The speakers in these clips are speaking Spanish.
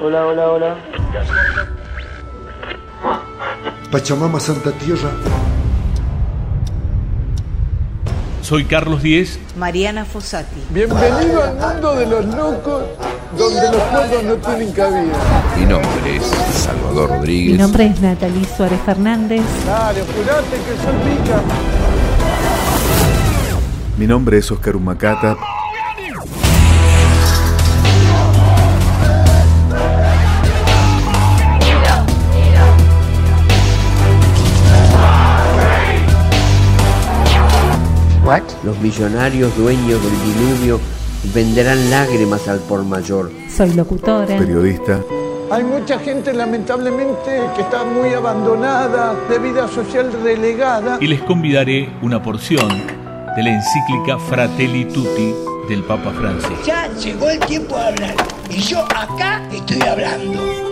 Hola, hola, hola. Pachamama Santa Tierra. Soy Carlos Díez. Mariana Fossati. Bienvenido al mundo de los locos, donde los juegos no tienen cabida. Mi nombre es Salvador Rodríguez. Mi nombre es Natalie Suárez Fernández. Dale, apurate que salpica. Mi nombre es Oscar Humacata. Los millonarios dueños del diluvio venderán lágrimas al por mayor. Soy locutora. Periodista. Hay mucha gente lamentablemente que está muy abandonada, de vida social relegada. Y les convidaré una porción de la encíclica Fratelli Tutti del Papa Francisco. Ya llegó el tiempo de hablar y yo acá estoy hablando.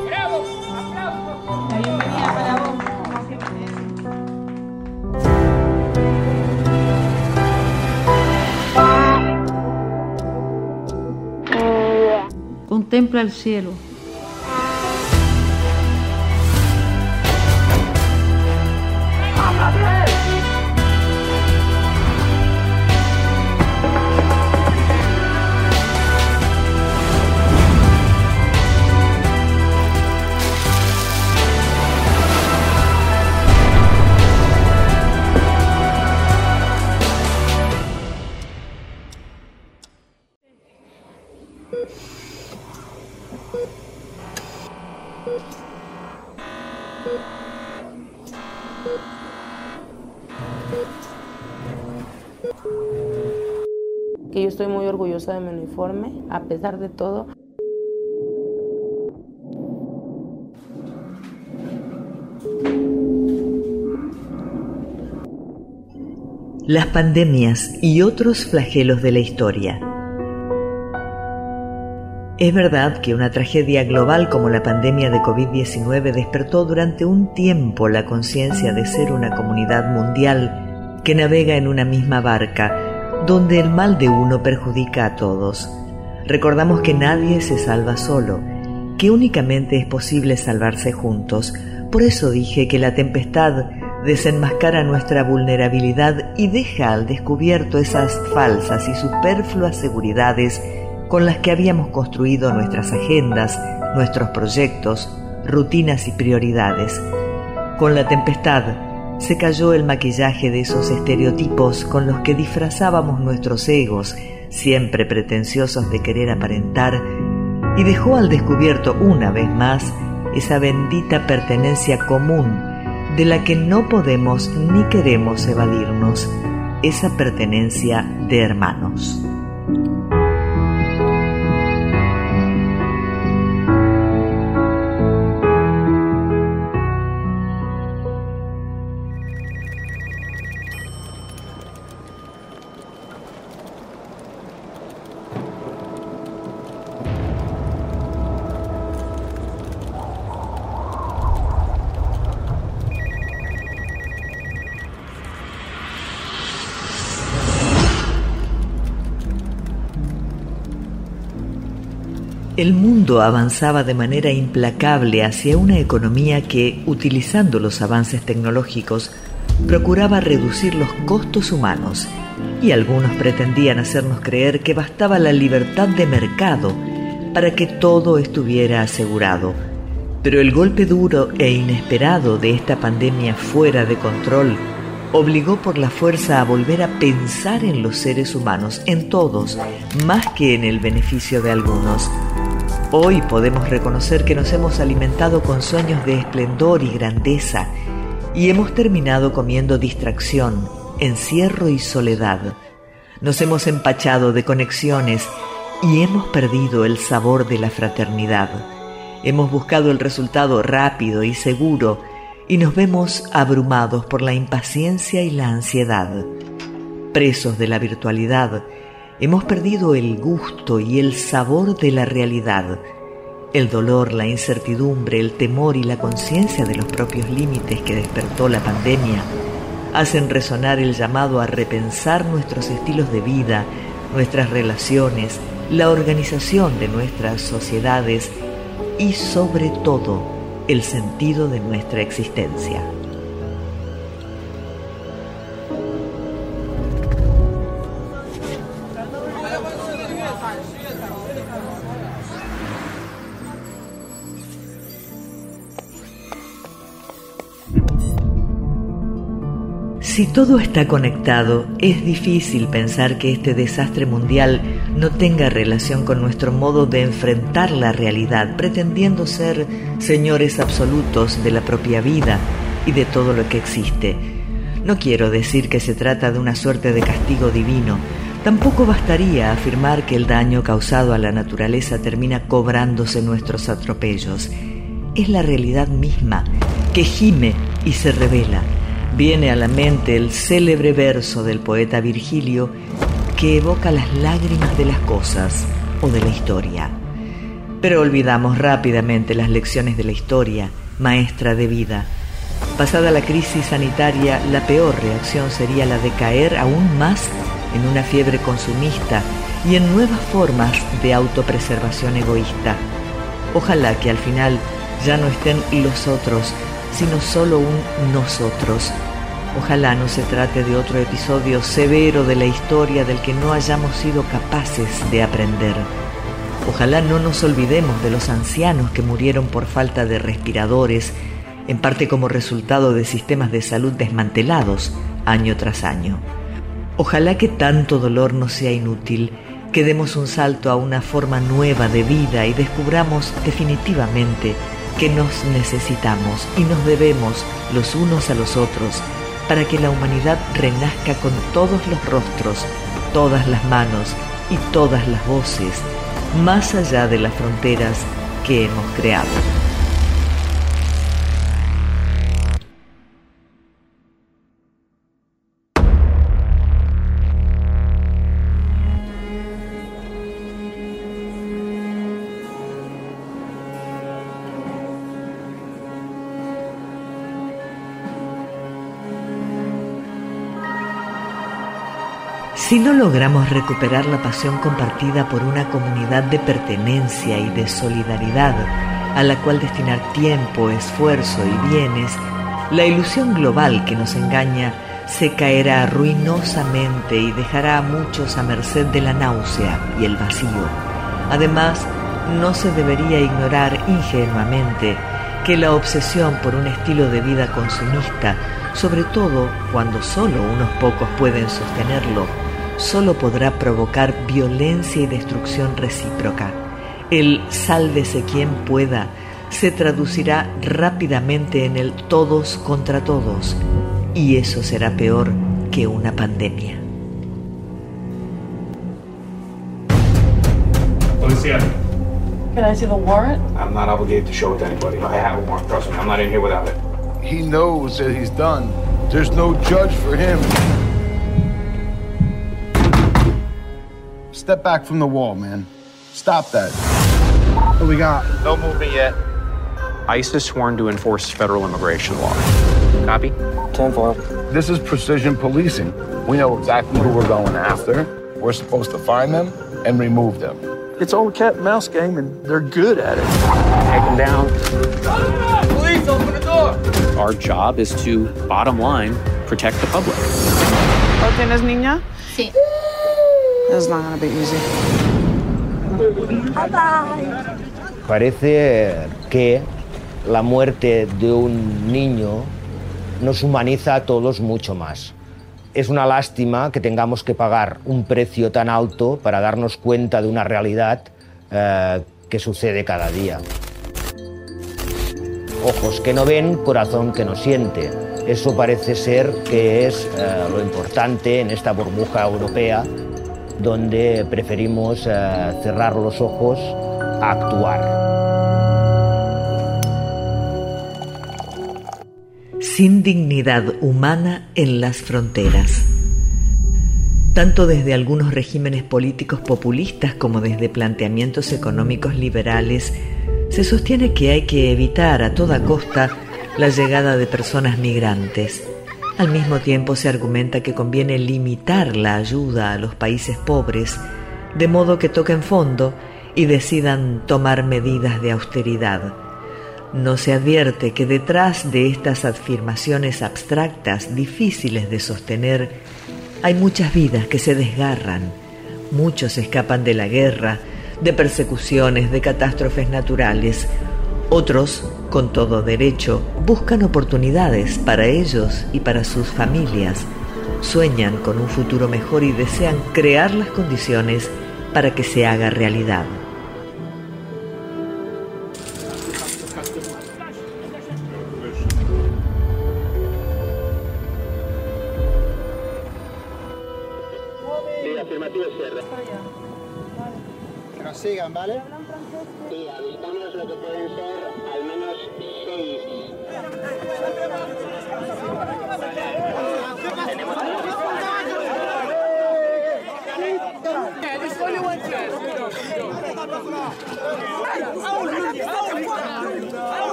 Contempla el cielo. De mi uniforme, a pesar de todo. Las pandemias y otros flagelos de la historia. Es verdad que una tragedia global como la pandemia de COVID-19 despertó durante un tiempo la conciencia de ser una comunidad mundial que navega en una misma barca, donde el mal de uno perjudica a todos. Recordamos que nadie se salva solo, que únicamente es posible salvarse juntos. Por eso dije que la tempestad desenmascara nuestra vulnerabilidad y deja al descubierto esas falsas y superfluas seguridades con las que habíamos construido nuestras agendas, nuestros proyectos, rutinas y prioridades. Con la tempestad se cayó el maquillaje de esos estereotipos con los que disfrazábamos nuestros egos, siempre pretenciosos de querer aparentar, y dejó al descubierto una vez más esa bendita pertenencia común de la que no podemos ni queremos evadirnos, esa pertenencia de hermanos. El mundo avanzaba de manera implacable hacia una economía que, utilizando los avances tecnológicos, procuraba reducir los costos humanos, y algunos pretendían hacernos creer que bastaba la libertad de mercado para que todo estuviera asegurado. Pero el golpe duro e inesperado de esta pandemia fuera de control obligó por la fuerza a volver a pensar en los seres humanos, en todos, más que en el beneficio de algunos. Hoy podemos reconocer que nos hemos alimentado con sueños de esplendor y grandeza y hemos terminado comiendo distracción, encierro y soledad. Nos hemos empachado de conexiones y hemos perdido el sabor de la fraternidad. Hemos buscado el resultado rápido y seguro y nos vemos abrumados por la impaciencia y la ansiedad. Presos de la virtualidad, hemos perdido el gusto y el sabor de la realidad. El dolor, la incertidumbre, el temor y la conciencia de los propios límites que despertó la pandemia hacen resonar el llamado a repensar nuestros estilos de vida, nuestras relaciones, la organización de nuestras sociedades y sobre todo el sentido de nuestra existencia. Si todo está conectado, es difícil pensar que este desastre mundial no tenga relación con nuestro modo de enfrentar la realidad, pretendiendo ser señores absolutos de la propia vida y de todo lo que existe. No quiero decir que se trata de una suerte de castigo divino, tampoco bastaría afirmar que el daño causado a la naturaleza termina cobrándose nuestros atropellos. Es la realidad misma que gime y se revela viene a la mente el célebre verso del poeta Virgilio que evoca las lágrimas de las cosas o de la historia. Pero olvidamos rápidamente las lecciones de la historia, maestra de vida. Pasada la crisis sanitaria, la peor reacción sería la de caer aún más en una fiebre consumista y en nuevas formas de autopreservación egoísta. Ojalá que al final ya no estén los otros, sino solo un nosotros Ojalá no se trate de otro episodio severo de la historia del que no hayamos sido capaces de aprender. Ojalá no nos olvidemos de los ancianos que murieron por falta de respiradores, en parte como resultado de sistemas de salud desmantelados año tras año. Ojalá que tanto dolor no sea inútil, que demos un salto a una forma nueva de vida y descubramos definitivamente que nos necesitamos y nos debemos los unos a los otros para que la humanidad renazca con todos los rostros, todas las manos y todas las voces, más allá de las fronteras que hemos creado. Si no logramos recuperar la pasión compartida por una comunidad de pertenencia y de solidaridad a la cual destinar tiempo, esfuerzo y bienes, la ilusión global que nos engaña se caerá ruinosamente y dejará a muchos a merced de la náusea y el vacío. Además, no se debería ignorar ingenuamente que la obsesión por un estilo de vida consumista, sobre todo cuando solo unos pocos pueden sostenerlo, solo podrá provocar violencia y destrucción recíproca. El sálvese quien pueda se traducirá rápidamente en el todos contra todos y eso será peor que una pandemia. Policía. Can I see the warrant? I'm not obligated to show it to anybody. I have a warrant, trust me. I'm not in here without it. He knows that he's done. There's no judge for him. Step back from the wall, man. Stop that. What we got? No movement yet. ICE is sworn to enforce federal immigration law. Copy? 10 4. This is precision policing. We know exactly who we're going after. We're supposed to find them and remove them. It's old cat and mouse game, and they're good at it. Take them down. Police, open the door. Our job is to, bottom line, protect the public. ¿Lo tienes, niña? Sí. It's not gonna be easy. Parece que la muerte de un niño nos humaniza a todos mucho más. Es una lástima que tengamos que pagar un precio tan alto para darnos cuenta de una realidad eh, que sucede cada día. Ojos que no ven, corazón que no siente. Eso parece ser que es eh, lo importante en esta burbuja europea donde preferimos eh, cerrar los ojos a actuar. Sin dignidad humana en las fronteras. Tanto desde algunos regímenes políticos populistas como desde planteamientos económicos liberales, se sostiene que hay que evitar a toda costa la llegada de personas migrantes al mismo tiempo se argumenta que conviene limitar la ayuda a los países pobres, de modo que toquen fondo y decidan tomar medidas de austeridad. No se advierte que detrás de estas afirmaciones abstractas difíciles de sostener hay muchas vidas que se desgarran, muchos escapan de la guerra, de persecuciones, de catástrofes naturales, otros, con todo derecho, buscan oportunidades para ellos y para sus familias, sueñan con un futuro mejor y desean crear las condiciones para que se haga realidad.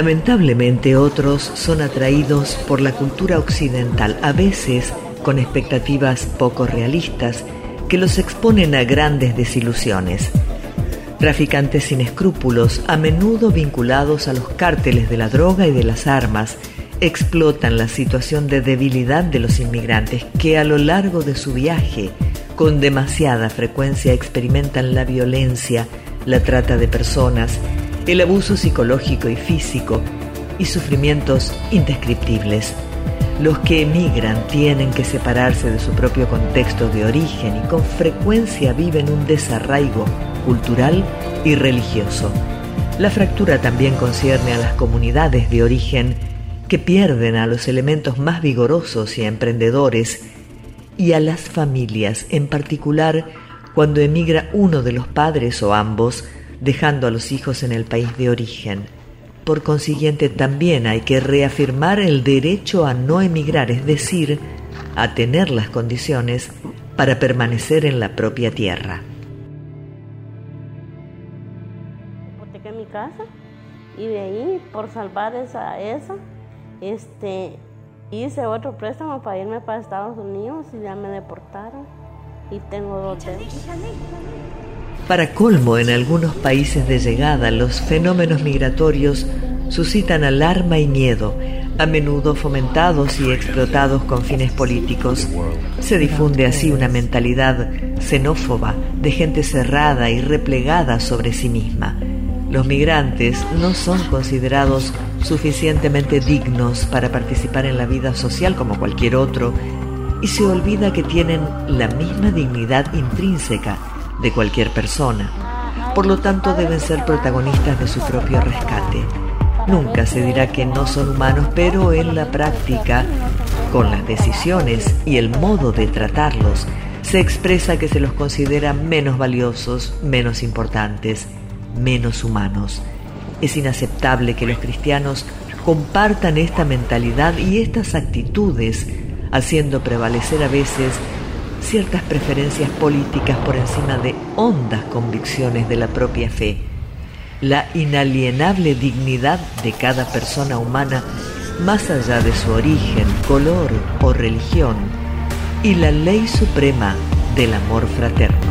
Lamentablemente otros son atraídos por la cultura occidental, a veces con expectativas poco realistas que los exponen a grandes desilusiones. Traficantes sin escrúpulos, a menudo vinculados a los cárteles de la droga y de las armas, explotan la situación de debilidad de los inmigrantes que a lo largo de su viaje con demasiada frecuencia experimentan la violencia, la trata de personas, el abuso psicológico y físico y sufrimientos indescriptibles. Los que emigran tienen que separarse de su propio contexto de origen y con frecuencia viven un desarraigo cultural y religioso. La fractura también concierne a las comunidades de origen que pierden a los elementos más vigorosos y emprendedores y a las familias, en particular cuando emigra uno de los padres o ambos, dejando a los hijos en el país de origen. Por consiguiente, también hay que reafirmar el derecho a no emigrar, es decir, a tener las condiciones para permanecer en la propia tierra. Hipotequé mi casa y de ahí, por salvar esa, esa este, hice otro préstamo para irme para Estados Unidos y ya me deportaron y tengo dos. Para colmo, en algunos países de llegada, los fenómenos migratorios suscitan alarma y miedo, a menudo fomentados y explotados con fines políticos. Se difunde así una mentalidad xenófoba de gente cerrada y replegada sobre sí misma. Los migrantes no son considerados suficientemente dignos para participar en la vida social como cualquier otro y se olvida que tienen la misma dignidad intrínseca de cualquier persona. Por lo tanto, deben ser protagonistas de su propio rescate. Nunca se dirá que no son humanos, pero en la práctica, con las decisiones y el modo de tratarlos, se expresa que se los considera menos valiosos, menos importantes, menos humanos. Es inaceptable que los cristianos compartan esta mentalidad y estas actitudes, haciendo prevalecer a veces ciertas preferencias políticas por encima de hondas convicciones de la propia fe, la inalienable dignidad de cada persona humana más allá de su origen, color o religión, y la ley suprema del amor fraterno.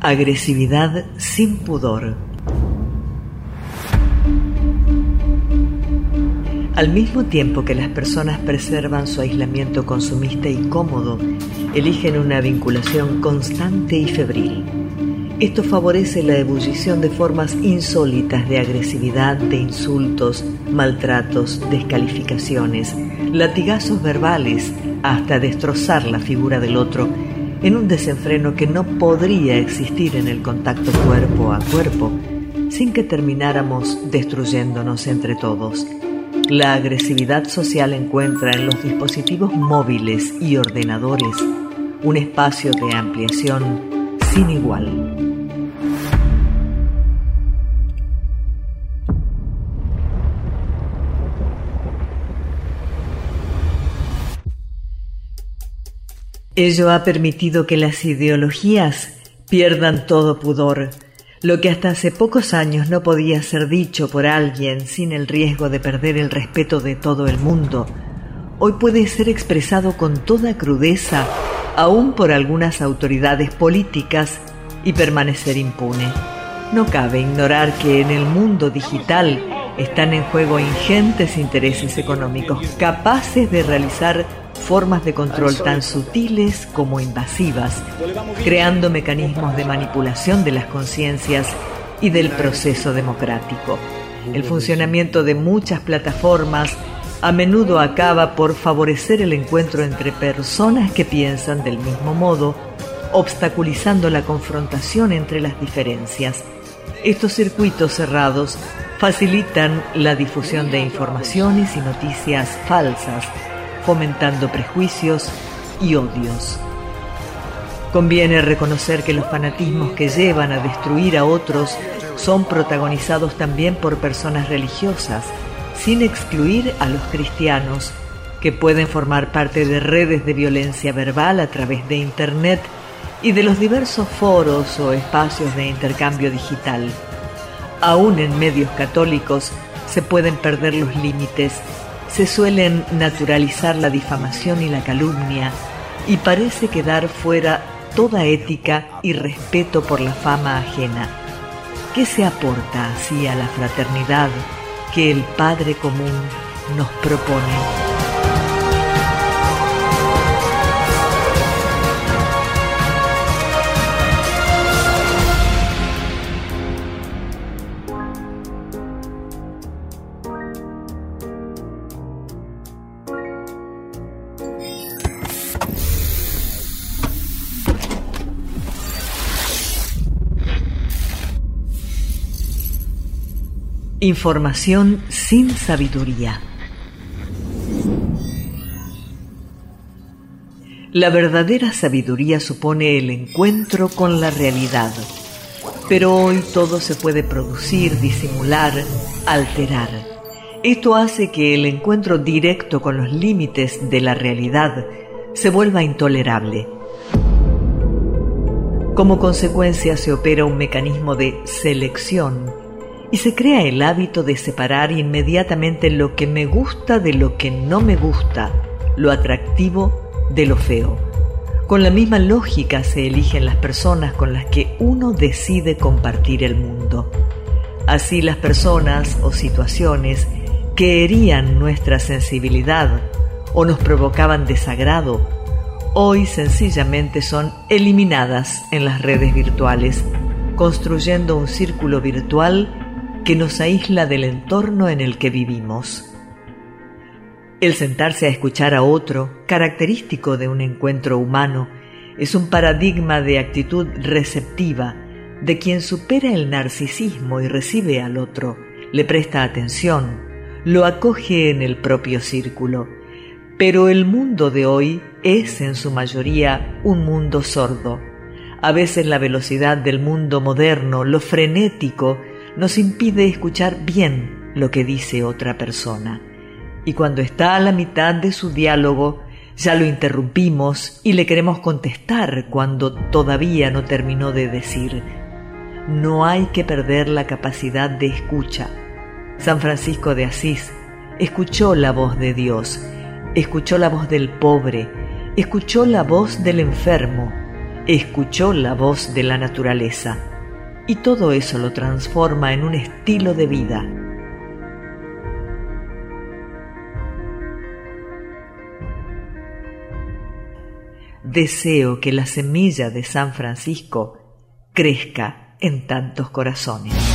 Agresividad sin pudor. Al mismo tiempo que las personas preservan su aislamiento consumista y cómodo, eligen una vinculación constante y febril. Esto favorece la ebullición de formas insólitas de agresividad, de insultos, maltratos, descalificaciones, latigazos verbales, hasta destrozar la figura del otro en un desenfreno que no podría existir en el contacto cuerpo a cuerpo sin que termináramos destruyéndonos entre todos. La agresividad social encuentra en los dispositivos móviles y ordenadores un espacio de ampliación sin igual. Ello ha permitido que las ideologías pierdan todo pudor, lo que hasta hace pocos años no podía ser dicho por alguien sin el riesgo de perder el respeto de todo el mundo, hoy puede ser expresado con toda crudeza aún por algunas autoridades políticas y permanecer impune. No cabe ignorar que en el mundo digital están en juego ingentes intereses económicos capaces de realizar formas de control tan sutiles como invasivas, creando mecanismos de manipulación de las conciencias y del proceso democrático. El funcionamiento de muchas plataformas a menudo acaba por favorecer el encuentro entre personas que piensan del mismo modo, obstaculizando la confrontación entre las diferencias. Estos circuitos cerrados facilitan la difusión de informaciones y noticias falsas, fomentando prejuicios y odios. Conviene reconocer que los fanatismos que llevan a destruir a otros son protagonizados también por personas religiosas, sin excluir a los cristianos, que pueden formar parte de redes de violencia verbal a través de Internet y de los diversos foros o espacios de intercambio digital. Aún en medios católicos se pueden perder los límites se suelen naturalizar la difamación y la calumnia y parece quedar fuera toda ética y respeto por la fama ajena. ¿Qué se aporta así a la fraternidad que el Padre común nos propone? Información sin sabiduría. La verdadera sabiduría supone el encuentro con la realidad, pero hoy todo se puede producir, disimular, alterar. Esto hace que el encuentro directo con los límites de la realidad se vuelva intolerable. Como consecuencia se opera un mecanismo de selección y se crea el hábito de separar inmediatamente lo que me gusta de lo que no me gusta, lo atractivo de lo feo. Con la misma lógica se eligen las personas con las que uno decide compartir el mundo. Así las personas o situaciones que herían nuestra sensibilidad o nos provocaban desagrado, hoy sencillamente son eliminadas en las redes virtuales, construyendo un círculo virtual que nos aísla del entorno en el que vivimos. El sentarse a escuchar a otro, característico de un encuentro humano, es un paradigma de actitud receptiva de quien supera el narcisismo y recibe al otro, le presta atención, lo acoge en el propio círculo. Pero el mundo de hoy es en su mayoría un mundo sordo. A veces la velocidad del mundo moderno, lo frenético, nos impide escuchar bien lo que dice otra persona. Y cuando está a la mitad de su diálogo, ya lo interrumpimos y le queremos contestar cuando todavía no terminó de decir. No hay que perder la capacidad de escucha. San Francisco de Asís escuchó la voz de Dios, escuchó la voz del pobre, escuchó la voz del enfermo, escuchó la voz de la naturaleza y todo eso lo transforma en un estilo de vida. Deseo que la semilla de San Francisco crezca en tantos corazones.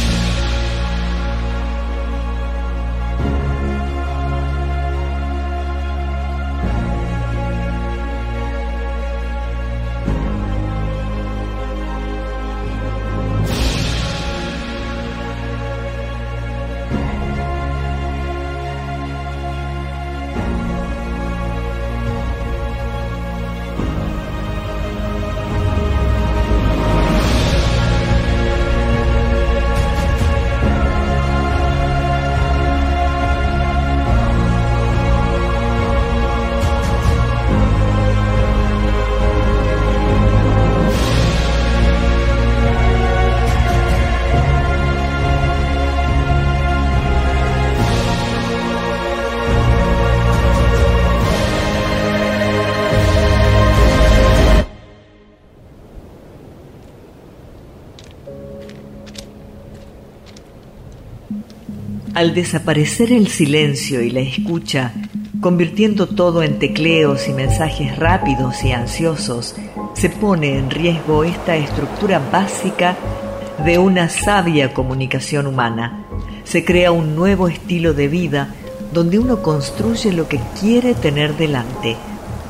Al desaparecer el silencio y la escucha, convirtiendo todo en tecleos y mensajes rápidos y ansiosos, se pone en riesgo esta estructura básica de una sabia comunicación humana. Se crea un nuevo estilo de vida donde uno construye lo que quiere tener delante,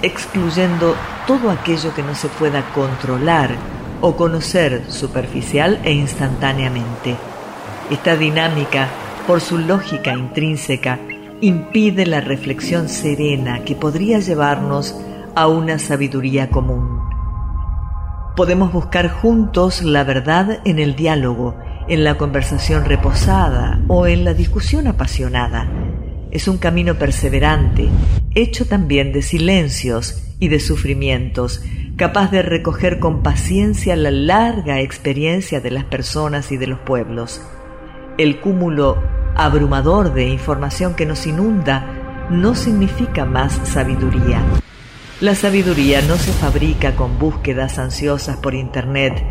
excluyendo todo aquello que no se pueda controlar o conocer superficial e instantáneamente. Esta dinámica por su lógica intrínseca, impide la reflexión serena que podría llevarnos a una sabiduría común. Podemos buscar juntos la verdad en el diálogo, en la conversación reposada o en la discusión apasionada. Es un camino perseverante, hecho también de silencios y de sufrimientos, capaz de recoger con paciencia la larga experiencia de las personas y de los pueblos. El cúmulo abrumador de información que nos inunda no significa más sabiduría. La sabiduría no se fabrica con búsquedas ansiosas por Internet,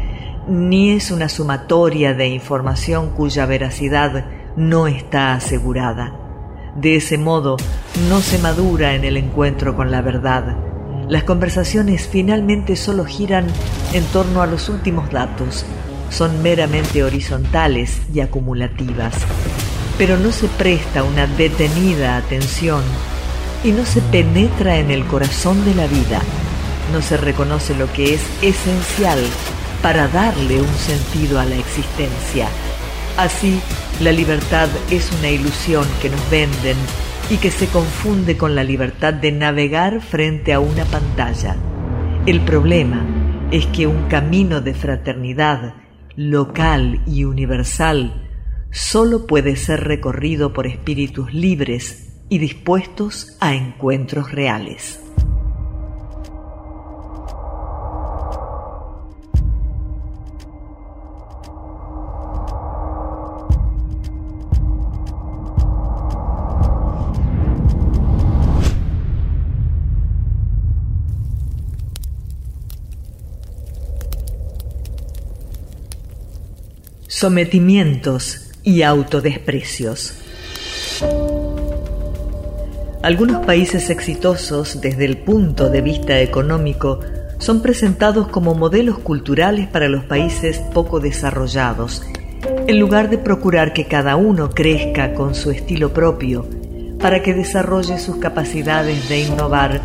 ni es una sumatoria de información cuya veracidad no está asegurada. De ese modo, no se madura en el encuentro con la verdad. Las conversaciones finalmente solo giran en torno a los últimos datos, son meramente horizontales y acumulativas pero no se presta una detenida atención y no se penetra en el corazón de la vida, no se reconoce lo que es esencial para darle un sentido a la existencia. Así, la libertad es una ilusión que nos venden y que se confunde con la libertad de navegar frente a una pantalla. El problema es que un camino de fraternidad local y universal solo puede ser recorrido por espíritus libres y dispuestos a encuentros reales. Sometimientos y autodesprecios. Algunos países exitosos desde el punto de vista económico son presentados como modelos culturales para los países poco desarrollados, en lugar de procurar que cada uno crezca con su estilo propio para que desarrolle sus capacidades de innovar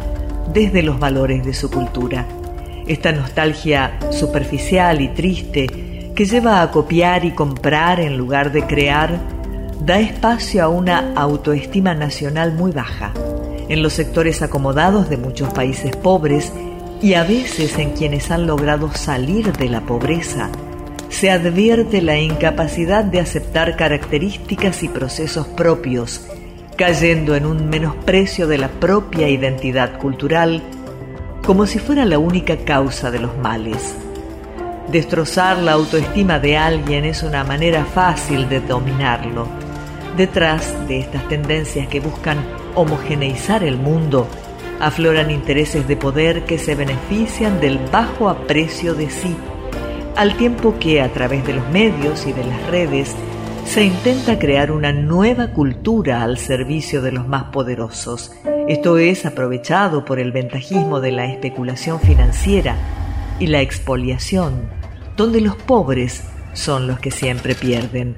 desde los valores de su cultura. Esta nostalgia superficial y triste que lleva a copiar y comprar en lugar de crear, da espacio a una autoestima nacional muy baja en los sectores acomodados de muchos países pobres y a veces en quienes han logrado salir de la pobreza, se advierte la incapacidad de aceptar características y procesos propios, cayendo en un menosprecio de la propia identidad cultural como si fuera la única causa de los males. Destrozar la autoestima de alguien es una manera fácil de dominarlo. Detrás de estas tendencias que buscan homogeneizar el mundo, afloran intereses de poder que se benefician del bajo aprecio de sí, al tiempo que a través de los medios y de las redes se intenta crear una nueva cultura al servicio de los más poderosos. Esto es aprovechado por el ventajismo de la especulación financiera y la expoliación donde los pobres son los que siempre pierden.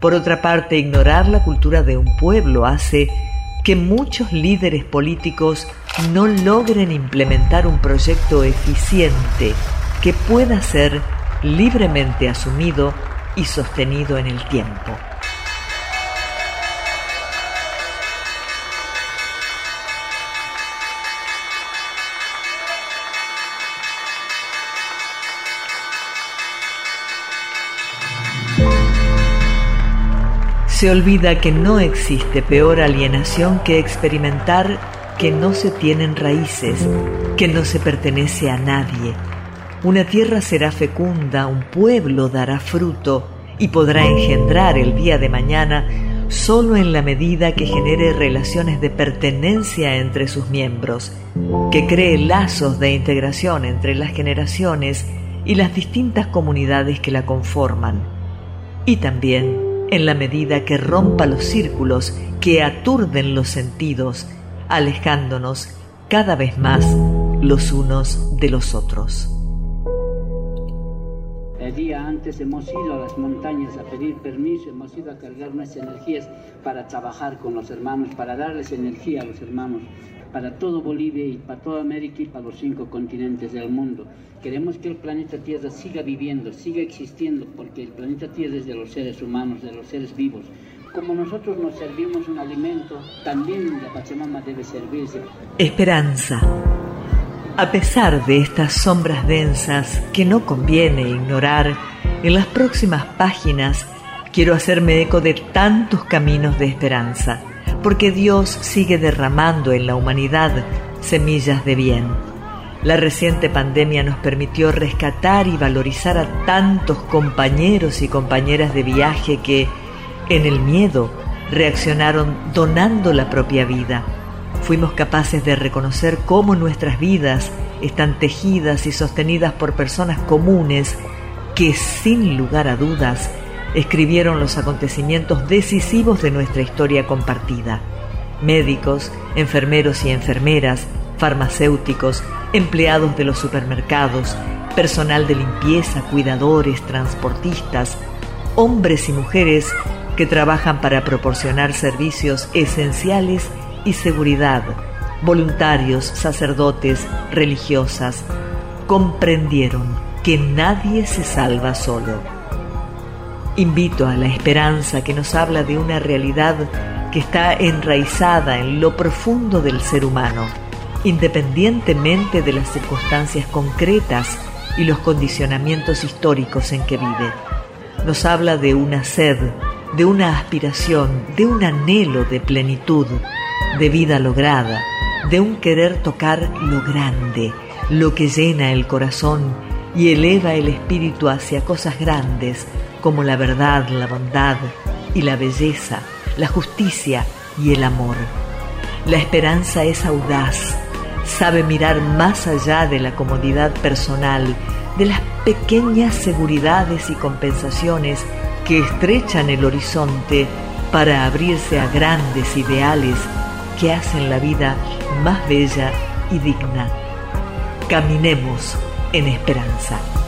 Por otra parte, ignorar la cultura de un pueblo hace que muchos líderes políticos no logren implementar un proyecto eficiente que pueda ser libremente asumido y sostenido en el tiempo. Se olvida que no existe peor alienación que experimentar que no se tienen raíces, que no se pertenece a nadie. Una tierra será fecunda, un pueblo dará fruto y podrá engendrar el día de mañana solo en la medida que genere relaciones de pertenencia entre sus miembros, que cree lazos de integración entre las generaciones y las distintas comunidades que la conforman, y también en la medida que rompa los círculos que aturden los sentidos, alejándonos cada vez más los unos de los otros. El día antes hemos ido a las montañas a pedir permiso, hemos ido a cargar nuestras energías para trabajar con los hermanos, para darles energía a los hermanos, para todo Bolivia y para toda América y para los cinco continentes del mundo. Queremos que el planeta Tierra siga viviendo, siga existiendo, porque el planeta Tierra es de los seres humanos, de los seres vivos. Como nosotros nos servimos un alimento, también la Pachamama debe servirse. Esperanza. A pesar de estas sombras densas que no conviene ignorar, en las próximas páginas quiero hacerme eco de tantos caminos de esperanza porque Dios sigue derramando en la humanidad semillas de bien. La reciente pandemia nos permitió rescatar y valorizar a tantos compañeros y compañeras de viaje que, en el miedo, reaccionaron donando la propia vida. Fuimos capaces de reconocer cómo nuestras vidas están tejidas y sostenidas por personas comunes que, sin lugar a dudas, escribieron los acontecimientos decisivos de nuestra historia compartida. Médicos, enfermeros y enfermeras, farmacéuticos, empleados de los supermercados, personal de limpieza, cuidadores, transportistas, hombres y mujeres que trabajan para proporcionar servicios esenciales y seguridad, voluntarios, sacerdotes, religiosas, comprendieron que nadie se salva solo Invito a la esperanza que nos habla de una realidad que está enraizada en lo profundo del ser humano, independientemente de las circunstancias concretas y los condicionamientos históricos en que vive. Nos habla de una sed, de una aspiración, de un anhelo de plenitud, de vida lograda, de un querer tocar lo grande, lo que llena el corazón y eleva el espíritu hacia cosas grandes, como la verdad, la bondad y la belleza, la justicia y el amor. La esperanza es audaz, sabe mirar más allá de la comodidad personal, de las pequeñas seguridades y compensaciones que estrechan el horizonte para abrirse a grandes ideales que hacen la vida más bella y digna. Caminemos en esperanza.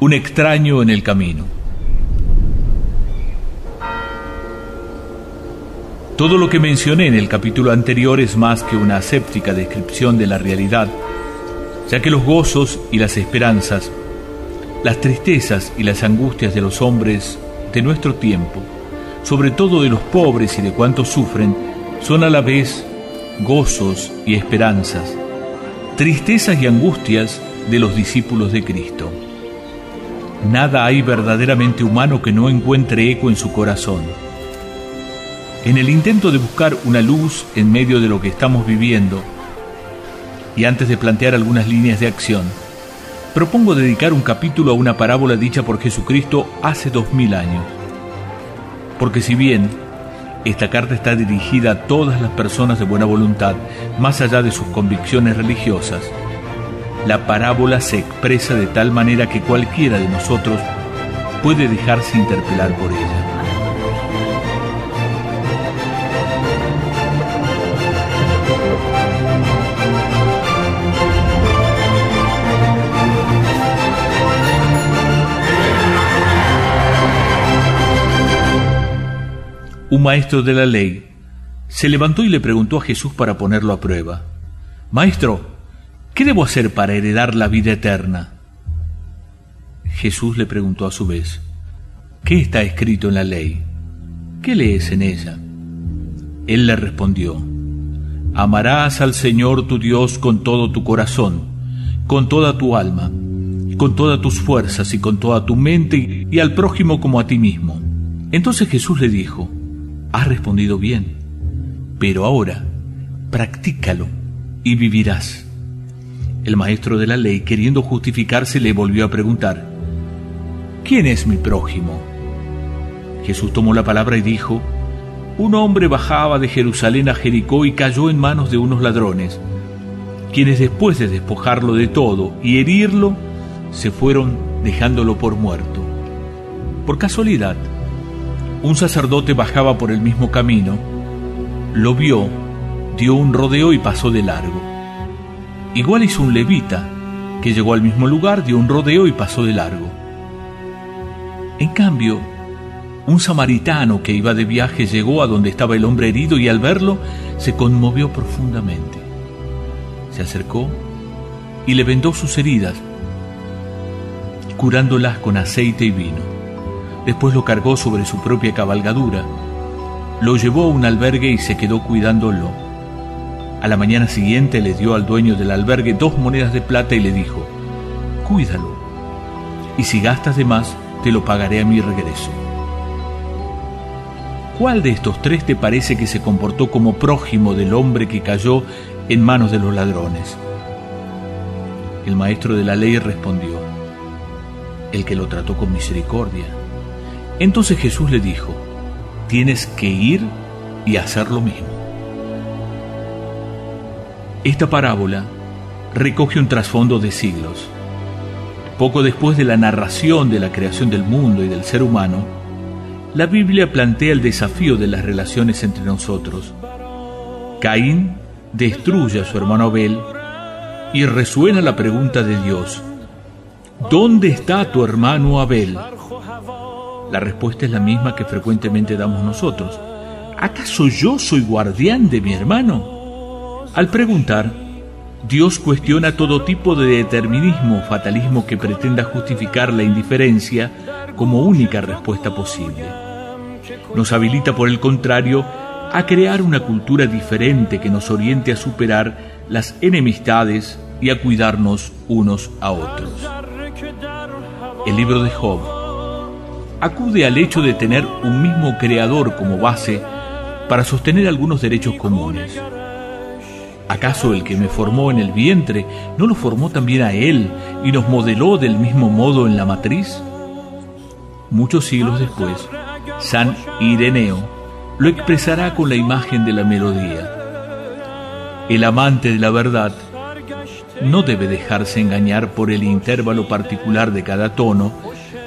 Un extraño en el camino. Todo lo que mencioné en el capítulo anterior es más que una aséptica descripción de la realidad, ya que los gozos y las esperanzas, las tristezas y las angustias de los hombres de nuestro tiempo, sobre todo de los pobres y de cuantos sufren, son a la vez gozos y esperanzas, tristezas y angustias de los discípulos de Cristo. Nada hay verdaderamente humano que no encuentre eco en su corazón. En el intento de buscar una luz en medio de lo que estamos viviendo, y antes de plantear algunas líneas de acción, propongo dedicar un capítulo a una parábola dicha por Jesucristo hace dos mil años. Porque si bien esta carta está dirigida a todas las personas de buena voluntad, más allá de sus convicciones religiosas, la parábola se expresa de tal manera que cualquiera de nosotros puede dejarse interpelar por ella. Un maestro de la ley se levantó y le preguntó a Jesús para ponerlo a prueba. Maestro, ¿qué debo hacer para heredar la vida eterna? Jesús le preguntó a su vez, ¿qué está escrito en la ley? ¿Qué lees en ella? Él le respondió, Amarás al Señor tu Dios con todo tu corazón, con toda tu alma, con todas tus fuerzas y con toda tu mente y al prójimo como a ti mismo. Entonces Jesús le dijo, Has respondido bien, pero ahora practícalo y vivirás. El maestro de la ley, queriendo justificarse, le volvió a preguntar, ¿quién es mi prójimo? Jesús tomó la palabra y dijo, un hombre bajaba de Jerusalén a Jericó y cayó en manos de unos ladrones, quienes después de despojarlo de todo y herirlo, se fueron dejándolo por muerto. Por casualidad, un sacerdote bajaba por el mismo camino, lo vio, dio un rodeo y pasó de largo. Igual hizo un levita, que llegó al mismo lugar, dio un rodeo y pasó de largo. En cambio, un samaritano que iba de viaje llegó a donde estaba el hombre herido y al verlo se conmovió profundamente. Se acercó y le vendó sus heridas, curándolas con aceite y vino. Después lo cargó sobre su propia cabalgadura, lo llevó a un albergue y se quedó cuidándolo. A la mañana siguiente le dio al dueño del albergue dos monedas de plata y le dijo, cuídalo, y si gastas de más, te lo pagaré a mi regreso. ¿Cuál de estos tres te parece que se comportó como prójimo del hombre que cayó en manos de los ladrones? El maestro de la ley respondió, el que lo trató con misericordia. Entonces Jesús le dijo, tienes que ir y hacer lo mismo. Esta parábola recoge un trasfondo de siglos. Poco después de la narración de la creación del mundo y del ser humano, la Biblia plantea el desafío de las relaciones entre nosotros. Caín destruye a su hermano Abel y resuena la pregunta de Dios, ¿dónde está tu hermano Abel? La respuesta es la misma que frecuentemente damos nosotros. ¿Acaso yo soy guardián de mi hermano? Al preguntar, Dios cuestiona todo tipo de determinismo o fatalismo que pretenda justificar la indiferencia como única respuesta posible. Nos habilita, por el contrario, a crear una cultura diferente que nos oriente a superar las enemistades y a cuidarnos unos a otros. El libro de Job acude al hecho de tener un mismo creador como base para sostener algunos derechos comunes. ¿Acaso el que me formó en el vientre no lo formó también a él y nos modeló del mismo modo en la matriz? Muchos siglos después, San Ireneo lo expresará con la imagen de la melodía. El amante de la verdad no debe dejarse engañar por el intervalo particular de cada tono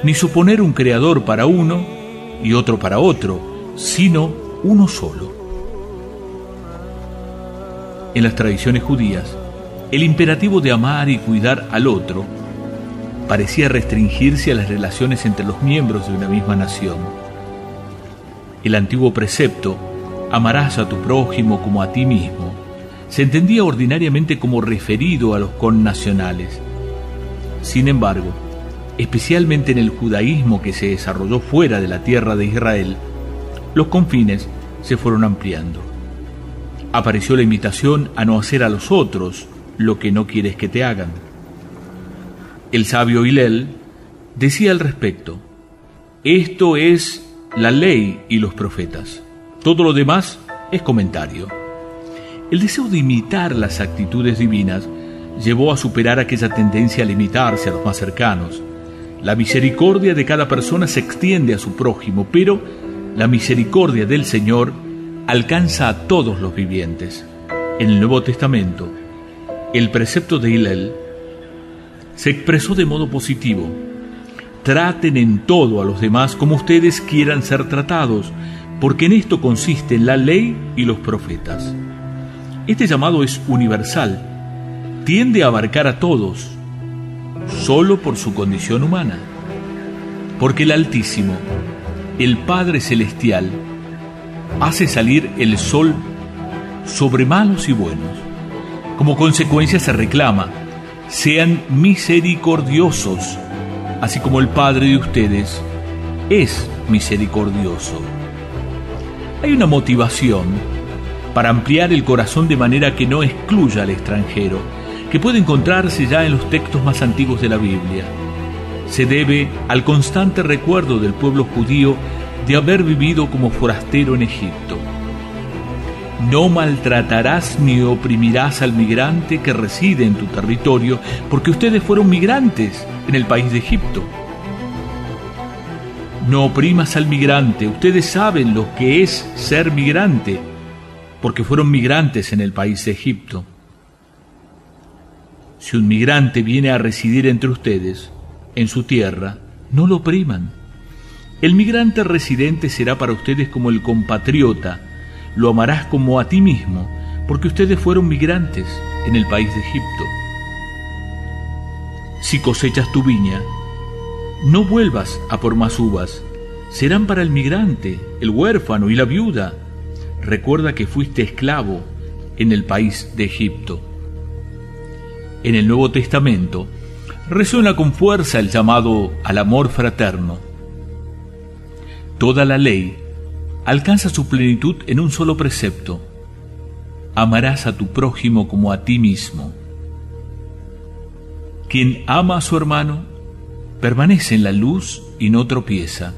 ni suponer un creador para uno y otro para otro, sino uno solo. En las tradiciones judías, el imperativo de amar y cuidar al otro parecía restringirse a las relaciones entre los miembros de una misma nación. El antiguo precepto, amarás a tu prójimo como a ti mismo, se entendía ordinariamente como referido a los connacionales. Sin embargo, especialmente en el judaísmo que se desarrolló fuera de la tierra de Israel, los confines se fueron ampliando. Apareció la invitación a no hacer a los otros lo que no quieres que te hagan. El sabio Hillel decía al respecto, esto es la ley y los profetas. Todo lo demás es comentario. El deseo de imitar las actitudes divinas llevó a superar aquella tendencia a limitarse a los más cercanos. La misericordia de cada persona se extiende a su prójimo, pero la misericordia del Señor alcanza a todos los vivientes. En el Nuevo Testamento, el precepto de Hillel se expresó de modo positivo. Traten en todo a los demás como ustedes quieran ser tratados, porque en esto consiste la ley y los profetas. Este llamado es universal, tiende a abarcar a todos, solo por su condición humana, porque el Altísimo el Padre Celestial hace salir el sol sobre malos y buenos. Como consecuencia se reclama, sean misericordiosos, así como el Padre de ustedes es misericordioso. Hay una motivación para ampliar el corazón de manera que no excluya al extranjero, que puede encontrarse ya en los textos más antiguos de la Biblia se debe al constante recuerdo del pueblo judío de haber vivido como forastero en Egipto. No maltratarás ni oprimirás al migrante que reside en tu territorio, porque ustedes fueron migrantes en el país de Egipto. No oprimas al migrante, ustedes saben lo que es ser migrante, porque fueron migrantes en el país de Egipto. Si un migrante viene a residir entre ustedes, en su tierra, no lo opriman. El migrante residente será para ustedes como el compatriota, lo amarás como a ti mismo, porque ustedes fueron migrantes en el país de Egipto. Si cosechas tu viña, no vuelvas a por más uvas, serán para el migrante, el huérfano y la viuda. Recuerda que fuiste esclavo en el país de Egipto. En el Nuevo Testamento, resuena con fuerza el llamado al amor fraterno. Toda la ley alcanza su plenitud en un solo precepto. Amarás a tu prójimo como a ti mismo. Quien ama a su hermano permanece en la luz y no tropieza.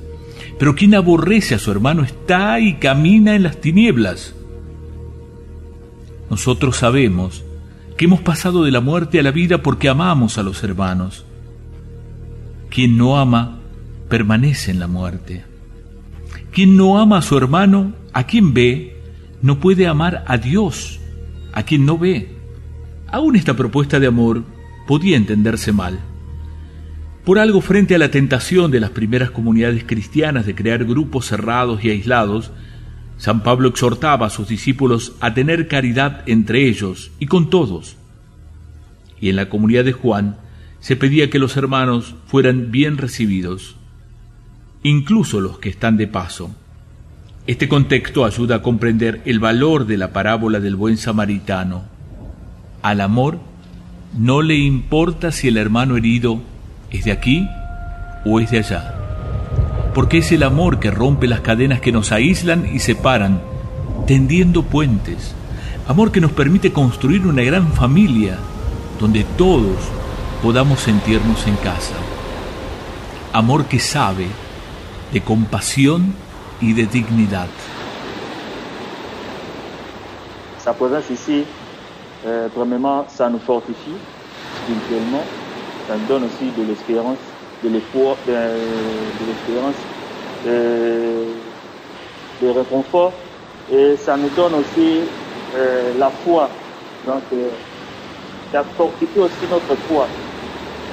Pero quien aborrece a su hermano está y camina en las tinieblas. Nosotros sabemos que hemos pasado de la muerte a la vida porque amamos a los hermanos. Quien no ama permanece en la muerte. Quien no ama a su hermano, a quien ve, no puede amar a Dios, a quien no ve. Aún esta propuesta de amor podía entenderse mal. Por algo frente a la tentación de las primeras comunidades cristianas de crear grupos cerrados y aislados, San Pablo exhortaba a sus discípulos a tener caridad entre ellos y con todos. Y en la comunidad de Juan se pedía que los hermanos fueran bien recibidos, incluso los que están de paso. Este contexto ayuda a comprender el valor de la parábola del buen samaritano. Al amor no le importa si el hermano herido es de aquí o es de allá porque es el amor que rompe las cadenas que nos aíslan y separan, tendiendo puentes. Amor que nos permite construir una gran familia donde todos podamos sentirnos en casa. Amor que sabe de compasión y de dignidad. Sa présence ici, euh, premièrement, ça nous fortifie spirituellement, ça nous donne aussi de l'espérance de l'espoir, de, de l'espérance, de, de, réconfort. Et ça nous donne aussi euh, la foi. Donc, euh, ça fortifie aussi notre foi.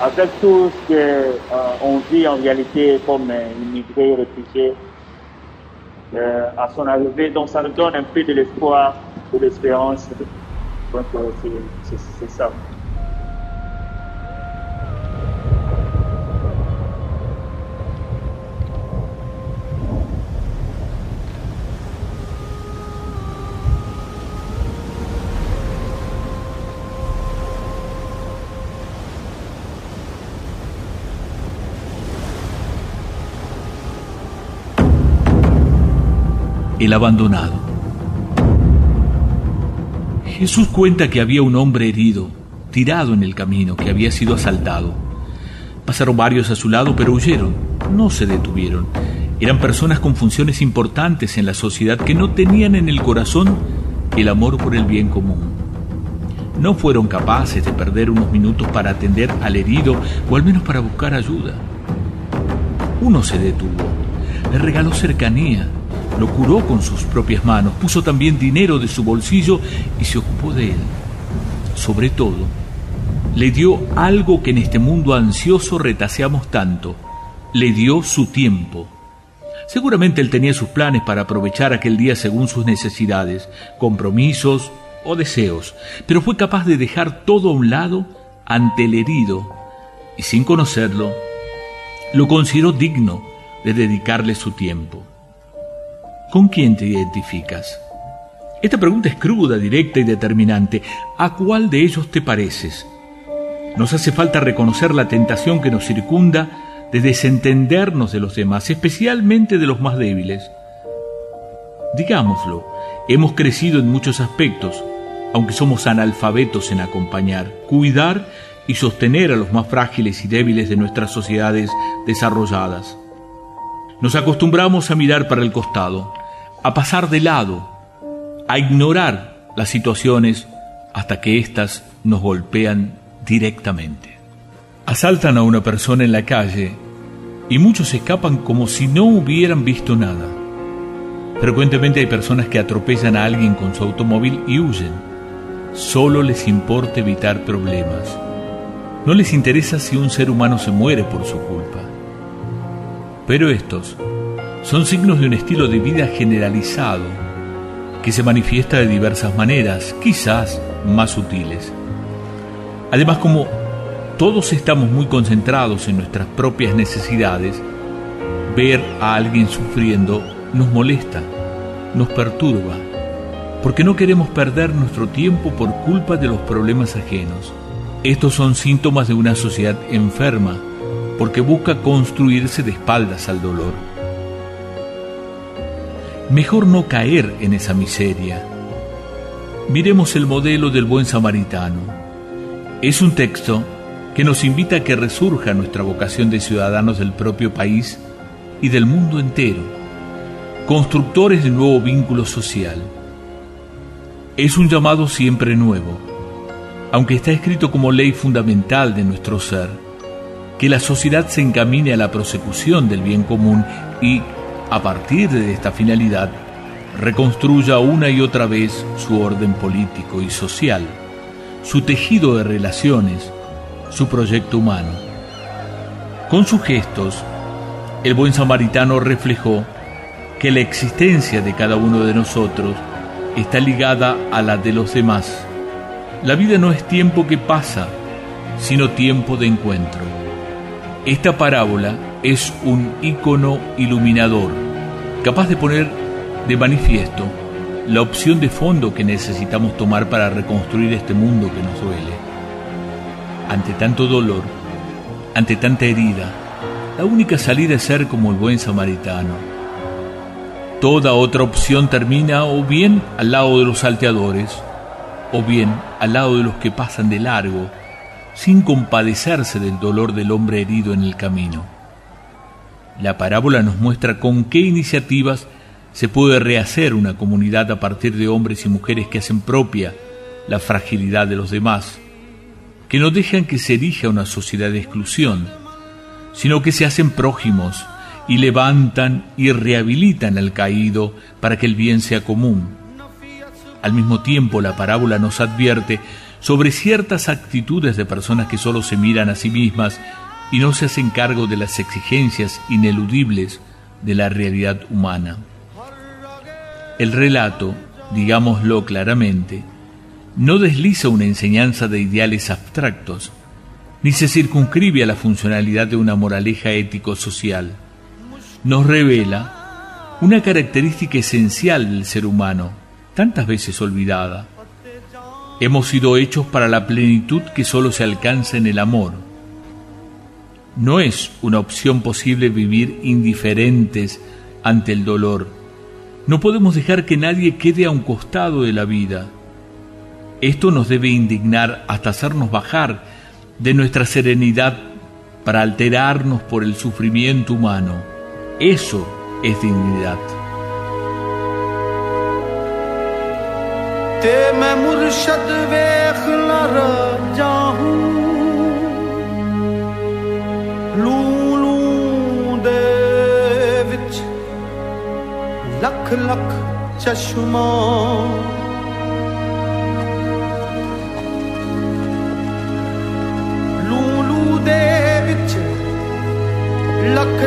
Avec tout ce qu'on euh, vit en réalité comme immigrés, réfugiés, euh, à son arrivée, donc ça nous donne un peu de l'espoir, de l'espérance. Donc, euh, c'est ça. El abandonado. Jesús cuenta que había un hombre herido, tirado en el camino, que había sido asaltado. Pasaron varios a su lado, pero huyeron, no se detuvieron. Eran personas con funciones importantes en la sociedad que no tenían en el corazón el amor por el bien común. No fueron capaces de perder unos minutos para atender al herido o al menos para buscar ayuda. Uno se detuvo, le regaló cercanía, lo curó con sus propias manos, puso también dinero de su bolsillo y se ocupó de él. Sobre todo, le dio algo que en este mundo ansioso retaseamos tanto, le dio su tiempo. Seguramente él tenía sus planes para aprovechar aquel día según sus necesidades, compromisos o deseos, pero fue capaz de dejar todo a un lado ante el herido y sin conocerlo, lo consideró digno de dedicarle su tiempo. ¿Con quién te identificas? Esta pregunta es cruda, directa y determinante. ¿A cuál de ellos te pareces? Nos hace falta reconocer la tentación que nos circunda de desentendernos de los demás, especialmente de los más débiles. Digámoslo, hemos crecido en muchos aspectos, aunque somos analfabetos en acompañar, cuidar y sostener a los más frágiles y débiles de nuestras sociedades desarrolladas. Nos acostumbramos a mirar para el costado, a pasar de lado, a ignorar las situaciones hasta que éstas nos golpean directamente. Asaltan a una persona en la calle y muchos escapan como si no hubieran visto nada. Frecuentemente hay personas que atropellan a alguien con su automóvil y huyen. Solo les importa evitar problemas. No les interesa si un ser humano se muere por su culpa. Pero estos son signos de un estilo de vida generalizado que se manifiesta de diversas maneras, quizás más sutiles. Además, como todos estamos muy concentrados en nuestras propias necesidades, ver a alguien sufriendo nos molesta, nos perturba, porque no queremos perder nuestro tiempo por culpa de los problemas ajenos. Estos son síntomas de una sociedad enferma, porque busca construirse de espaldas al dolor. Mejor no caer en esa miseria. Miremos el modelo del buen samaritano. Es un texto que nos invita a que resurja nuestra vocación de ciudadanos del propio país y del mundo entero, constructores de nuevo vínculo social. Es un llamado siempre nuevo, aunque está escrito como ley fundamental de nuestro ser que la sociedad se encamine a la prosecución del bien común y, a partir de esta finalidad, reconstruya una y otra vez su orden político y social, su tejido de relaciones, su proyecto humano. Con sus gestos, el buen samaritano reflejó que la existencia de cada uno de nosotros está ligada a la de los demás. La vida no es tiempo que pasa, sino tiempo de encuentro. Esta parábola es un icono iluminador, capaz de poner de manifiesto la opción de fondo que necesitamos tomar para reconstruir este mundo que nos duele. Ante tanto dolor, ante tanta herida, la única salida es ser como el buen samaritano. Toda otra opción termina o bien al lado de los salteadores, o bien al lado de los que pasan de largo sin compadecerse del dolor del hombre herido en el camino. La parábola nos muestra con qué iniciativas se puede rehacer una comunidad a partir de hombres y mujeres que hacen propia la fragilidad de los demás, que no dejan que se erija una sociedad de exclusión, sino que se hacen prójimos y levantan y rehabilitan al caído para que el bien sea común. Al mismo tiempo, la parábola nos advierte sobre ciertas actitudes de personas que solo se miran a sí mismas y no se hacen cargo de las exigencias ineludibles de la realidad humana. El relato, digámoslo claramente, no desliza una enseñanza de ideales abstractos, ni se circunscribe a la funcionalidad de una moraleja ético-social. Nos revela una característica esencial del ser humano, tantas veces olvidada, Hemos sido hechos para la plenitud que solo se alcanza en el amor. No es una opción posible vivir indiferentes ante el dolor, No podemos dejar que nadie quede a un costado de la vida. Esto nos debe indignar hasta hacernos bajar de nuestra serenidad para alterarnos por el sufrimiento humano. Eso es dignidad. Lakh کلک شما لولو دے وچ لکھ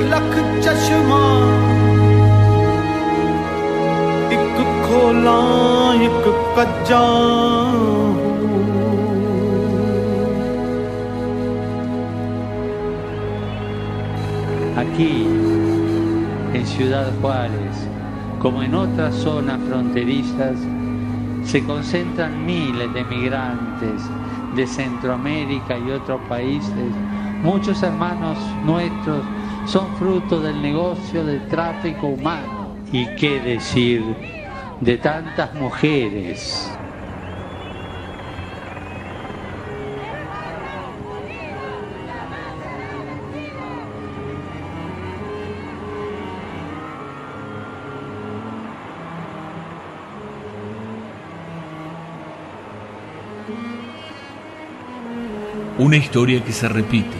ایک کھولا ایک کجا Aquí, en Ciudad Juárez, como en otras zonas fronterizas, se concentran miles de migrantes de Centroamérica y otros países. Muchos hermanos nuestros son fruto del negocio del tráfico humano. ¿Y qué decir de tantas mujeres una historia que se repite.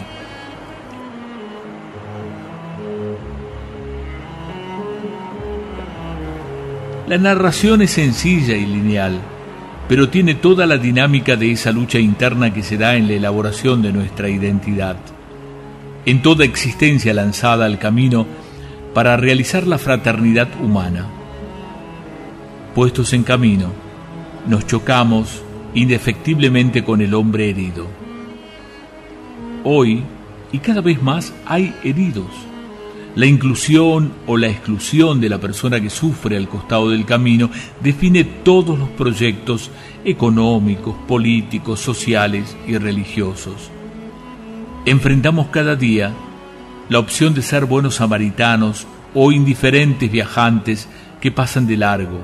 La narración es sencilla y lineal, pero tiene toda la dinámica de esa lucha interna que se da en la elaboración de nuestra identidad, en toda existencia lanzada al camino para realizar la fraternidad humana. Puestos en camino, nos chocamos indefectiblemente con el hombre herido. Hoy, y cada vez más, hay heridos. La inclusión o la exclusión de la persona que sufre al costado del camino define todos los proyectos económicos, políticos, sociales y religiosos. Enfrentamos cada día la opción de ser buenos samaritanos o indiferentes viajantes que pasan de largo.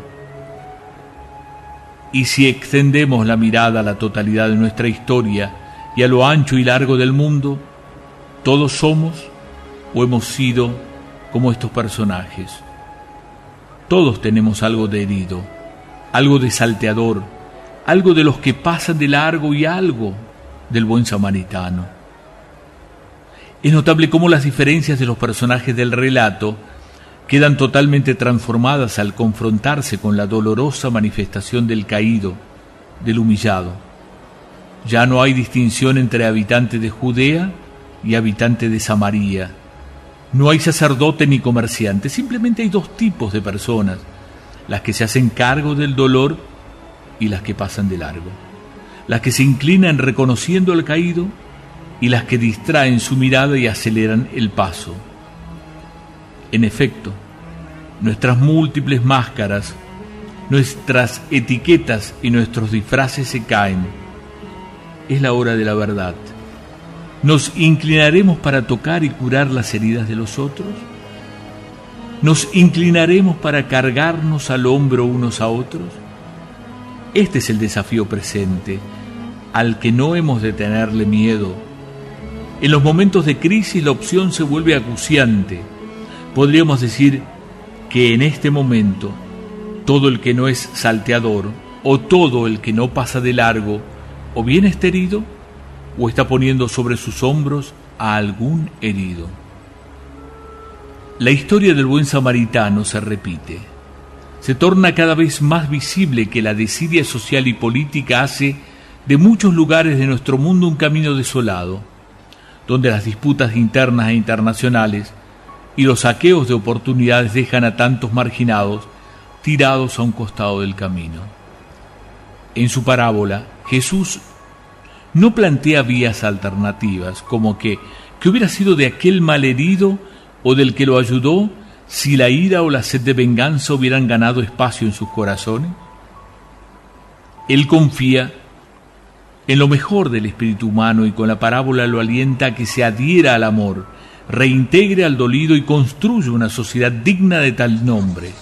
Y si extendemos la mirada a la totalidad de nuestra historia, y a lo ancho y largo del mundo, todos somos o hemos sido como estos personajes. Todos tenemos algo de herido, algo de salteador, algo de los que pasan de largo y algo del buen samaritano. Es notable cómo las diferencias de los personajes del relato quedan totalmente transformadas al confrontarse con la dolorosa manifestación del caído, del humillado ya no hay distinción entre habitante de Judea y habitante de Samaria. No hay sacerdote ni comerciante, simplemente hay dos tipos de personas, las que se hacen cargo del dolor y las que pasan de largo, las que se inclinan reconociendo al caído y las que distraen su mirada y aceleran el paso. En efecto, nuestras múltiples máscaras, nuestras etiquetas y nuestros disfraces se caen es la hora de la verdad. ¿Nos inclinaremos para tocar y curar las heridas de los otros? ¿Nos inclinaremos para cargarnos al hombro unos a otros? Este es el desafío presente, al que no hemos de tenerle miedo. En los momentos de crisis la opción se vuelve acuciante. Podríamos decir que en este momento todo el que no es salteador o todo el que no pasa de largo o bien está herido o está poniendo sobre sus hombros a algún herido. La historia del buen samaritano se repite. Se torna cada vez más visible que la desidia social y política hace de muchos lugares de nuestro mundo un camino desolado, donde las disputas internas e internacionales y los saqueos de oportunidades dejan a tantos marginados tirados a un costado del camino. En su parábola, Jesús no plantea vías alternativas, como que, que hubiera sido de aquel malherido o del que lo ayudó si la ira o la sed de venganza hubieran ganado espacio en sus corazones. Él confía en lo mejor del espíritu humano y con la parábola lo alienta a que se adhiera al amor, reintegre al dolido y construya una sociedad digna de tal nombre.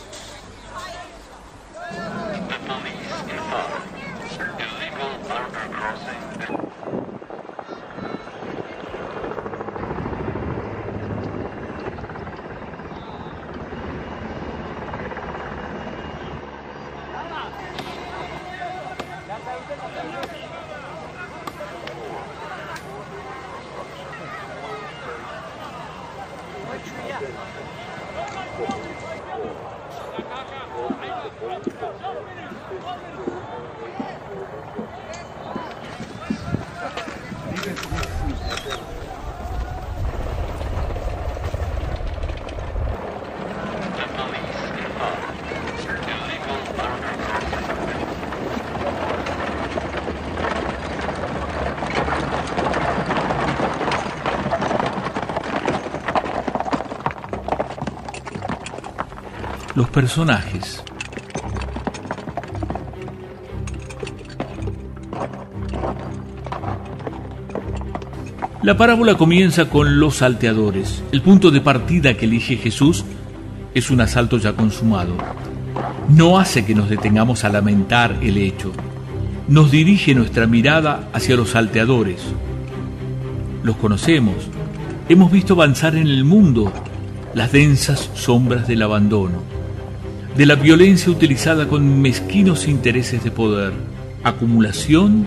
Personajes. La parábola comienza con los salteadores. El punto de partida que elige Jesús es un asalto ya consumado. No hace que nos detengamos a lamentar el hecho. Nos dirige nuestra mirada hacia los salteadores. Los conocemos. Hemos visto avanzar en el mundo las densas sombras del abandono de la violencia utilizada con mezquinos intereses de poder, acumulación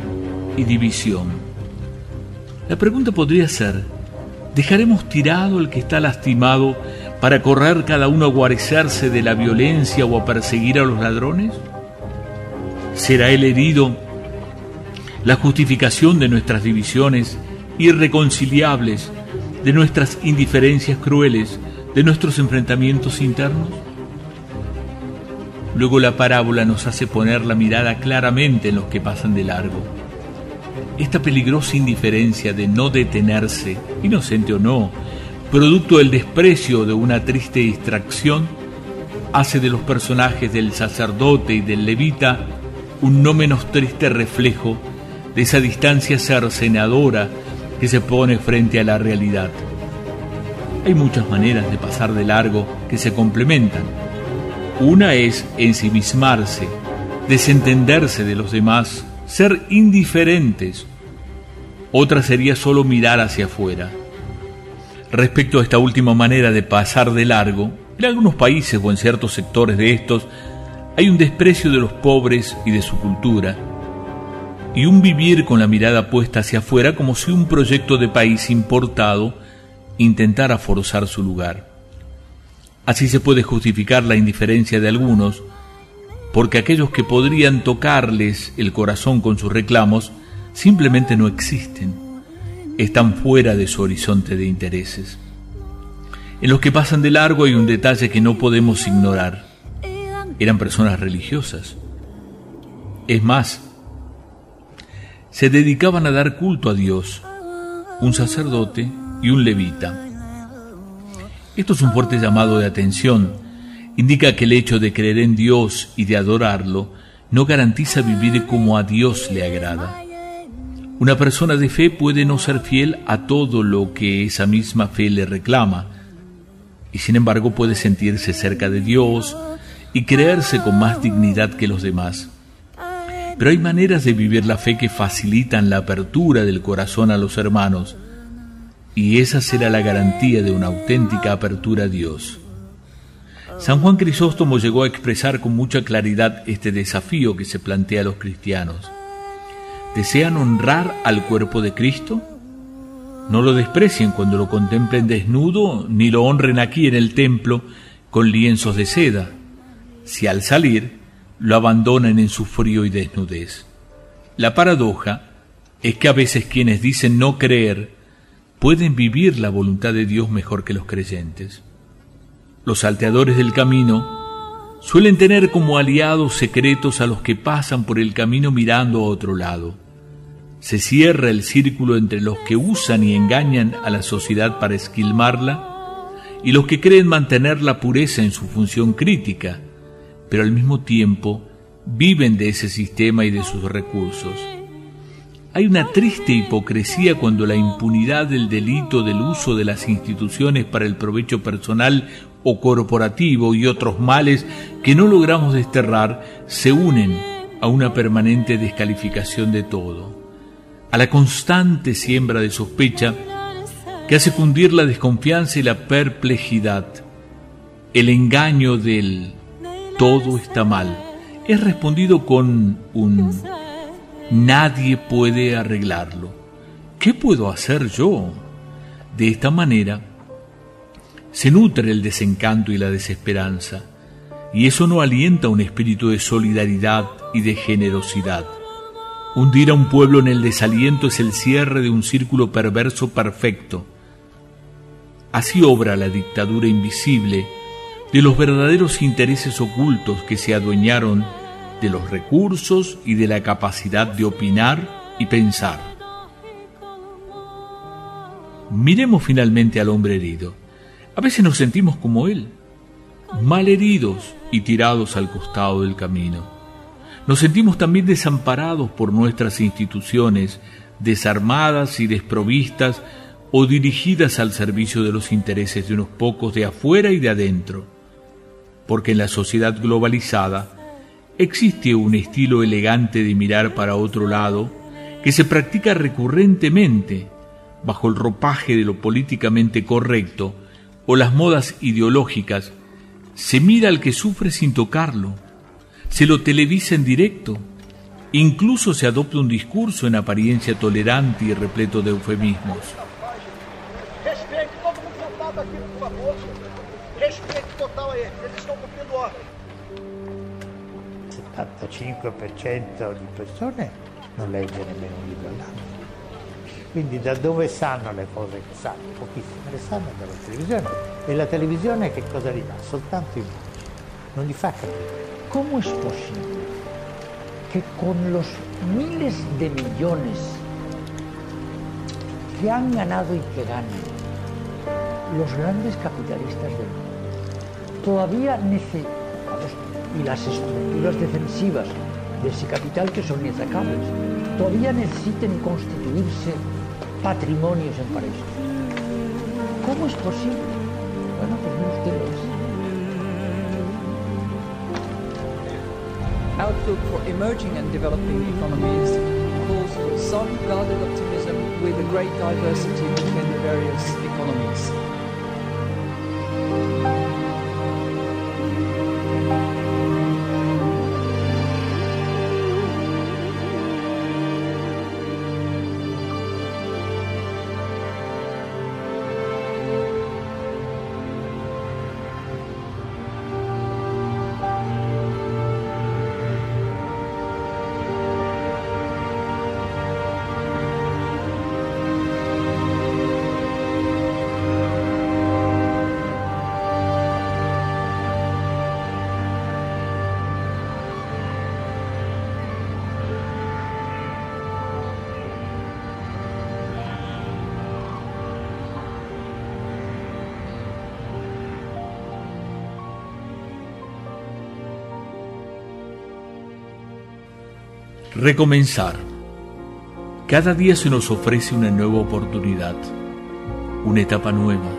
y división. La pregunta podría ser, ¿dejaremos tirado el que está lastimado para correr cada uno a guarecerse de la violencia o a perseguir a los ladrones? ¿Será el herido la justificación de nuestras divisiones irreconciliables, de nuestras indiferencias crueles, de nuestros enfrentamientos internos? Luego la parábola nos hace poner la mirada claramente en los que pasan de largo. Esta peligrosa indiferencia de no detenerse, inocente o no, producto del desprecio de una triste distracción, hace de los personajes del sacerdote y del levita un no menos triste reflejo de esa distancia cercenadora que se pone frente a la realidad. Hay muchas maneras de pasar de largo que se complementan una es ensimismarse, desentenderse de los demás, ser indiferentes. Otra sería solo mirar hacia afuera. Respecto a esta última manera de pasar de largo, en algunos países o en ciertos sectores de estos hay un desprecio de los pobres y de su cultura, y un vivir con la mirada puesta hacia afuera como si un proyecto de país importado intentara forzar su lugar. Así se puede justificar la indiferencia de algunos, porque aquellos que podrían tocarles el corazón con sus reclamos simplemente no existen, están fuera de su horizonte de intereses. En los que pasan de largo hay un detalle que no podemos ignorar. Eran personas religiosas. Es más, se dedicaban a dar culto a Dios, un sacerdote y un levita. Esto es un fuerte llamado de atención. Indica que el hecho de creer en Dios y de adorarlo no garantiza vivir como a Dios le agrada. Una persona de fe puede no ser fiel a todo lo que esa misma fe le reclama, y sin embargo puede sentirse cerca de Dios y creerse con más dignidad que los demás. Pero hay maneras de vivir la fe que facilitan la apertura del corazón a los hermanos, y esa será la garantía de una auténtica apertura a Dios. San Juan Crisóstomo llegó a expresar con mucha claridad este desafío que se plantea a los cristianos. ¿Desean honrar al cuerpo de Cristo? No lo desprecien cuando lo contemplen desnudo, ni lo honren aquí en el templo con lienzos de seda, si al salir lo abandonan en su frío y desnudez. La paradoja es que a veces quienes dicen no creer pueden vivir la voluntad de Dios mejor que los creyentes. Los salteadores del camino suelen tener como aliados secretos a los que pasan por el camino mirando a otro lado. Se cierra el círculo entre los que usan y engañan a la sociedad para esquilmarla y los que creen mantener la pureza en su función crítica, pero al mismo tiempo viven de ese sistema y de sus recursos. Hay una triste hipocresía cuando la impunidad del delito del uso de las instituciones para el provecho personal o corporativo y otros males que no logramos desterrar se unen a una permanente descalificación de todo, a la constante siembra de sospecha que hace fundir la desconfianza y la perplejidad. El engaño del todo está mal es respondido con un Nadie puede arreglarlo. ¿Qué puedo hacer yo? De esta manera, se nutre el desencanto y la desesperanza, y eso no alienta un espíritu de solidaridad y de generosidad. Hundir a un pueblo en el desaliento es el cierre de un círculo perverso perfecto. Así obra la dictadura invisible de los verdaderos intereses ocultos que se adueñaron de los recursos y de la capacidad de opinar y pensar. Miremos finalmente al hombre herido. A veces nos sentimos como él, mal heridos y tirados al costado del camino. Nos sentimos también desamparados por nuestras instituciones, desarmadas y desprovistas o dirigidas al servicio de los intereses de unos pocos de afuera y de adentro. Porque en la sociedad globalizada existe un estilo elegante de mirar para otro lado que se practica recurrentemente bajo el ropaje de lo políticamente correcto o las modas ideológicas se mira al que sufre sin tocarlo, se lo televisa en directo, incluso se adopta un discurso en apariencia tolerante y repleto de eufemismos. 75% di persone non legge nemmeno un libro all'anno. Quindi da dove sanno le cose che sanno? Pochissime le sanno dalla televisione. E la televisione che cosa gli dà? Soltanto immagini. Non gli fa capire. ¿Cómo es posible que con los miles de millones que han ganado y que ganan los grandes capitalistas del mundo todavía necesitamos y las estructuras defensivas de ese capital que son inacabables todavía necesiten constituirse patrimonios en paraísos. ¿Cómo es posible? Bueno, pues no ustedes. Outlook for emerging and developing economies calls for some guarded optimism with a great diversity between the various economies. Recomenzar. Cada día se nos ofrece una nueva oportunidad, una etapa nueva.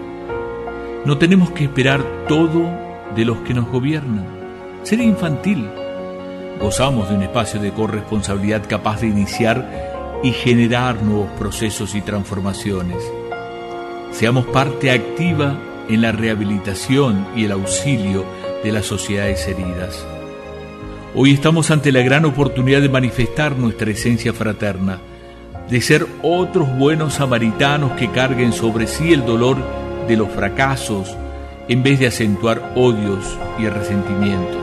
No tenemos que esperar todo de los que nos gobiernan. Sería infantil. Gozamos de un espacio de corresponsabilidad capaz de iniciar y generar nuevos procesos y transformaciones. Seamos parte activa en la rehabilitación y el auxilio de las sociedades heridas. Hoy estamos ante la gran oportunidad de manifestar nuestra esencia fraterna, de ser otros buenos samaritanos que carguen sobre sí el dolor de los fracasos en vez de acentuar odios y resentimientos.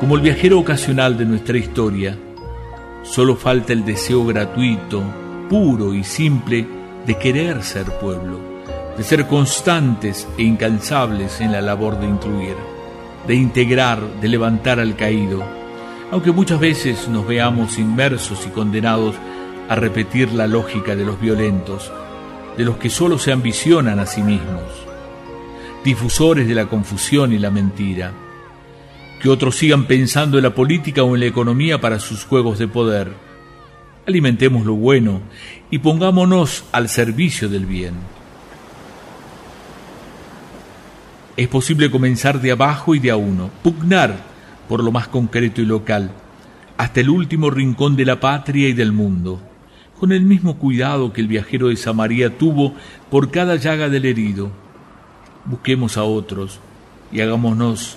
Como el viajero ocasional de nuestra historia, solo falta el deseo gratuito, puro y simple de querer ser pueblo, de ser constantes e incansables en la labor de incluir de integrar, de levantar al caído, aunque muchas veces nos veamos inmersos y condenados a repetir la lógica de los violentos, de los que solo se ambicionan a sí mismos, difusores de la confusión y la mentira, que otros sigan pensando en la política o en la economía para sus juegos de poder. Alimentemos lo bueno y pongámonos al servicio del bien. Es posible comenzar de abajo y de a uno, pugnar por lo más concreto y local, hasta el último rincón de la patria y del mundo, con el mismo cuidado que el viajero de Samaria tuvo por cada llaga del herido. Busquemos a otros y hagámonos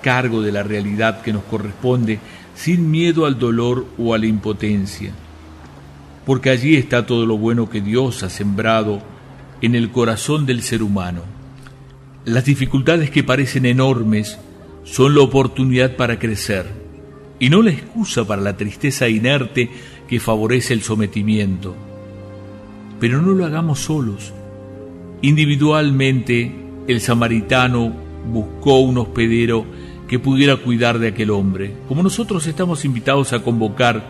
cargo de la realidad que nos corresponde sin miedo al dolor o a la impotencia, porque allí está todo lo bueno que Dios ha sembrado en el corazón del ser humano Las dificultades que parecen enormes son la oportunidad para crecer y no la excusa para la tristeza inerte que favorece el sometimiento. Pero no lo hagamos solos. Individualmente, el samaritano buscó un hospedero que pudiera cuidar de aquel hombre, como nosotros estamos invitados a convocar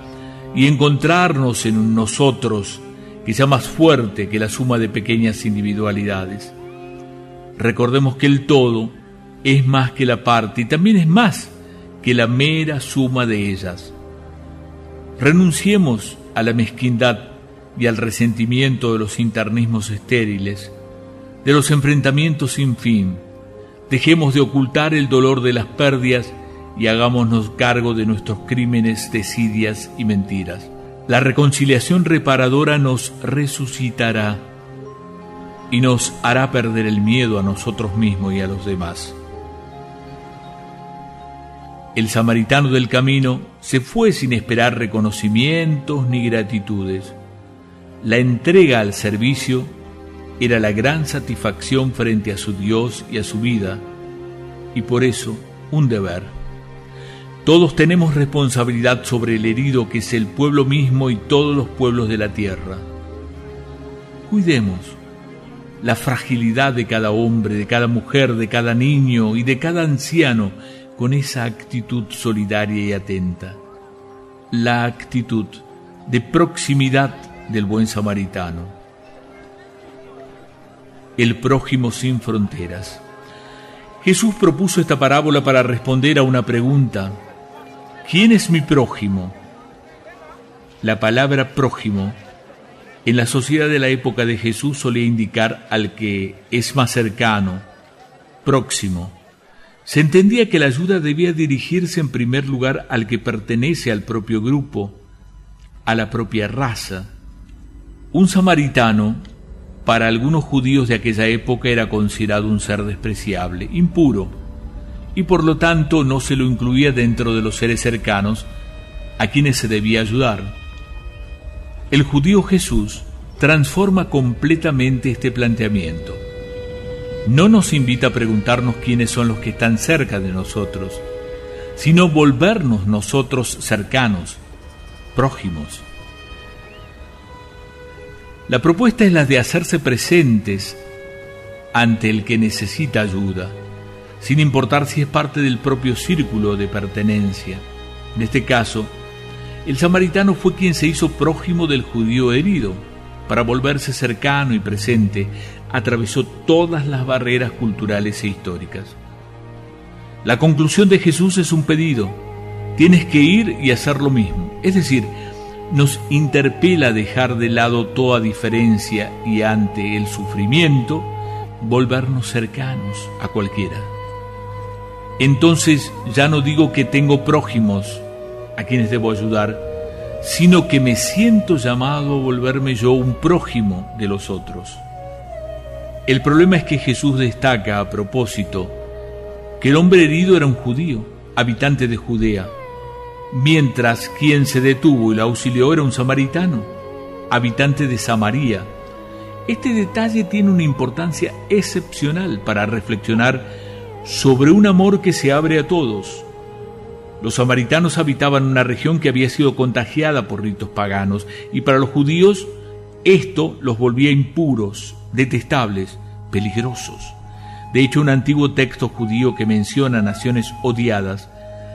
y encontrarnos en nosotros, que sea más fuerte que la suma de pequeñas individualidades. Recordemos que el todo es más que la parte y también es más que la mera suma de ellas. Renunciemos a la mezquindad y al resentimiento de los internismos estériles, de los enfrentamientos sin fin. Dejemos de ocultar el dolor de las pérdidas y hagámonos cargo de nuestros crímenes, desidias y mentiras. La reconciliación reparadora nos resucitará y nos hará perder el miedo a nosotros mismos y a los demás. El samaritano del camino se fue sin esperar reconocimientos ni gratitudes. La entrega al servicio era la gran satisfacción frente a su Dios y a su vida, y por eso un deber. Todos tenemos responsabilidad sobre el herido que es el pueblo mismo y todos los pueblos de la tierra. Cuidemos la fragilidad de cada hombre, de cada mujer, de cada niño y de cada anciano con esa actitud solidaria y atenta, la actitud de proximidad del buen samaritano, el prójimo sin fronteras. Jesús propuso esta parábola para responder a una pregunta. ¿Quién es mi prójimo? La palabra prójimo en la sociedad de la época de Jesús solía indicar al que es más cercano, próximo, se entendía que la ayuda debía dirigirse en primer lugar al que pertenece al propio grupo, a la propia raza. Un samaritano, para algunos judíos de aquella época, era considerado un ser despreciable, impuro, y por lo tanto no se lo incluía dentro de los seres cercanos a quienes se debía ayudar. El judío Jesús transforma completamente este planteamiento no nos invita a preguntarnos quiénes son los que están cerca de nosotros, sino volvernos nosotros cercanos, prójimos. La propuesta es la de hacerse presentes ante el que necesita ayuda, sin importar si es parte del propio círculo de pertenencia. En este caso, el samaritano fue quien se hizo prójimo del judío herido, para volverse cercano y presente, atravesó todas las barreras culturales e históricas. La conclusión de Jesús es un pedido. Tienes que ir y hacer lo mismo. Es decir, nos interpela a dejar de lado toda diferencia y ante el sufrimiento, volvernos cercanos a cualquiera. Entonces ya no digo que tengo prójimos a quienes debo ayudar, sino que me siento llamado a volverme yo un prójimo de los otros. El problema es que Jesús destaca a propósito que el hombre herido era un judío, habitante de Judea, mientras quien se detuvo y lo auxilió era un samaritano, habitante de Samaria. Este detalle tiene una importancia excepcional para reflexionar sobre un amor que se abre a todos. Los samaritanos habitaban una región que había sido contagiada por ritos paganos y para los judíos esto los volvía impuros, detestables, peligrosos. De hecho, un antiguo texto judío que menciona naciones odiadas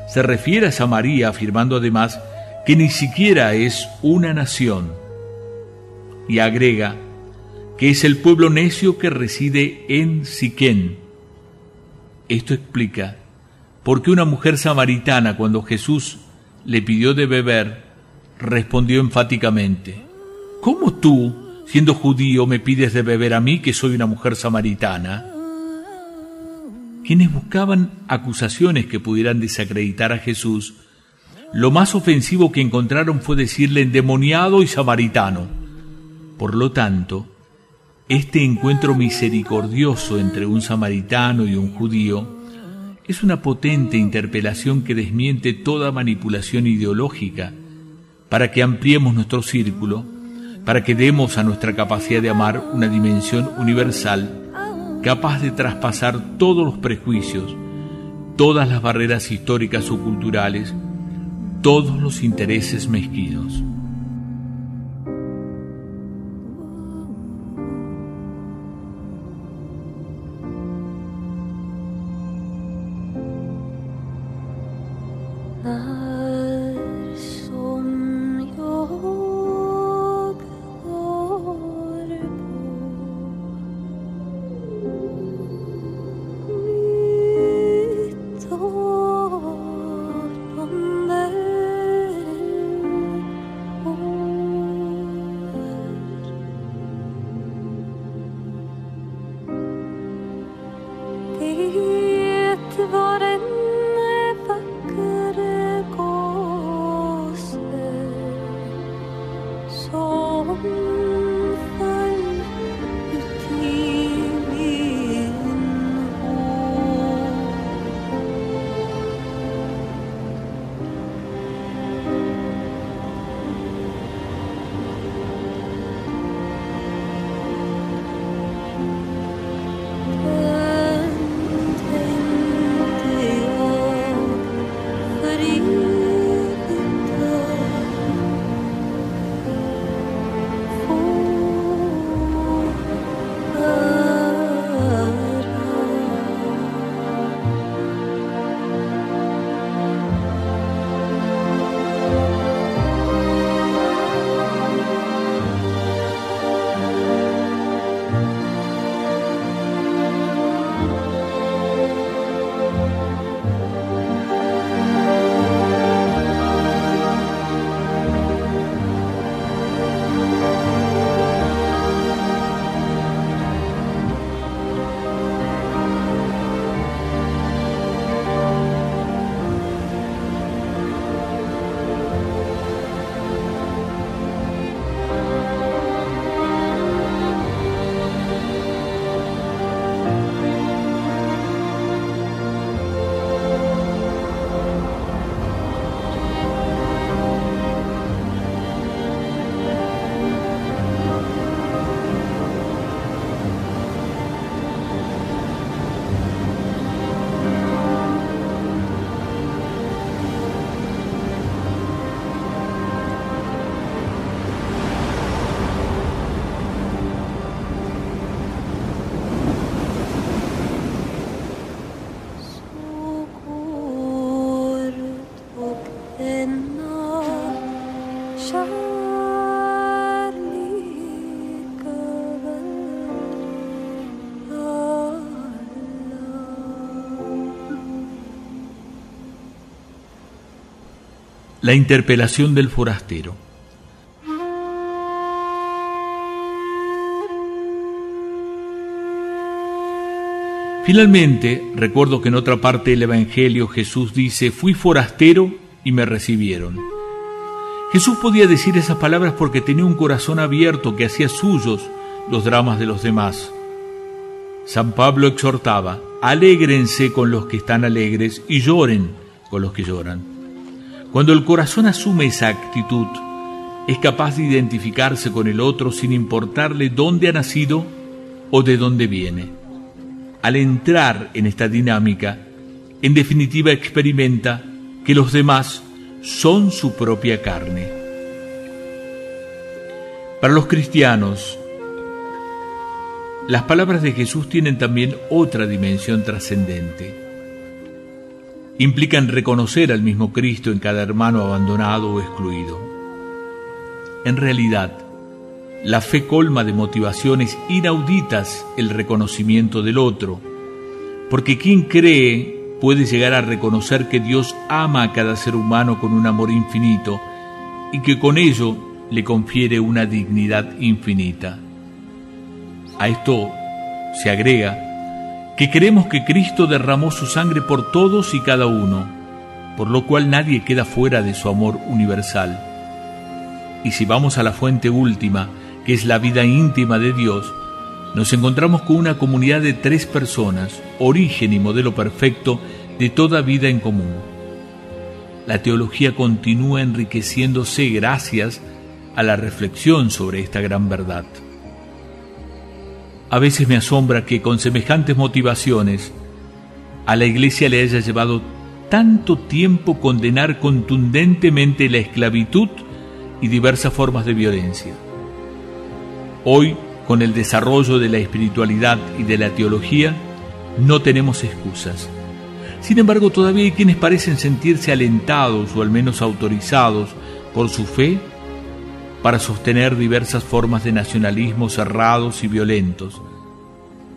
se refiere a Samaria afirmando además que ni siquiera es una nación y agrega que es el pueblo necio que reside en Siquén. Esto explica por qué una mujer samaritana cuando Jesús le pidió de beber respondió enfáticamente, ¿cómo tú, siendo judío, me pides de beber a mí que soy una mujer samaritana? Quienes buscaban acusaciones que pudieran desacreditar a Jesús, lo más ofensivo que encontraron fue decirle endemoniado y samaritano. Por lo tanto, este encuentro misericordioso entre un samaritano y un judío es una potente interpelación que desmiente toda manipulación ideológica para que ampliemos nuestro círculo para que demos a nuestra capacidad de amar una dimensión universal capaz de traspasar todos los prejuicios, todas las barreras históricas o culturales, todos los intereses mezquinos. La interpelación del forastero. Finalmente, recuerdo que en otra parte del Evangelio Jesús dice, fui forastero y me recibieron. Jesús podía decir esas palabras porque tenía un corazón abierto que hacía suyos los dramas de los demás. San Pablo exhortaba, alégrense con los que están alegres y lloren con los que lloran. Cuando el corazón asume esa actitud, es capaz de identificarse con el otro sin importarle dónde ha nacido o de dónde viene. Al entrar en esta dinámica, en definitiva experimenta que los demás son su propia carne. Para los cristianos, las palabras de Jesús tienen también otra dimensión trascendente implican reconocer al mismo Cristo en cada hermano abandonado o excluido. En realidad, la fe colma de motivaciones inauditas el reconocimiento del otro, porque quien cree puede llegar a reconocer que Dios ama a cada ser humano con un amor infinito y que con ello le confiere una dignidad infinita. A esto se agrega que creemos que Cristo derramó su sangre por todos y cada uno, por lo cual nadie queda fuera de su amor universal. Y si vamos a la fuente última, que es la vida íntima de Dios, nos encontramos con una comunidad de tres personas, origen y modelo perfecto de toda vida en común. La teología continúa enriqueciéndose gracias a la reflexión sobre esta gran verdad. A veces me asombra que con semejantes motivaciones a la Iglesia le haya llevado tanto tiempo condenar contundentemente la esclavitud y diversas formas de violencia. Hoy, con el desarrollo de la espiritualidad y de la teología, no tenemos excusas. Sin embargo, todavía hay quienes parecen sentirse alentados o al menos autorizados por su fe para sostener diversas formas de nacionalismo cerrados y violentos,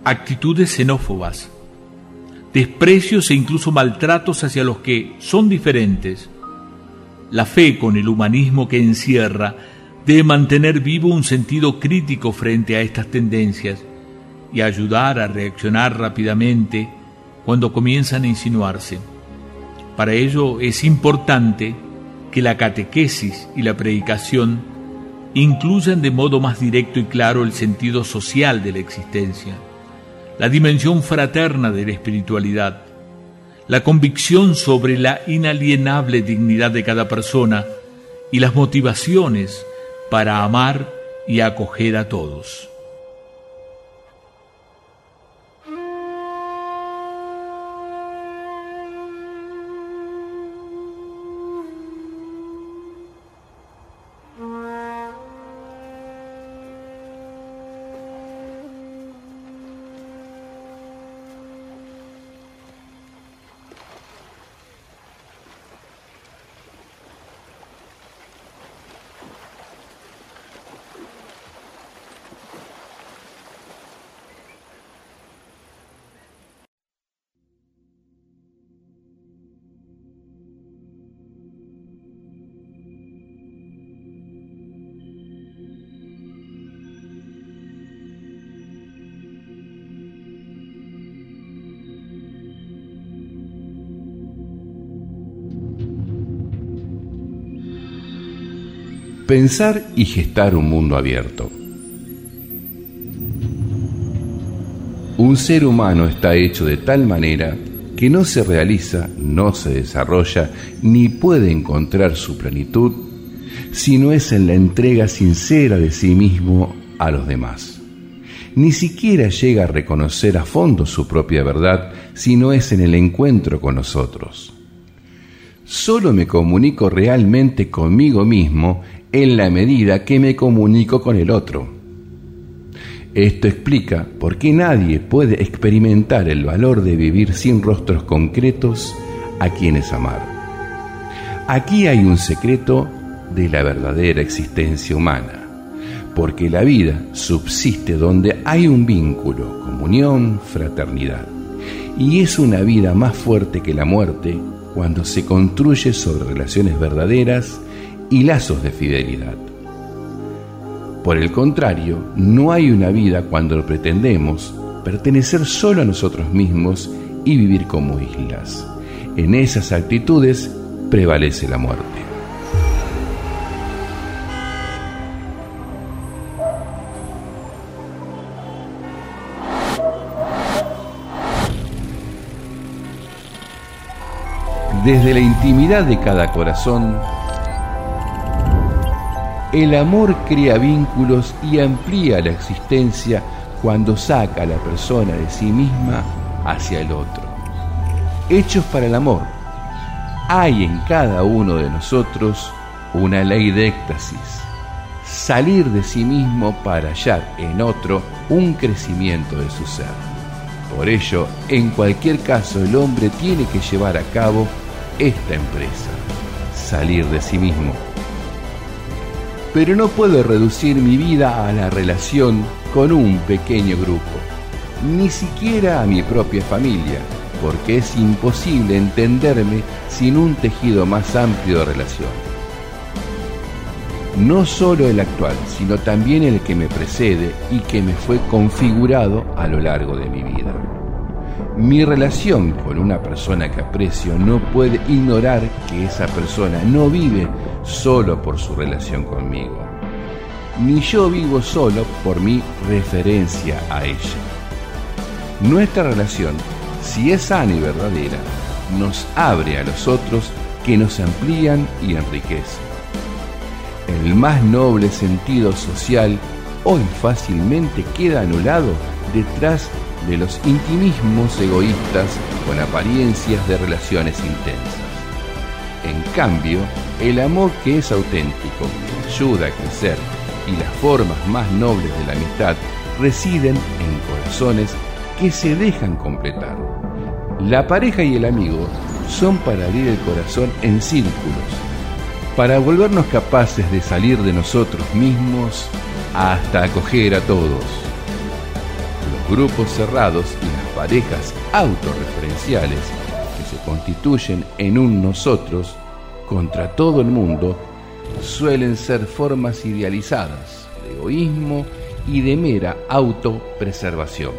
actitudes xenófobas, desprecios e incluso maltratos hacia los que son diferentes. La fe con el humanismo que encierra debe mantener vivo un sentido crítico frente a estas tendencias y ayudar a reaccionar rápidamente cuando comienzan a insinuarse. Para ello es importante que la catequesis y la predicación incluyan de modo más directo y claro el sentido social de la existencia la dimensión fraterna de la espiritualidad, la convicción sobre la inalienable dignidad de cada persona y las motivaciones para amar y acoger a todos. Pensar y gestar un mundo abierto. Un ser humano está hecho de tal manera que no se realiza, no se desarrolla, ni puede encontrar su plenitud si no es en la entrega sincera de sí mismo a los demás. Ni siquiera llega a reconocer a fondo su propia verdad si no es en el encuentro con nosotros. Solo me comunico realmente conmigo mismo en la medida que me comunico con el otro. Esto explica por qué nadie puede experimentar el valor de vivir sin rostros concretos a quienes amar. Aquí hay un secreto de la verdadera existencia humana, porque la vida subsiste donde hay un vínculo, comunión, fraternidad, y es una vida más fuerte que la muerte cuando se construye sobre relaciones verdaderas y lazos de fidelidad. Por el contrario, no hay una vida cuando pretendemos pertenecer solo a nosotros mismos y vivir como islas. En esas actitudes prevalece la muerte. Desde la intimidad de cada corazón el amor crea vínculos y amplía la existencia cuando saca a la persona de sí misma hacia el otro. Hechos para el amor. Hay en cada uno de nosotros una ley de éxtasis. Salir de sí mismo para hallar en otro un crecimiento de su ser. Por ello, en cualquier caso, el hombre tiene que llevar a cabo esta empresa. Salir de sí mismo pero no puedo reducir mi vida a la relación con un pequeño grupo, ni siquiera a mi propia familia, porque es imposible entenderme sin un tejido más amplio de relación. No solo el actual, sino también el que me precede y que me fue configurado a lo largo de mi vida. Mi relación con una persona que aprecio no puede ignorar que esa persona no vive solo por su relación conmigo, ni yo vivo solo por mi referencia a ella. Nuestra relación, si es sana y verdadera, nos abre a los otros que nos amplían y enriquecen. El más noble sentido social hoy fácilmente queda anulado detrás de los intimismos egoístas con apariencias de relaciones intensas. En cambio, el amor que es auténtico, ayuda a crecer y las formas más nobles de la amistad residen en corazones que se dejan completar. La pareja y el amigo son para abrir el corazón en círculos, para volvernos capaces de salir de nosotros mismos hasta acoger a todos. Los grupos cerrados y las parejas autorreferenciales que se constituyen en un nosotros contra todo el mundo suelen ser formas idealizadas de egoísmo y de mera autopreservación.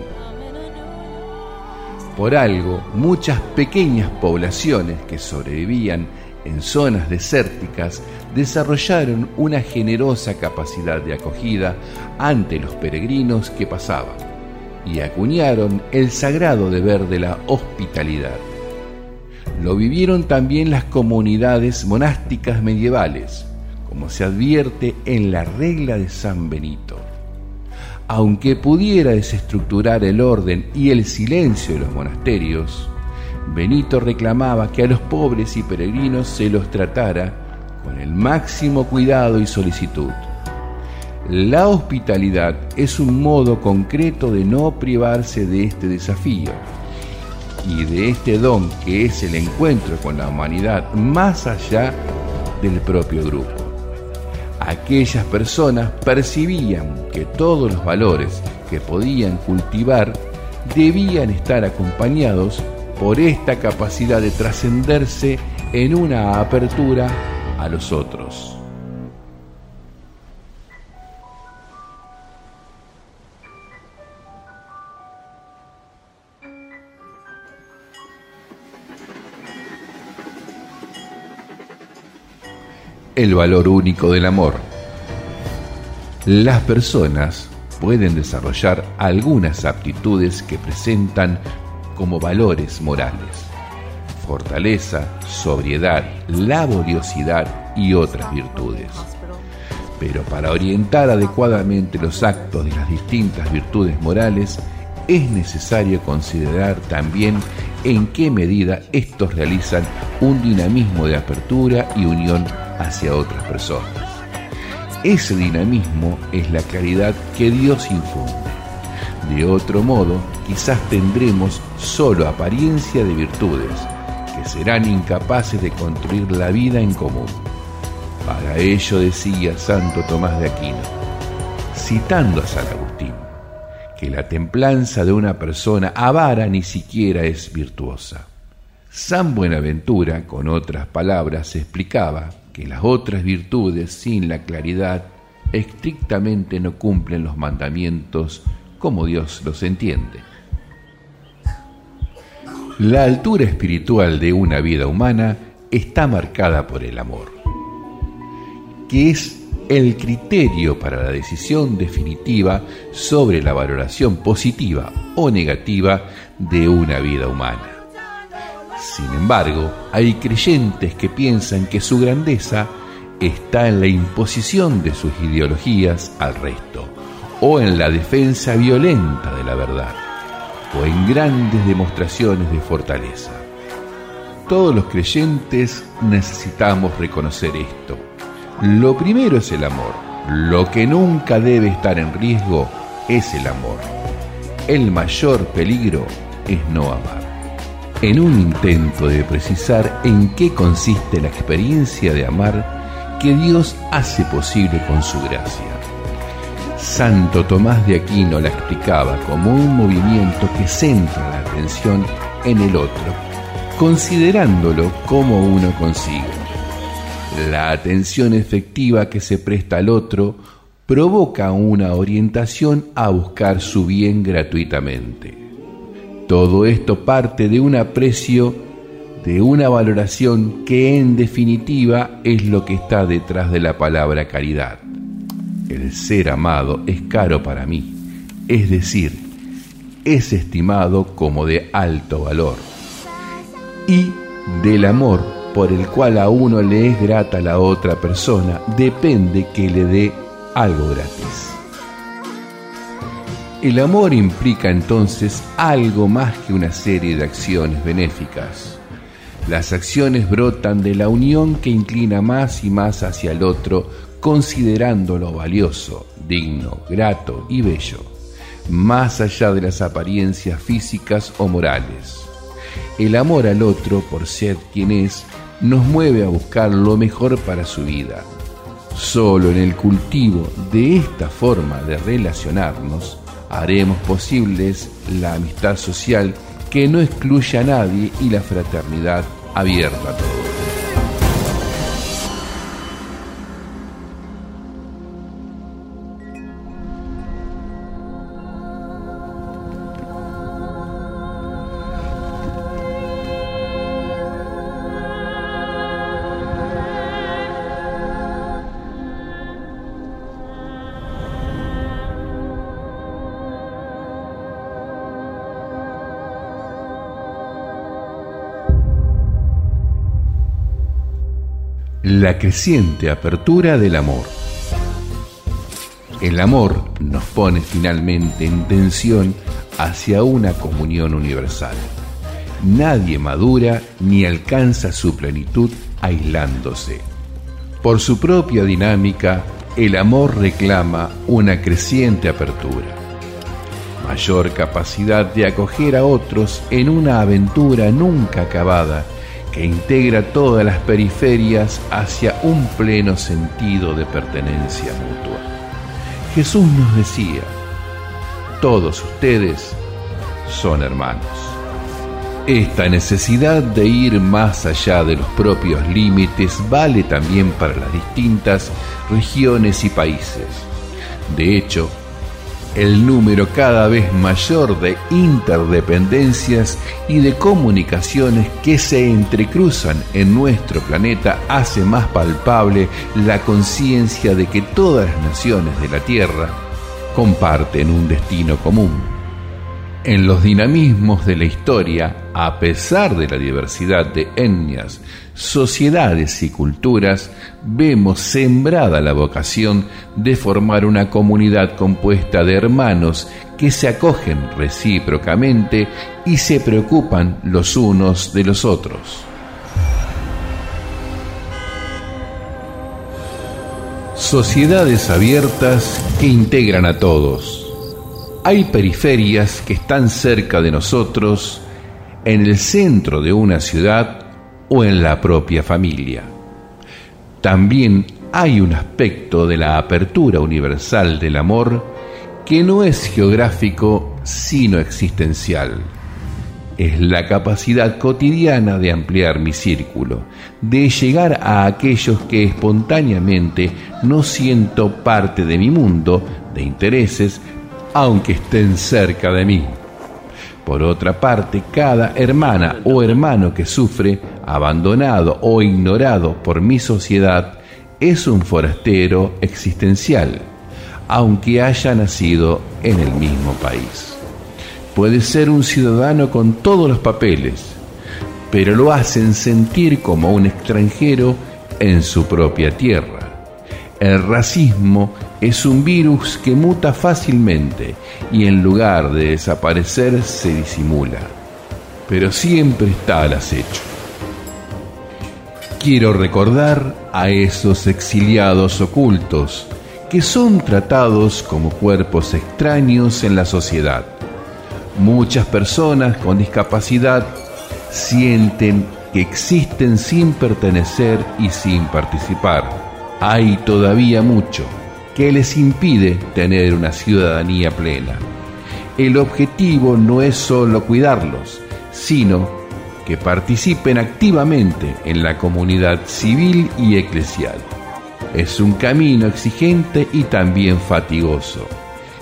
Por algo, muchas pequeñas poblaciones que sobrevivían en zonas desérticas desarrollaron una generosa capacidad de acogida ante los peregrinos que pasaban y acuñaron el sagrado deber de la hospitalidad. Lo vivieron también las comunidades monásticas medievales, como se advierte en la regla de San Benito. Aunque pudiera desestructurar el orden y el silencio de los monasterios, Benito reclamaba que a los pobres y peregrinos se los tratara con el máximo cuidado y solicitud. La hospitalidad es un modo concreto de no privarse de este desafío y de este don que es el encuentro con la humanidad más allá del propio grupo. Aquellas personas percibían que todos los valores que podían cultivar debían estar acompañados por esta capacidad de trascenderse en una apertura a los otros. El valor único del amor. Las personas pueden desarrollar algunas aptitudes que presentan como valores morales. Fortaleza, sobriedad, laboriosidad y otras virtudes. Pero para orientar adecuadamente los actos de las distintas virtudes morales, es necesario considerar también en qué medida estos realizan un dinamismo de apertura y unión hacia otras personas. Ese dinamismo es la caridad que Dios infunde. De otro modo, quizás tendremos solo apariencia de virtudes que serán incapaces de construir la vida en común. Para ello decía Santo Tomás de Aquino, citando a San Agustín, que la templanza de una persona avara ni siquiera es virtuosa. San Buenaventura, con otras palabras, explicaba que las otras virtudes sin la claridad estrictamente no cumplen los mandamientos como Dios los entiende. La altura espiritual de una vida humana está marcada por el amor, que es el criterio para la decisión definitiva sobre la valoración positiva o negativa de una vida humana. Sin embargo, hay creyentes que piensan que su grandeza está en la imposición de sus ideologías al resto, o en la defensa violenta de la verdad, o en grandes demostraciones de fortaleza. Todos los creyentes necesitamos reconocer esto. Lo primero es el amor. Lo que nunca debe estar en riesgo es el amor. El mayor peligro es no amar en un intento de precisar en qué consiste la experiencia de amar que Dios hace posible con su gracia. Santo Tomás de Aquino la explicaba como un movimiento que centra la atención en el otro, considerándolo como uno consigue. La atención efectiva que se presta al otro provoca una orientación a buscar su bien gratuitamente. Todo esto parte de un aprecio, de una valoración que en definitiva es lo que está detrás de la palabra caridad. El ser amado es caro para mí, es decir, es estimado como de alto valor. Y del amor por el cual a uno le es grata la otra persona, depende que le dé algo gratis. El amor implica entonces algo más que una serie de acciones benéficas. Las acciones brotan de la unión que inclina más y más hacia el otro, considerándolo valioso, digno, grato y bello, más allá de las apariencias físicas o morales. El amor al otro, por ser quien es, nos mueve a buscar lo mejor para su vida. Solo en el cultivo de esta forma de relacionarnos, haremos posibles la amistad social que no excluye a nadie y la fraternidad abierta a todos. La creciente apertura del amor. El amor nos pone finalmente en tensión hacia una comunión universal. Nadie madura ni alcanza su plenitud aislándose. Por su propia dinámica, el amor reclama una creciente apertura, mayor capacidad de acoger a otros en una aventura nunca acabada que integra todas las periferias hacia un pleno sentido de pertenencia mutua. Jesús nos decía, todos ustedes son hermanos. Esta necesidad de ir más allá de los propios límites vale también para las distintas regiones y países. De hecho, el número cada vez mayor de interdependencias y de comunicaciones que se entrecruzan en nuestro planeta hace más palpable la conciencia de que todas las naciones de la Tierra comparten un destino común. En los dinamismos de la historia, a pesar de la diversidad de etnias, sociedades y culturas, vemos sembrada la vocación de formar una comunidad compuesta de hermanos que se acogen recíprocamente y se preocupan los unos de los otros. Sociedades abiertas que integran a todos hay periferias que están cerca de nosotros, en el centro de una ciudad o en la propia familia. También hay un aspecto de la apertura universal del amor que no es geográfico sino existencial. Es la capacidad cotidiana de ampliar mi círculo, de llegar a aquellos que espontáneamente no siento parte de mi mundo de intereses, aunque estén cerca de mí. Por otra parte, cada hermana o hermano que sufre, abandonado o ignorado por mi sociedad, es un forastero existencial, aunque haya nacido en el mismo país. Puede ser un ciudadano con todos los papeles, pero lo hacen sentir como un extranjero en su propia tierra. El racismo es un virus que muta fácilmente y en lugar de desaparecer se disimula, pero siempre está al acecho. Quiero recordar a esos exiliados ocultos que son tratados como cuerpos extraños en la sociedad. Muchas personas con discapacidad sienten que existen sin pertenecer y sin participar hay todavía mucho que les impide tener una ciudadanía plena. El objetivo no es solo cuidarlos, sino que participen activamente en la comunidad civil y eclesial. Es un camino exigente y también fatigoso,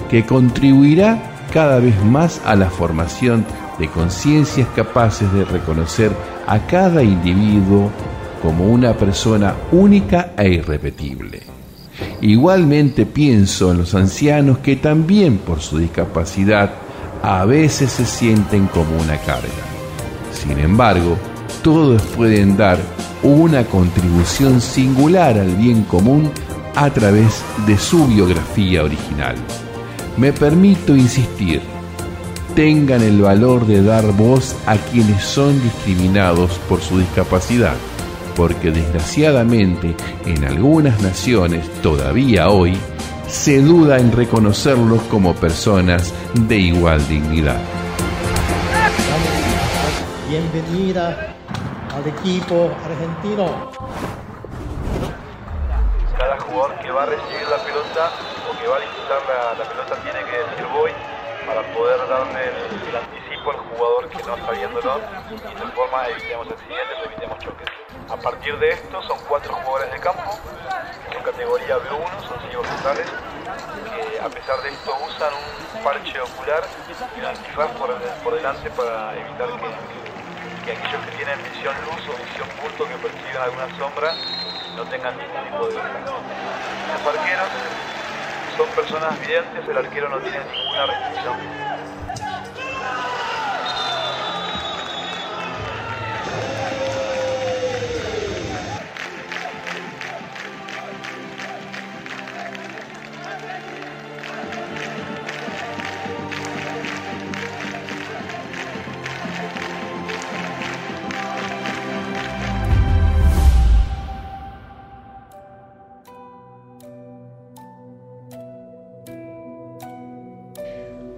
que contribuirá cada vez más a la formación de conciencias capaces de reconocer a cada individuo como una persona única e irrepetible. Igualmente pienso en los ancianos que también por su discapacidad a veces se sienten como una carga. Sin embargo, todos pueden dar una contribución singular al bien común a través de su biografía original. me permito insistir, tengan el valor de dar voz a quienes son discriminados por su discapacidad, porque desgraciadamente en algunas naciones todavía hoy se duda en reconocerlos como personas de igual dignidad. Bienvenida al equipo argentino. Cada jugador que va a recibir la pelota o que va a disputar la, la pelota tiene que decir voy para poder darle el, el anticipo al jugador que no está viéndolo y de forma evitemos accidentes evitemos choques. A partir de esto son cuatro jugadores de campo, son categoría B1, son ciegos totales, que a pesar de esto usan un parche ocular y un antifaz por, delante para evitar que, que aquellos que tienen visión luz o visión bulto que perciben alguna sombra no tengan ningún tipo de. Los arqueros son personas videntes, el arquero no tiene ninguna restricción.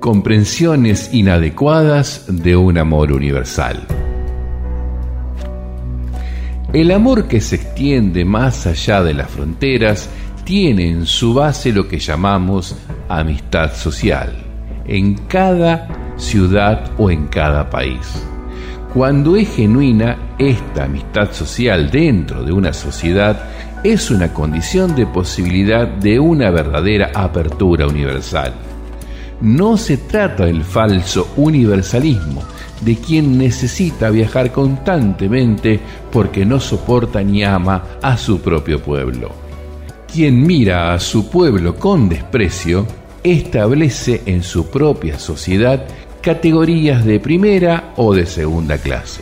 Comprensiones inadecuadas de un amor universal. El amor que se extiende más allá de las fronteras tiene en su base lo que llamamos amistad social, en cada ciudad o en cada país. Cuando es genuina, esta amistad social dentro de una sociedad es una condición de posibilidad de una verdadera apertura universal no se trata del falso universalismo, de quien necesita viajar constantemente porque no soporta ni ama a su propio pueblo. Quien mira a su pueblo con desprecio establece en su propia sociedad categorías de primera o de segunda clase,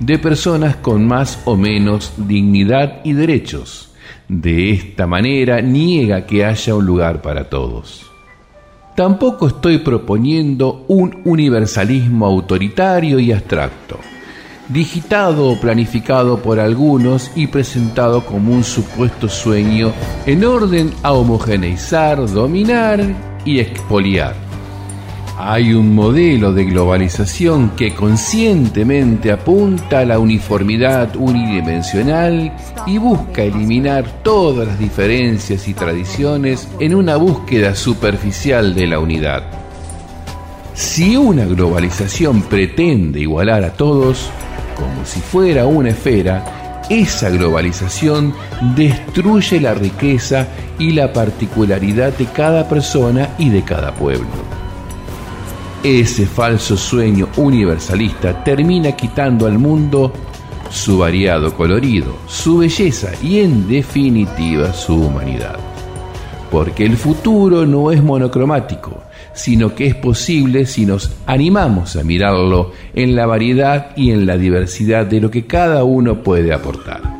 de personas con más o menos dignidad y derechos. De esta manera niega que haya un lugar para todos. Tampoco estoy proponiendo un universalismo autoritario y abstracto, digitado o planificado por algunos y presentado como un supuesto sueño en orden a homogeneizar, dominar y expoliar hay un modelo de globalización que conscientemente apunta a la uniformidad unidimensional y busca eliminar todas las diferencias y tradiciones en una búsqueda superficial de la unidad. Si una globalización pretende igualar a todos, como si fuera una esfera, esa globalización destruye la riqueza y la particularidad de cada persona y de cada pueblo. Ese falso sueño universalista termina quitando al mundo su variado colorido, su belleza y en definitiva su humanidad. Porque el futuro no es monocromático, sino que es posible si nos animamos a mirarlo en la variedad y en la diversidad de lo que cada uno puede aportar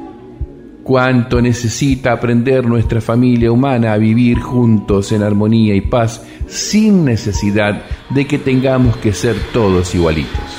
cuánto necesita aprender nuestra familia humana a vivir juntos en armonía y paz sin necesidad de que tengamos que ser todos igualitos.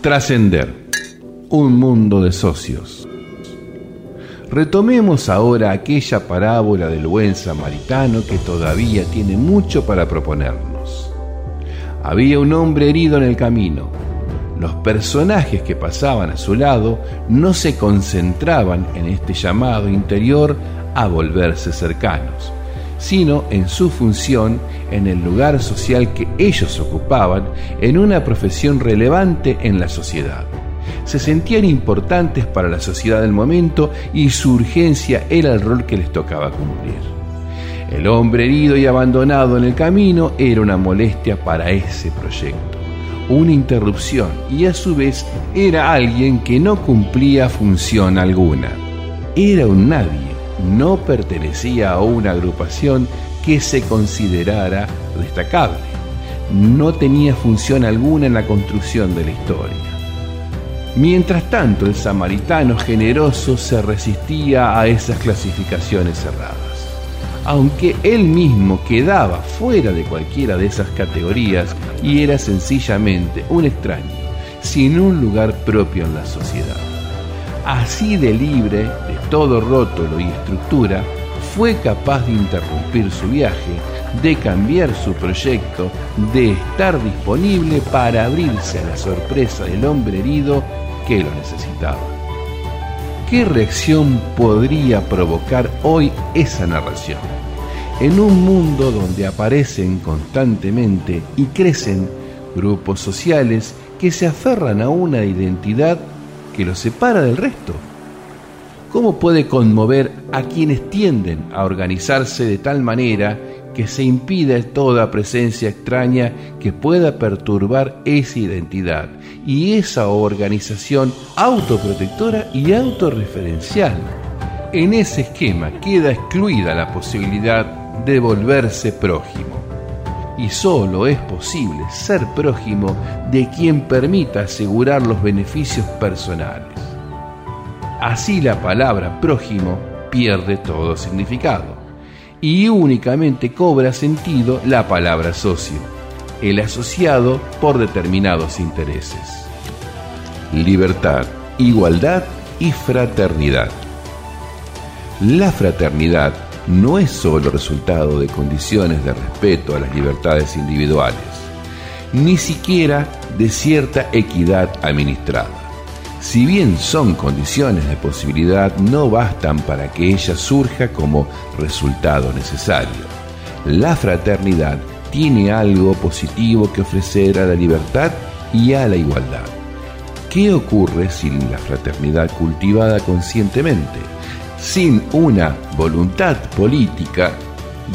Trascender. Un mundo de socios. Retomemos ahora aquella parábola del buen samaritano que todavía tiene mucho para proponernos. Había un hombre herido en el camino. Los personajes que pasaban a su lado no se concentraban en este llamado interior a volverse cercanos, sino en su función en el lugar social que ellos ocupaban en una profesión relevante en la sociedad. Se sentían importantes para la sociedad del momento y su urgencia era el rol que les tocaba cumplir. El hombre herido y abandonado en el camino era una molestia para ese proyecto, una interrupción y a su vez era alguien que no cumplía función alguna. Era un nadie, no pertenecía a una agrupación que se considerara destacable. No tenía función alguna en la construcción de la historia. Mientras tanto, el samaritano generoso se resistía a esas clasificaciones cerradas. Aunque él mismo quedaba fuera de cualquiera de esas categorías y era sencillamente un extraño, sin un lugar propio en la sociedad. Así de libre todo rótulo y estructura, fue capaz de interrumpir su viaje, de cambiar su proyecto, de estar disponible para abrirse a la sorpresa del hombre herido que lo necesitaba. ¿Qué reacción podría provocar hoy esa narración? En un mundo donde aparecen constantemente y crecen grupos sociales que se aferran a una identidad que los separa del resto. ¿Cómo puede conmover a quienes tienden a organizarse de tal manera que se impida toda presencia extraña que pueda perturbar esa identidad y esa organización autoprotectora y autorreferencial? En ese esquema queda excluida la posibilidad de volverse prójimo. Y solo es posible ser prójimo de quien permita asegurar los beneficios personales. Así la palabra prójimo pierde todo significado y únicamente cobra sentido la palabra socio, el asociado por determinados intereses. Libertad, igualdad y fraternidad. La fraternidad no es solo resultado de condiciones de respeto a las libertades individuales, ni siquiera de cierta equidad administrada si bien son condiciones de posibilidad, no bastan para que ella surja como resultado necesario. La fraternidad tiene algo positivo que ofrecer a la libertad y a la igualdad. ¿Qué ocurre sin la fraternidad cultivada conscientemente? Sin una voluntad política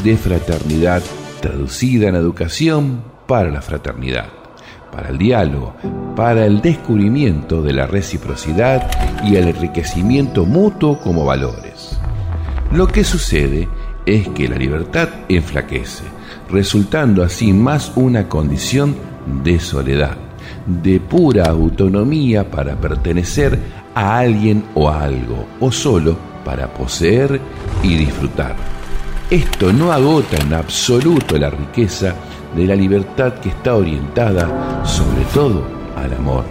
de fraternidad traducida en educación para la fraternidad para el diálogo, para el descubrimiento de la reciprocidad y el enriquecimiento mutuo como valores. Lo que sucede es que la libertad enflaquece, resultando así más una condición de soledad, de pura autonomía para pertenecer a alguien o a algo, o solo para poseer y disfrutar. Esto no agota en absoluto la riqueza de la libertad que está orientada sobre todo al amor.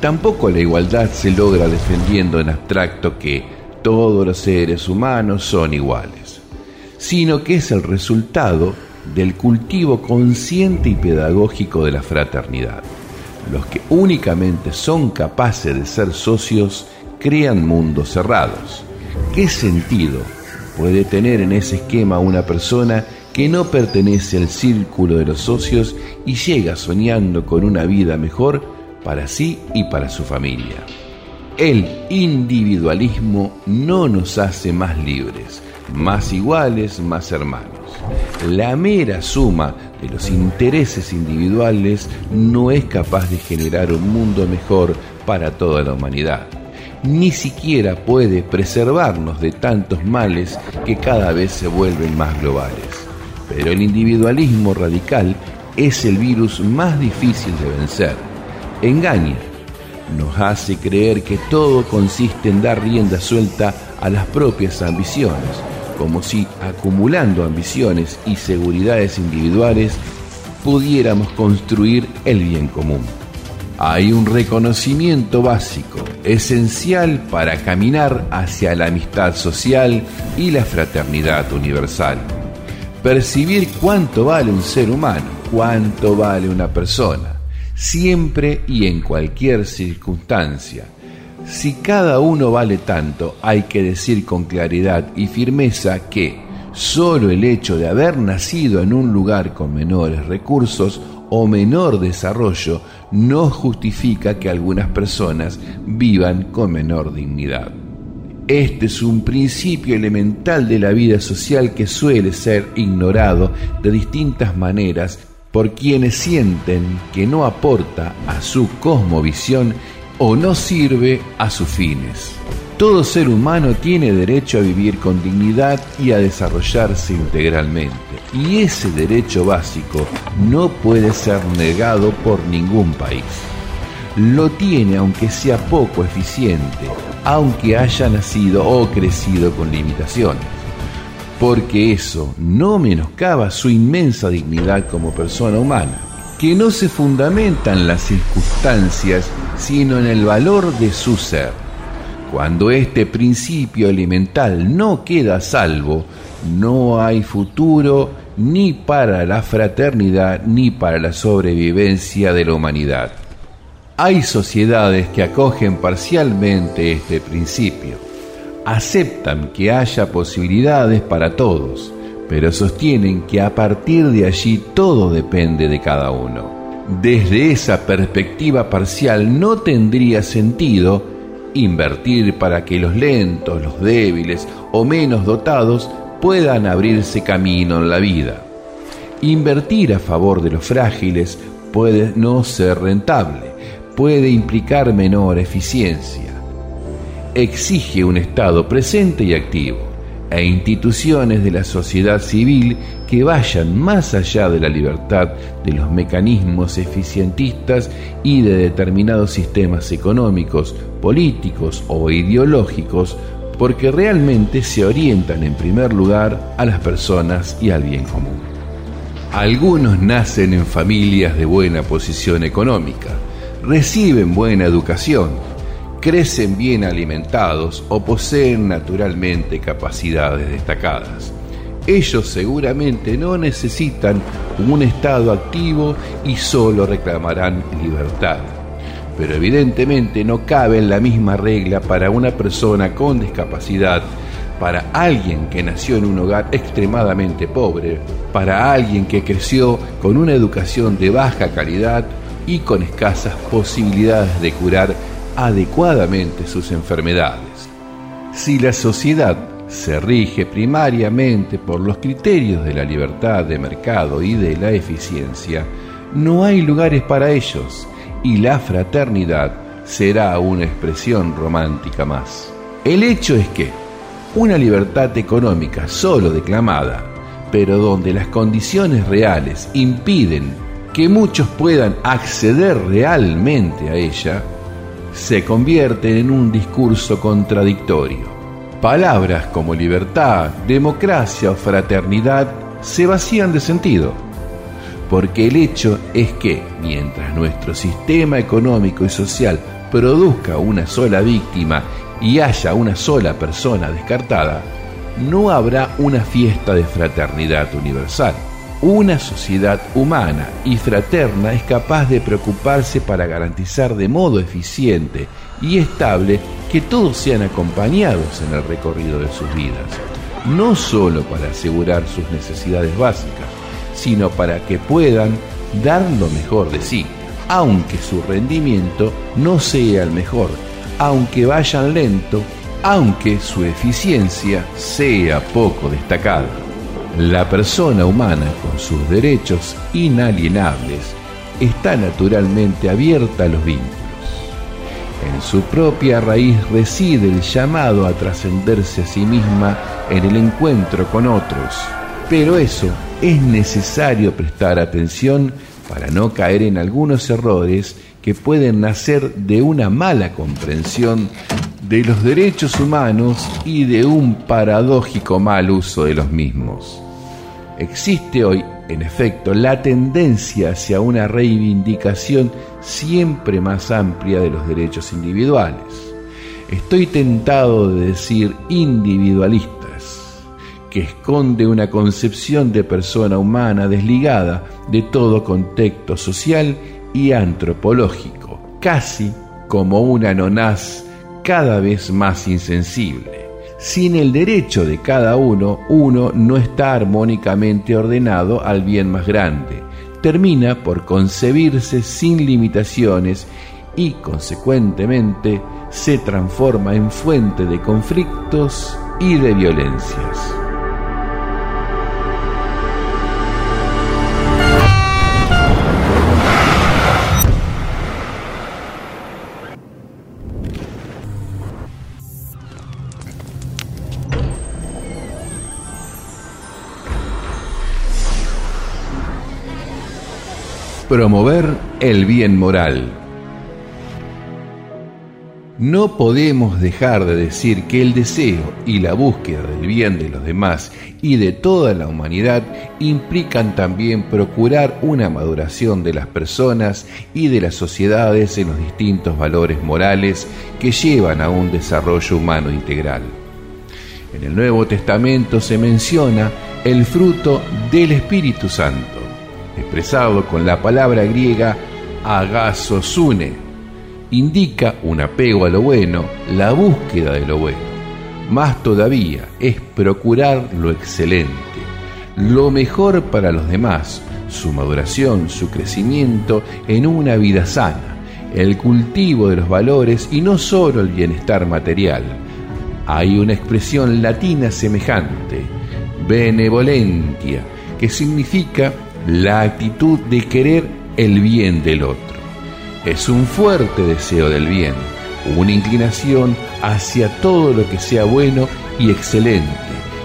Tampoco la igualdad se logra defendiendo en abstracto que todos los seres humanos son iguales, sino que es el resultado del cultivo consciente y pedagógico de la fraternidad. Los que únicamente son capaces de ser socios crean mundos cerrados. ¿Qué sentido puede tener en ese esquema una persona que no pertenece al círculo de los socios y llega soñando con una vida mejor para sí y para su familia. El individualismo no nos hace más libres, más iguales, más hermanos. La mera suma de los intereses individuales no es capaz de generar un mundo mejor para toda la humanidad. Ni siquiera puede preservarnos de tantos males que cada vez se vuelven más globales. Pero el individualismo radical es el virus más difícil de vencer. Engaña, nos hace creer que todo consiste en dar rienda suelta a las propias ambiciones, como si acumulando ambiciones y seguridades individuales pudiéramos construir el bien común. Hay un reconocimiento básico, esencial para caminar hacia la amistad social y la fraternidad universal percibir cuánto vale un ser humano, cuánto vale una persona, siempre y en cualquier circunstancia. Si cada uno vale tanto, hay que decir con claridad y firmeza que, Solo el hecho de haber nacido en un lugar con menores recursos o menor desarrollo no justifica que algunas personas vivan con menor dignidad. Este es un principio elemental de la vida social que suele ser ignorado de distintas maneras por quienes sienten que no aporta a su cosmovisión o no sirve a sus fines. Todo ser humano tiene derecho a vivir con dignidad y a desarrollarse integralmente. Y ese derecho básico no puede ser negado por ningún país. Lo tiene aunque sea poco eficiente, aunque haya nacido o crecido con limitaciones. Porque eso no menoscaba su inmensa dignidad como persona humana, que no se fundamenta en las circunstancias, sino en el valor de su ser cuando este principio elemental no queda salvo, no hay futuro ni para la fraternidad ni para la sobrevivencia de la humanidad. Hay sociedades que acogen parcialmente este principio, aceptan que haya posibilidades para todos, pero sostienen que a partir de allí todo depende de cada uno. Desde esa perspectiva parcial no tendría sentido Invertir para que los lentos, los débiles o menos dotados puedan abrirse camino en la vida. Invertir a favor de los frágiles puede no ser rentable, puede implicar menor eficiencia. Exige un Estado presente y activo e instituciones de la sociedad civil que vayan más allá de la libertad de los mecanismos eficientistas y de determinados sistemas económicos, políticos o ideológicos, porque realmente se orientan en primer lugar a las personas y al bien común. Algunos nacen en familias de buena posición económica, reciben buena educación, crecen bien alimentados o poseen naturalmente capacidades destacadas. Ellos seguramente no necesitan un estado activo y solo reclamarán libertad. Pero evidentemente no cabe la misma regla para una persona con discapacidad, para alguien que nació en un hogar extremadamente pobre, para alguien que creció con una educación de baja calidad y con escasas posibilidades de curar adecuadamente sus enfermedades. Si la sociedad se rige primariamente por los criterios de la libertad de mercado y de la eficiencia, no hay lugares para ellos y la fraternidad será una expresión romántica más. El hecho es que una libertad económica solo declamada, pero donde las condiciones reales impiden que muchos puedan acceder realmente a ella, se convierte en un discurso contradictorio. Palabras como libertad, democracia o fraternidad se vacían de sentido, porque el hecho es que mientras nuestro sistema económico y social produzca una sola víctima y haya una sola persona descartada, no habrá una fiesta de fraternidad universal. Una sociedad humana y fraterna es capaz de preocuparse para garantizar de modo eficiente y estable que todos sean acompañados en el recorrido de sus vidas, no solo para asegurar sus necesidades básicas, sino para que puedan dar lo mejor de sí, aunque su rendimiento no sea el mejor, aunque vayan lento, aunque su eficiencia sea poco destacada. La persona humana, con sus derechos inalienables, está naturalmente abierta a los vínculos. En su propia raíz reside el llamado a trascenderse a sí misma en el encuentro con otros. Pero eso es necesario prestar atención para no caer en algunos errores que pueden nacer de una mala comprensión de los derechos humanos y de un paradójico mal uso de los mismos. Existe hoy, en efecto, la tendencia hacia una reivindicación siempre más amplia de los derechos individuales. Estoy tentado de decir individualistas, que esconde una concepción de persona humana desligada de todo contexto social y antropológico, casi como una nonaz cada vez más insensible. Sin el derecho de cada uno, uno no está armónicamente ordenado al bien más grande. Termina por concebirse sin limitaciones y, consecuentemente, se transforma en fuente de conflictos y de violencias. Promover el bien moral. No podemos dejar de decir que el deseo y la búsqueda del bien de los demás y de toda la humanidad implican también procurar una maduración de las personas y de las sociedades en los distintos valores morales que llevan a un desarrollo humano integral. En el Nuevo Testamento se menciona el fruto del Espíritu Santo expresado con la palabra griega agasosune, indica un apego a lo bueno, la búsqueda de lo bueno. Más todavía es procurar lo excelente, lo mejor para los demás, su maduración, su crecimiento en una vida sana, el cultivo de los valores y no solo el bienestar material. Hay una expresión latina semejante, benevolentia, que significa la actitud de querer el bien del otro. Es un fuerte deseo del bien, una inclinación hacia todo lo que sea bueno y excelente,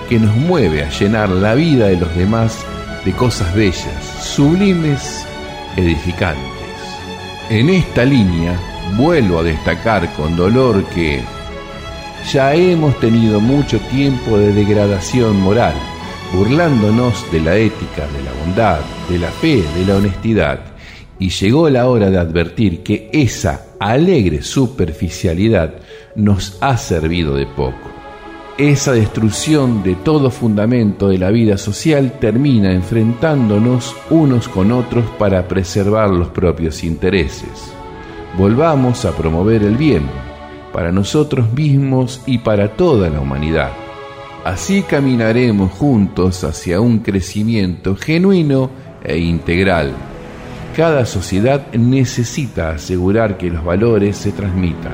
que nos mueve a llenar la vida de los demás de cosas bellas, sublimes, edificantes. En esta línea vuelvo a destacar con dolor que ya hemos tenido mucho tiempo de degradación moral burlándonos de la ética, de la bondad, de la fe, de la honestidad. Y llegó la hora de advertir que esa alegre superficialidad nos ha servido de poco. Esa destrucción de todo fundamento de la vida social termina enfrentándonos unos con otros para preservar los propios intereses. Volvamos a promover el bien para nosotros mismos y para toda la humanidad. Así caminaremos juntos hacia un crecimiento genuino e integral. Cada sociedad necesita asegurar que los valores se transmitan,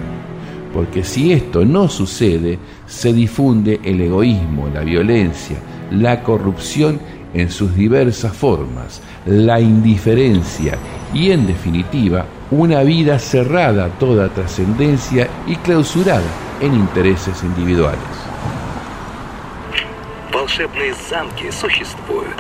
porque si esto no sucede, se difunde el egoísmo, la violencia, la corrupción en sus diversas formas, la indiferencia y, en definitiva, una vida cerrada a toda trascendencia y clausurada en intereses individuales. Волшебные замки существуют.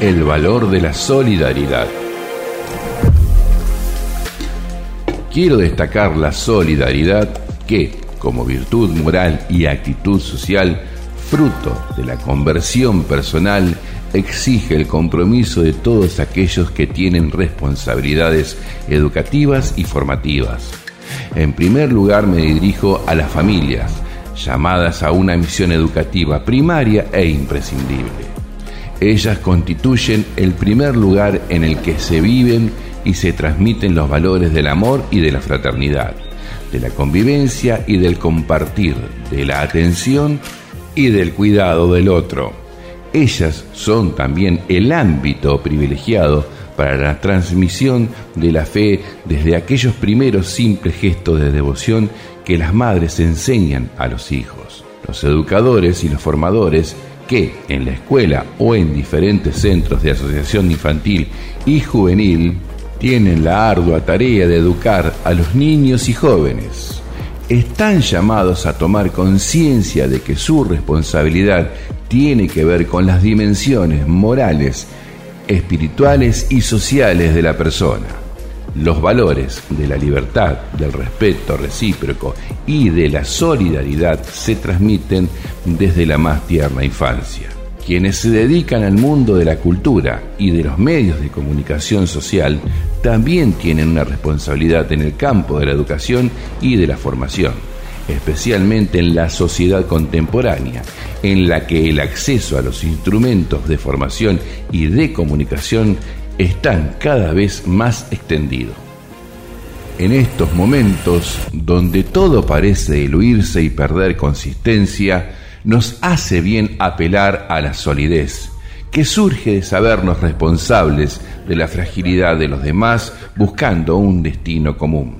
El valor de la solidaridad. Quiero destacar la solidaridad que, como virtud moral y actitud social, fruto de la conversión personal, exige el compromiso de todos aquellos que tienen responsabilidades educativas y formativas. En primer lugar me dirijo a las familias, llamadas a una misión educativa primaria e imprescindible. Ellas constituyen el primer lugar en el que se viven y se transmiten los valores del amor y de la fraternidad, de la convivencia y del compartir, de la atención y del cuidado del otro. Ellas son también el ámbito privilegiado para la transmisión de la fe desde aquellos primeros simples gestos de devoción que las madres enseñan a los hijos. Los educadores y los formadores que en la escuela o en diferentes centros de asociación infantil y juvenil tienen la ardua tarea de educar a los niños y jóvenes. Están llamados a tomar conciencia de que su responsabilidad tiene que ver con las dimensiones morales, espirituales y sociales de la persona. Los valores de la libertad, del respeto recíproco y de la solidaridad se transmiten desde la más tierna infancia. Quienes se dedican al mundo de la cultura y de los medios de comunicación social también tienen una responsabilidad en el campo de la educación y de la formación, especialmente en la sociedad contemporánea, en la que el acceso a los instrumentos de formación y de comunicación están cada vez más extendidos. En estos momentos, donde todo parece diluirse y perder consistencia, nos hace bien apelar a la solidez, que surge de sabernos responsables de la fragilidad de los demás buscando un destino común.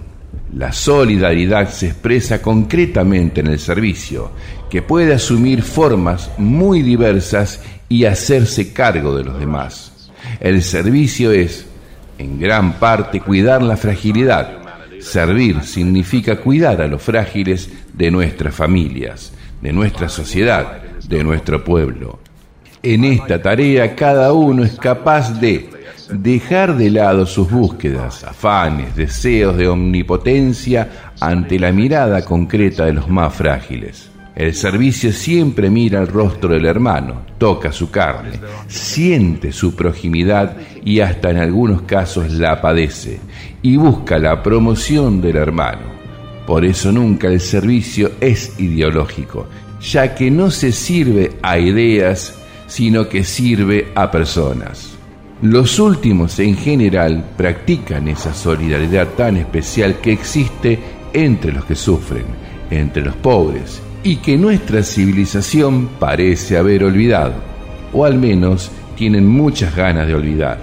La solidaridad se expresa concretamente en el servicio, que puede asumir formas muy diversas y hacerse cargo de los demás. El servicio es, en gran parte, cuidar la fragilidad. Servir significa cuidar a los frágiles de nuestras familias, de nuestra sociedad, de nuestro pueblo. En esta tarea cada uno es capaz de dejar de lado sus búsquedas, afanes, deseos de omnipotencia ante la mirada concreta de los más frágiles. El servicio siempre mira el rostro del hermano, toca su carne, siente su proximidad y hasta en algunos casos la padece y busca la promoción del hermano. Por eso nunca el servicio es ideológico, ya que no se sirve a ideas, sino que sirve a personas. Los últimos en general practican esa solidaridad tan especial que existe entre los que sufren, entre los pobres, y que nuestra civilización parece haber olvidado, o al menos tienen muchas ganas de olvidar.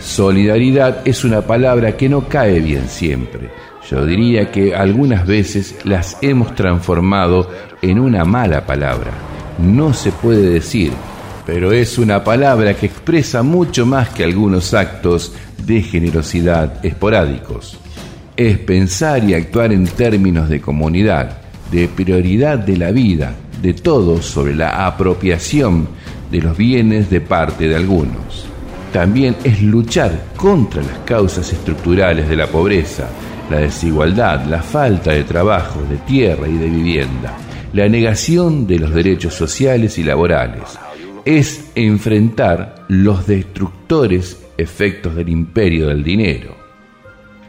Solidaridad es una palabra que no cae bien siempre, yo diría que algunas veces las hemos transformado en una mala palabra. No se puede decir, pero es una palabra que expresa mucho más que algunos actos de generosidad esporádicos. Es pensar y actuar en términos de comunidad, de prioridad de la vida, de todos sobre la apropiación de los bienes de parte de algunos. También es luchar contra las causas estructurales de la pobreza, la desigualdad, la falta de trabajo, de tierra y de vivienda, la negación de los derechos sociales y laborales. Es enfrentar los destructores efectos del imperio del dinero.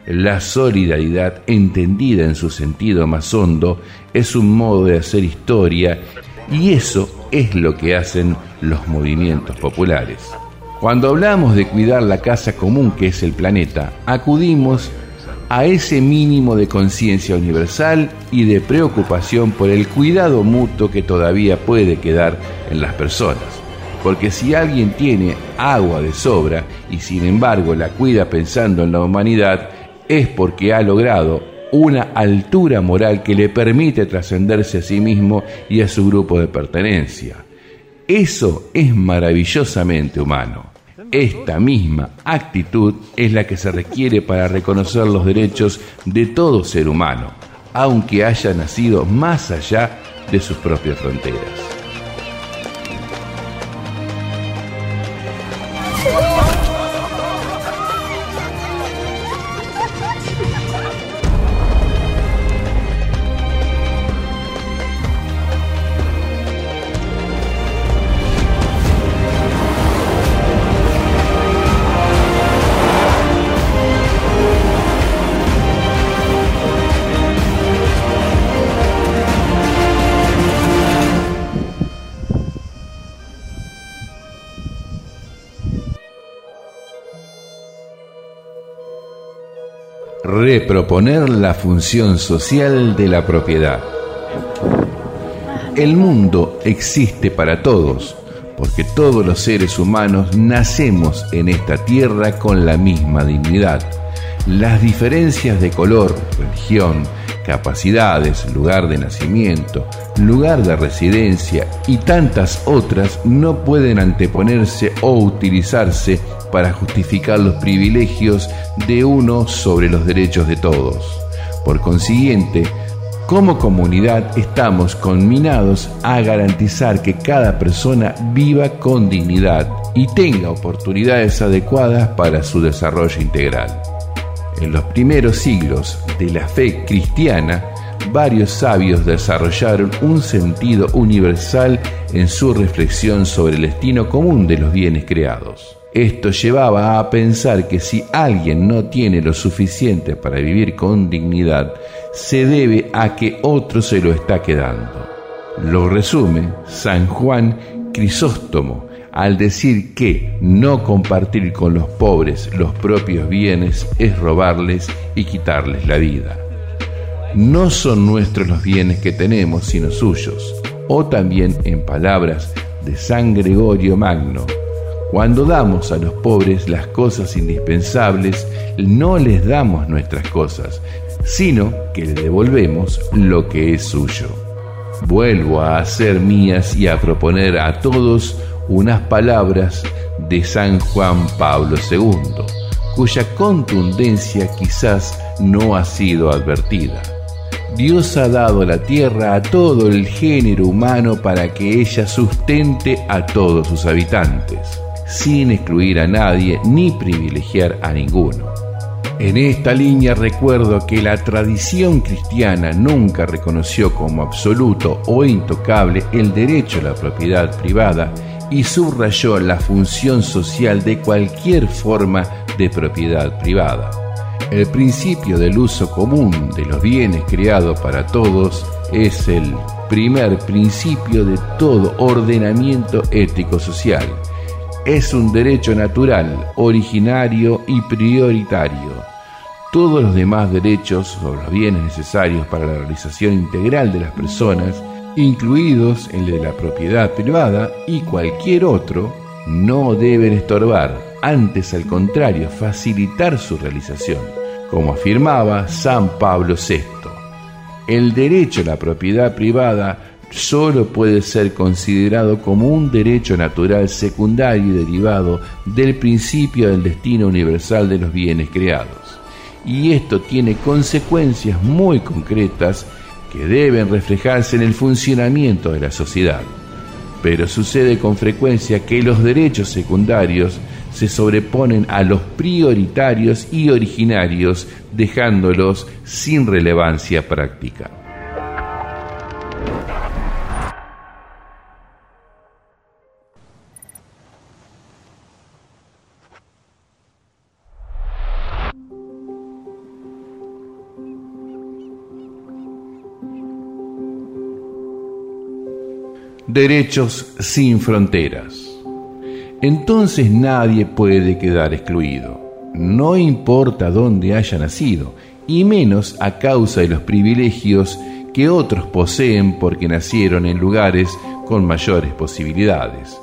La solidaridad, entendida en su sentido más hondo, es un modo de hacer historia y eso es lo que hacen los movimientos populares. Cuando hablamos de cuidar la casa común que es el planeta, acudimos a ese mínimo de conciencia universal y de preocupación por el cuidado mutuo que todavía puede quedar en las personas. Porque si alguien tiene agua de sobra y sin embargo la cuida pensando en la humanidad, es porque ha logrado una altura moral que le permite trascenderse a sí mismo y a su grupo de pertenencia. Eso es maravillosamente humano. Esta misma actitud es la que se requiere para reconocer los derechos de todo ser humano, aunque haya nacido más allá de sus propias fronteras. Reproponer la función social de la propiedad. El mundo existe para todos, porque todos los seres humanos nacemos en esta tierra con la misma dignidad. Las diferencias de color, religión, capacidades, lugar de nacimiento, lugar de residencia y tantas otras no pueden anteponerse o utilizarse para justificar los privilegios de uno sobre los derechos de todos. Por consiguiente, como comunidad estamos conminados a garantizar que cada persona viva con dignidad y tenga oportunidades adecuadas para su desarrollo integral. En los primeros siglos de la fe cristiana, varios sabios desarrollaron un sentido universal en su reflexión sobre el destino común de los bienes creados. Esto llevaba a pensar que si alguien no tiene lo suficiente para vivir con dignidad, se debe a que otro se lo está quedando. Lo resume San Juan Crisóstomo al decir que no compartir con los pobres los propios bienes es robarles y quitarles la vida. No son nuestros los bienes que tenemos, sino suyos. O también en palabras de San Gregorio Magno, cuando damos a los pobres las cosas indispensables, no les damos nuestras cosas, sino que le devolvemos lo que es suyo. Vuelvo a hacer mías y a proponer a todos unas palabras de San Juan Pablo II, cuya contundencia quizás no ha sido advertida. Dios ha dado la tierra a todo el género humano para que ella sustente a todos sus habitantes, sin excluir a nadie ni privilegiar a ninguno. En esta línea recuerdo que la tradición cristiana nunca reconoció como absoluto o intocable el derecho a la propiedad privada y subrayó la función social de cualquier forma de propiedad privada. El principio del uso común de los bienes creados para todos es el primer principio de todo ordenamiento ético-social. Es un derecho natural, originario y prioritario. Todos los demás derechos sobre los bienes necesarios para la realización integral de las personas, incluidos el de la propiedad privada y cualquier otro, no deben estorbar, antes al contrario, facilitar su realización, como afirmaba San Pablo VI. El derecho a la propiedad privada solo puede ser considerado como un derecho natural secundario y derivado del principio del destino universal de los bienes creados. Y esto tiene consecuencias muy concretas que deben reflejarse en el funcionamiento de la sociedad. Pero sucede con frecuencia que los derechos secundarios se sobreponen a los prioritarios y originarios, dejándolos sin relevancia práctica. Derechos sin fronteras. Entonces nadie puede quedar excluido, no importa dónde haya nacido, y menos a causa de los privilegios que otros poseen porque nacieron en lugares con mayores posibilidades.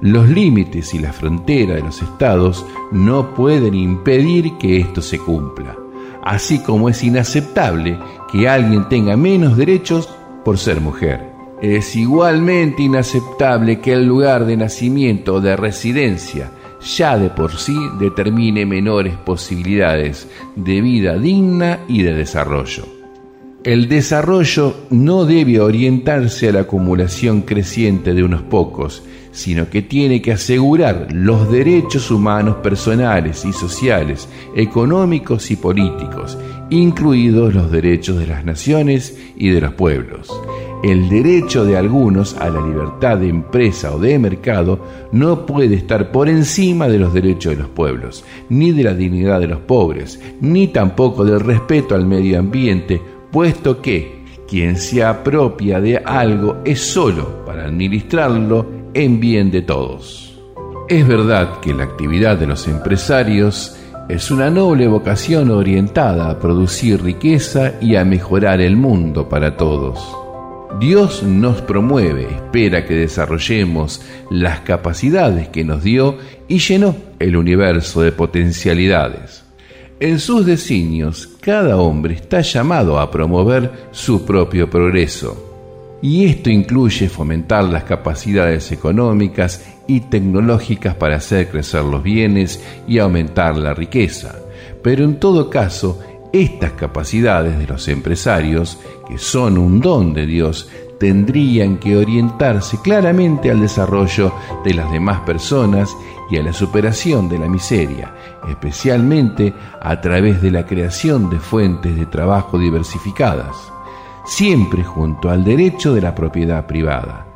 Los límites y la frontera de los estados no pueden impedir que esto se cumpla, así como es inaceptable que alguien tenga menos derechos por ser mujer. Es igualmente inaceptable que el lugar de nacimiento o de residencia ya de por sí determine menores posibilidades de vida digna y de desarrollo. El desarrollo no debe orientarse a la acumulación creciente de unos pocos, sino que tiene que asegurar los derechos humanos personales y sociales, económicos y políticos, incluidos los derechos de las naciones y de los pueblos. El derecho de algunos a la libertad de empresa o de mercado no puede estar por encima de los derechos de los pueblos, ni de la dignidad de los pobres, ni tampoco del respeto al medio ambiente, puesto que quien se apropia de algo es solo para administrarlo en bien de todos. Es verdad que la actividad de los empresarios es una noble vocación orientada a producir riqueza y a mejorar el mundo para todos. Dios nos promueve, espera que desarrollemos las capacidades que nos dio y llenó el universo de potencialidades. En sus designios, cada hombre está llamado a promover su propio progreso y esto incluye fomentar las capacidades económicas y tecnológicas para hacer crecer los bienes y aumentar la riqueza. Pero en todo caso, estas capacidades de los empresarios, que son un don de Dios, tendrían que orientarse claramente al desarrollo de las demás personas y a la superación de la miseria, especialmente a través de la creación de fuentes de trabajo diversificadas. siempre junto al derecho de la propiedad privada.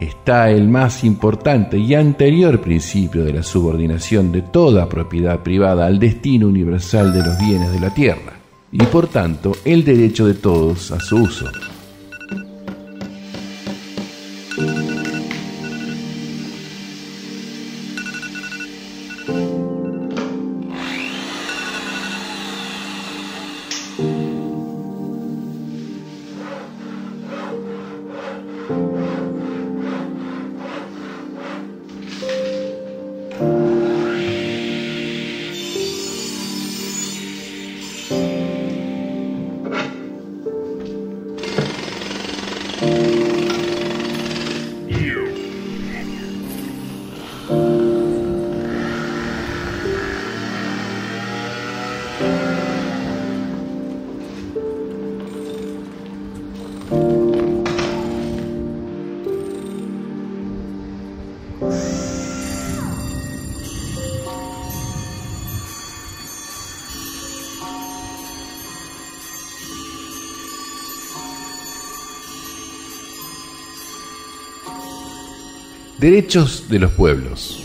Está el más importante y anterior principio de la subordinación de toda propiedad privada al destino universal de los bienes de la tierra, y por tanto el derecho de todos a su uso. Derechos de los pueblos.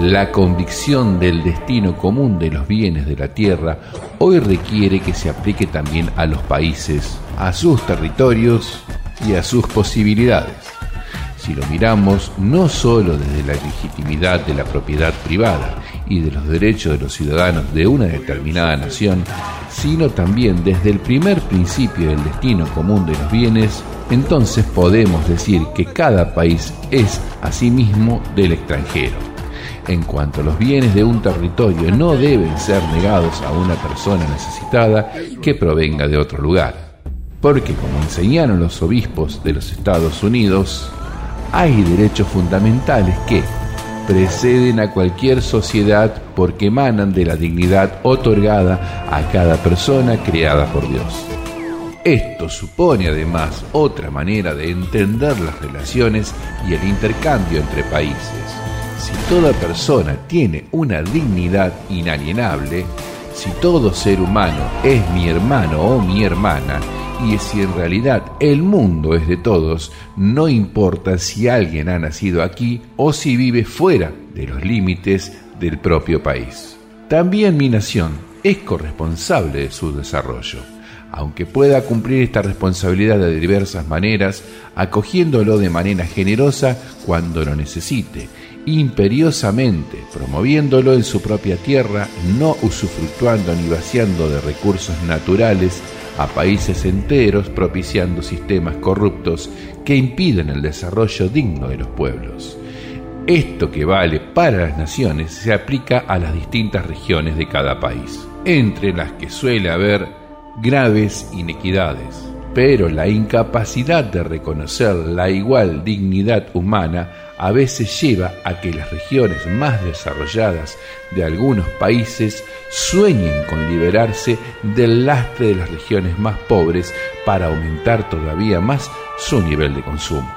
La convicción del destino común de los bienes de la tierra hoy requiere que se aplique también a los países, a sus territorios y a sus posibilidades. Si lo miramos no solo desde la legitimidad de la propiedad privada y de los derechos de los ciudadanos de una determinada nación, sino también desde el primer principio del destino común de los bienes, entonces podemos decir que cada país es asimismo del extranjero. En cuanto a los bienes de un territorio no deben ser negados a una persona necesitada que provenga de otro lugar. Porque como enseñaron los obispos de los Estados Unidos, hay derechos fundamentales que preceden a cualquier sociedad porque emanan de la dignidad otorgada a cada persona creada por Dios. Esto supone además otra manera de entender las relaciones y el intercambio entre países. Si toda persona tiene una dignidad inalienable, si todo ser humano es mi hermano o mi hermana, y si en realidad el mundo es de todos, no importa si alguien ha nacido aquí o si vive fuera de los límites del propio país. También mi nación es corresponsable de su desarrollo, aunque pueda cumplir esta responsabilidad de diversas maneras, acogiéndolo de manera generosa cuando lo necesite, imperiosamente, promoviéndolo en su propia tierra, no usufructuando ni vaciando de recursos naturales a países enteros propiciando sistemas corruptos que impiden el desarrollo digno de los pueblos. Esto que vale para las naciones se aplica a las distintas regiones de cada país, entre las que suele haber graves inequidades. Pero la incapacidad de reconocer la igual dignidad humana a veces lleva a que las regiones más desarrolladas de algunos países sueñen con liberarse del lastre de las regiones más pobres para aumentar todavía más su nivel de consumo.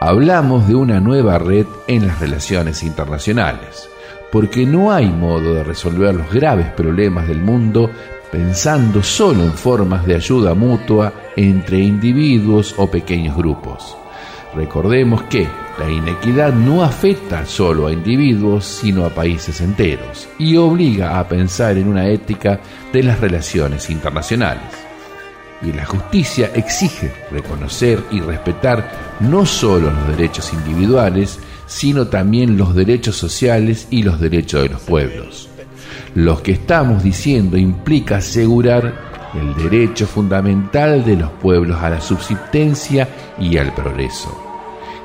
Hablamos de una nueva red en las relaciones internacionales, porque no hay modo de resolver los graves problemas del mundo pensando solo en formas de ayuda mutua entre individuos o pequeños grupos. Recordemos que la inequidad no afecta solo a individuos, sino a países enteros, y obliga a pensar en una ética de las relaciones internacionales. Y la justicia exige reconocer y respetar no solo los derechos individuales, sino también los derechos sociales y los derechos de los pueblos. Lo que estamos diciendo implica asegurar el derecho fundamental de los pueblos a la subsistencia y al progreso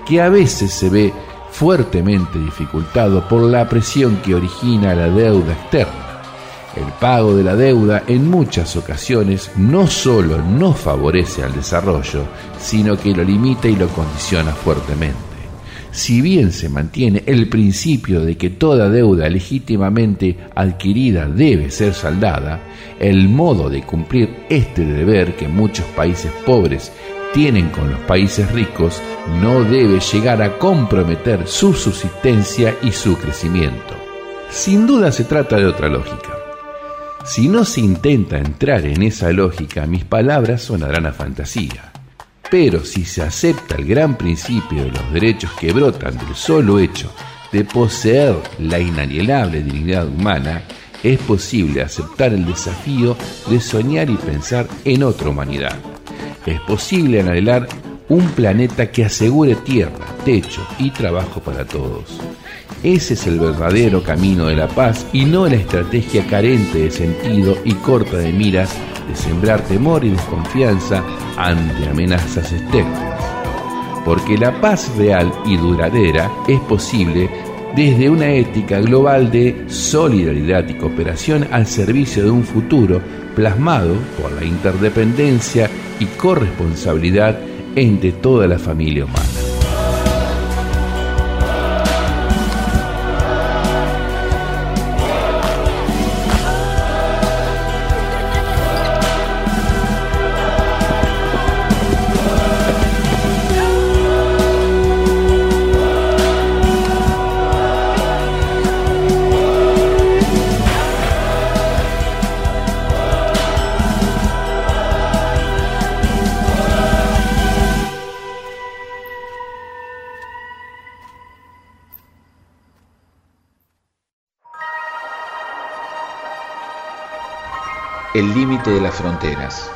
que a veces se ve fuertemente dificultado por la presión que origina la deuda externa. El pago de la deuda en muchas ocasiones no solo no favorece al desarrollo, sino que lo limita y lo condiciona fuertemente. Si bien se mantiene el principio de que toda deuda legítimamente adquirida debe ser saldada, el modo de cumplir este deber que muchos países pobres tienen con los países ricos no debe llegar a comprometer su subsistencia y su crecimiento. Sin duda se trata de otra lógica. Si no se intenta entrar en esa lógica, mis palabras sonarán a fantasía. Pero si se acepta el gran principio de los derechos que brotan del solo hecho de poseer la inalienable dignidad humana, es posible aceptar el desafío de soñar y pensar en otra humanidad. Es posible anhelar un planeta que asegure tierra, techo y trabajo para todos. Ese es el verdadero camino de la paz y no la estrategia carente de sentido y corta de miras de sembrar temor y desconfianza ante amenazas externas. Porque la paz real y duradera es posible desde una ética global de solidaridad y cooperación al servicio de un futuro plasmado por la interdependencia y corresponsabilidad entre toda la familia humana. El límite de las fronteras.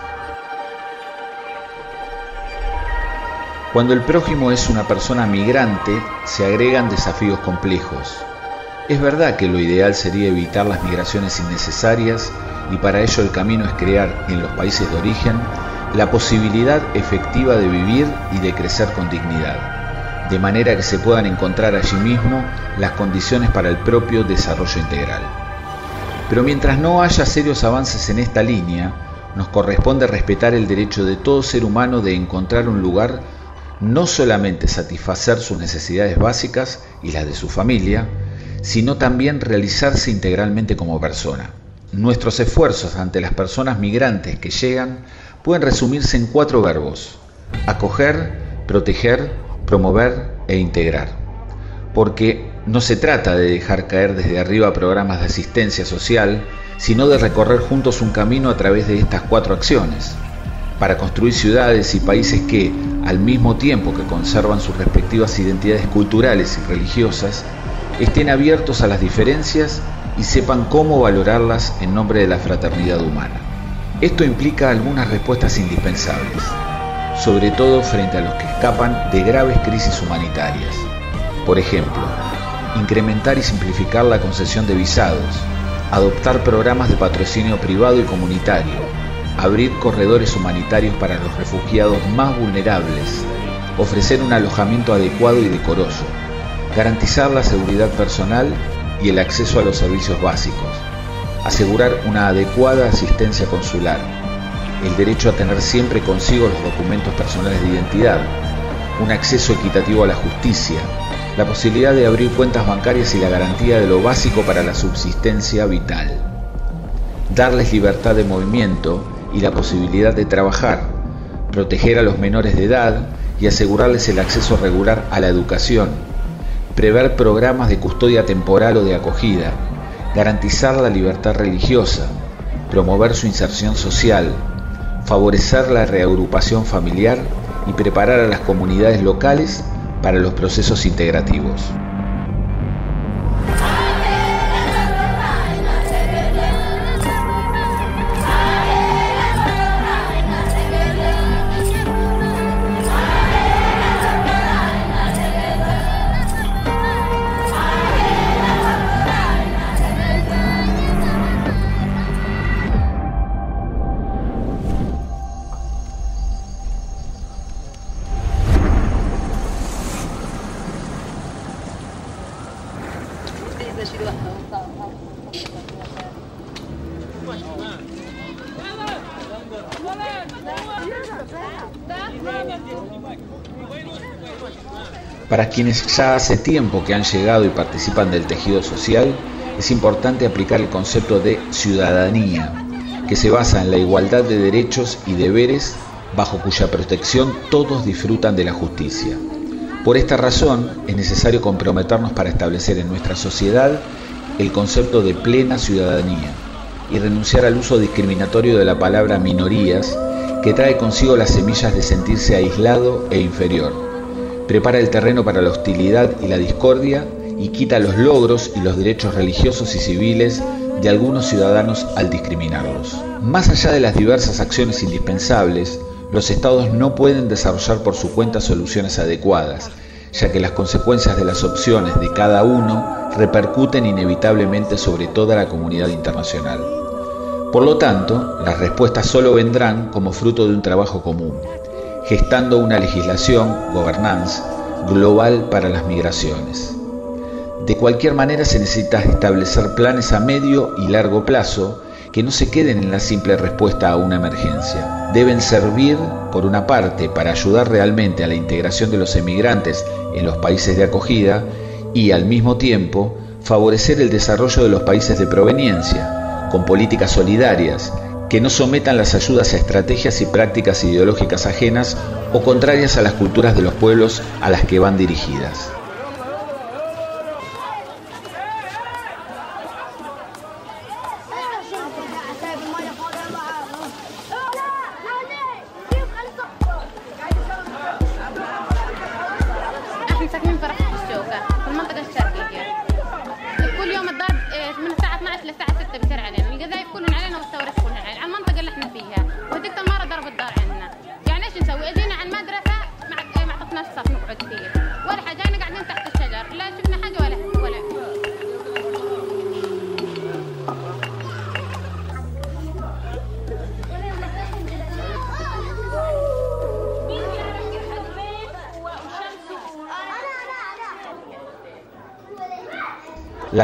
Cuando el prójimo es una persona migrante, se agregan desafíos complejos. Es verdad que lo ideal sería evitar las migraciones innecesarias y para ello el camino es crear en los países de origen la posibilidad efectiva de vivir y de crecer con dignidad, de manera que se puedan encontrar allí mismo las condiciones para el propio desarrollo integral. Pero mientras no haya serios avances en esta línea, nos corresponde respetar el derecho de todo ser humano de encontrar un lugar, no solamente satisfacer sus necesidades básicas y las de su familia, sino también realizarse integralmente como persona. Nuestros esfuerzos ante las personas migrantes que llegan pueden resumirse en cuatro verbos, acoger, proteger, promover e integrar. Porque no se trata de dejar caer desde arriba programas de asistencia social, sino de recorrer juntos un camino a través de estas cuatro acciones, para construir ciudades y países que, al mismo tiempo que conservan sus respectivas identidades culturales y religiosas, estén abiertos a las diferencias y sepan cómo valorarlas en nombre de la fraternidad humana. Esto implica algunas respuestas indispensables, sobre todo frente a los que escapan de graves crisis humanitarias. Por ejemplo, incrementar y simplificar la concesión de visados, adoptar programas de patrocinio privado y comunitario, abrir corredores humanitarios para los refugiados más vulnerables, ofrecer un alojamiento adecuado y decoroso, garantizar la seguridad personal y el acceso a los servicios básicos, asegurar una adecuada asistencia consular, el derecho a tener siempre consigo los documentos personales de identidad, un acceso equitativo a la justicia, la posibilidad de abrir cuentas bancarias y la garantía de lo básico para la subsistencia vital. Darles libertad de movimiento y la posibilidad de trabajar, proteger a los menores de edad y asegurarles el acceso regular a la educación, prever programas de custodia temporal o de acogida, garantizar la libertad religiosa, promover su inserción social, favorecer la reagrupación familiar y preparar a las comunidades locales para los procesos integrativos. Para quienes ya hace tiempo que han llegado y participan del tejido social, es importante aplicar el concepto de ciudadanía, que se basa en la igualdad de derechos y deberes bajo cuya protección todos disfrutan de la justicia. Por esta razón es necesario comprometernos para establecer en nuestra sociedad el concepto de plena ciudadanía y renunciar al uso discriminatorio de la palabra minorías que trae consigo las semillas de sentirse aislado e inferior. Prepara el terreno para la hostilidad y la discordia y quita los logros y los derechos religiosos y civiles de algunos ciudadanos al discriminarlos. Más allá de las diversas acciones indispensables, los estados no pueden desarrollar por su cuenta soluciones adecuadas, ya que las consecuencias de las opciones de cada uno repercuten inevitablemente sobre toda la comunidad internacional. Por lo tanto, las respuestas solo vendrán como fruto de un trabajo común, gestando una legislación, governance, global para las migraciones. De cualquier manera se necesita establecer planes a medio y largo plazo que no se queden en la simple respuesta a una emergencia. Deben servir, por una parte, para ayudar realmente a la integración de los emigrantes en los países de acogida y, al mismo tiempo, favorecer el desarrollo de los países de proveniencia, con políticas solidarias que no sometan las ayudas a estrategias y prácticas ideológicas ajenas o contrarias a las culturas de los pueblos a las que van dirigidas.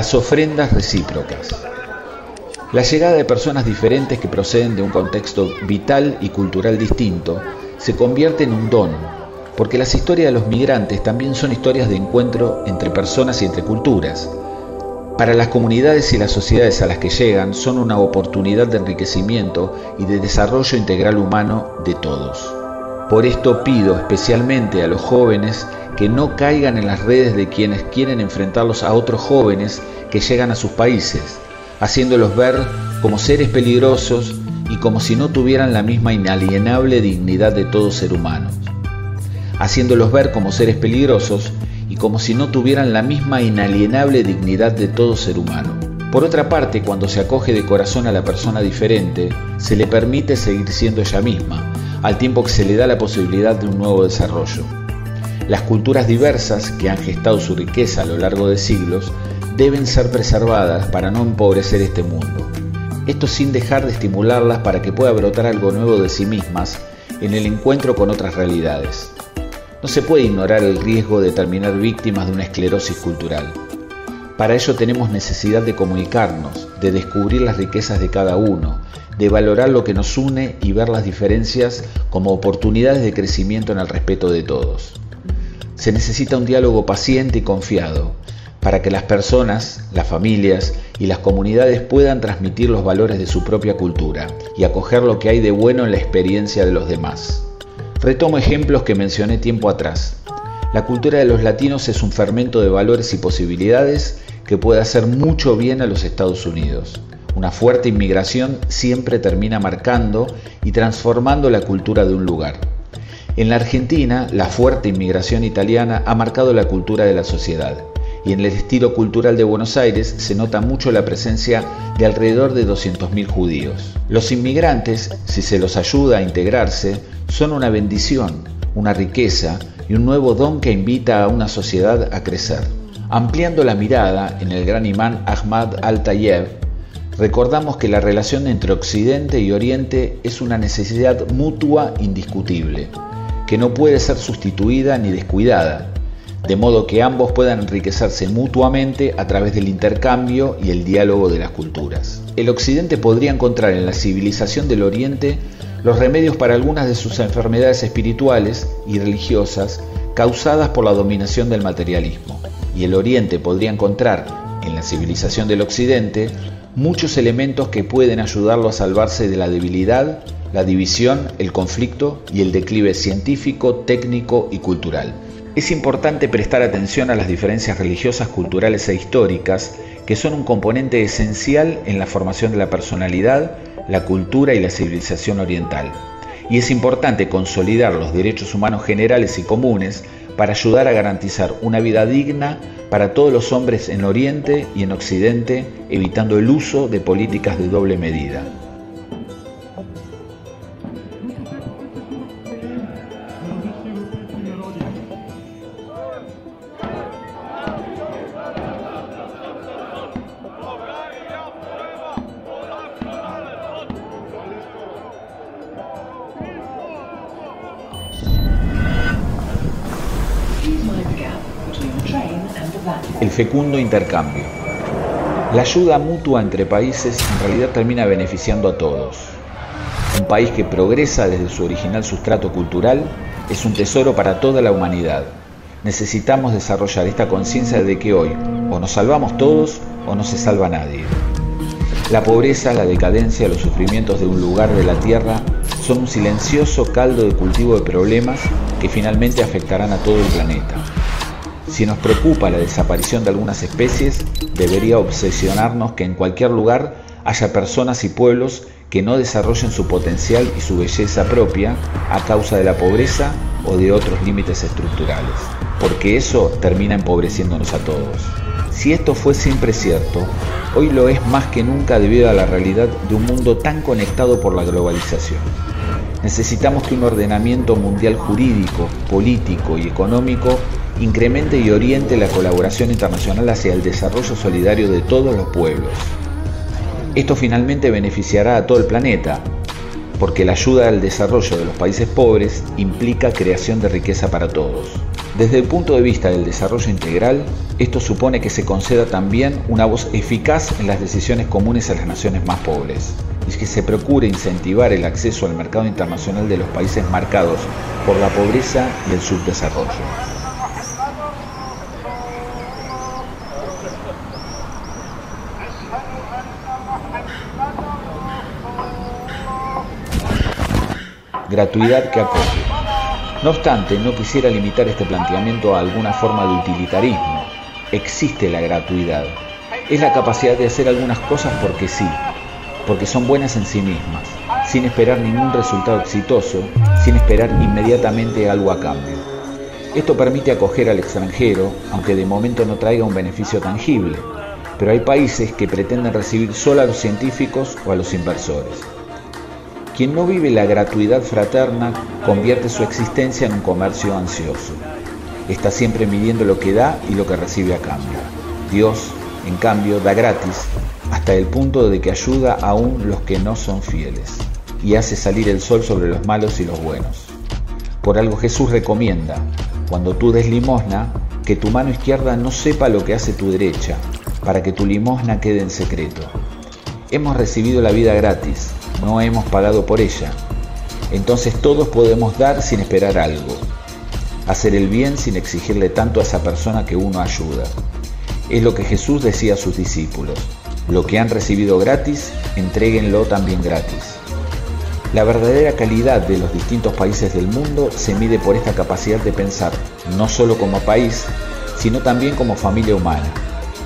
Las ofrendas recíprocas. La llegada de personas diferentes que proceden de un contexto vital y cultural distinto se convierte en un don, porque las historias de los migrantes también son historias de encuentro entre personas y entre culturas. Para las comunidades y las sociedades a las que llegan son una oportunidad de enriquecimiento y de desarrollo integral humano de todos. Por esto pido especialmente a los jóvenes que no caigan en las redes de quienes quieren enfrentarlos a otros jóvenes que llegan a sus países, haciéndolos ver como seres peligrosos y como si no tuvieran la misma inalienable dignidad de todo ser humano. Haciéndolos ver como seres peligrosos y como si no tuvieran la misma inalienable dignidad de todo ser humano. Por otra parte, cuando se acoge de corazón a la persona diferente, se le permite seguir siendo ella misma, al tiempo que se le da la posibilidad de un nuevo desarrollo. Las culturas diversas que han gestado su riqueza a lo largo de siglos deben ser preservadas para no empobrecer este mundo. Esto sin dejar de estimularlas para que pueda brotar algo nuevo de sí mismas en el encuentro con otras realidades. No se puede ignorar el riesgo de terminar víctimas de una esclerosis cultural. Para ello tenemos necesidad de comunicarnos, de descubrir las riquezas de cada uno, de valorar lo que nos une y ver las diferencias como oportunidades de crecimiento en el respeto de todos. Se necesita un diálogo paciente y confiado para que las personas, las familias y las comunidades puedan transmitir los valores de su propia cultura y acoger lo que hay de bueno en la experiencia de los demás. Retomo ejemplos que mencioné tiempo atrás. La cultura de los latinos es un fermento de valores y posibilidades que puede hacer mucho bien a los Estados Unidos. Una fuerte inmigración siempre termina marcando y transformando la cultura de un lugar. En la Argentina, la fuerte inmigración italiana ha marcado la cultura de la sociedad y en el estilo cultural de Buenos Aires se nota mucho la presencia de alrededor de 200.000 judíos. Los inmigrantes, si se los ayuda a integrarse, son una bendición, una riqueza y un nuevo don que invita a una sociedad a crecer. Ampliando la mirada en el gran imán Ahmad al-Tayeb, recordamos que la relación entre Occidente y Oriente es una necesidad mutua indiscutible que no puede ser sustituida ni descuidada, de modo que ambos puedan enriquecerse mutuamente a través del intercambio y el diálogo de las culturas. El Occidente podría encontrar en la civilización del Oriente los remedios para algunas de sus enfermedades espirituales y religiosas causadas por la dominación del materialismo, y el Oriente podría encontrar en la civilización del Occidente muchos elementos que pueden ayudarlo a salvarse de la debilidad, la división, el conflicto y el declive científico, técnico y cultural. Es importante prestar atención a las diferencias religiosas, culturales e históricas que son un componente esencial en la formación de la personalidad, la cultura y la civilización oriental. Y es importante consolidar los derechos humanos generales y comunes para ayudar a garantizar una vida digna para todos los hombres en Oriente y en Occidente, evitando el uso de políticas de doble medida. Intercambio. La ayuda mutua entre países en realidad termina beneficiando a todos. Un país que progresa desde su original sustrato cultural es un tesoro para toda la humanidad. Necesitamos desarrollar esta conciencia de que hoy o nos salvamos todos o no se salva nadie. La pobreza, la decadencia, los sufrimientos de un lugar de la tierra son un silencioso caldo de cultivo de problemas que finalmente afectarán a todo el planeta. Si nos preocupa la desaparición de algunas especies, debería obsesionarnos que en cualquier lugar haya personas y pueblos que no desarrollen su potencial y su belleza propia a causa de la pobreza o de otros límites estructurales, porque eso termina empobreciéndonos a todos. Si esto fue siempre cierto, hoy lo es más que nunca debido a la realidad de un mundo tan conectado por la globalización. Necesitamos que un ordenamiento mundial jurídico, político y económico incremente y oriente la colaboración internacional hacia el desarrollo solidario de todos los pueblos. Esto finalmente beneficiará a todo el planeta, porque la ayuda al desarrollo de los países pobres implica creación de riqueza para todos. Desde el punto de vista del desarrollo integral, esto supone que se conceda también una voz eficaz en las decisiones comunes a las naciones más pobres y que se procure incentivar el acceso al mercado internacional de los países marcados por la pobreza y el subdesarrollo. Gratuidad que acoge. No obstante, no quisiera limitar este planteamiento a alguna forma de utilitarismo. Existe la gratuidad. Es la capacidad de hacer algunas cosas porque sí, porque son buenas en sí mismas, sin esperar ningún resultado exitoso, sin esperar inmediatamente algo a cambio. Esto permite acoger al extranjero, aunque de momento no traiga un beneficio tangible, pero hay países que pretenden recibir solo a los científicos o a los inversores. Quien no vive la gratuidad fraterna convierte su existencia en un comercio ansioso. Está siempre midiendo lo que da y lo que recibe a cambio. Dios, en cambio, da gratis hasta el punto de que ayuda aún los que no son fieles y hace salir el sol sobre los malos y los buenos. Por algo Jesús recomienda, cuando tú des limosna, que tu mano izquierda no sepa lo que hace tu derecha, para que tu limosna quede en secreto. Hemos recibido la vida gratis, no hemos pagado por ella. Entonces todos podemos dar sin esperar algo, hacer el bien sin exigirle tanto a esa persona que uno ayuda. Es lo que Jesús decía a sus discípulos. Lo que han recibido gratis, entréguenlo también gratis. La verdadera calidad de los distintos países del mundo se mide por esta capacidad de pensar, no solo como país, sino también como familia humana.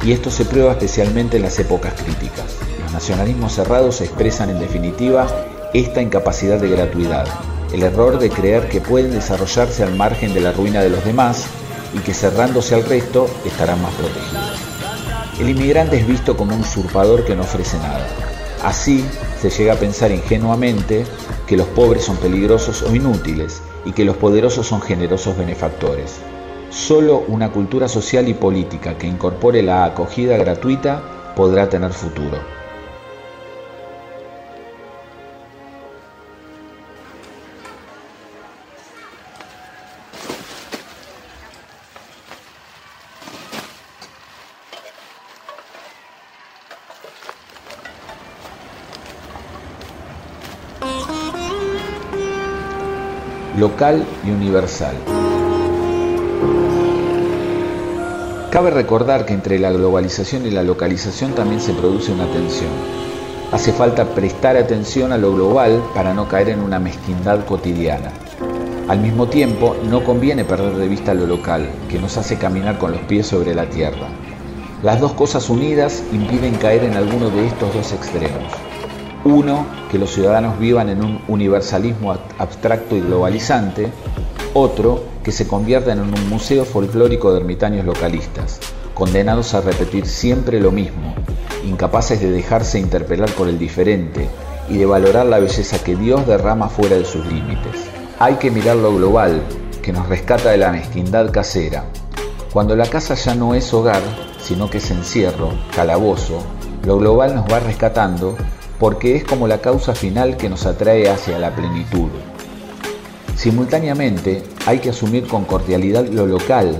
Y esto se prueba especialmente en las épocas críticas nacionalismos cerrados expresan en definitiva esta incapacidad de gratuidad, el error de creer que pueden desarrollarse al margen de la ruina de los demás y que cerrándose al resto estarán más protegidos. El inmigrante es visto como un usurpador que no ofrece nada. Así se llega a pensar ingenuamente que los pobres son peligrosos o inútiles y que los poderosos son generosos benefactores. Solo una cultura social y política que incorpore la acogida gratuita podrá tener futuro. Local y universal. Cabe recordar que entre la globalización y la localización también se produce una tensión. Hace falta prestar atención a lo global para no caer en una mezquindad cotidiana. Al mismo tiempo, no conviene perder de vista lo local, que nos hace caminar con los pies sobre la tierra. Las dos cosas unidas impiden caer en alguno de estos dos extremos. Uno, que los ciudadanos vivan en un universalismo abstracto y globalizante. Otro, que se conviertan en un museo folclórico de ermitaños localistas, condenados a repetir siempre lo mismo, incapaces de dejarse interpelar por el diferente y de valorar la belleza que Dios derrama fuera de sus límites. Hay que mirar lo global, que nos rescata de la mezquindad casera. Cuando la casa ya no es hogar, sino que es encierro, calabozo, lo global nos va rescatando porque es como la causa final que nos atrae hacia la plenitud. Simultáneamente, hay que asumir con cordialidad lo local,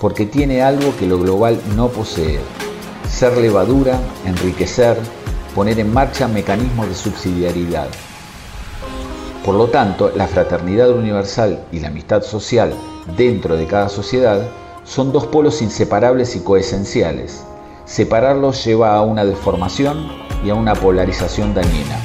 porque tiene algo que lo global no posee. Ser levadura, enriquecer, poner en marcha mecanismos de subsidiariedad. Por lo tanto, la fraternidad universal y la amistad social dentro de cada sociedad son dos polos inseparables y coesenciales. Separarlos lleva a una deformación y a una polarización dañina.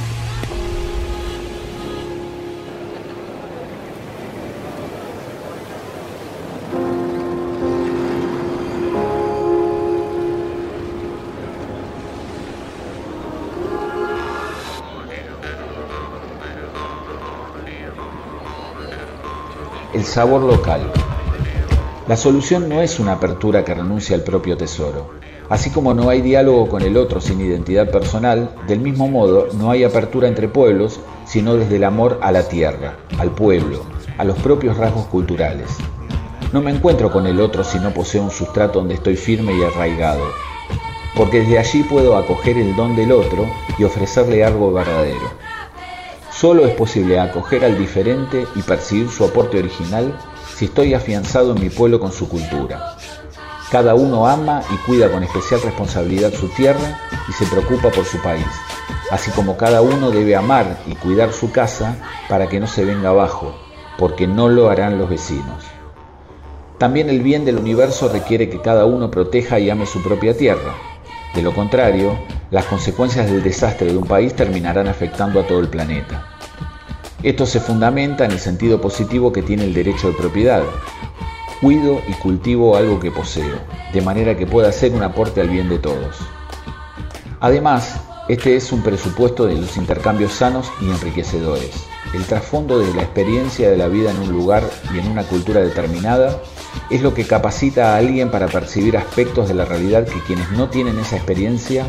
El sabor local. La solución no es una apertura que renuncia al propio tesoro. Así como no hay diálogo con el otro sin identidad personal, del mismo modo no hay apertura entre pueblos sino desde el amor a la tierra, al pueblo, a los propios rasgos culturales. No me encuentro con el otro si no poseo un sustrato donde estoy firme y arraigado, porque desde allí puedo acoger el don del otro y ofrecerle algo verdadero. Solo es posible acoger al diferente y percibir su aporte original si estoy afianzado en mi pueblo con su cultura. Cada uno ama y cuida con especial responsabilidad su tierra y se preocupa por su país, así como cada uno debe amar y cuidar su casa para que no se venga abajo, porque no lo harán los vecinos. También el bien del universo requiere que cada uno proteja y ame su propia tierra. De lo contrario, las consecuencias del desastre de un país terminarán afectando a todo el planeta. Esto se fundamenta en el sentido positivo que tiene el derecho de propiedad. Cuido y cultivo algo que poseo, de manera que pueda ser un aporte al bien de todos. Además, este es un presupuesto de los intercambios sanos y enriquecedores. El trasfondo de la experiencia de la vida en un lugar y en una cultura determinada es lo que capacita a alguien para percibir aspectos de la realidad que quienes no tienen esa experiencia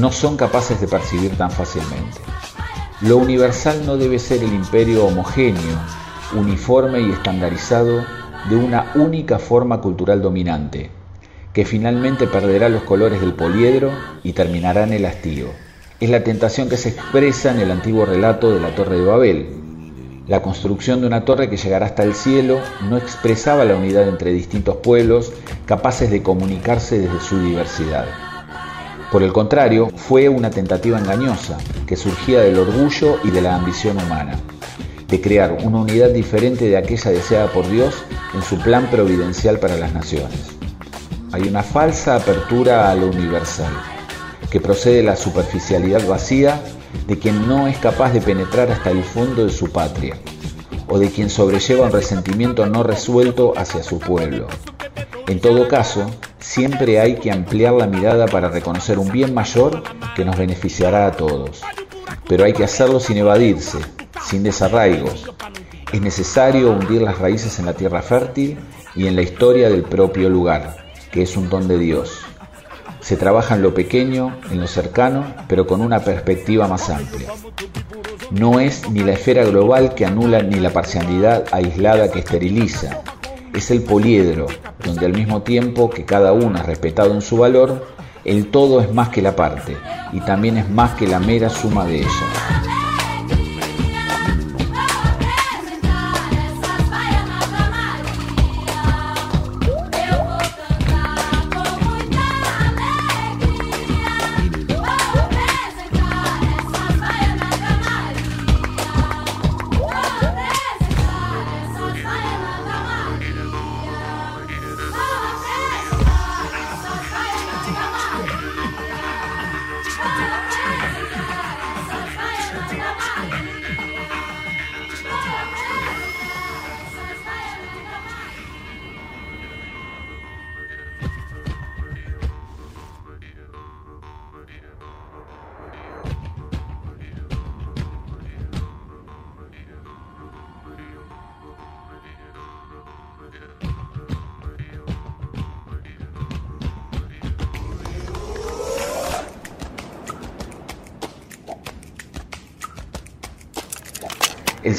no son capaces de percibir tan fácilmente. Lo universal no debe ser el imperio homogéneo, uniforme y estandarizado de una única forma cultural dominante, que finalmente perderá los colores del poliedro y terminará en el hastío. Es la tentación que se expresa en el antiguo relato de la Torre de Babel. La construcción de una torre que llegará hasta el cielo no expresaba la unidad entre distintos pueblos capaces de comunicarse desde su diversidad. Por el contrario, fue una tentativa engañosa que surgía del orgullo y de la ambición humana, de crear una unidad diferente de aquella deseada por Dios en su plan providencial para las naciones. Hay una falsa apertura a lo universal, que procede de la superficialidad vacía de quien no es capaz de penetrar hasta el fondo de su patria, o de quien sobrelleva un resentimiento no resuelto hacia su pueblo. En todo caso, siempre hay que ampliar la mirada para reconocer un bien mayor que nos beneficiará a todos. Pero hay que hacerlo sin evadirse, sin desarraigos. Es necesario hundir las raíces en la tierra fértil y en la historia del propio lugar, que es un don de Dios. Se trabaja en lo pequeño, en lo cercano, pero con una perspectiva más amplia. No es ni la esfera global que anula ni la parcialidad aislada que esteriliza, es el poliedro, donde al mismo tiempo que cada uno es respetado en su valor, el todo es más que la parte y también es más que la mera suma de ellas.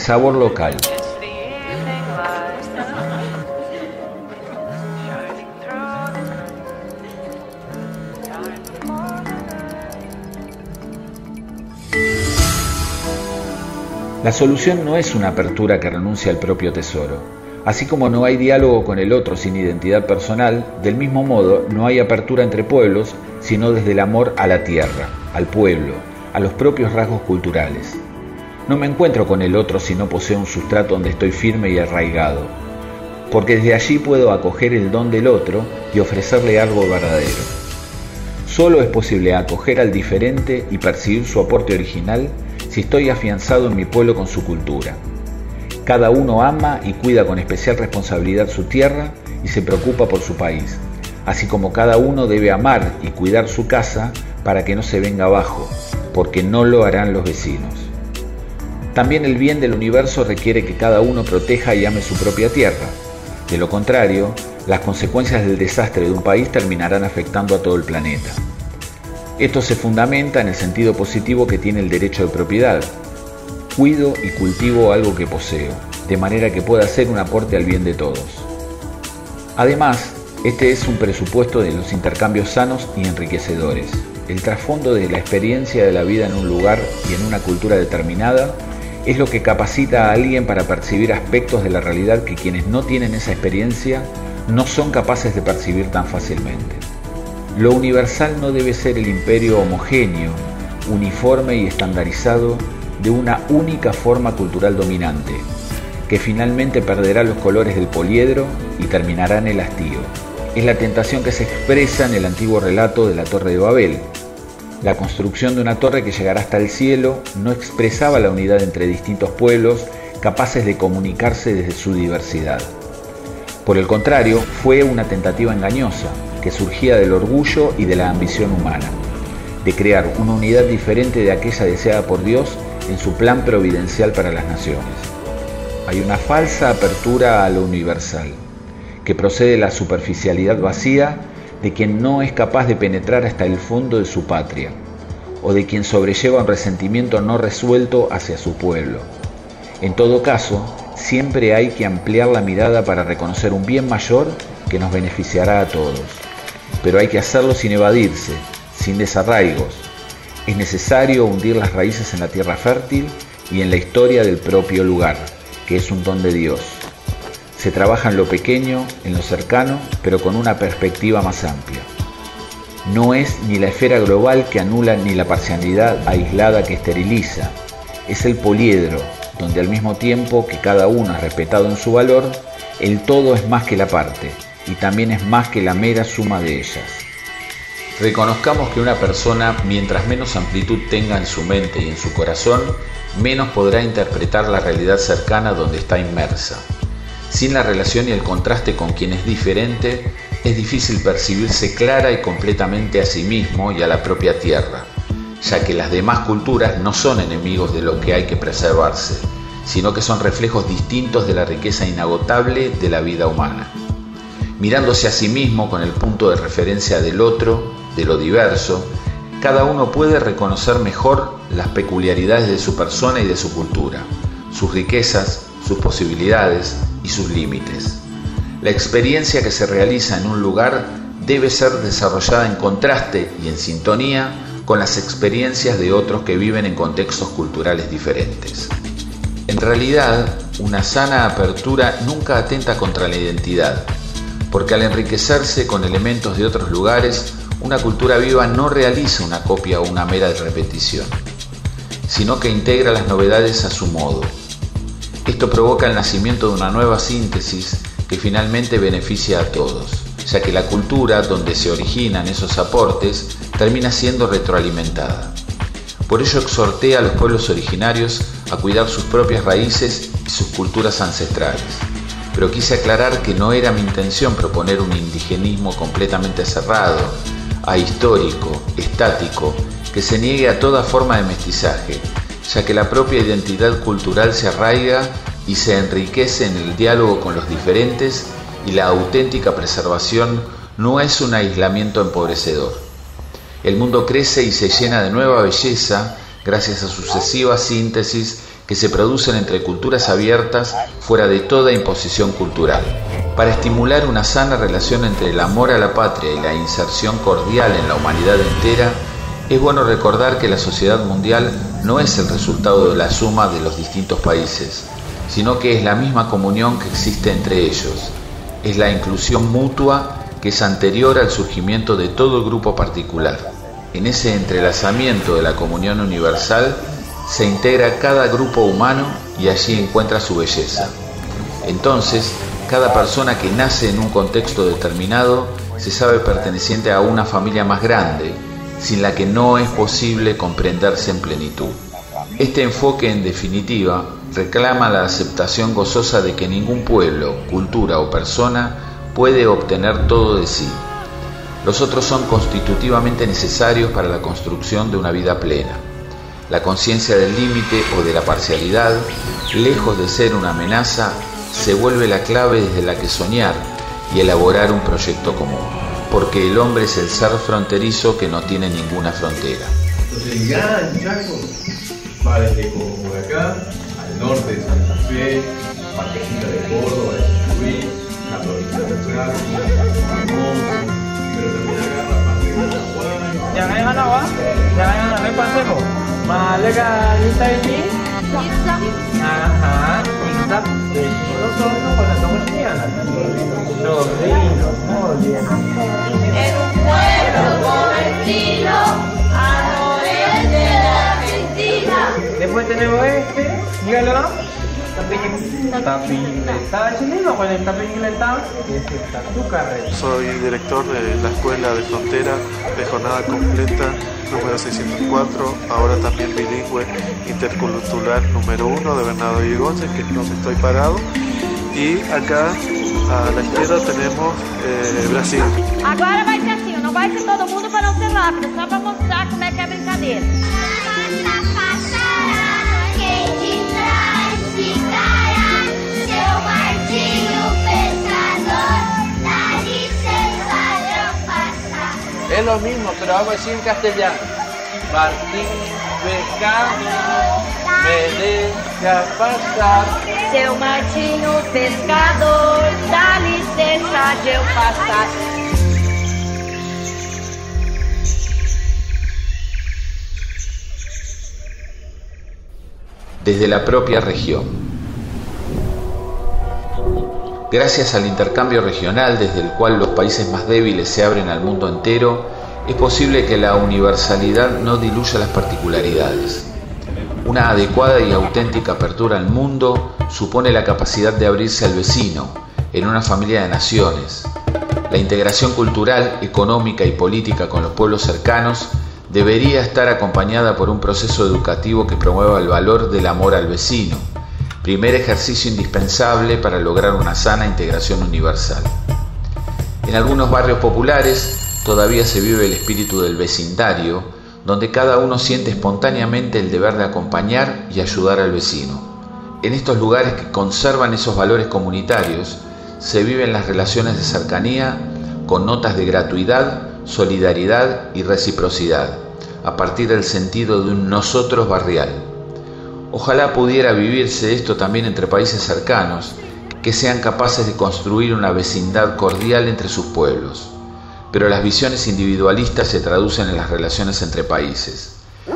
Sabor local. La solución no es una apertura que renuncia al propio tesoro. Así como no hay diálogo con el otro sin identidad personal, del mismo modo no hay apertura entre pueblos sino desde el amor a la tierra, al pueblo, a los propios rasgos culturales. No me encuentro con el otro si no poseo un sustrato donde estoy firme y arraigado, porque desde allí puedo acoger el don del otro y ofrecerle algo verdadero. Solo es posible acoger al diferente y percibir su aporte original si estoy afianzado en mi pueblo con su cultura. Cada uno ama y cuida con especial responsabilidad su tierra y se preocupa por su país, así como cada uno debe amar y cuidar su casa para que no se venga abajo, porque no lo harán los vecinos. También el bien del universo requiere que cada uno proteja y ame su propia tierra. De lo contrario, las consecuencias del desastre de un país terminarán afectando a todo el planeta. Esto se fundamenta en el sentido positivo que tiene el derecho de propiedad. Cuido y cultivo algo que poseo, de manera que pueda ser un aporte al bien de todos. Además, este es un presupuesto de los intercambios sanos y enriquecedores. El trasfondo de la experiencia de la vida en un lugar y en una cultura determinada es lo que capacita a alguien para percibir aspectos de la realidad que quienes no tienen esa experiencia no son capaces de percibir tan fácilmente. Lo universal no debe ser el imperio homogéneo, uniforme y estandarizado de una única forma cultural dominante, que finalmente perderá los colores del poliedro y terminará en el hastío. Es la tentación que se expresa en el antiguo relato de la Torre de Babel. La construcción de una torre que llegará hasta el cielo no expresaba la unidad entre distintos pueblos capaces de comunicarse desde su diversidad. Por el contrario, fue una tentativa engañosa, que surgía del orgullo y de la ambición humana, de crear una unidad diferente de aquella deseada por Dios en su plan providencial para las naciones. Hay una falsa apertura a lo universal, que procede de la superficialidad vacía de quien no es capaz de penetrar hasta el fondo de su patria, o de quien sobrelleva un resentimiento no resuelto hacia su pueblo. En todo caso, siempre hay que ampliar la mirada para reconocer un bien mayor que nos beneficiará a todos pero hay que hacerlo sin evadirse, sin desarraigos. Es necesario hundir las raíces en la tierra fértil y en la historia del propio lugar, que es un don de Dios. Se trabaja en lo pequeño, en lo cercano, pero con una perspectiva más amplia. No es ni la esfera global que anula ni la parcialidad aislada que esteriliza. Es el poliedro, donde al mismo tiempo que cada uno es respetado en su valor, el todo es más que la parte, y también es más que la mera suma de ellas. Reconozcamos que una persona, mientras menos amplitud tenga en su mente y en su corazón, menos podrá interpretar la realidad cercana donde está inmersa. Sin la relación y el contraste con quien es diferente, es difícil percibirse clara y completamente a sí mismo y a la propia tierra, ya que las demás culturas no son enemigos de lo que hay que preservarse, sino que son reflejos distintos de la riqueza inagotable de la vida humana. Mirándose a sí mismo con el punto de referencia del otro, de lo diverso, cada uno puede reconocer mejor las peculiaridades de su persona y de su cultura, sus riquezas, sus posibilidades y sus límites. La experiencia que se realiza en un lugar debe ser desarrollada en contraste y en sintonía con las experiencias de otros que viven en contextos culturales diferentes. En realidad, una sana apertura nunca atenta contra la identidad, porque al enriquecerse con elementos de otros lugares, una cultura viva no realiza una copia o una mera repetición, sino que integra las novedades a su modo. Esto provoca el nacimiento de una nueva síntesis que finalmente beneficia a todos, ya que la cultura donde se originan esos aportes termina siendo retroalimentada. Por ello exhorté a los pueblos originarios a cuidar sus propias raíces y sus culturas ancestrales pero quise aclarar que no era mi intención proponer un indigenismo completamente cerrado, ahistórico, estático, que se niegue a toda forma de mestizaje, ya que la propia identidad cultural se arraiga y se enriquece en el diálogo con los diferentes y la auténtica preservación no es un aislamiento empobrecedor. El mundo crece y se llena de nueva belleza gracias a sucesivas síntesis que se producen entre culturas abiertas fuera de toda imposición cultural. Para estimular una sana relación entre el amor a la patria y la inserción cordial en la humanidad entera, es bueno recordar que la sociedad mundial no es el resultado de la suma de los distintos países, sino que es la misma comunión que existe entre ellos. Es la inclusión mutua que es anterior al surgimiento de todo grupo particular. En ese entrelazamiento de la comunión universal se integra cada grupo humano y allí encuentra su belleza. Entonces, cada persona que nace en un contexto determinado se sabe perteneciente a una familia más grande, sin la que no es posible comprenderse en plenitud. Este enfoque, en definitiva, reclama la aceptación gozosa de que ningún pueblo, cultura o persona puede obtener todo de sí. Los otros son constitutivamente necesarios para la construcción de una vida plena. La conciencia del límite o de la parcialidad, lejos de ser una amenaza, se vuelve la clave desde la que soñar y elaborar un proyecto común, porque el hombre es el ser fronterizo que no tiene ninguna frontera. Entonces el gran Chaco va desde acá al norte de Santa Fe, partecita de Córdoba, de Chuy, la provincia de Chaco, pero también agarra parte de Paraguay. Jangan yang apa? Jangan yang apa pasemo? Malaga kita ini. Ajá, insap. Nosotros con la comunidad. Sobrino, muy bien. En un pueblo vecino al oeste de la Argentina. Después tenemos este, dígalo. ¿Estaba chileno con el tapiñiletado? Es esta, tu carrera. Soy director de la Escuela de Frontera de Jornada Completa número 604, ahora también bilingüe intercultural número 1 de Bernardo Yegonce, que es donde estoy parado. Y acá a la izquierda tenemos eh, Brasil. Agora vai ser assim, não vai ser todo mundo para não ser rápido, só para mostrar como é que é a brincadeira. Es lo mismo, pero hago así en castellano. Martín Pescado me deja pasar. Desde la propia región. Gracias al intercambio regional desde el cual los países más débiles se abren al mundo entero, es posible que la universalidad no diluya las particularidades. Una adecuada y auténtica apertura al mundo supone la capacidad de abrirse al vecino, en una familia de naciones. La integración cultural, económica y política con los pueblos cercanos debería estar acompañada por un proceso educativo que promueva el valor del amor al vecino, primer ejercicio indispensable para lograr una sana integración universal. En algunos barrios populares todavía se vive el espíritu del vecindario, donde cada uno siente espontáneamente el deber de acompañar y ayudar al vecino. En estos lugares que conservan esos valores comunitarios, se viven las relaciones de cercanía con notas de gratuidad, solidaridad y reciprocidad, a partir del sentido de un nosotros barrial. Ojalá pudiera vivirse esto también entre países cercanos, que sean capaces de construir una vecindad cordial entre sus pueblos. Pero las visiones individualistas se traducen en las relaciones entre países.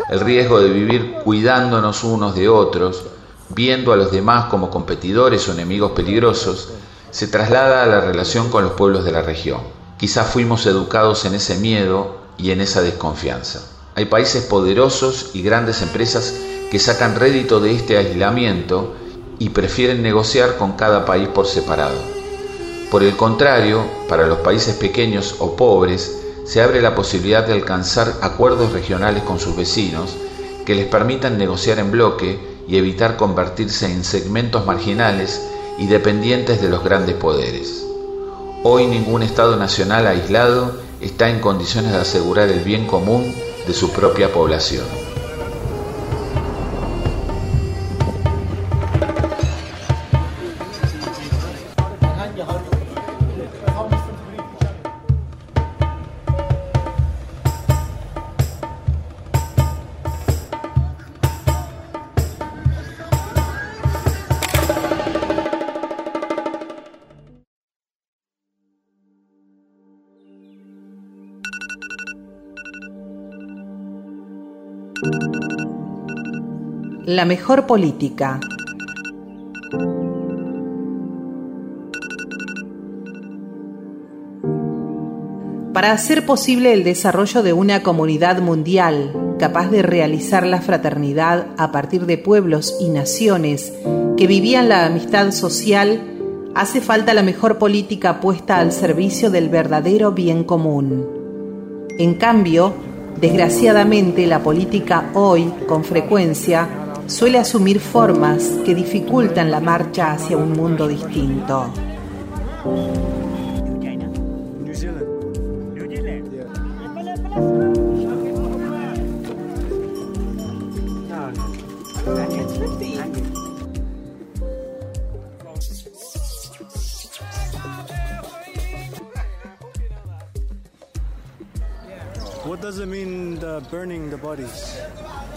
El riesgo de vivir cuidándonos unos de otros, viendo a los demás como competidores o enemigos peligrosos, se traslada a la relación con los pueblos de la región. Quizás fuimos educados en ese miedo y en esa desconfianza. Hay países poderosos y grandes empresas que sacan rédito de este aislamiento y prefieren negociar con cada país por separado. Por el contrario, para los países pequeños o pobres, se abre la posibilidad de alcanzar acuerdos regionales con sus vecinos que les permitan negociar en bloque y evitar convertirse en segmentos marginales y dependientes de los grandes poderes. Hoy ningún Estado nacional aislado está en condiciones de asegurar el bien común de su propia población. La mejor política. Para hacer posible el desarrollo de una comunidad mundial capaz de realizar la fraternidad a partir de pueblos y naciones que vivían la amistad social, hace falta la mejor política puesta al servicio del verdadero bien común. En cambio, desgraciadamente la política hoy, con frecuencia, suele asumir formas que dificultan la marcha hacia un mundo distinto. What does it mean, burning the bodies?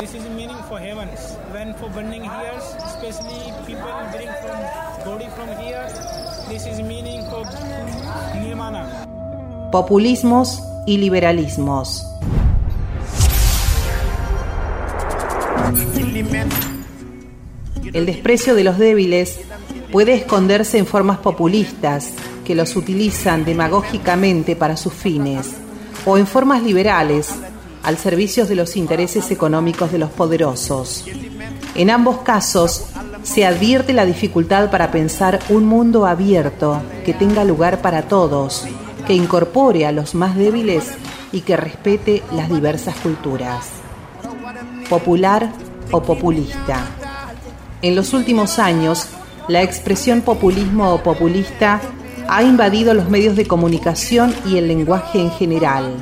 This is meaning for heavens. When for burning here, especially people bring from body from here, this is meaning for nirvana. Populismos y liberalismos. El desprecio de los débiles puede esconderse en formas populistas que los utilizan demagógicamente para sus fines, o en formas liberales al servicio de los intereses económicos de los poderosos. En ambos casos, se advierte la dificultad para pensar un mundo abierto que tenga lugar para todos, que incorpore a los más débiles y que respete las diversas culturas. Popular o populista. En los últimos años, la expresión populismo o populista ha invadido los medios de comunicación y el lenguaje en general.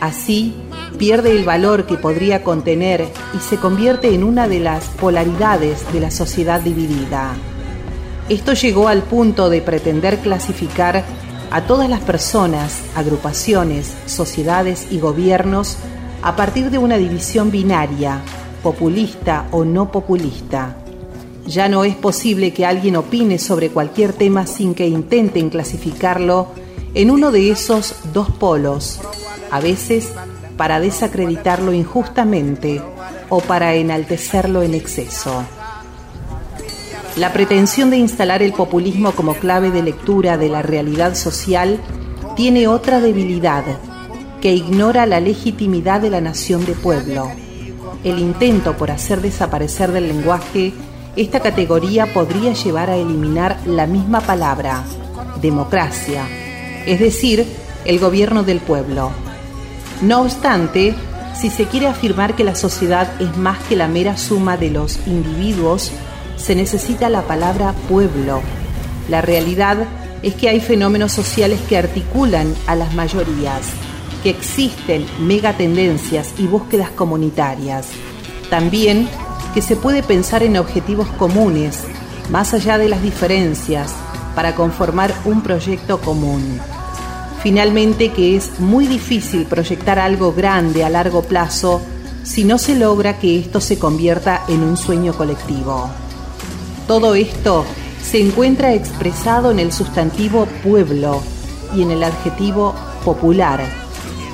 Así, pierde el valor que podría contener y se convierte en una de las polaridades de la sociedad dividida. Esto llegó al punto de pretender clasificar a todas las personas, agrupaciones, sociedades y gobiernos a partir de una división binaria, populista o no populista. Ya no es posible que alguien opine sobre cualquier tema sin que intenten clasificarlo en uno de esos dos polos, a veces para desacreditarlo injustamente o para enaltecerlo en exceso. La pretensión de instalar el populismo como clave de lectura de la realidad social tiene otra debilidad, que ignora la legitimidad de la nación de pueblo. El intento por hacer desaparecer del lenguaje esta categoría podría llevar a eliminar la misma palabra, democracia, es decir, el gobierno del pueblo. No obstante, si se quiere afirmar que la sociedad es más que la mera suma de los individuos, se necesita la palabra pueblo. La realidad es que hay fenómenos sociales que articulan a las mayorías, que existen megatendencias y búsquedas comunitarias. También que se puede pensar en objetivos comunes, más allá de las diferencias, para conformar un proyecto común. Finalmente que es muy difícil proyectar algo grande a largo plazo si no se logra que esto se convierta en un sueño colectivo. Todo esto se encuentra expresado en el sustantivo pueblo y en el adjetivo popular.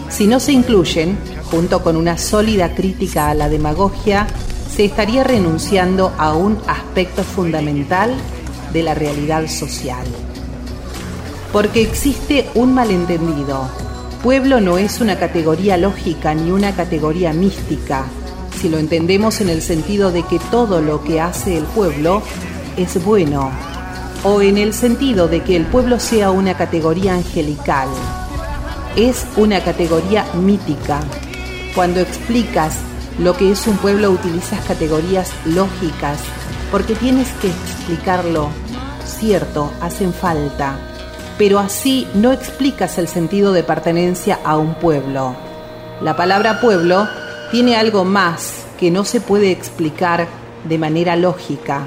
Si no se incluyen, junto con una sólida crítica a la demagogia, se estaría renunciando a un aspecto fundamental de la realidad social. Porque existe un malentendido. Pueblo no es una categoría lógica ni una categoría mística, si lo entendemos en el sentido de que todo lo que hace el pueblo es bueno, o en el sentido de que el pueblo sea una categoría angelical. Es una categoría mítica. Cuando explicas lo que es un pueblo utilizas categorías lógicas, porque tienes que explicarlo. Cierto, hacen falta, pero así no explicas el sentido de pertenencia a un pueblo. La palabra pueblo tiene algo más que no se puede explicar de manera lógica.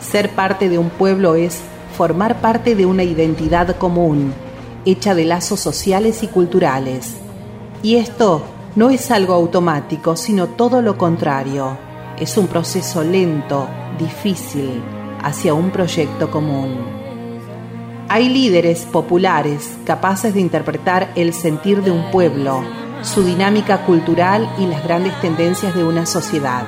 Ser parte de un pueblo es formar parte de una identidad común, hecha de lazos sociales y culturales. Y esto no es algo automático, sino todo lo contrario. Es un proceso lento, difícil, hacia un proyecto común. Hay líderes populares capaces de interpretar el sentir de un pueblo, su dinámica cultural y las grandes tendencias de una sociedad.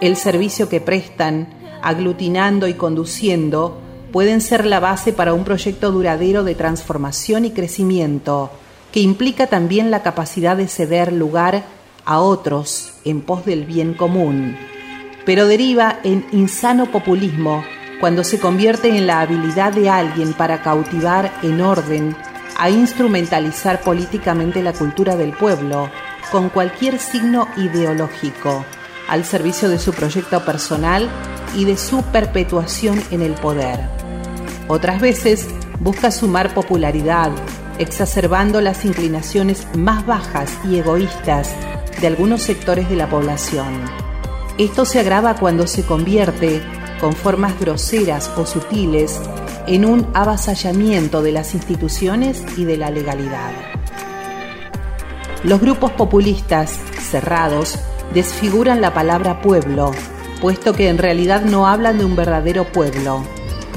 El servicio que prestan, aglutinando y conduciendo, pueden ser la base para un proyecto duradero de transformación y crecimiento, que implica también la capacidad de ceder lugar a otros en pos del bien común, pero deriva en insano populismo cuando se convierte en la habilidad de alguien para cautivar en orden a instrumentalizar políticamente la cultura del pueblo con cualquier signo ideológico al servicio de su proyecto personal y de su perpetuación en el poder. Otras veces busca sumar popularidad, exacerbando las inclinaciones más bajas y egoístas de algunos sectores de la población. Esto se agrava cuando se convierte, con formas groseras o sutiles, en un avasallamiento de las instituciones y de la legalidad. Los grupos populistas, cerrados, desfiguran la palabra pueblo, puesto que en realidad no hablan de un verdadero pueblo.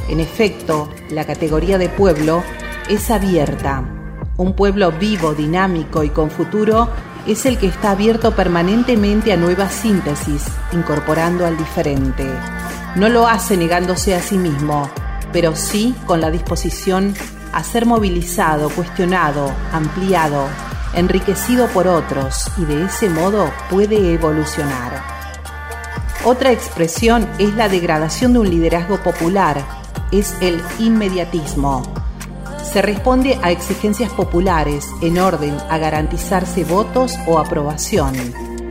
En efecto, la categoría de pueblo es abierta. Un pueblo vivo, dinámico y con futuro es el que está abierto permanentemente a nuevas síntesis, incorporando al diferente. No lo hace negándose a sí mismo, pero sí con la disposición a ser movilizado, cuestionado, ampliado, enriquecido por otros y de ese modo puede evolucionar. Otra expresión es la degradación de un liderazgo popular, es el inmediatismo. Se responde a exigencias populares en orden a garantizarse votos o aprobación,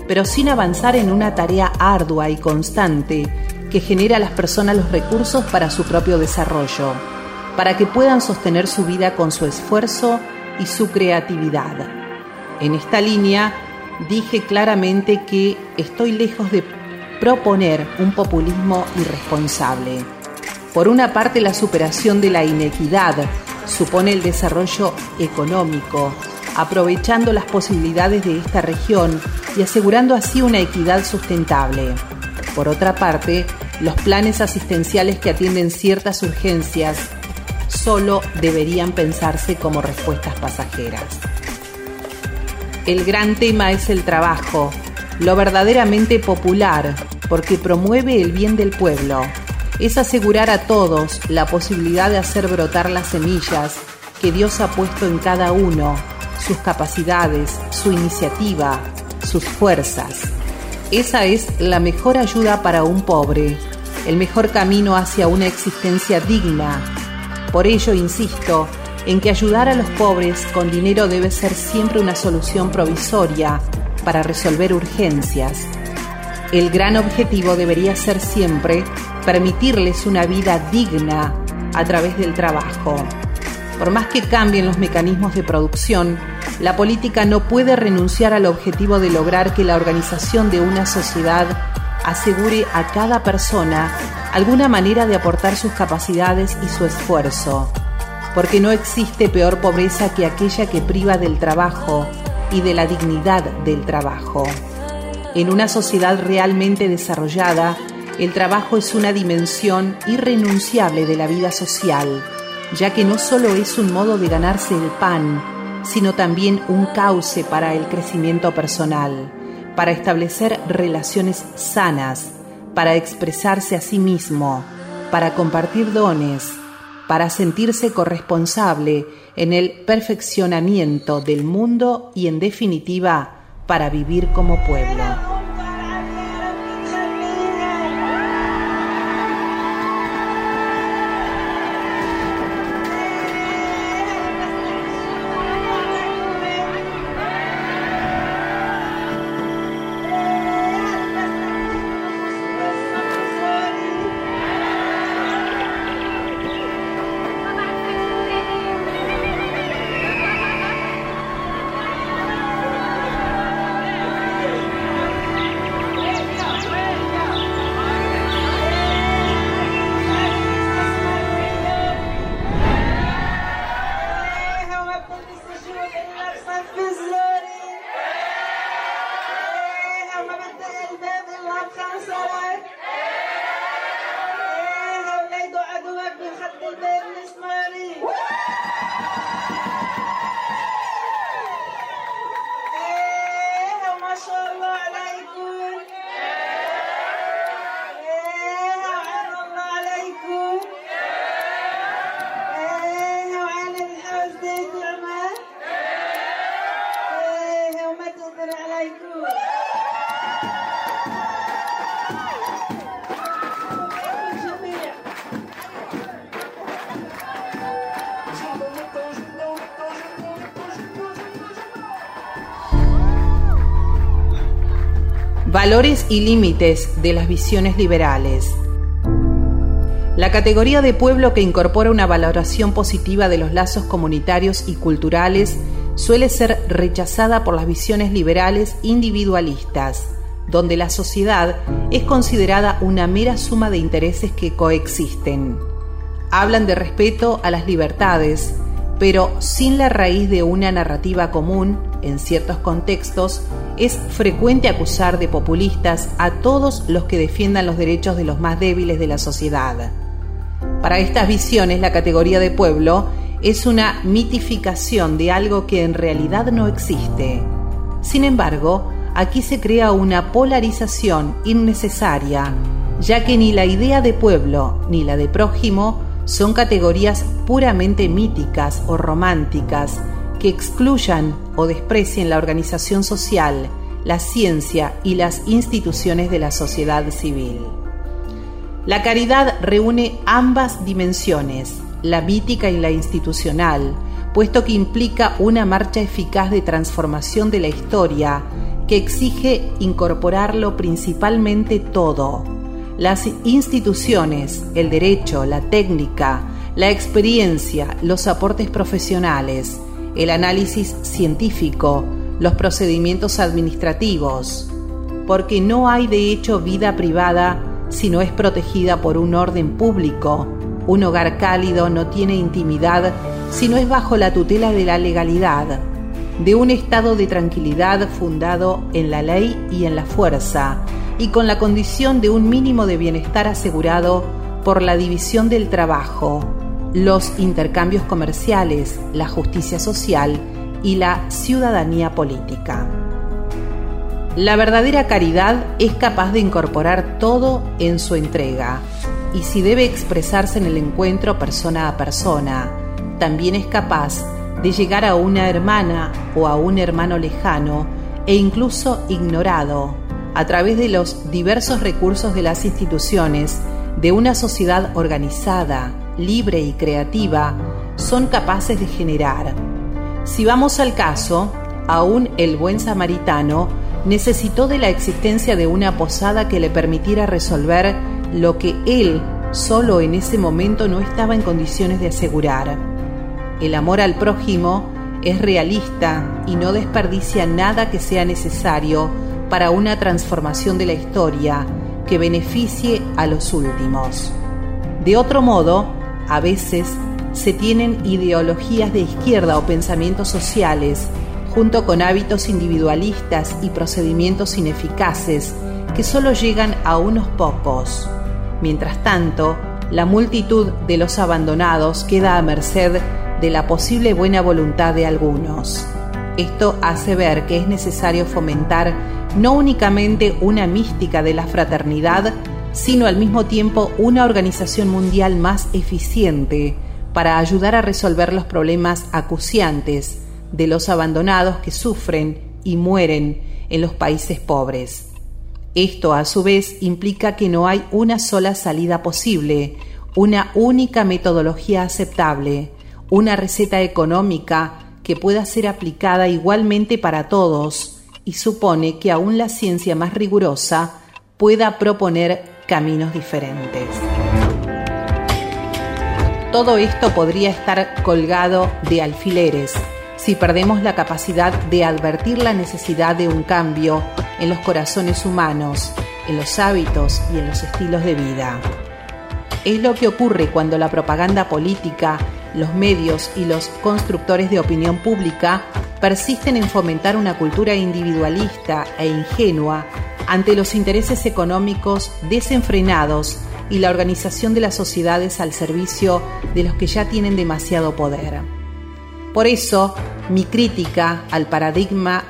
pero sin avanzar en una tarea ardua y constante que genera a las personas los recursos para su propio desarrollo, para que puedan sostener su vida con su esfuerzo y su creatividad. En esta línea dije claramente que estoy lejos de proponer un populismo irresponsable. Por una parte, la superación de la inequidad supone el desarrollo económico, aprovechando las posibilidades de esta región y asegurando así una equidad sustentable. Por otra parte, los planes asistenciales que atienden ciertas urgencias solo deberían pensarse como respuestas pasajeras. El gran tema es el trabajo, lo verdaderamente popular, porque promueve el bien del pueblo. Es asegurar a todos la posibilidad de hacer brotar las semillas que Dios ha puesto en cada uno, sus capacidades, su iniciativa, sus fuerzas. Esa es la mejor ayuda para un pobre, el mejor camino hacia una existencia digna. Por ello insisto en que ayudar a los pobres con dinero debe ser siempre una solución provisoria para resolver urgencias. El gran objetivo debería ser siempre permitirles una vida digna a través del trabajo. Por más que cambien los mecanismos de producción, la política no puede renunciar al objetivo de lograr que la organización de una sociedad asegure a cada persona alguna manera de aportar sus capacidades y su esfuerzo, porque no existe peor pobreza que aquella que priva del trabajo y de la dignidad del trabajo. En una sociedad realmente desarrollada, el trabajo es una dimensión irrenunciable de la vida social, ya que no solo es un modo de ganarse el pan, sino también un cauce para el crecimiento personal para establecer relaciones sanas, para expresarse a sí mismo, para compartir dones, para sentirse corresponsable en el perfeccionamiento del mundo y en definitiva para vivir como pueblo. Valores y límites de las visiones liberales. La categoría de pueblo que incorpora una valoración positiva de los lazos comunitarios y culturales suele ser rechazada por las visiones liberales individualistas, donde la sociedad es considerada una mera suma de intereses que coexisten. Hablan de respeto a las libertades, pero sin la raíz de una narrativa común, en ciertos contextos, es frecuente acusar de populistas a todos los que defiendan los derechos de los más débiles de la sociedad. Para estas visiones, la categoría de pueblo es una mitificación de algo que en realidad no existe. Sin embargo, aquí se crea una polarización innecesaria, ya que ni la idea de pueblo ni la de prójimo son categorías puramente míticas o románticas que excluyan o desprecien la organización social, la ciencia y las instituciones de la sociedad civil. La caridad reúne ambas dimensiones, la mítica y la institucional, puesto que implica una marcha eficaz de transformación de la historia que exige incorporarlo principalmente todo, las instituciones, el derecho, la técnica, la experiencia, los aportes profesionales, el análisis científico, los procedimientos administrativos, porque no hay de hecho vida privada si no es protegida por un orden público. Un hogar cálido no tiene intimidad si no es bajo la tutela de la legalidad, de un estado de tranquilidad fundado en la ley y en la fuerza, y con la condición de un mínimo de bienestar asegurado por la división del trabajo, los intercambios comerciales, la justicia social y la ciudadanía política. La verdadera caridad es capaz de incorporar todo en su entrega y si debe expresarse en el encuentro persona a persona, también es capaz de llegar a una hermana o a un hermano lejano e incluso ignorado a través de los diversos recursos de las instituciones de una sociedad organizada, libre y creativa, son capaces de generar. Si vamos al caso, aún el buen samaritano necesitó de la existencia de una posada que le permitiera resolver lo que él solo en ese momento no estaba en condiciones de asegurar. El amor al prójimo es realista y no desperdicia nada que sea necesario para una transformación de la historia que beneficie a los últimos. De otro modo, a veces se tienen ideologías de izquierda o pensamientos sociales junto con hábitos individualistas y procedimientos ineficaces que solo llegan a unos pocos. Mientras tanto, la multitud de los abandonados queda a merced de la posible buena voluntad de algunos. Esto hace ver que es necesario fomentar no únicamente una mística de la fraternidad, sino al mismo tiempo una organización mundial más eficiente para ayudar a resolver los problemas acuciantes de los abandonados que sufren y mueren en los países pobres. Esto a su vez implica que no hay una sola salida posible, una única metodología aceptable, una receta económica que pueda ser aplicada igualmente para todos y supone que aún la ciencia más rigurosa pueda proponer caminos diferentes. Todo esto podría estar colgado de alfileres si perdemos la capacidad de advertir la necesidad de un cambio en los corazones humanos, en los hábitos y en los estilos de vida. Es lo que ocurre cuando la propaganda política, los medios y los constructores de opinión pública persisten en fomentar una cultura individualista e ingenua ante los intereses económicos desenfrenados y la organización de las sociedades al servicio de los que ya tienen demasiado poder. Por eso, mi crítica al paradigma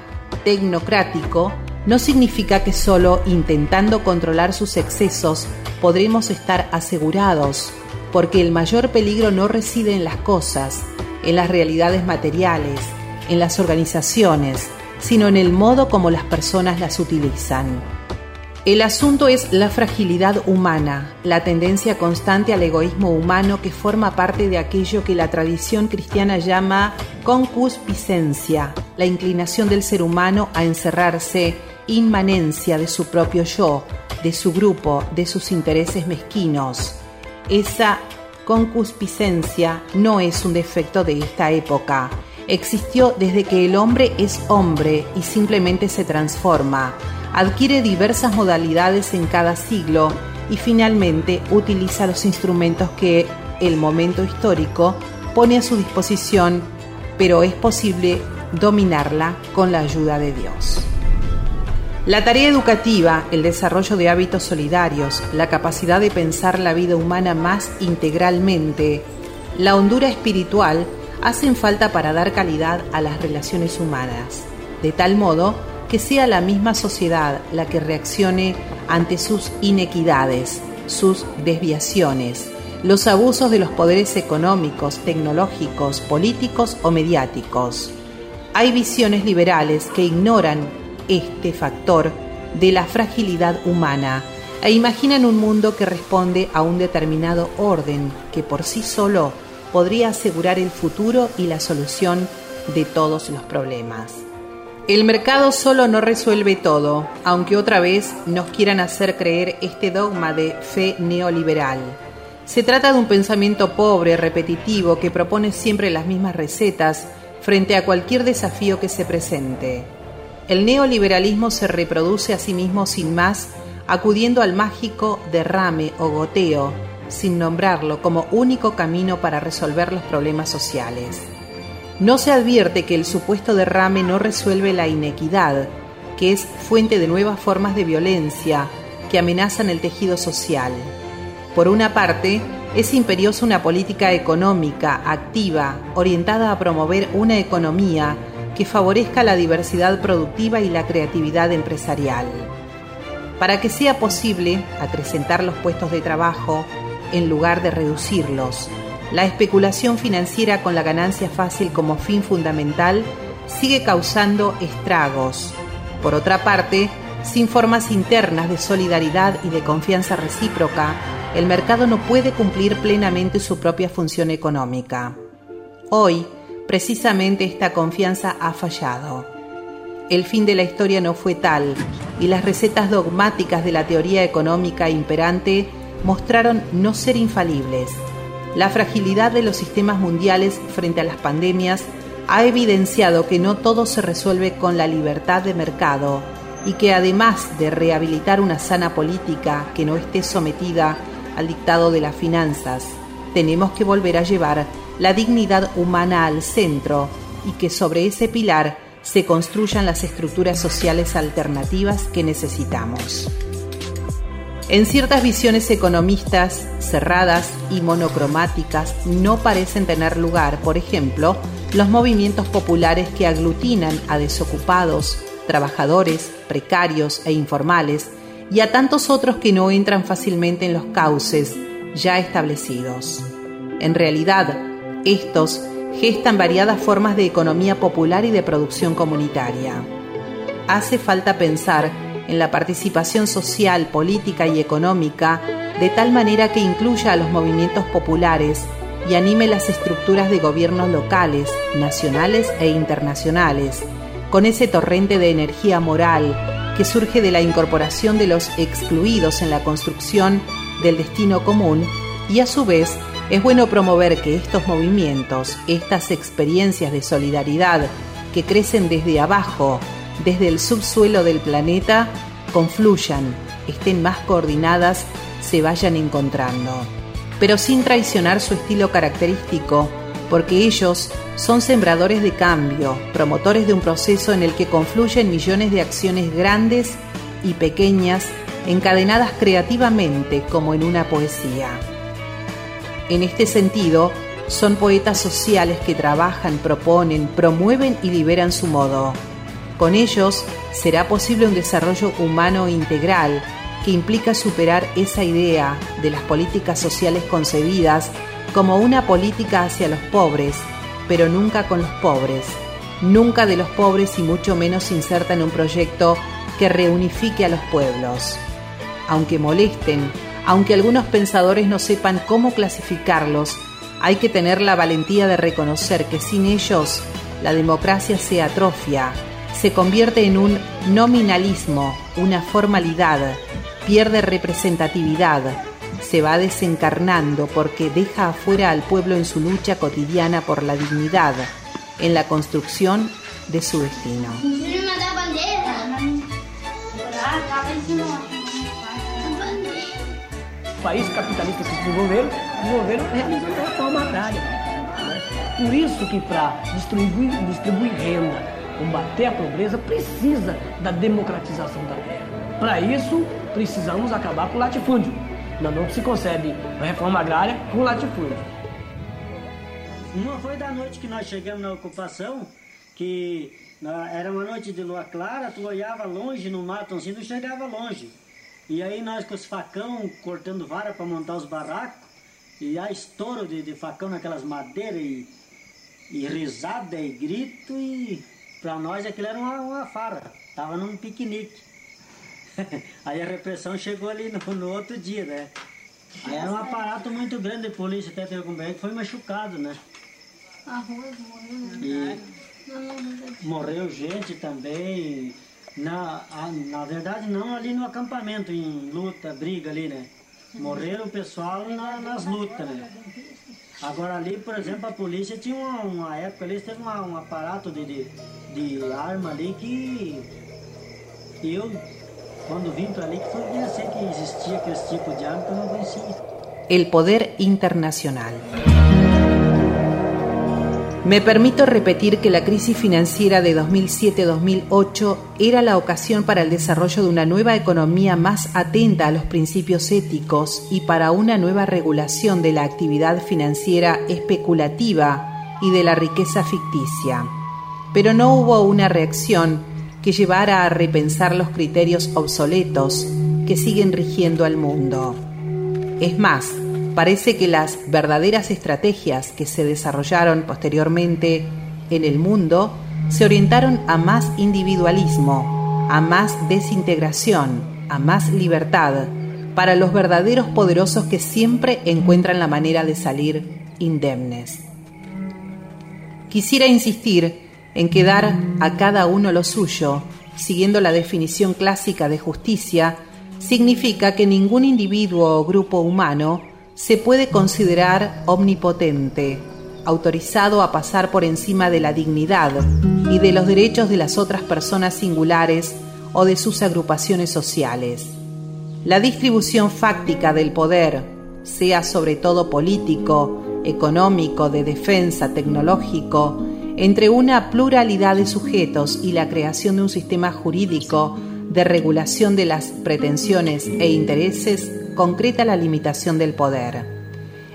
tecnocrático no significa que solo intentando controlar sus excesos podremos estar asegurados, porque el mayor peligro no reside en las cosas, en las realidades materiales, en las organizaciones, sino en el modo como las personas las utilizan. El asunto es la fragilidad humana, la tendencia constante al egoísmo humano que forma parte de aquello que la tradición cristiana llama concupiscencia, la inclinación del ser humano a encerrarse inmanencia de su propio yo, de su grupo, de sus intereses mezquinos. Esa concupiscencia no es un defecto de esta época. Existió desde que el hombre es hombre y simplemente se transforma, adquiere diversas modalidades en cada siglo y finalmente utiliza los instrumentos que el momento histórico pone a su disposición, pero es posible dominarla con la ayuda de Dios. La tarea educativa, el desarrollo de hábitos solidarios, la capacidad de pensar la vida humana más integralmente, la hondura espiritual hacen falta para dar calidad a las relaciones humanas, de tal modo que sea la misma sociedad la que reaccione ante sus inequidades, sus desviaciones, los abusos de los poderes económicos, tecnológicos, políticos o mediáticos. Hay visiones liberales que ignoran este factor de la fragilidad humana e imaginan un mundo que responde a un determinado orden que por sí solo podría asegurar el futuro y la solución de todos los problemas. El mercado solo no resuelve todo, aunque otra vez nos quieran hacer creer este dogma de fe neoliberal. Se trata de un pensamiento pobre, repetitivo, que propone siempre las mismas recetas frente a cualquier desafío que se presente. El neoliberalismo se reproduce a sí mismo sin más, acudiendo al mágico derrame o goteo, sin nombrarlo, como único camino para resolver los problemas sociales. No se advierte que el supuesto derrame no resuelve la inequidad, que es fuente de nuevas formas de violencia que amenazan el tejido social. Por una parte, es imperiosa una política económica activa, orientada a promover una economía que favorezca la diversidad productiva y la creatividad empresarial. Para que sea posible acrecentar los puestos de trabajo en lugar de reducirlos, la especulación financiera con la ganancia fácil como fin fundamental sigue causando estragos. Por otra parte, sin formas internas de solidaridad y de confianza recíproca, el mercado no puede cumplir plenamente su propia función económica. Hoy, Precisamente esta confianza ha fallado. El fin de la historia no fue tal y las recetas dogmáticas de la teoría económica imperante mostraron no ser infalibles. La fragilidad de los sistemas mundiales frente a las pandemias ha evidenciado que no todo se resuelve con la libertad de mercado y que además de rehabilitar una sana política que no esté sometida al dictado de las finanzas, tenemos que volver a llevar la dignidad humana al centro y que sobre ese pilar se construyan las estructuras sociales alternativas que necesitamos. En ciertas visiones economistas cerradas y monocromáticas no parecen tener lugar, por ejemplo, los movimientos populares que aglutinan a desocupados, trabajadores, precarios e informales y a tantos otros que no entran fácilmente en los cauces ya establecidos. En realidad, estos gestan variadas formas de economía popular y de producción comunitaria. Hace falta pensar en la participación social, política y económica de tal manera que incluya a los movimientos populares y anime las estructuras de gobiernos locales, nacionales e internacionales, con ese torrente de energía moral que surge de la incorporación de los excluidos en la construcción del destino común y a su vez es bueno promover que estos movimientos, estas experiencias de solidaridad que crecen desde abajo, desde el subsuelo del planeta, confluyan, estén más coordinadas, se vayan encontrando. Pero sin traicionar su estilo característico, porque ellos son sembradores de cambio, promotores de un proceso en el que confluyen millones de acciones grandes y pequeñas, encadenadas creativamente como en una poesía. En este sentido, son poetas sociales que trabajan, proponen, promueven y liberan su modo. Con ellos será posible un desarrollo humano integral que implica superar esa idea de las políticas sociales concebidas como una política hacia los pobres, pero nunca con los pobres, nunca de los pobres y mucho menos inserta en un proyecto que reunifique a los pueblos. Aunque molesten aunque algunos pensadores no sepan cómo clasificarlos, hay que tener la valentía de reconocer que sin ellos la democracia se atrofia, se convierte en un nominalismo, una formalidad, pierde representatividad, se va desencarnando porque deja afuera al pueblo en su lucha cotidiana por la dignidad, en la construcción de su destino. País capitalista se desenvolveram, desenvolveram realizando a reforma agrária. Por isso que para distribuir, distribuir renda, combater a pobreza, precisa da democratização da terra. Para isso, precisamos acabar com o latifúndio. Não, não se concebe a reforma agrária com latifúndio. Uma foi da noite que nós chegamos na ocupação, que na- era uma noite de lua clara, tu olhava longe no mato, assim, tu chegava longe. E aí nós com os facão cortando vara para montar os barracos, e há estouro de, de facão naquelas madeiras, e, e risada e grito, e para nós aquilo era uma, uma farra, tava num piquenique. aí a repressão chegou ali no, no outro dia, né? Aí era um aparato muito grande de polícia, até teve um bem que foi machucado, né? Arroz, morreu, Não, morreu gente também. Na, a- na verdade, não ali no acampamento, em luta, briga ali, né? Morreram o pessoal na- nas lutas, né? Agora ali, por exemplo, a polícia tinha uma, uma época ali, teve uma- um aparato de, de, de arma ali que eu, quando vim para ali, que foi conhecer que existia aquele tipo de arma que eu não conhecia. El poder internacional. Me permito repetir que la crisis financiera de 2007-2008 era la ocasión para el desarrollo de una nueva economía más atenta a los principios éticos y para una nueva regulación de la actividad financiera especulativa y de la riqueza ficticia. Pero no hubo una reacción que llevara a repensar los criterios obsoletos que siguen rigiendo al mundo. Es más, parece que las verdaderas estrategias que se desarrollaron posteriormente en el mundo se orientaron a más individualismo, a más desintegración, a más libertad, para los verdaderos poderosos que siempre encuentran la manera de salir indemnes. Quisiera insistir en que dar a cada uno lo suyo, siguiendo la definición clásica de justicia, significa que ningún individuo o grupo humano se puede considerar omnipotente, autorizado a pasar por encima de la dignidad y de los derechos de las otras personas singulares o de sus agrupaciones sociales. La distribución fáctica del poder, sea sobre todo político, económico, de defensa, tecnológico, entre una pluralidad de sujetos y la creación de un sistema jurídico de regulación de las pretensiones e intereses concreta la limitación del poder.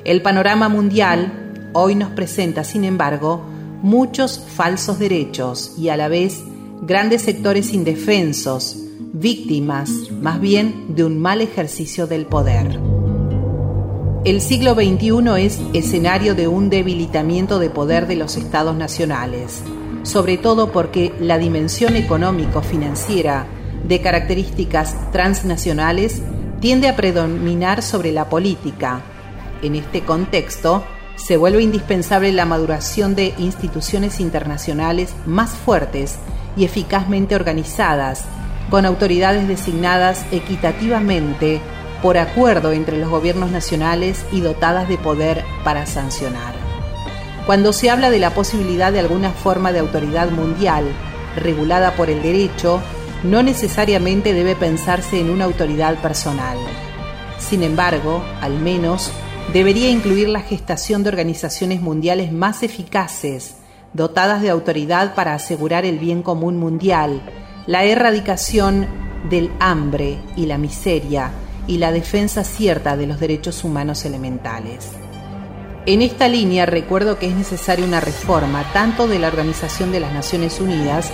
El panorama mundial hoy nos presenta, sin embargo, muchos falsos derechos y a la vez grandes sectores indefensos, víctimas más bien de un mal ejercicio del poder. El siglo XXI es escenario de un debilitamiento de poder de los estados nacionales, sobre todo porque la dimensión económico-financiera de características transnacionales tiende a predominar sobre la política. En este contexto, se vuelve indispensable la maduración de instituciones internacionales más fuertes y eficazmente organizadas, con autoridades designadas equitativamente por acuerdo entre los gobiernos nacionales y dotadas de poder para sancionar. Cuando se habla de la posibilidad de alguna forma de autoridad mundial regulada por el derecho, no necesariamente debe pensarse en una autoridad personal. Sin embargo, al menos, debería incluir la gestación de organizaciones mundiales más eficaces, dotadas de autoridad para asegurar el bien común mundial, la erradicación del hambre y la miseria y la defensa cierta de los derechos humanos elementales. En esta línea recuerdo que es necesaria una reforma tanto de la Organización de las Naciones Unidas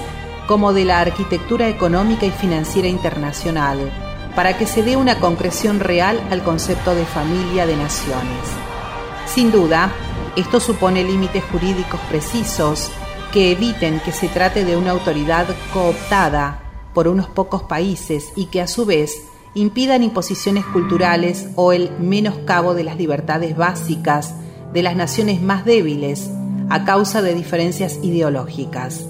como de la arquitectura económica y financiera internacional, para que se dé una concreción real al concepto de familia de naciones. Sin duda, esto supone límites jurídicos precisos que eviten que se trate de una autoridad cooptada por unos pocos países y que a su vez impidan imposiciones culturales o el menoscabo de las libertades básicas de las naciones más débiles a causa de diferencias ideológicas.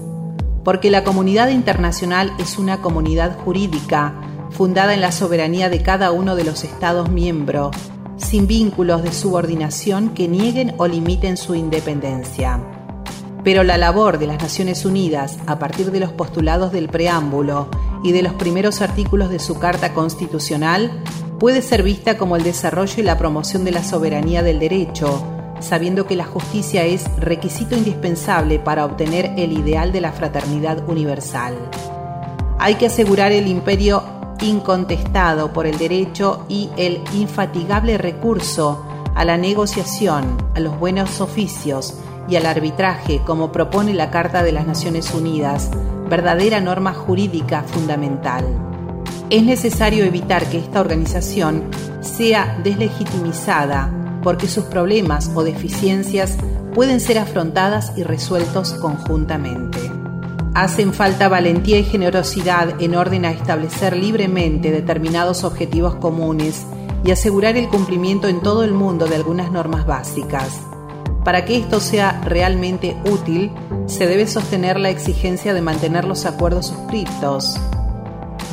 Porque la comunidad internacional es una comunidad jurídica fundada en la soberanía de cada uno de los Estados miembros, sin vínculos de subordinación que nieguen o limiten su independencia. Pero la labor de las Naciones Unidas, a partir de los postulados del preámbulo y de los primeros artículos de su Carta Constitucional, puede ser vista como el desarrollo y la promoción de la soberanía del derecho, sabiendo que la justicia es requisito indispensable para obtener el ideal de la fraternidad universal. Hay que asegurar el imperio incontestado por el derecho y el infatigable recurso a la negociación, a los buenos oficios y al arbitraje, como propone la Carta de las Naciones Unidas, verdadera norma jurídica fundamental. Es necesario evitar que esta organización sea deslegitimizada porque sus problemas o deficiencias pueden ser afrontadas y resueltos conjuntamente. Hacen falta valentía y generosidad en orden a establecer libremente determinados objetivos comunes y asegurar el cumplimiento en todo el mundo de algunas normas básicas. Para que esto sea realmente útil, se debe sostener la exigencia de mantener los acuerdos suscritos,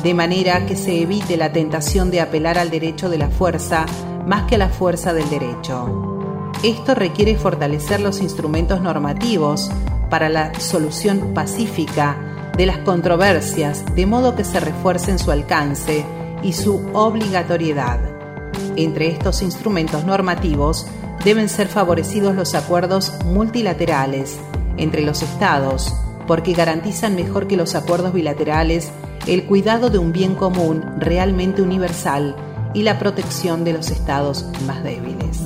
de manera que se evite la tentación de apelar al derecho de la fuerza más que la fuerza del derecho. Esto requiere fortalecer los instrumentos normativos para la solución pacífica de las controversias, de modo que se refuercen su alcance y su obligatoriedad. Entre estos instrumentos normativos deben ser favorecidos los acuerdos multilaterales entre los estados, porque garantizan mejor que los acuerdos bilaterales el cuidado de un bien común realmente universal y la protección de los estados más débiles.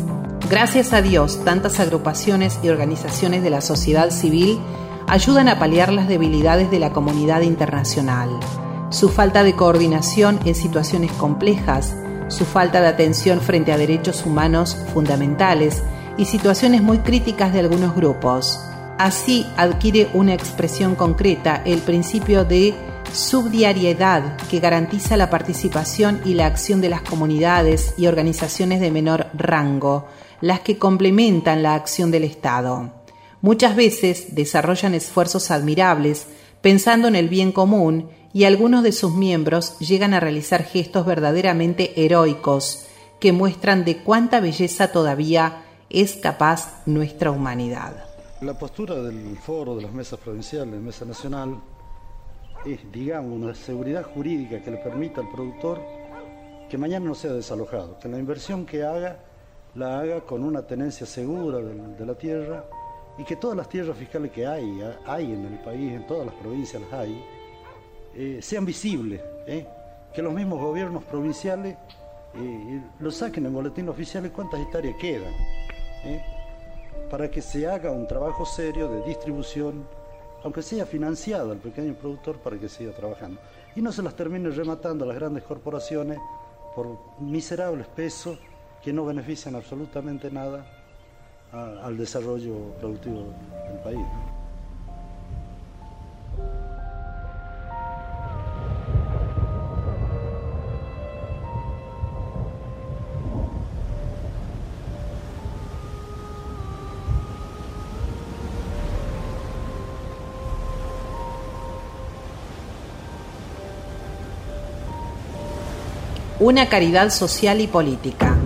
Gracias a Dios, tantas agrupaciones y organizaciones de la sociedad civil ayudan a paliar las debilidades de la comunidad internacional. Su falta de coordinación en situaciones complejas, su falta de atención frente a derechos humanos fundamentales y situaciones muy críticas de algunos grupos. Así adquiere una expresión concreta el principio de subdiariedad que garantiza la participación y la acción de las comunidades y organizaciones de menor rango, las que complementan la acción del Estado. Muchas veces desarrollan esfuerzos admirables pensando en el bien común y algunos de sus miembros llegan a realizar gestos verdaderamente heroicos que muestran de cuánta belleza todavía es capaz nuestra humanidad. La postura del foro de las mesas provinciales, mesa nacional, es, digamos, una seguridad jurídica que le permita al productor que mañana no sea desalojado, que la inversión que haga la haga con una tenencia segura de, la tierra y que todas las tierras fiscales que hay, hay en el país, en todas las provincias las hay, eh, sean visibles, ¿eh? que los mismos gobiernos provinciales eh, lo saquen en boletín oficial y cuántas hectáreas quedan, para que se haga un trabajo serio de distribución aunque sea financiado al pequeño productor para que siga trabajando. Y no se las termine rematando a las grandes corporaciones por miserables pesos que no benefician absolutamente nada al desarrollo productivo del país. Una caridad social y política.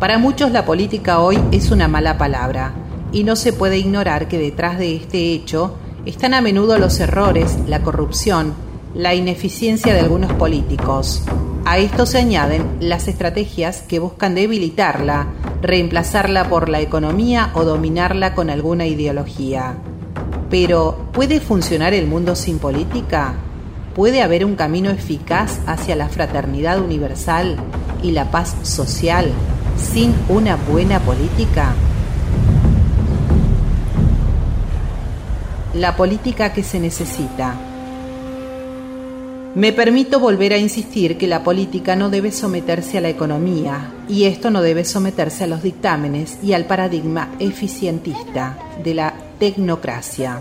Para muchos la política hoy es una mala palabra y no se puede ignorar que detrás de este hecho están a menudo los errores, la corrupción, la ineficiencia de algunos políticos. A esto se añaden las estrategias que buscan debilitarla, reemplazarla por la economía o dominarla con alguna ideología. Pero, ¿puede funcionar el mundo sin política? ¿Puede haber un camino eficaz hacia la fraternidad universal y la paz social sin una buena política? La política que se necesita. Me permito volver a insistir que la política no debe someterse a la economía y esto no debe someterse a los dictámenes y al paradigma eficientista de la tecnocracia.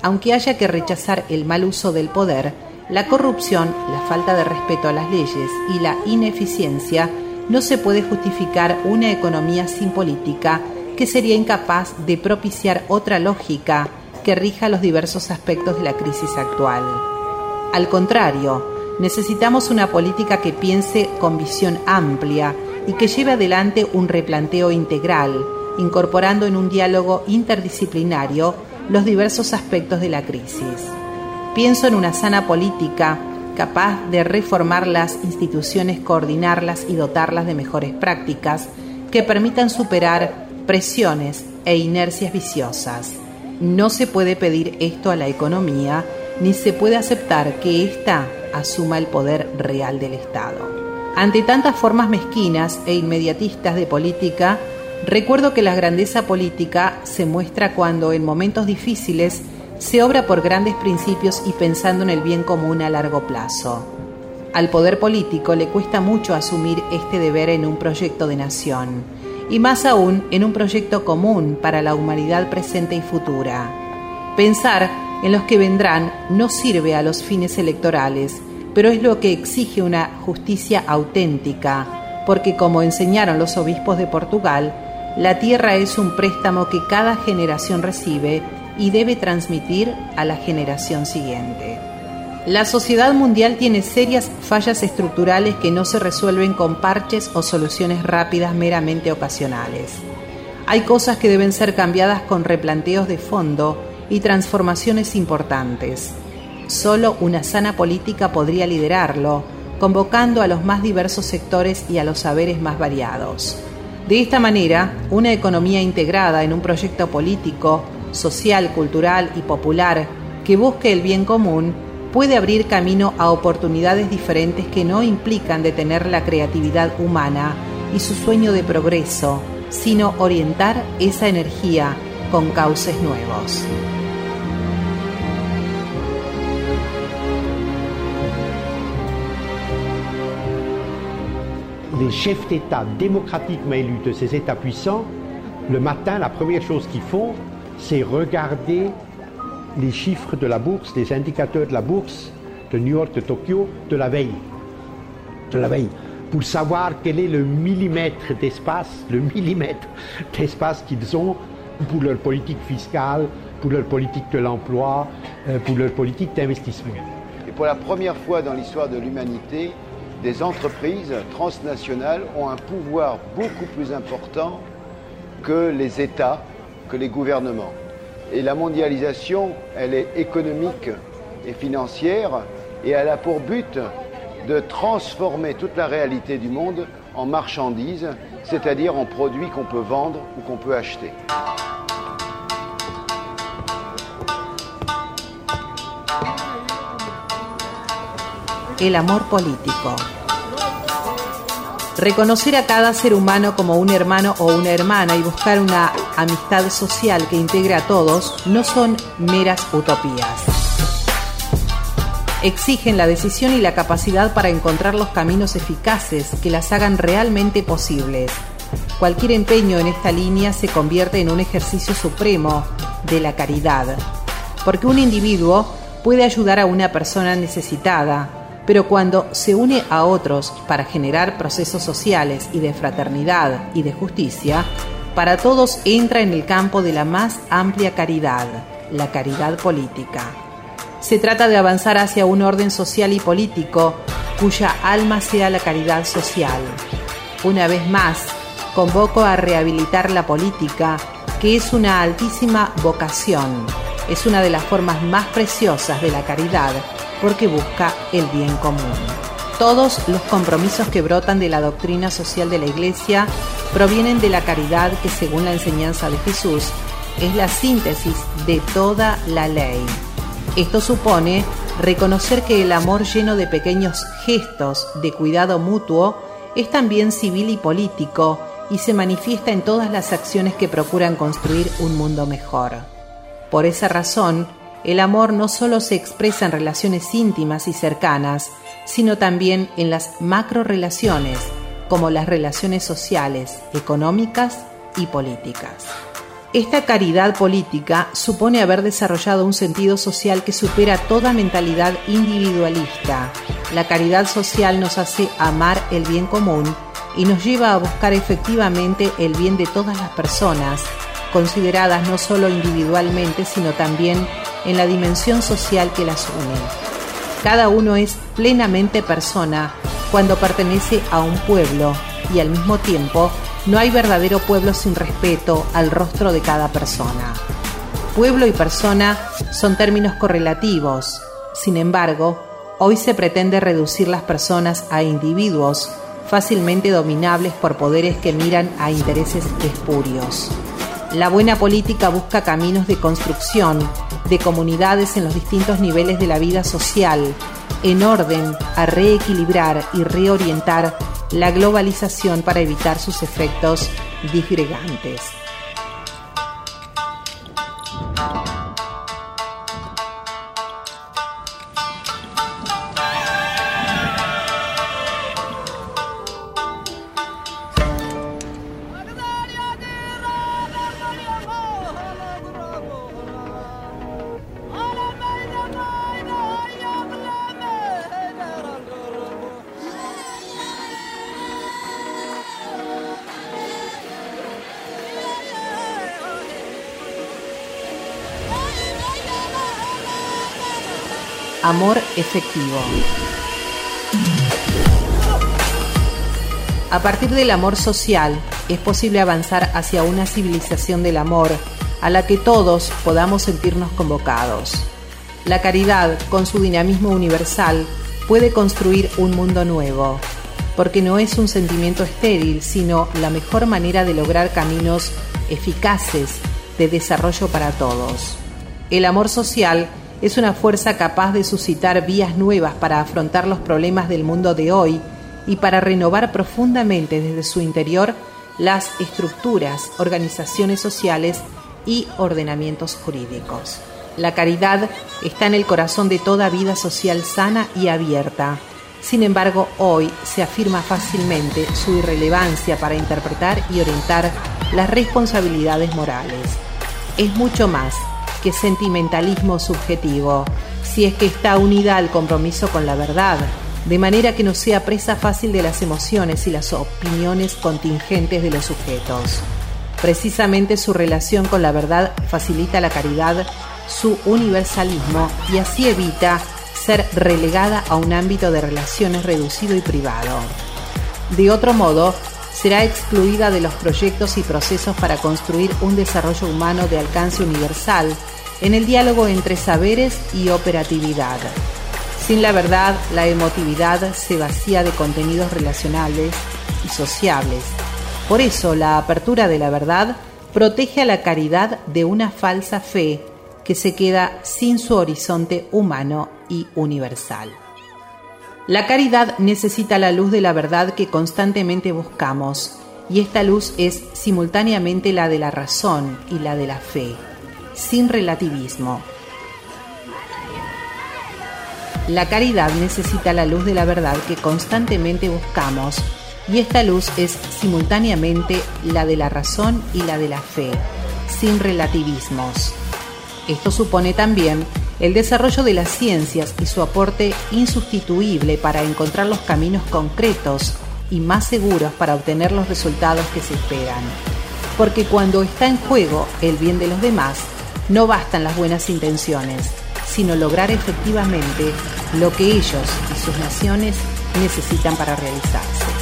Aunque haya que rechazar el mal uso del poder, la corrupción, la falta de respeto a las leyes y la ineficiencia no se puede justificar una economía sin política que sería incapaz de propiciar otra lógica que rija los diversos aspectos de la crisis actual. Al contrario, necesitamos una política que piense con visión amplia y que lleve adelante un replanteo integral, incorporando en un diálogo interdisciplinario los diversos aspectos de la crisis. Pienso en una sana política capaz de reformar las instituciones, coordinarlas y dotarlas de mejores prácticas que permitan superar presiones e inercias viciosas. No se puede pedir esto a la economía, ni se puede aceptar que ésta asuma el poder real del Estado. Ante tantas formas mezquinas e inmediatistas de política, recuerdo que la grandeza política se muestra cuando en momentos difíciles se obra por grandes principios y pensando en el bien común a largo plazo. Al poder político le cuesta mucho asumir este deber en un proyecto de nación, y más aún en un proyecto común para la humanidad presente y futura. Pensar en los que vendrán no sirve a los fines electorales, pero es lo que exige una justicia auténtica, porque como enseñaron los obispos de Portugal, la tierra es un préstamo que cada generación recibe y debe transmitir a la generación siguiente. La sociedad mundial tiene serias fallas estructurales que no se resuelven con parches o soluciones rápidas meramente ocasionales. Hay cosas que deben ser cambiadas con replanteos de fondo y transformaciones importantes. Solo una sana política podría liderarlo, convocando a los más diversos sectores y a los saberes más variados. De esta manera, una economía integrada en un proyecto político social, cultural y popular que busque el bien común puede abrir camino a oportunidades diferentes que no implican detener la creatividad humana y su sueño de progreso, sino orientar esa energía con cauces nuevos. Les chefs d'État démocratiquement élus de ces États puissants, le matin, la première chose qu'ils font, c'est regarder les chiffres de la bourse, les indicateurs de la bourse de New York, de Tokyo, de la veille. De la veille. Pour savoir quel est le millimètre d'espace, le millimètre d'espace qu'ils ont pour leur politique fiscale, pour leur politique de l'emploi, euh, pour leur politique d'investissement. Et pour la première fois dans l'histoire de l'humanité, des entreprises transnationales ont un pouvoir beaucoup plus important que les États que les gouvernements. Et la mondialisation, elle est économique et financière et elle a pour but de transformer toute la réalité du monde en marchandises, c'est-à-dire en produits qu'on peut vendre ou qu'on peut acheter. El amor político. Reconocer a cada ser humano como un hermano o una hermana y buscar una amistad social que integre a todos no son meras utopías. Exigen la decisión y la capacidad para encontrar los caminos eficaces que las hagan realmente posibles. Cualquier empeño en esta línea se convierte en un ejercicio supremo de la caridad, porque un individuo puede ayudar a una persona necesitada, pero cuando se une a otros para generar procesos sociales y de fraternidad y de justicia, para todos entra en el campo de la más amplia caridad, la caridad política. Se trata de avanzar hacia un orden social y político cuya alma sea la caridad social. Una vez más, convoco a rehabilitar la política, que es una altísima vocación, es una de las formas más preciosas de la caridad porque busca el bien común. Todos los compromisos que brotan de la doctrina social de la Iglesia provienen de la caridad que según la enseñanza de Jesús es la síntesis de toda la ley. Esto supone reconocer que el amor lleno de pequeños gestos de cuidado mutuo es también civil y político y se manifiesta en todas las acciones que procuran construir un mundo mejor. Por esa razón, el amor no solo se expresa en relaciones íntimas y cercanas, sino también en las macrorelaciones, como las relaciones sociales, económicas y políticas. Esta caridad política supone haber desarrollado un sentido social que supera toda mentalidad individualista. La caridad social nos hace amar el bien común y nos lleva a buscar efectivamente el bien de todas las personas consideradas no solo individualmente, sino también en la dimensión social que las une. Cada uno es plenamente persona cuando pertenece a un pueblo y al mismo tiempo no hay verdadero pueblo sin respeto al rostro de cada persona. Pueblo y persona son términos correlativos, sin embargo, hoy se pretende reducir las personas a individuos fácilmente dominables por poderes que miran a intereses espurios. La buena política busca caminos de construcción de comunidades en los distintos niveles de la vida social, en orden a reequilibrar y reorientar la globalización para evitar sus efectos disgregantes. Efectivo. A partir del amor social es posible avanzar hacia una civilización del amor a la que todos podamos sentirnos convocados. La caridad, con su dinamismo universal, puede construir un mundo nuevo, porque no es un sentimiento estéril, sino la mejor manera de lograr caminos eficaces de desarrollo para todos. El amor social es una fuerza capaz de suscitar vías nuevas para afrontar los problemas del mundo de hoy y para renovar profundamente desde su interior las estructuras, organizaciones sociales y ordenamientos jurídicos. La caridad está en el corazón de toda vida social sana y abierta. Sin embargo, hoy se afirma fácilmente su irrelevancia para interpretar y orientar las responsabilidades morales. Es mucho más sentimentalismo subjetivo, si es que está unida al compromiso con la verdad, de manera que no sea presa fácil de las emociones y las opiniones contingentes de los sujetos. Precisamente su relación con la verdad facilita la caridad, su universalismo y así evita ser relegada a un ámbito de relaciones reducido y privado. De otro modo, será excluida de los proyectos y procesos para construir un desarrollo humano de alcance universal en el diálogo entre saberes y operatividad. Sin la verdad, la emotividad se vacía de contenidos relacionales y sociables. Por eso, la apertura de la verdad protege a la caridad de una falsa fe que se queda sin su horizonte humano y universal. La caridad necesita la luz de la verdad que constantemente buscamos, y esta luz es simultáneamente la de la razón y la de la fe, sin relativismo. La caridad necesita la luz de la verdad que constantemente buscamos, y esta luz es simultáneamente la de la razón y la de la fe, sin relativismos. Esto supone también el desarrollo de las ciencias y su aporte insustituible para encontrar los caminos concretos y más seguros para obtener los resultados que se esperan. Porque cuando está en juego el bien de los demás, no bastan las buenas intenciones, sino lograr efectivamente lo que ellos y sus naciones necesitan para realizarse.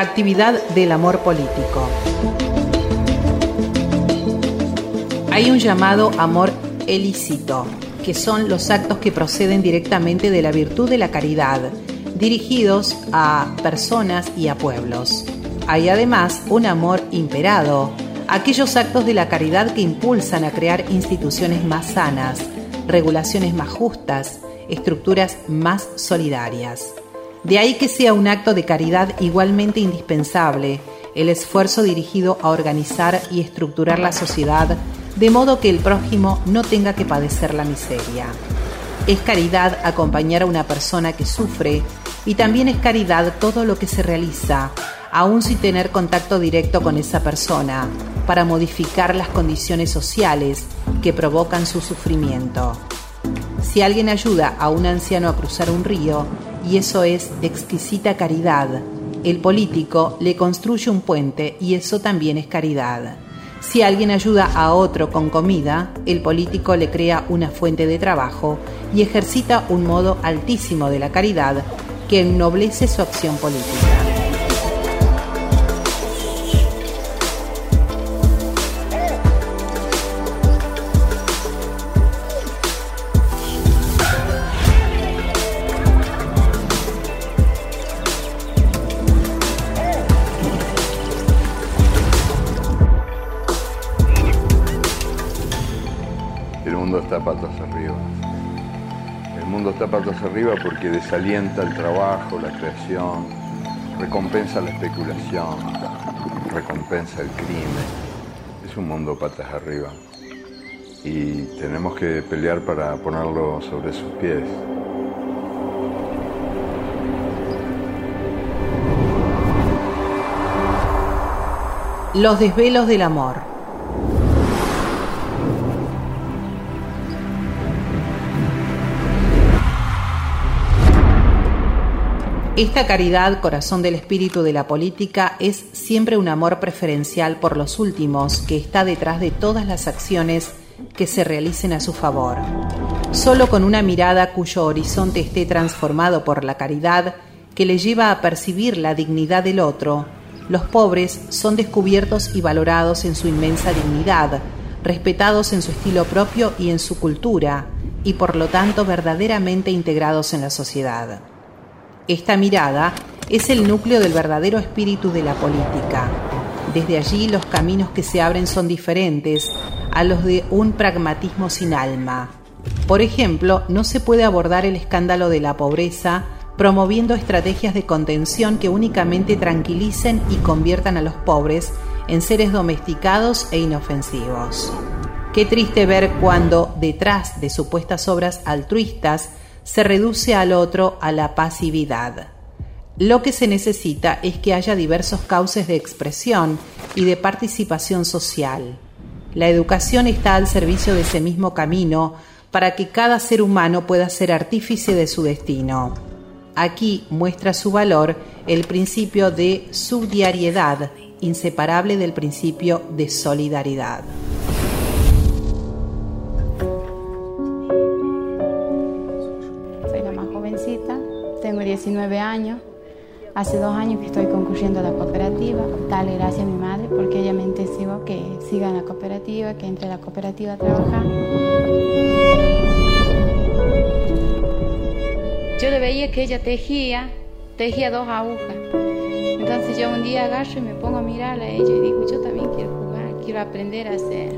Actividad del amor político. Hay un llamado amor ilícito, que son los actos que proceden directamente de la virtud de la caridad, dirigidos a personas y a pueblos. Hay además un amor imperado, aquellos actos de la caridad que impulsan a crear instituciones más sanas, regulaciones más justas, estructuras más solidarias. De ahí que sea un acto de caridad igualmente indispensable el esfuerzo dirigido a organizar y estructurar la sociedad de modo que el prójimo no tenga que padecer la miseria. Es caridad acompañar a una persona que sufre y también es caridad todo lo que se realiza, aún sin tener contacto directo con esa persona, para modificar las condiciones sociales que provocan su sufrimiento. Si alguien ayuda a un anciano a cruzar un río, y eso es exquisita caridad, el político le construye un puente y eso también es caridad. Si alguien ayuda a otro con comida, el político le crea una fuente de trabajo y ejercita un modo altísimo de la caridad que ennoblece su acción política. Arriba porque desalienta el trabajo, la creación, recompensa la especulación, recompensa el crimen. Es un mundo patas arriba y tenemos que pelear para ponerlo sobre sus pies. Los desvelos del amor. Esta caridad, corazón del espíritu de la política, es siempre un amor preferencial por los últimos que está detrás de todas las acciones que se realicen a su favor. Solo con una mirada cuyo horizonte esté transformado por la caridad que le lleva a percibir la dignidad del otro, los pobres son descubiertos y valorados en su inmensa dignidad, respetados en su estilo propio y en su cultura, y por lo tanto verdaderamente integrados en la sociedad. Esta mirada es el núcleo del verdadero espíritu de la política. Desde allí los caminos que se abren son diferentes a los de un pragmatismo sin alma. Por ejemplo, no se puede abordar el escándalo de la pobreza promoviendo estrategias de contención que únicamente tranquilicen y conviertan a los pobres en seres domesticados e inofensivos. Qué triste ver cuando, detrás de supuestas obras altruistas, se reduce al otro a la pasividad. Lo que se necesita es que haya diversos cauces de expresión y de participación social. La educación está al servicio de ese mismo camino para que cada ser humano pueda ser artífice de su destino. Aquí muestra su valor el principio de subdiariedad, inseparable del principio de solidaridad. 19 años. Hace dos años que estoy concurriendo la cooperativa. Dale gracias a mi madre porque ella me intensivo que siga en la cooperativa, que entre a la cooperativa a trabajar. Yo le veía que ella tejía, tejía dos agujas. Entonces yo un día agarro y me pongo a mirarla a ella y digo, yo también quiero jugar, quiero aprender a hacer.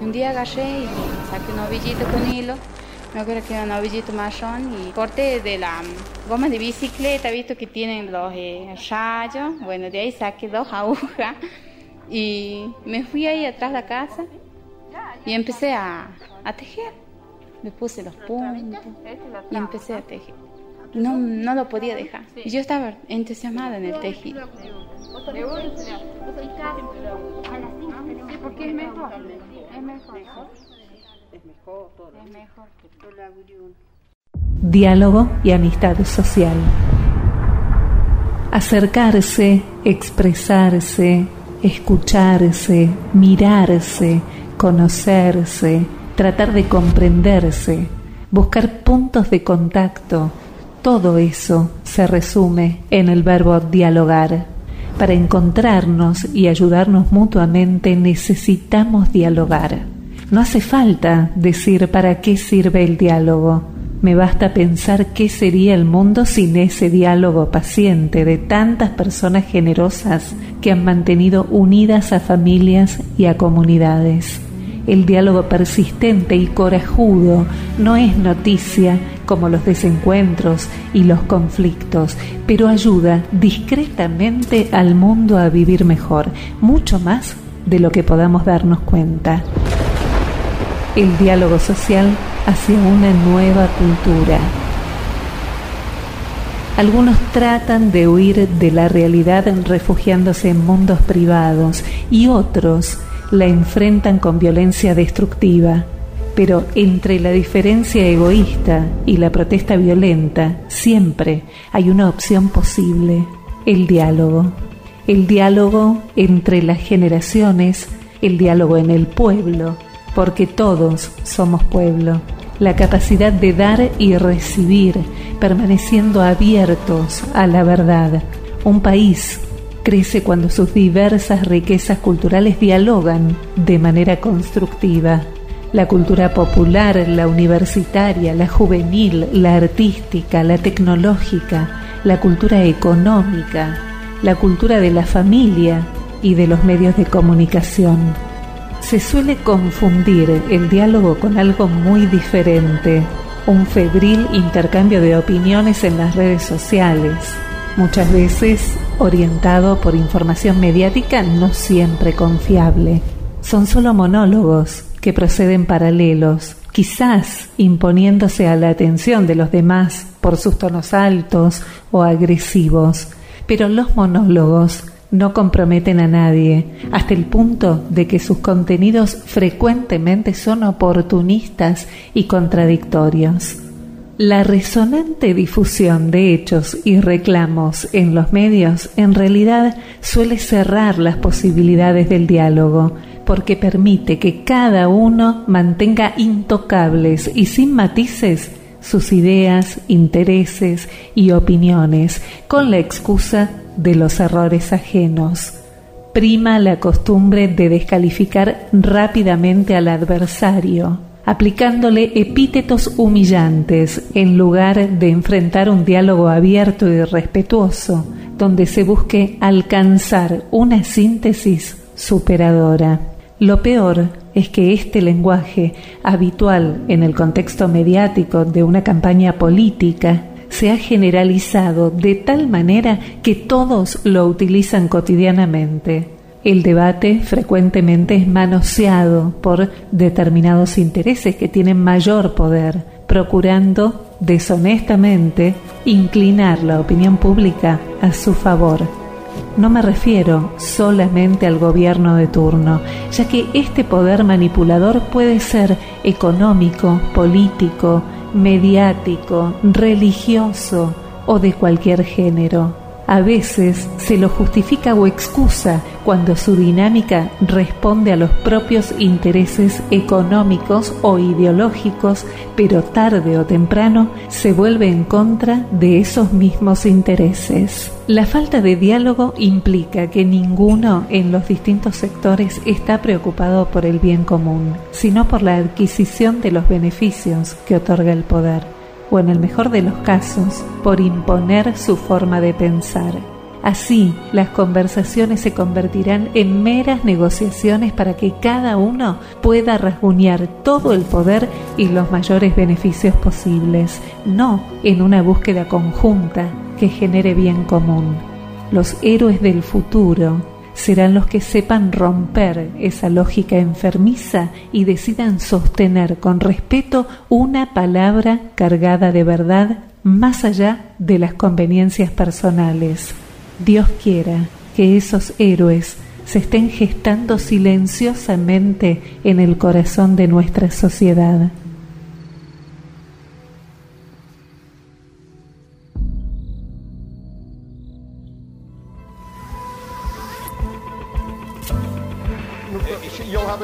Un día agarré y saqué un ovillito con hilo me acuerdo que era un ovillito marrón y corté de la goma de bicicleta, visto que tienen los eh, rayos. Bueno, de ahí saqué dos agujas y me fui ahí atrás de la casa y empecé a, a tejer. Me puse los puntos y empecé a tejer. No, no lo podía dejar. Yo estaba entusiasmada en el tejido. porque es mejor. Es mejor mejor Diálogo y amistad social. Acercarse, expresarse, escucharse, mirarse, conocerse, tratar de comprenderse, buscar puntos de contacto, todo eso se resume en el verbo dialogar. Para encontrarnos y ayudarnos mutuamente necesitamos dialogar. No hace falta decir para qué sirve el diálogo. Me basta pensar qué sería el mundo sin ese diálogo paciente de tantas personas generosas que han mantenido unidas a familias y a comunidades. El diálogo persistente y corajudo no es noticia como los desencuentros y los conflictos, pero ayuda discretamente al mundo a vivir mejor, mucho más de lo que podamos darnos cuenta. El diálogo social hacia una nueva cultura. Algunos tratan de huir de la realidad refugiándose en mundos privados y otros la enfrentan con violencia destructiva. Pero entre la diferencia egoísta y la protesta violenta siempre hay una opción posible, el diálogo. El diálogo entre las generaciones, el diálogo en el pueblo, porque todos somos pueblo. La capacidad de dar y recibir, permaneciendo abiertos a la verdad. Un país crece cuando sus diversas riquezas culturales dialogan de manera constructiva. La cultura popular, la universitaria, la juvenil, la artística, la tecnológica, la cultura económica, la cultura de la familia y de los medios de comunicación. Se suele confundir el diálogo con algo muy diferente, un febril intercambio de opiniones en las redes sociales, muchas veces orientado por información mediática no siempre confiable. Son solo monólogos que proceden paralelos, quizás imponiéndose a la atención de los demás por sus tonos altos o agresivos, pero los monólogos no comprometen a nadie, hasta el punto de que sus contenidos frecuentemente son oportunistas y contradictorios. La resonante difusión de hechos y reclamos en los medios en realidad suele cerrar las posibilidades del diálogo, porque permite que cada uno mantenga intocables y sin matices sus ideas, intereses y opiniones, con la excusa de los errores ajenos. Prima la costumbre de descalificar rápidamente al adversario aplicándole epítetos humillantes en lugar de enfrentar un diálogo abierto y respetuoso, donde se busque alcanzar una síntesis superadora. Lo peor es que este lenguaje, habitual en el contexto mediático de una campaña política, se ha generalizado de tal manera que todos lo utilizan cotidianamente el debate frecuentemente es manoseado por determinados intereses que tienen mayor poder, procurando deshonestamente inclinar la opinión pública a su favor. No me refiero solamente al gobierno de turno, ya que este poder manipulador puede ser económico, político, mediático, religioso o de cualquier género. A veces se lo justifica o excusa cuando su dinámica responde a los propios intereses económicos o ideológicos, pero tarde o temprano se vuelve en contra de esos mismos intereses. La falta de diálogo implica que ninguno en los distintos sectores está preocupado por el bien común, sino por la adquisición de los beneficios que otorga el poder en el mejor de los casos, por imponer su forma de pensar. Así, las conversaciones se convertirán en meras negociaciones para que cada uno pueda rasguñar todo el poder y los mayores beneficios posibles, no en una búsqueda conjunta que genere bien común. Los héroes del futuro serán los que sepan romper esa lógica enfermiza y decidan sostener con respeto una palabra cargada de verdad más allá de las conveniencias personales. Dios quiera que esos héroes se estén gestando silenciosamente en el corazón de nuestra sociedad.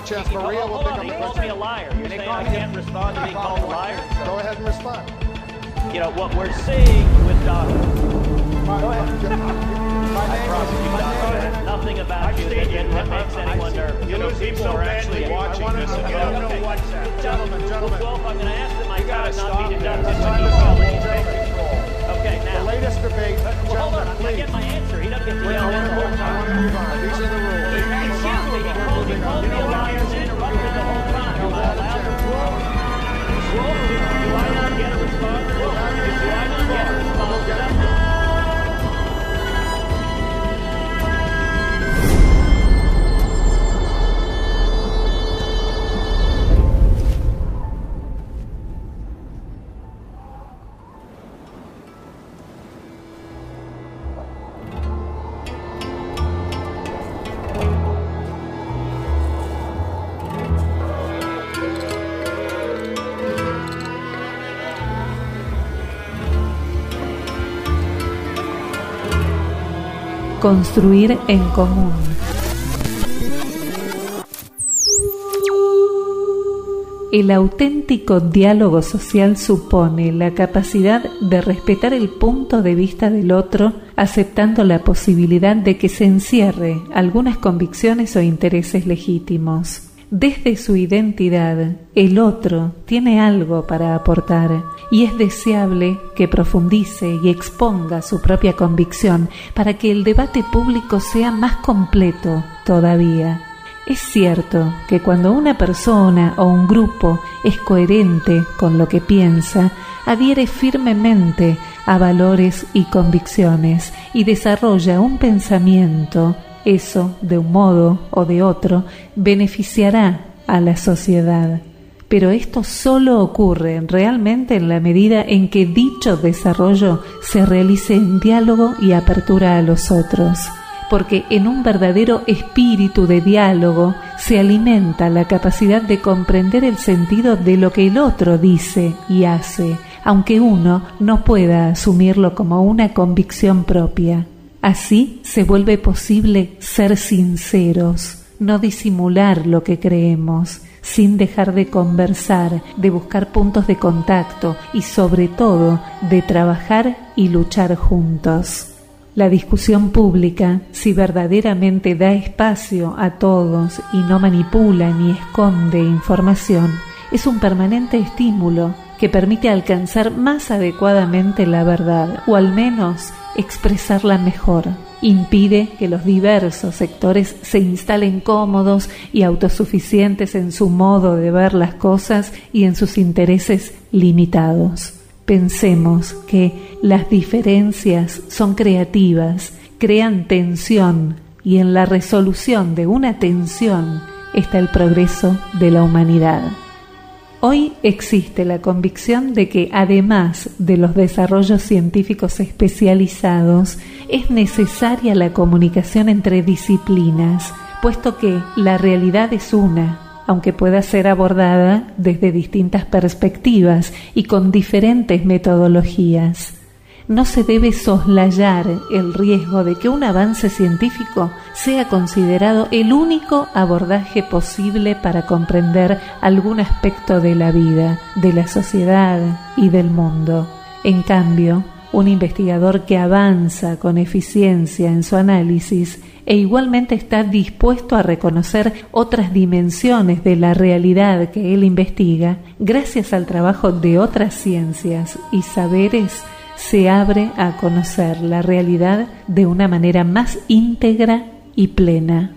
Bobachev's Maria will pick up the question. He me a liar. You're saying I can't respond to being called a liar? Go ahead and respond. You know, what we're seeing with Donald. Go ahead. You, nothing about you that, makes anyone nervous. You know, people are actually watching this. You don't know what's happening. Gentlemen, gentlemen. Well, I'm going to ask that my time not be deducted when. Okay, now. The latest debate, well, hold on. I'm going to get my answer. He doesn't get the answer. To. These are the rules do I not get a response? Do I not? Construir en común. El auténtico diálogo social supone la capacidad de respetar el punto de vista del otro, aceptando la posibilidad de que se encierre algunas convicciones o intereses legítimos. Desde su identidad, el otro tiene algo para aportar y es deseable que profundice y exponga su propia convicción para que el debate público sea más completo todavía. Es cierto que cuando una persona o un grupo es coherente con lo que piensa, adhiere firmemente a valores y convicciones y desarrolla un pensamiento, eso, de un modo o de otro, beneficiará a la sociedad. Pero esto solo ocurre realmente en la medida en que dicho desarrollo se realice en diálogo y apertura a los otros porque en un verdadero espíritu de diálogo se alimenta la capacidad de comprender el sentido de lo que el otro dice y hace, aunque uno no pueda asumirlo como una convicción propia. Así se vuelve posible ser sinceros, no disimular lo que creemos, sin dejar de conversar, de buscar puntos de contacto y sobre todo de trabajar y luchar juntos. La discusión pública, si verdaderamente da espacio a todos y no manipula ni esconde información, es un permanente estímulo que permite alcanzar más adecuadamente la verdad, o al menos expresarla mejor. Impide que los diversos sectores se instalen cómodos y autosuficientes en su modo de ver las cosas y en sus intereses limitados. Pensemos que las diferencias son creativas, crean tensión y en la resolución de una tensión está el progreso de la humanidad. Hoy existe la convicción de que además de los desarrollos científicos especializados, es necesaria la comunicación entre disciplinas, puesto que la realidad es una, aunque pueda ser abordada desde distintas perspectivas y con diferentes metodologías. No se debe soslayar el riesgo de que un avance científico sea considerado el único abordaje posible para comprender algún aspecto de la vida, de la sociedad y del mundo. En cambio, un investigador que avanza con eficiencia en su análisis e igualmente está dispuesto a reconocer otras dimensiones de la realidad que él investiga, gracias al trabajo de otras ciencias y saberes, se abre a conocer la realidad de una manera más íntegra y plena.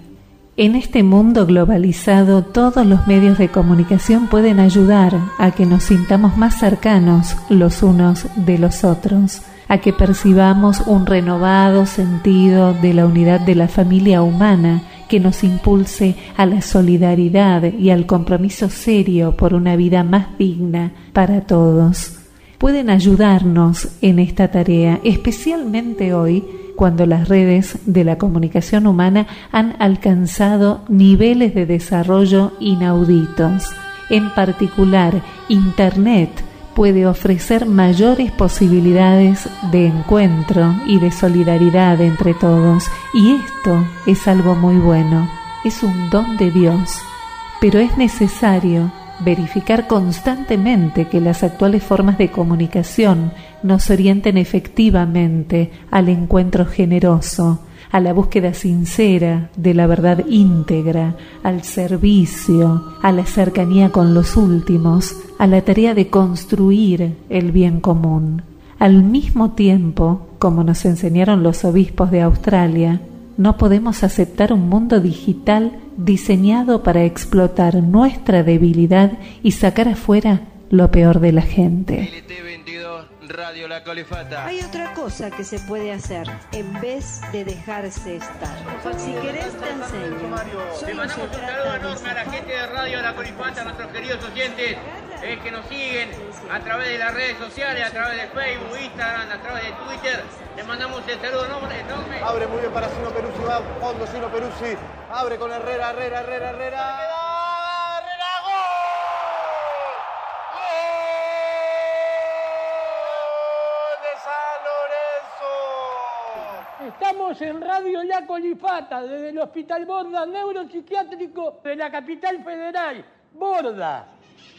En este mundo globalizado todos los medios de comunicación pueden ayudar a que nos sintamos más cercanos los unos de los otros a que percibamos un renovado sentido de la unidad de la familia humana que nos impulse a la solidaridad y al compromiso serio por una vida más digna para todos. Pueden ayudarnos en esta tarea, especialmente hoy cuando las redes de la comunicación humana han alcanzado niveles de desarrollo inauditos. En particular, Internet puede ofrecer mayores posibilidades de encuentro y de solidaridad entre todos. Y esto es algo muy bueno, es un don de Dios. Pero es necesario verificar constantemente que las actuales formas de comunicación nos orienten efectivamente al encuentro generoso, a la búsqueda sincera de la verdad íntegra, al servicio, a la cercanía con los últimos, a la tarea de construir el bien común. Al mismo tiempo, como nos enseñaron los obispos de Australia, no podemos aceptar un mundo digital diseñado para explotar nuestra debilidad y sacar afuera lo peor de la gente. Radio La Colifata. Hay otra cosa que se puede hacer en vez de dejarse estar. Si querés te enseño. Le mandamos un saludo enorme a la gente de Radio La Colifata, a nuestros queridos oyentes eh, que nos siguen a través de las redes sociales, a través de Facebook, Instagram, a través de Twitter. Les mandamos el saludo enorme. enorme. Abre muy bien para Sino Peruzzi, va fondo Sino Peruzzi. Abre con Herrera, Herrera, Herrera, Herrera. Estamos en Radio La Colifata, desde el Hospital Borda Neuropsiquiátrico de la capital federal. Borda.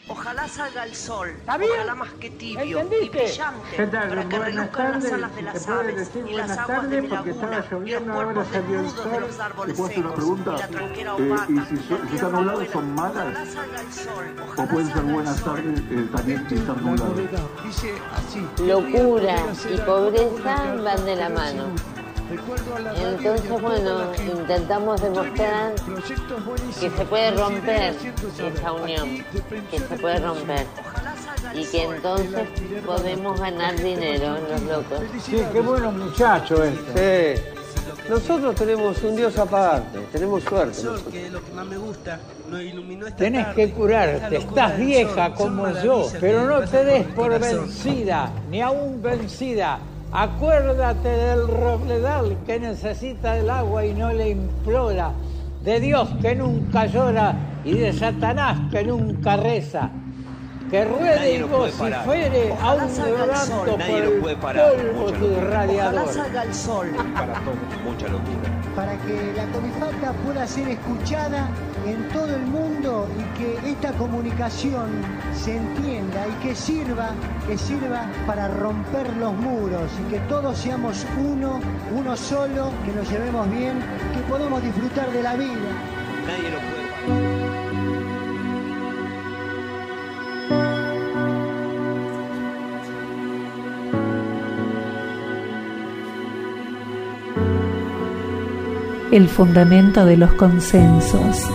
Ojalá salga el sol, ¿Está bien? ojalá más que tibio ¿Entendiste? y brillante, ¿Qué tal? para que Buenas reluzcan las tardes. alas de las ¿Se puede aves decir y las buenas aguas de tardes? mi Porque estaba laguna y el lloviendo, cuerpo ahora salió el desnudo de sol. los árboles ¿Te puedo hacer una secos pregunta? y la tronquera Eh, opaca. y si, son- si están nublados, ¿son malas? Ojalá salga el sol, ¿O ojalá pueden ser buenas tardes eh, también si están nublados? Dice así. Locura y pobreza van de la mano. Entonces, bueno, intentamos demostrar que se puede romper esa unión, que se puede romper y que entonces podemos ganar dinero los locos. Sí, qué bueno muchacho este. Sí. Nosotros tenemos un Dios aparte, tenemos suerte. Sol, nosotros. que es lo que más me gusta, nos iluminó esta Tenés tarde. que curarte, estás vieja como yo, pero no te des por vencida, ni aún vencida. Acuérdate del robledal que necesita el agua y no le implora, de Dios que nunca llora y de Satanás que nunca reza. Que ruede Nadie y lo puede parar. vocifere el llorando sol, por nadie lo el puede parar, polvo su locura. irradiador. Ojalá salga el sol. Para todos, mucha locura. para que la colifata pueda ser escuchada en todo el mundo y que esta comunicación se entienda y que sirva, que sirva para romper los muros y que todos seamos uno, uno solo, que nos llevemos bien, que podamos disfrutar de la vida. Nadie lo puede parar. El fundamento de los consensos.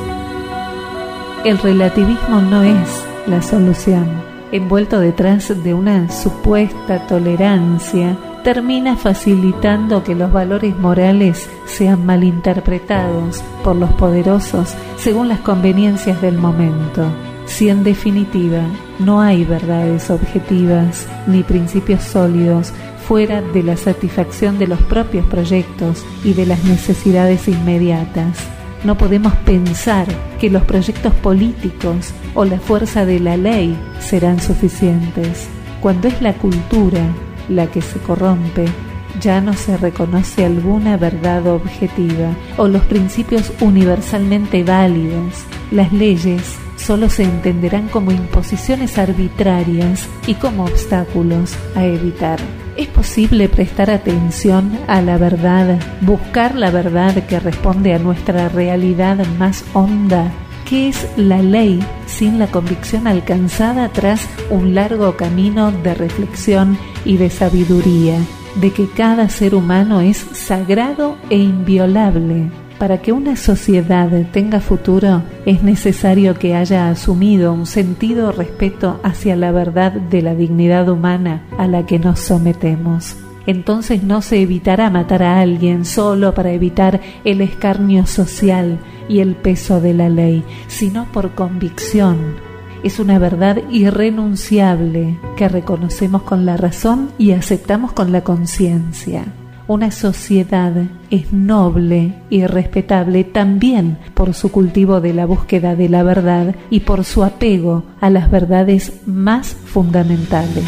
El relativismo no es la solución. Envuelto detrás de una supuesta tolerancia, termina facilitando que los valores morales sean malinterpretados por los poderosos según las conveniencias del momento. Si en definitiva no hay verdades objetivas ni principios sólidos fuera de la satisfacción de los propios proyectos y de las necesidades inmediatas. No podemos pensar que los proyectos políticos o la fuerza de la ley serán suficientes. Cuando es la cultura la que se corrompe, ya no se reconoce alguna verdad objetiva o los principios universalmente válidos. Las leyes solo se entenderán como imposiciones arbitrarias y como obstáculos a evitar. ¿Es posible prestar atención a la verdad, buscar la verdad que responde a nuestra realidad más honda? ¿Qué es la ley sin la convicción alcanzada tras un largo camino de reflexión y de sabiduría, de que cada ser humano es sagrado e inviolable? Para que una sociedad tenga futuro es necesario que haya asumido un sentido respeto hacia la verdad de la dignidad humana a la que nos sometemos. Entonces no se evitará matar a alguien solo para evitar el escarnio social y el peso de la ley, sino por convicción. Es una verdad irrenunciable que reconocemos con la razón y aceptamos con la conciencia. Una sociedad es noble y respetable también por su cultivo de la búsqueda de la verdad y por su apego a las verdades más fundamentales.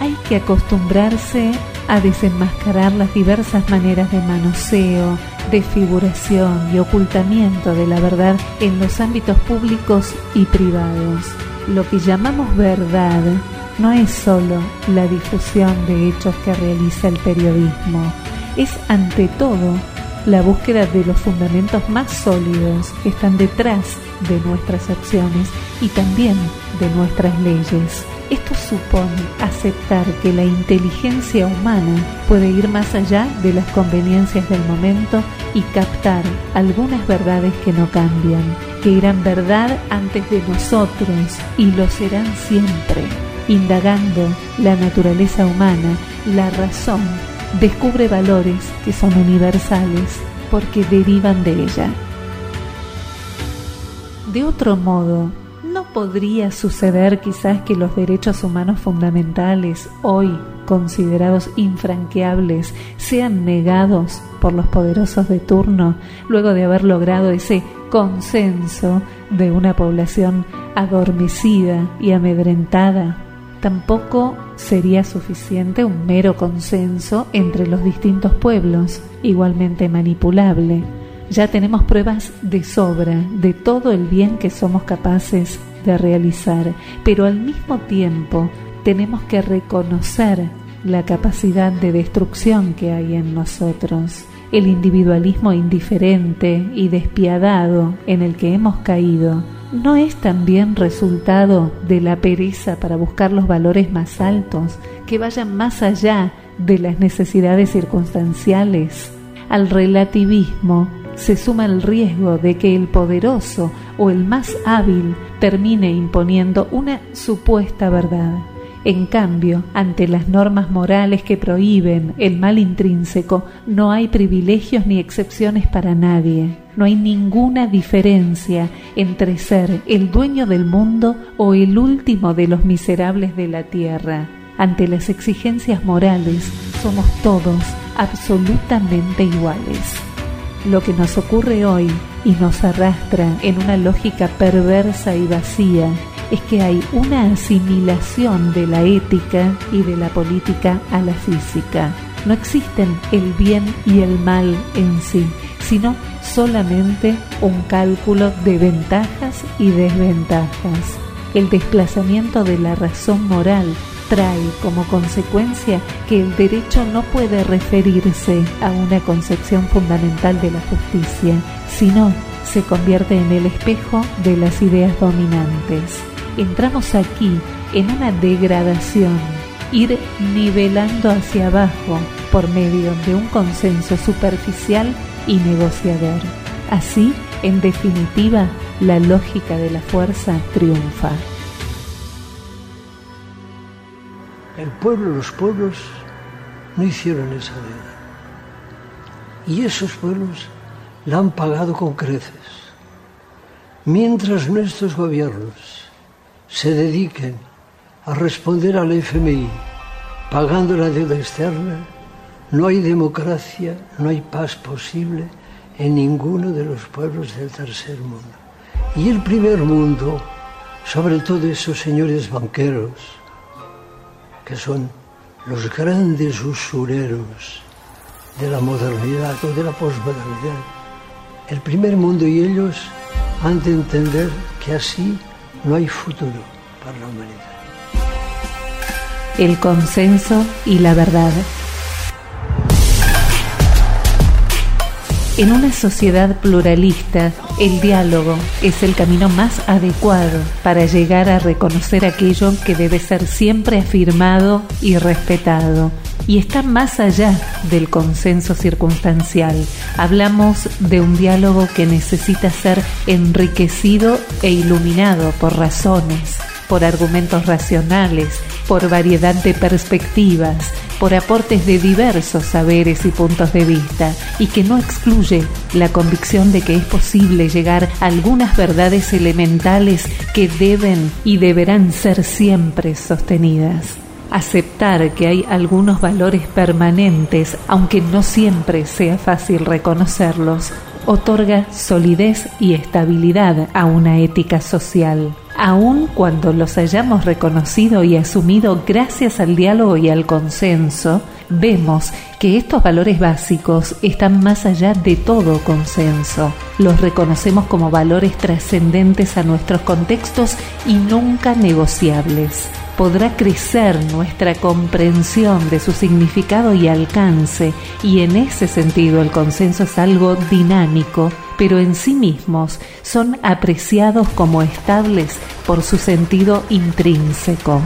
Hay que acostumbrarse a desenmascarar las diversas maneras de manoseo, desfiguración y ocultamiento de la verdad en los ámbitos públicos y privados. Lo que llamamos verdad no es sólo la difusión de hechos que realiza el periodismo, es ante todo la búsqueda de los fundamentos más sólidos que están detrás de nuestras acciones y también de nuestras leyes. Esto supone aceptar que la inteligencia humana puede ir más allá de las conveniencias del momento y captar algunas verdades que no cambian, que eran verdad antes de nosotros y lo serán siempre. Indagando la naturaleza humana, la razón descubre valores que son universales porque derivan de ella. De otro modo, ¿no podría suceder quizás que los derechos humanos fundamentales, hoy considerados infranqueables, sean negados por los poderosos de turno luego de haber logrado ese consenso de una población adormecida y amedrentada? Tampoco sería suficiente un mero consenso entre los distintos pueblos, igualmente manipulable. Ya tenemos pruebas de sobra de todo el bien que somos capaces de realizar, pero al mismo tiempo tenemos que reconocer la capacidad de destrucción que hay en nosotros, el individualismo indiferente y despiadado en el que hemos caído ¿no es también resultado de la pereza para buscar los valores más altos que vayan más allá de las necesidades circunstanciales? Al relativismo se suma el riesgo de que el poderoso o el más hábil termine imponiendo una supuesta verdad. En cambio, ante las normas morales que prohíben el mal intrínseco, no hay privilegios ni excepciones para nadie. No hay ninguna diferencia entre ser el dueño del mundo o el último de los miserables de la tierra. Ante las exigencias morales, somos todos absolutamente iguales. Lo que nos ocurre hoy y nos arrastra en una lógica perversa y vacía es que hay una asimilación de la ética y de la política a la física. No existen el bien y el mal en sí, sino solamente un cálculo de ventajas y desventajas. El desplazamiento de la razón moral trae como consecuencia que el derecho no puede referirse a una concepción fundamental de la justicia, sino se convierte en el espejo de las ideas dominantes entramos aquí en una degradación, ir nivelando hacia abajo por medio de un consenso superficial y negociador. Así, en definitiva, la lógica de la fuerza triunfa. El pueblo, los pueblos no hicieron esa deuda. Y esos pueblos la han pagado con creces. Mientras nuestros gobiernos se dediquen a responder al FMI pagando la deuda externa, no hay democracia, no hay paz posible en ninguno de los pueblos del tercer mundo. Y el primer mundo, sobre todo esos señores banqueros, que son los grandes usureros de la modernidad o de la posmodernidad, el primer mundo y ellos han de entender que así no hay futuro para la humanidad. El consenso y la verdad. En una sociedad pluralista, el diálogo es el camino más adecuado para llegar a reconocer aquello que debe ser siempre afirmado y respetado. Y está más allá del consenso circunstancial. Hablamos de un diálogo que necesita ser enriquecido e iluminado por razones, por argumentos racionales, por variedad de perspectivas, por aportes de diversos saberes y puntos de vista, y que no excluye la convicción de que es posible llegar a algunas verdades elementales que deben y deberán ser siempre sostenidas. Aceptar que hay algunos valores permanentes, aunque no siempre sea fácil reconocerlos, otorga solidez y estabilidad a una ética social aun cuando los hayamos reconocido y asumido gracias al diálogo y al consenso, vemos que estos valores básicos están más allá de todo consenso. Los reconocemos como valores trascendentes a nuestros contextos y nunca negociables podrá crecer nuestra comprensión de su significado y alcance, y en ese sentido el consenso es algo dinámico, pero en sí mismos son apreciados como estables por su sentido intrínseco.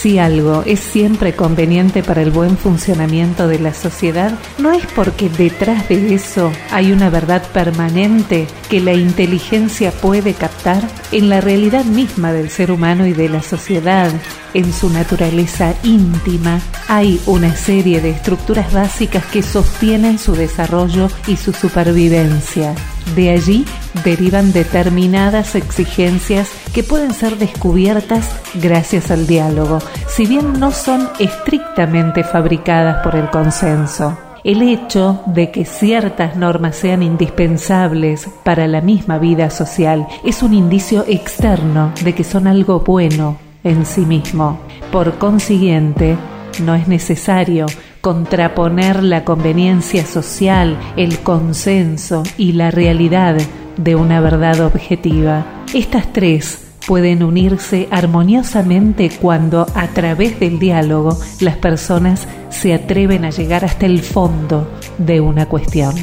Si algo es siempre conveniente para el buen funcionamiento de la sociedad, no es porque detrás de eso hay una verdad permanente que la inteligencia puede captar en la realidad misma del ser humano y de la sociedad, en su naturaleza íntima, hay una serie de estructuras básicas que sostienen su desarrollo y su supervivencia. De allí derivan determinadas exigencias que pueden ser descubiertas gracias al diálogo, si bien no son estrictamente fabricadas por el consenso. El hecho de que ciertas normas sean indispensables para la misma vida social es un indicio externo de que son algo bueno en sí mismo. Por consiguiente, no es necesario contraponer la conveniencia social, el consenso y la realidad de una verdad objetiva. Estas tres pueden unirse armoniosamente cuando a través del diálogo las personas se atreven a llegar hasta el fondo de una cuestión.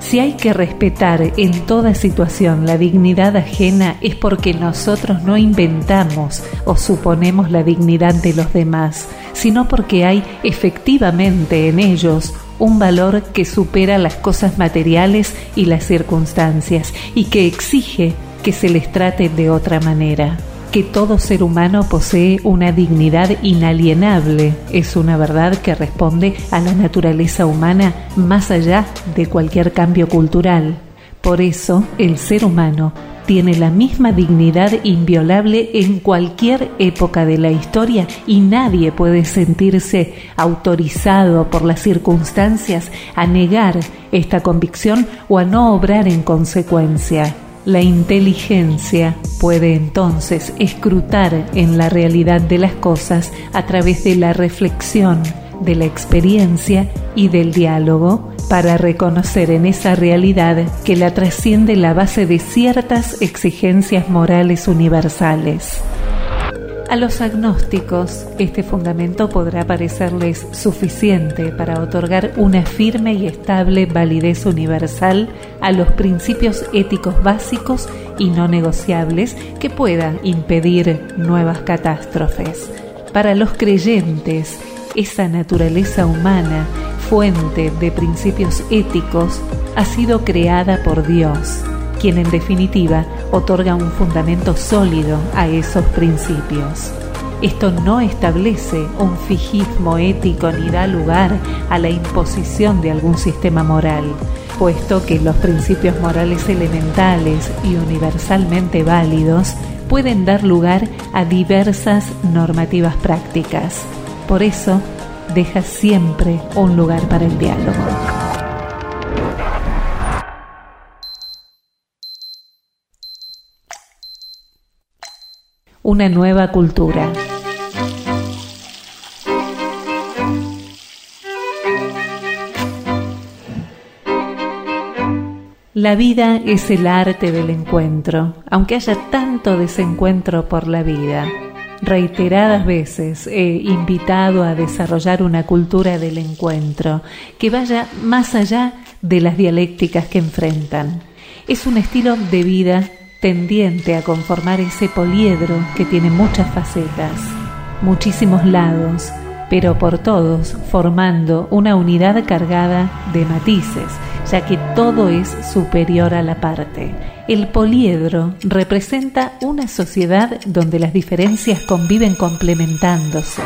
Si hay que respetar en toda situación la dignidad ajena es porque nosotros no inventamos o suponemos la dignidad de los demás, sino porque hay efectivamente en ellos un valor que supera las cosas materiales y las circunstancias y que exige que se les trate de otra manera que todo ser humano posee una dignidad inalienable. Es una verdad que responde a la naturaleza humana más allá de cualquier cambio cultural. Por eso, el ser humano tiene la misma dignidad inviolable en cualquier época de la historia y nadie puede sentirse autorizado por las circunstancias a negar esta convicción o a no obrar en consecuencia. La inteligencia puede entonces escrutar en la realidad de las cosas a través de la reflexión, de la experiencia y del diálogo para reconocer en esa realidad que la trasciende la base de ciertas exigencias morales universales. A los agnósticos, este fundamento podrá parecerles suficiente para otorgar una firme y estable validez universal a los principios éticos básicos y no negociables que puedan impedir nuevas catástrofes. Para los creyentes, esa naturaleza humana, fuente de principios éticos, ha sido creada por Dios quien en definitiva otorga un fundamento sólido a esos principios. Esto no establece un fijismo ético ni da lugar a la imposición de algún sistema moral, puesto que los principios morales elementales y universalmente válidos pueden dar lugar a diversas normativas prácticas. Por eso, deja siempre un lugar para el diálogo. una nueva cultura. La vida es el arte del encuentro, aunque haya tanto desencuentro por la vida. Reiteradas veces he invitado a desarrollar una cultura del encuentro que vaya más allá de las dialécticas que enfrentan. Es un estilo de vida tendiente a conformar ese poliedro que tiene muchas facetas, muchísimos lados, pero por todos formando una unidad cargada de matices, ya que todo es superior a la parte. El poliedro representa una sociedad donde las diferencias conviven complementándose,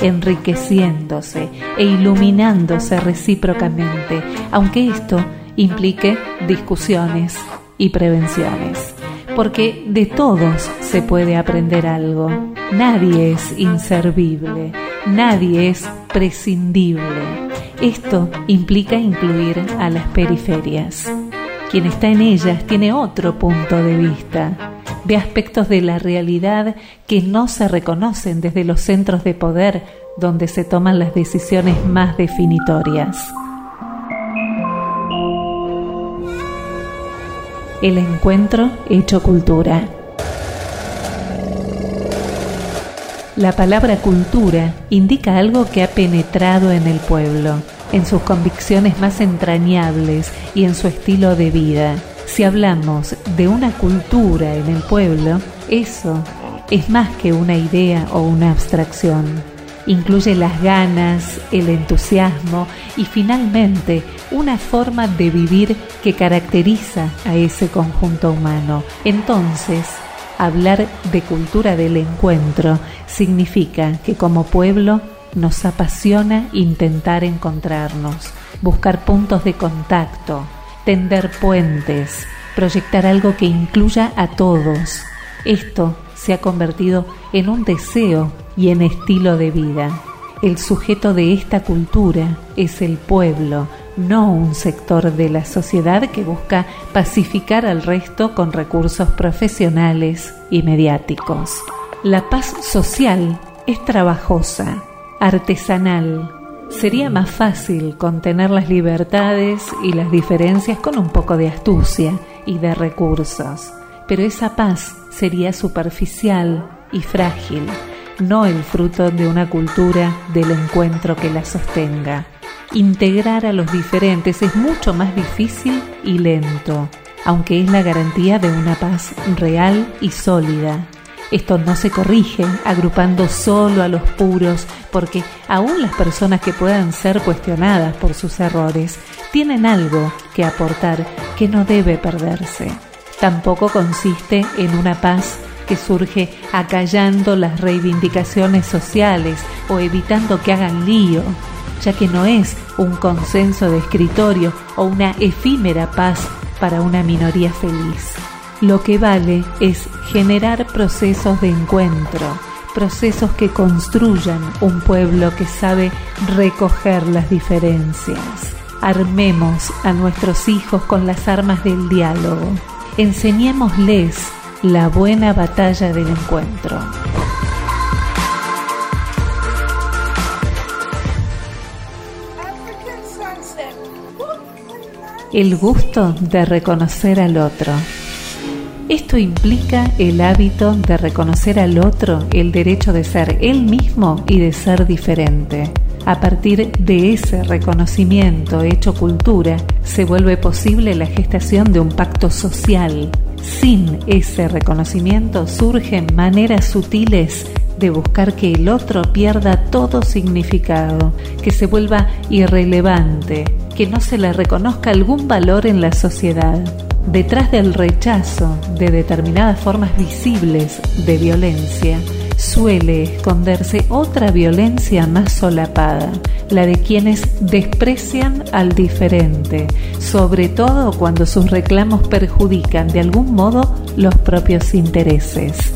enriqueciéndose e iluminándose recíprocamente, aunque esto implique discusiones y prevenciones porque de todos se puede aprender algo. Nadie es inservible, nadie es prescindible. Esto implica incluir a las periferias. Quien está en ellas tiene otro punto de vista. de aspectos de la realidad que no se reconocen desde los centros de poder donde se toman las decisiones más definitorias. El encuentro hecho cultura. La palabra cultura indica algo que ha penetrado en el pueblo, en sus convicciones más entrañables y en su estilo de vida. Si hablamos de una cultura en el pueblo, eso es más que una idea o una abstracción. Incluye las ganas, el entusiasmo y finalmente una forma de vivir que caracteriza a ese conjunto humano. Entonces, Hablar de cultura del encuentro significa que como pueblo nos apasiona intentar encontrarnos, buscar puntos de contacto, tender puentes, proyectar algo que incluya a todos. Esto se ha convertido en un deseo y en estilo de vida. El sujeto de esta cultura es el pueblo, no un sector de la sociedad que busca pacificar al resto con recursos profesionales y mediáticos. La paz social es trabajosa, artesanal. Sería más fácil contener las libertades y las diferencias con un poco de astucia y de recursos, pero esa paz sería superficial y frágil, no el fruto de una cultura del encuentro que la sostenga. Integrar a los diferentes es mucho más difícil y lento, aunque es la garantía de una paz real y sólida. Esto no se corrige agrupando solo a los puros, porque aún las personas que puedan ser cuestionadas por sus errores tienen algo que aportar que no debe perderse. Tampoco consiste en una paz que surge acallando las reivindicaciones sociales o evitando que hagan lío ya que no es un consenso de escritorio o una efímera paz para una minoría feliz. Lo que vale es generar procesos de encuentro, procesos que construyan un pueblo que sabe recoger las diferencias. Armemos a nuestros hijos con las armas del diálogo. Enseñémosles la buena batalla del encuentro. el gusto de reconocer al otro. Esto implica el hábito de reconocer al otro el derecho de ser él mismo y de ser diferente. A partir de ese reconocimiento hecho cultura, se vuelve posible la gestación de un pacto social. Sin ese reconocimiento surgen maneras sutiles de buscar que el otro pierda todo significado, que se vuelva irrelevante, que no se le reconozca algún valor en la sociedad. Detrás del rechazo de determinadas formas visibles de violencia, suele esconderse otra violencia más solapada, la de quienes desprecian al diferente, sobre todo cuando sus reclamos perjudican de algún modo los propios intereses.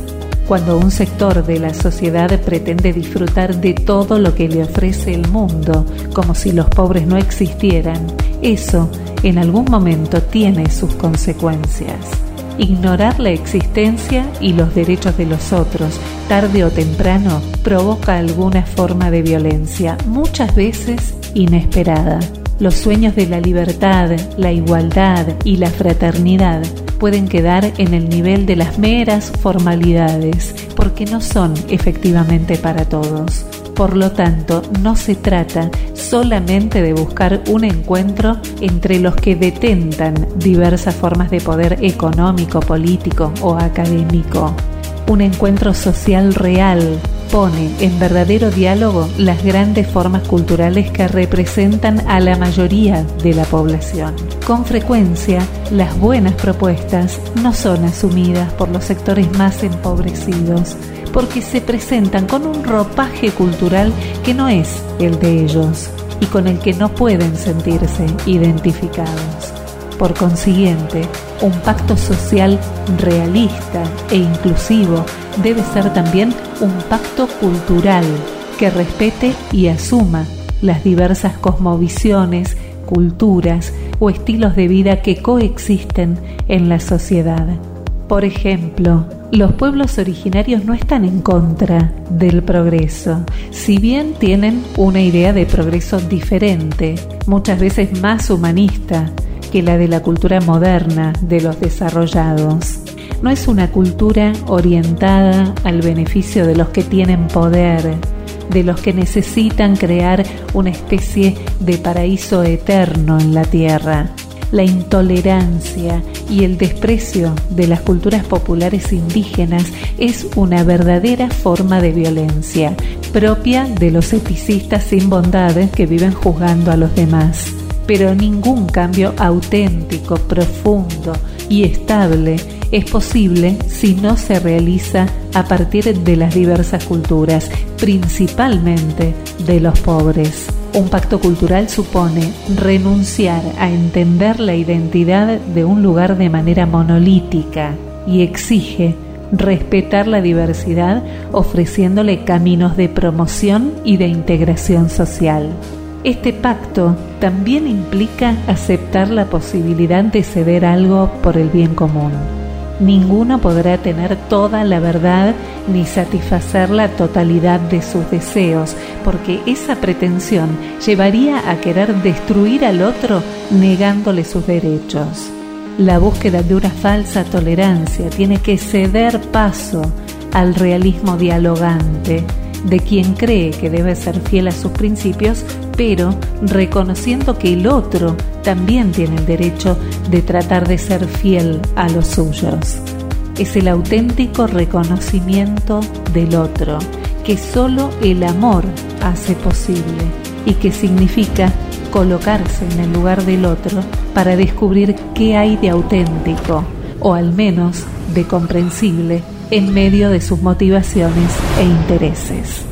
Cuando un sector de la sociedad pretende disfrutar de todo lo que le ofrece el mundo, como si los pobres no existieran, eso en algún momento tiene sus consecuencias. Ignorar la existencia y los derechos de los otros, tarde o temprano, provoca alguna forma de violencia, muchas veces inesperada. Los sueños de la libertad, la igualdad y la fraternidad pueden quedar en el nivel de las meras formalidades, porque no son efectivamente para todos. Por lo tanto, no se trata solamente de buscar un encuentro entre los que detentan diversas formas de poder económico, político o académico. Un encuentro social real pone en verdadero diálogo las grandes formas culturales que representan a la mayoría de la población. Con frecuencia, las buenas propuestas no son asumidas por los sectores más empobrecidos, porque se presentan con un ropaje cultural que no es el de ellos y con el que no pueden sentirse identificados. Por consiguiente, un pacto social realista e inclusivo debe ser también un pacto cultural que respete y asuma las diversas cosmovisiones, culturas o estilos de vida que coexisten en la sociedad. Por ejemplo, los pueblos originarios no están en contra del progreso, si bien tienen una idea de progreso diferente, muchas veces más humanista que la de la cultura moderna de los desarrollados. No es una cultura orientada al beneficio de los que tienen poder, de los que necesitan crear una especie de paraíso eterno en la tierra la intolerancia y el desprecio de las culturas populares indígenas es una verdadera forma de violencia, propia de los eticistas sin bondad que viven juzgando a los demás. Pero ningún cambio auténtico, profundo y estable es posible si no se realiza a partir de las diversas culturas, principalmente de los pobres. Un pacto cultural supone renunciar a entender la identidad de un lugar de manera monolítica y exige respetar la diversidad ofreciéndole caminos de promoción y de integración social. Este pacto también implica aceptar la posibilidad de ceder algo por el bien común ninguno podrá tener toda la verdad ni satisfacer la totalidad de sus deseos, porque esa pretensión llevaría a querer destruir al otro negándole sus derechos. La búsqueda de una falsa tolerancia tiene que ceder paso al realismo dialogante de quien cree que debe ser fiel a sus principios, pero reconociendo que el otro también tiene el derecho de tratar de ser fiel a los suyos. Es el auténtico reconocimiento del otro, que solo el amor hace posible y que significa colocarse en el lugar del otro para descubrir qué hay de auténtico, o al menos de comprensible, en medio de sus motivaciones e intereses.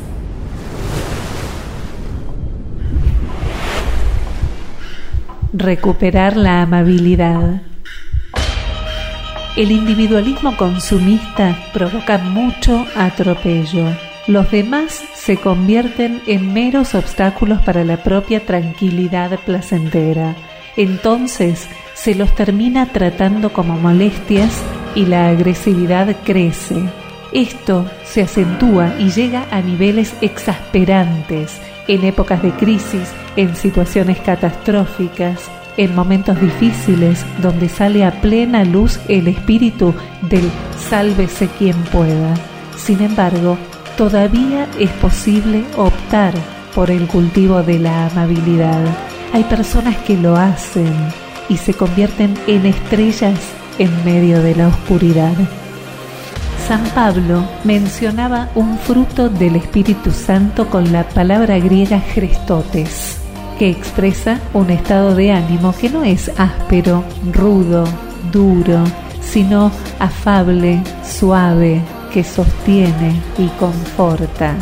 Recuperar la amabilidad. El individualismo consumista provoca mucho atropello. Los demás se convierten en meros obstáculos para la propia tranquilidad placentera. Entonces se los termina tratando como molestias y la agresividad crece. Esto se acentúa y llega a niveles exasperantes en épocas de crisis, en situaciones catastróficas, en momentos difíciles donde sale a plena luz el espíritu del sálvese quien pueda. Sin embargo, todavía es posible optar por el cultivo de la amabilidad. Hay personas que lo hacen y se convierten en estrellas en medio de la oscuridad. San Pablo mencionaba un fruto del Espíritu Santo con la palabra griega Christotes, que expresa un estado de ánimo que no es áspero, rudo, duro, sino afable, suave, que sostiene y conforta.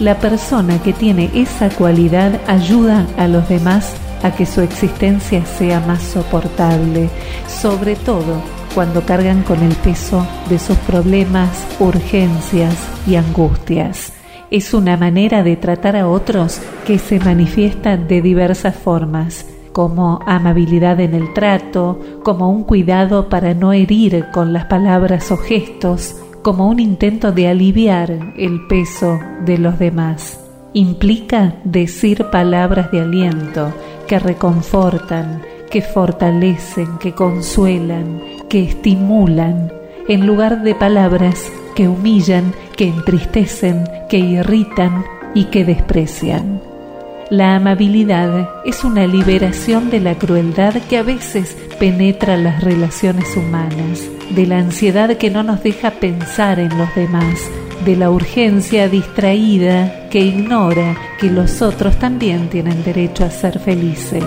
La persona que tiene esa cualidad ayuda a los demás a que su existencia sea más soportable, sobre todo cuando cargan con el peso de sus problemas, urgencias y angustias. Es una manera de tratar a otros que se manifiesta de diversas formas, como amabilidad en el trato, como un cuidado para no herir con las palabras o gestos, como un intento de aliviar el peso de los demás. Implica decir palabras de aliento que reconfortan, que fortalecen, que consuelan, que estimulan, en lugar de palabras que humillan, que entristecen, que irritan y que desprecian. La amabilidad es una liberación de la crueldad que a veces penetra las relaciones humanas, de la ansiedad que no nos deja pensar en los demás, de la urgencia distraída que ignora que los otros también tienen derecho a ser felices.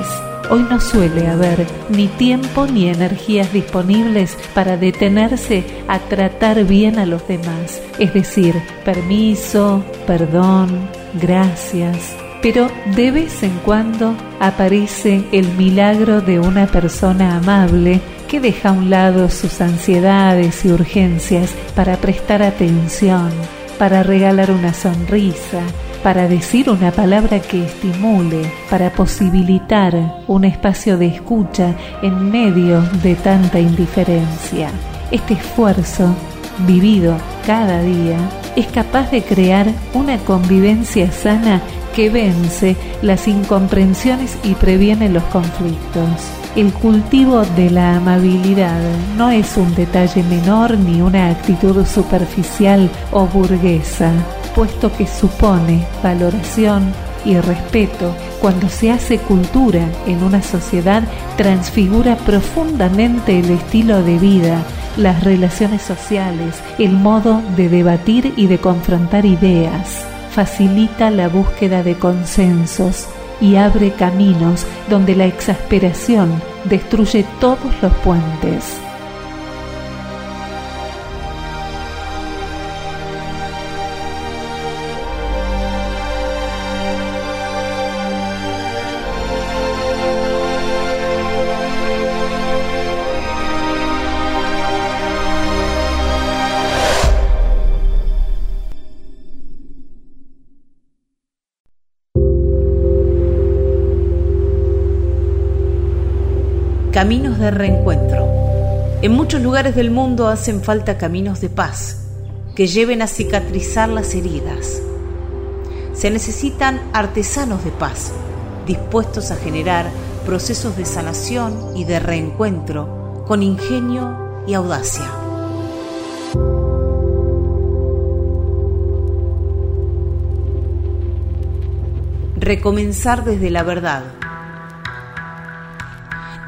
Hoy no suele haber ni tiempo ni energías disponibles para detenerse a tratar bien a los demás, es decir, permiso, perdón, gracias. Pero de vez en cuando aparece el milagro de una persona amable que deja a un lado sus ansiedades y urgencias para prestar atención, para regalar una sonrisa, para decir una palabra que estimule, para posibilitar un espacio de escucha en medio de tanta indiferencia. Este esfuerzo, vivido cada día, es capaz de crear una convivencia sana que vence las incomprensiones y previene los conflictos. El cultivo de la amabilidad no es un detalle menor ni una actitud superficial o burguesa, puesto que supone valoración y respeto cuando se hace cultura en una sociedad transfigura profundamente el estilo de vida, las relaciones sociales, el modo de debatir y de confrontar ideas facilita la búsqueda de consensos y abre caminos donde la exasperación destruye todos los puentes. De reencuentro. En muchos lugares del mundo hacen falta caminos de paz que lleven a cicatrizar las heridas. Se necesitan artesanos de paz, dispuestos a generar procesos de sanación y de reencuentro con ingenio y audacia. Recomenzar desde la verdad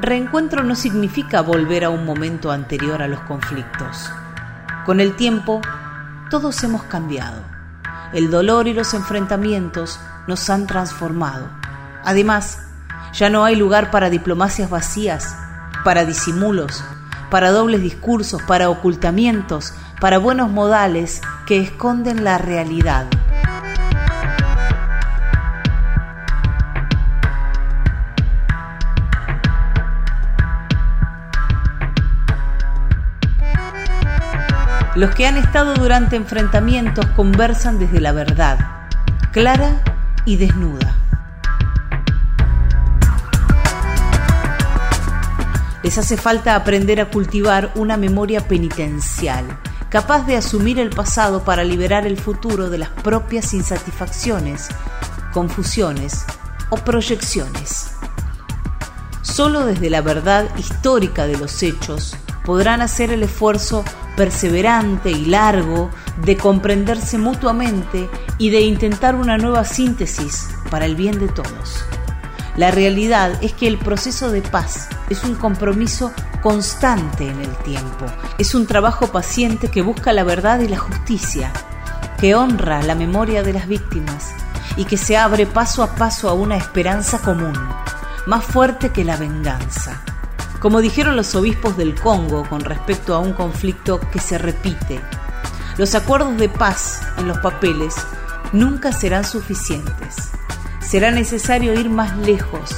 Reencuentro no significa volver a un momento anterior a los conflictos. Con el tiempo, todos hemos cambiado. El dolor y los enfrentamientos nos han transformado. Además, ya no hay lugar para diplomacias vacías, para disimulos, para dobles discursos, para ocultamientos, para buenos modales que esconden la realidad. Los que han estado durante enfrentamientos conversan desde la verdad, clara y desnuda. Les hace falta aprender a cultivar una memoria penitencial, capaz de asumir el pasado para liberar el futuro de las propias insatisfacciones, confusiones o proyecciones. Solo desde la verdad histórica de los hechos podrán hacer el esfuerzo perseverante y largo de comprenderse mutuamente y de intentar una nueva síntesis para el bien de todos. La realidad es que el proceso de paz es un compromiso constante en el tiempo, es un trabajo paciente que busca la verdad y la justicia, que honra la memoria de las víctimas y que se abre paso a paso a una esperanza común, más fuerte que la venganza como dijeron los obispos del Congo con respecto a un conflicto que se repite. Los acuerdos de paz en los papeles nunca serán suficientes. Será necesario ir más lejos,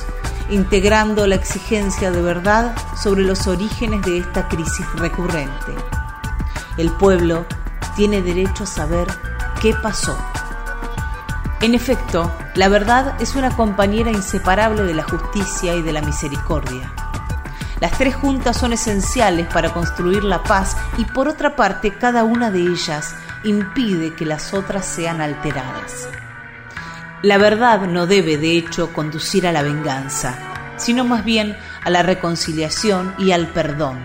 integrando la exigencia de verdad sobre los orígenes de esta crisis recurrente. El pueblo tiene derecho a saber qué pasó. En efecto, la verdad es una compañera inseparable de la justicia y de la misericordia. Las tres juntas son esenciales para construir la paz y por otra parte cada una de ellas impide que las otras sean alteradas. La verdad no debe de hecho conducir a la venganza, sino más bien a la reconciliación y al perdón.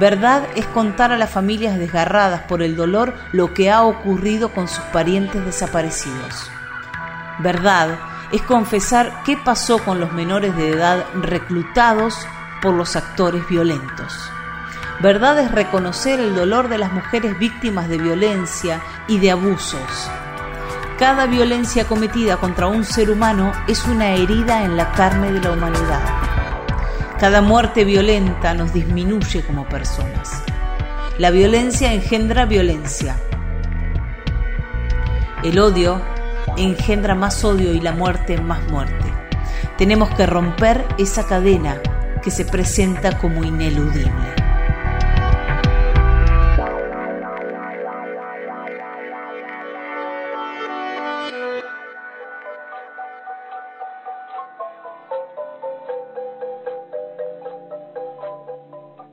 Verdad es contar a las familias desgarradas por el dolor lo que ha ocurrido con sus parientes desaparecidos. Verdad es confesar qué pasó con los menores de edad reclutados por los actores violentos. Verdad es reconocer el dolor de las mujeres víctimas de violencia y de abusos. Cada violencia cometida contra un ser humano es una herida en la carne de la humanidad. Cada muerte violenta nos disminuye como personas. La violencia engendra violencia. El odio engendra más odio y la muerte más muerte. Tenemos que romper esa cadena que se presenta como ineludible.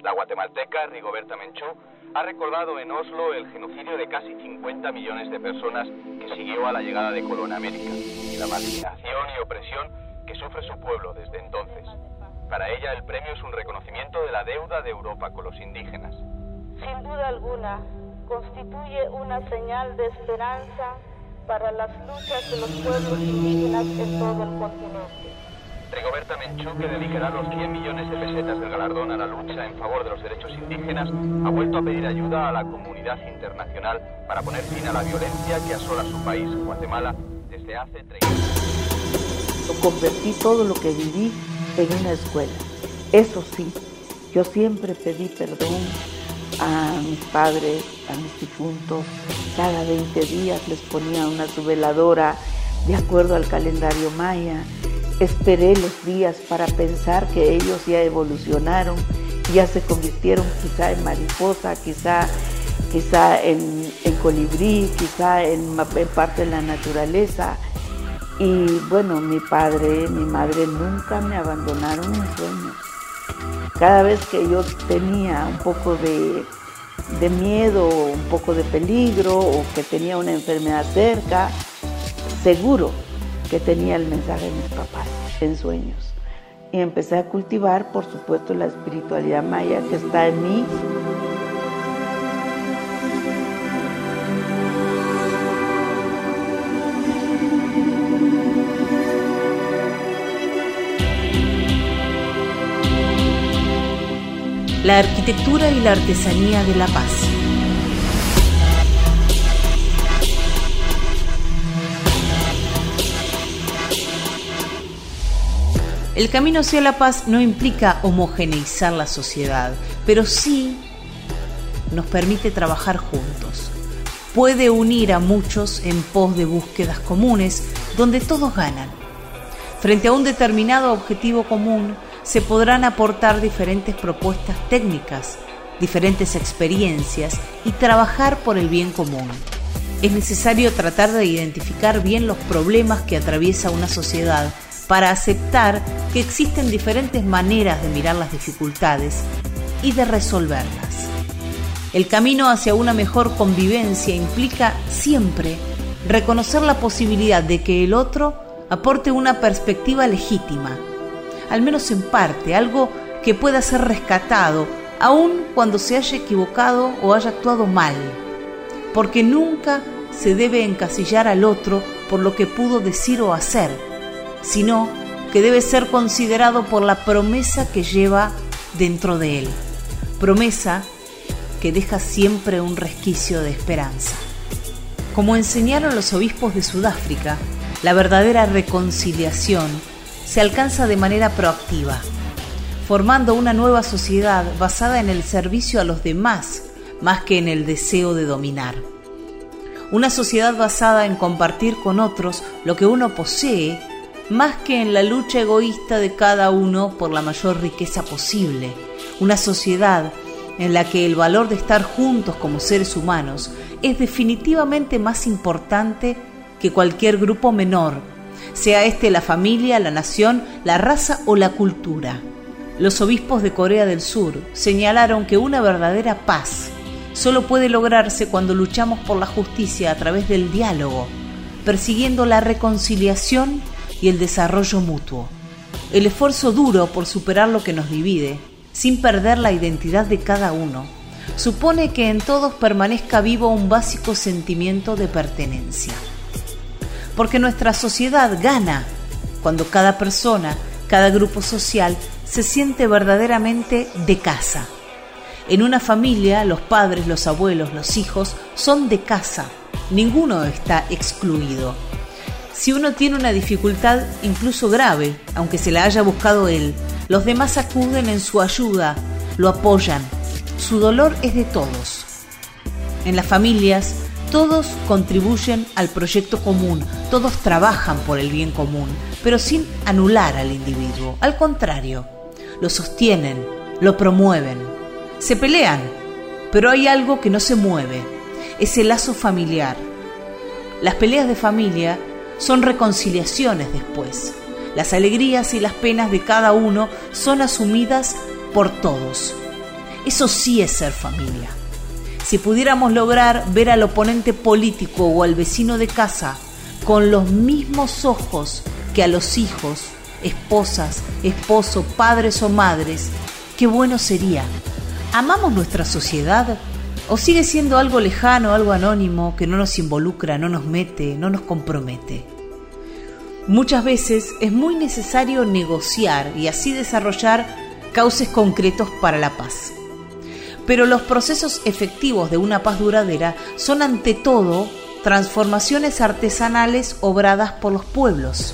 La guatemalteca Rigoberta Menchú ha recordado en Oslo el genocidio de casi 50 millones de personas que siguió a la llegada de Colón a América y la marginación y opresión que sufre su pueblo desde entonces. Para ella el premio es un reconocimiento de la deuda de Europa con los indígenas. Sin duda alguna, constituye una señal de esperanza para las luchas de los pueblos indígenas en todo el continente. Rigoberta Menchú, que dedicará los 100 millones de pesetas del galardón a la lucha en favor de los derechos indígenas, ha vuelto a pedir ayuda a la comunidad internacional para poner fin a la violencia que asola su país, Guatemala, desde hace 30 años. Convertí todo lo que viví en una escuela. Eso sí, yo siempre pedí perdón a mis padres, a mis difuntos. Cada 20 días les ponía una veladora de acuerdo al calendario maya. Esperé los días para pensar que ellos ya evolucionaron, ya se convirtieron quizá en mariposa, quizá, quizá en, colibrí, quizá en parte de la naturaleza. Y bueno, mi padre, mi madre nunca me abandonaron en sueños. Cada vez que yo tenía un poco de, de miedo, un poco de peligro o que tenía una enfermedad cerca, seguro que tenía el mensaje de mis papás en sueños. Y empecé a cultivar, por supuesto, la espiritualidad maya que está en mí. La arquitectura y la artesanía de la paz. El camino hacia la paz no implica homogeneizar la sociedad, pero sí nos permite trabajar juntos. Puede unir a muchos en pos de búsquedas comunes donde todos ganan. Frente a un determinado objetivo común, se podrán aportar diferentes propuestas técnicas, diferentes experiencias y trabajar por el bien común. Es necesario tratar de identificar bien los problemas que atraviesa una sociedad para aceptar que existen diferentes maneras de mirar las dificultades y de resolverlas. El camino hacia una mejor convivencia implica siempre reconocer la posibilidad de que el otro aporte una perspectiva legítima, al menos en parte, algo que pueda ser rescatado, aun cuando se haya equivocado o haya actuado mal, porque nunca se debe encasillar al otro por lo que pudo decir o hacer, sino que debe ser considerado por la promesa que lleva dentro de él. Promesa que deja siempre un resquicio de esperanza. Como enseñaron los obispos de Sudáfrica, la verdadera reconciliación se alcanza de manera proactiva, formando una nueva sociedad basada en el servicio a los demás más que en el deseo de dominar. Una sociedad basada en compartir con otros lo que uno posee más que en la lucha egoísta de cada uno por la mayor riqueza posible. Una sociedad en la que el valor de estar juntos como seres humanos es definitivamente más importante que cualquier grupo menor, sea este la familia, la nación, la raza o la cultura. Los obispos de Corea del Sur señalaron que una verdadera paz solo puede lograrse cuando luchamos por la justicia a través del diálogo, persiguiendo la reconciliación y el desarrollo mutuo. El esfuerzo duro por superar lo que nos divide, sin perder la identidad de cada uno, supone que en todos permanezca vivo un básico sentimiento de pertenencia. Porque nuestra sociedad gana cuando cada persona, cada grupo social se siente verdaderamente de casa. En una familia, los padres, los abuelos, los hijos son de casa. Ninguno está excluido si uno tiene una dificultad incluso grave, aunque se la haya buscado él, los demás acuden en su ayuda, lo apoyan. Su dolor es de todos. En las familias, todos contribuyen al proyecto común, todos trabajan por el bien común, pero sin anular al individuo. Al contrario, lo sostienen, lo promueven. Se pelean, pero hay algo que no se mueve, es el lazo familiar. Las peleas de familia son reconciliaciones después. Las alegrías y las penas de cada uno son asumidas por todos. Eso sí es ser familia. Si pudiéramos lograr ver al oponente político o al vecino de casa con los mismos ojos que a los hijos, esposas, esposo, padres o madres, qué bueno sería. ¿Amamos nuestra sociedad? ¿O sigue siendo algo lejano, algo anónimo, que no nos involucra, no nos mete, no nos compromete? Muchas veces es muy necesario negociar y así desarrollar cauces concretos para la paz. Pero los procesos efectivos de una paz duradera son ante todo transformaciones artesanales obradas por los pueblos,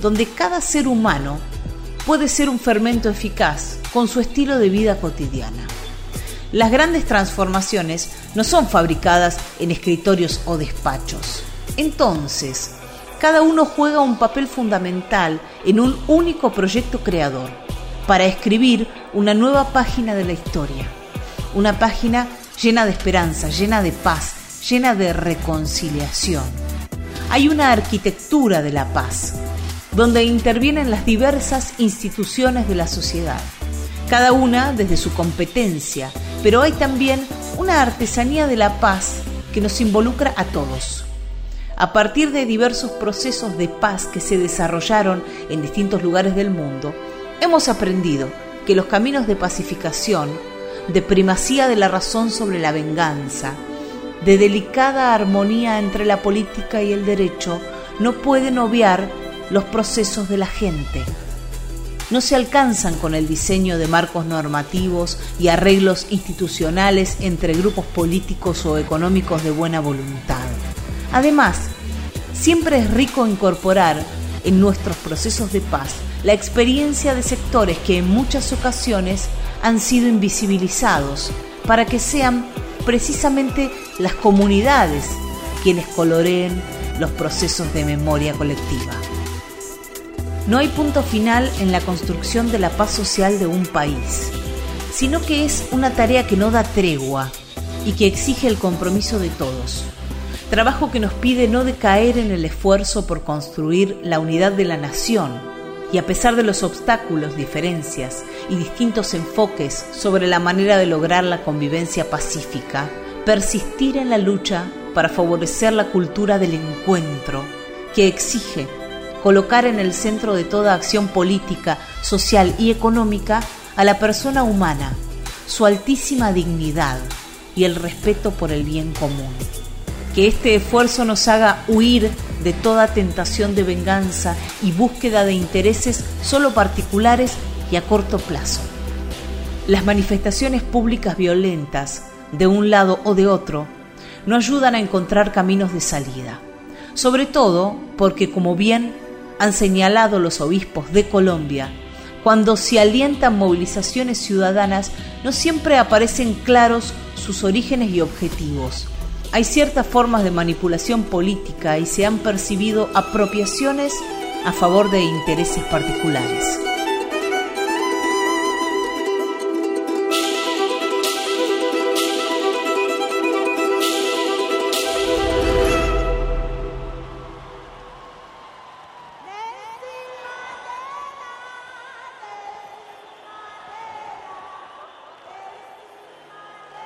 donde cada ser humano puede ser un fermento eficaz con su estilo de vida cotidiana. Las grandes transformaciones no son fabricadas en escritorios o despachos. Entonces, cada uno juega un papel fundamental en un único proyecto creador para escribir una nueva página de la historia. Una página llena de esperanza, llena de paz, llena de reconciliación. Hay una arquitectura de la paz, donde intervienen las diversas instituciones de la sociedad, cada una desde su competencia, pero hay también una artesanía de la paz que nos involucra a todos. A partir de diversos procesos de paz que se desarrollaron en distintos lugares del mundo, hemos aprendido que los caminos de pacificación, de primacía de la razón sobre la venganza, de delicada armonía entre la política y el derecho, no pueden obviar los procesos de la gente. No se alcanzan con el diseño de marcos normativos y arreglos institucionales entre grupos políticos o económicos de buena voluntad. Además, siempre es rico incorporar en nuestros procesos de paz la experiencia de sectores que en muchas ocasiones han sido invisibilizados para que sean precisamente las comunidades quienes coloreen los procesos de memoria colectiva. No hay punto final en la construcción de la paz social de un país, sino que es una tarea que no da tregua y que exige el compromiso de todos. Trabajo que nos pide no decaer en el esfuerzo por construir la unidad de la nación y a pesar de los obstáculos, diferencias y distintos enfoques sobre la manera de lograr la convivencia pacífica, persistir en la lucha para favorecer la cultura del encuentro que exige colocar en el centro de toda acción política, social y económica a la persona humana, su altísima dignidad y el respeto por el bien común. Que este esfuerzo nos haga huir de toda tentación de venganza y búsqueda de intereses solo particulares y a corto plazo. Las manifestaciones públicas violentas, de un lado o de otro, no ayudan a encontrar caminos de salida, sobre todo porque, como bien han señalado los obispos de Colombia, cuando se alientan movilizaciones ciudadanas no siempre aparecen claros sus orígenes y objetivos. Hay ciertas formas de manipulación política y se han percibido apropiaciones a favor de intereses particulares.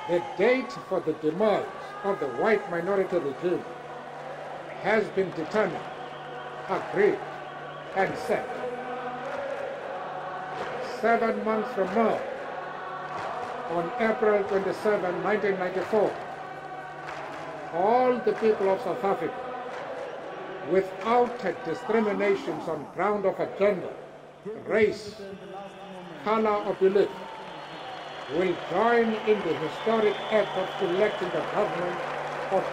The date for the demise of the white minority regime has been determined, agreed, and set. Seven months from now, on April 27, 1994, all the people of South Africa, without discriminations on ground of agenda, race, color, or belief, will join in the historic effort to elect the government of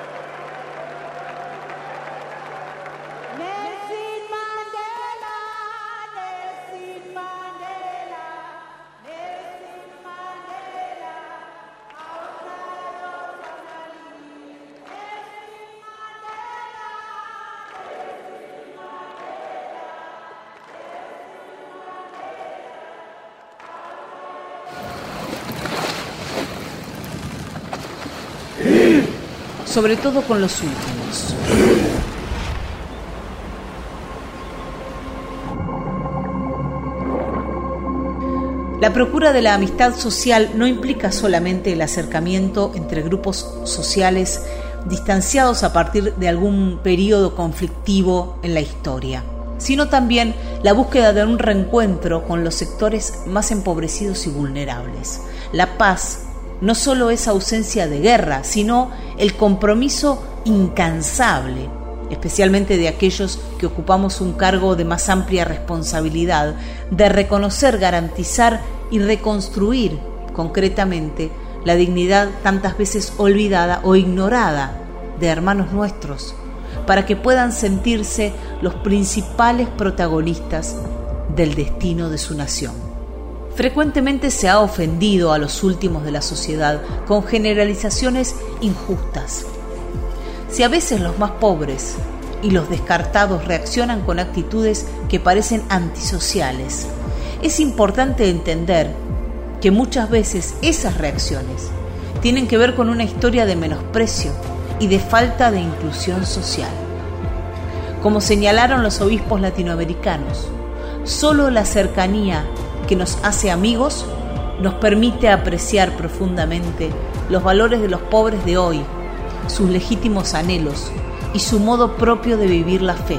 sobre todo con los últimos. La procura de la amistad social no implica solamente el acercamiento entre grupos sociales distanciados a partir de algún periodo conflictivo en la historia, sino también la búsqueda de un reencuentro con los sectores más empobrecidos y vulnerables. La paz no solo es ausencia de guerra, sino el compromiso incansable, especialmente de aquellos que ocupamos un cargo de más amplia responsabilidad, de reconocer, garantizar y reconstruir concretamente la dignidad tantas veces olvidada o ignorada de hermanos nuestros, para que puedan sentirse los principales protagonistas del destino de su nación. Frecuentemente se ha ofendido a los últimos de la sociedad con generalizaciones injustas. Si a veces los más pobres y los descartados reaccionan con actitudes que parecen antisociales, es importante entender que muchas veces esas reacciones tienen que ver con una historia de menosprecio y de falta de inclusión social. Como señalaron los obispos latinoamericanos, solo la cercanía que nos hace amigos nos permite apreciar profundamente los valores de los pobres de hoy, sus legítimos anhelos y su modo propio de vivir la fe.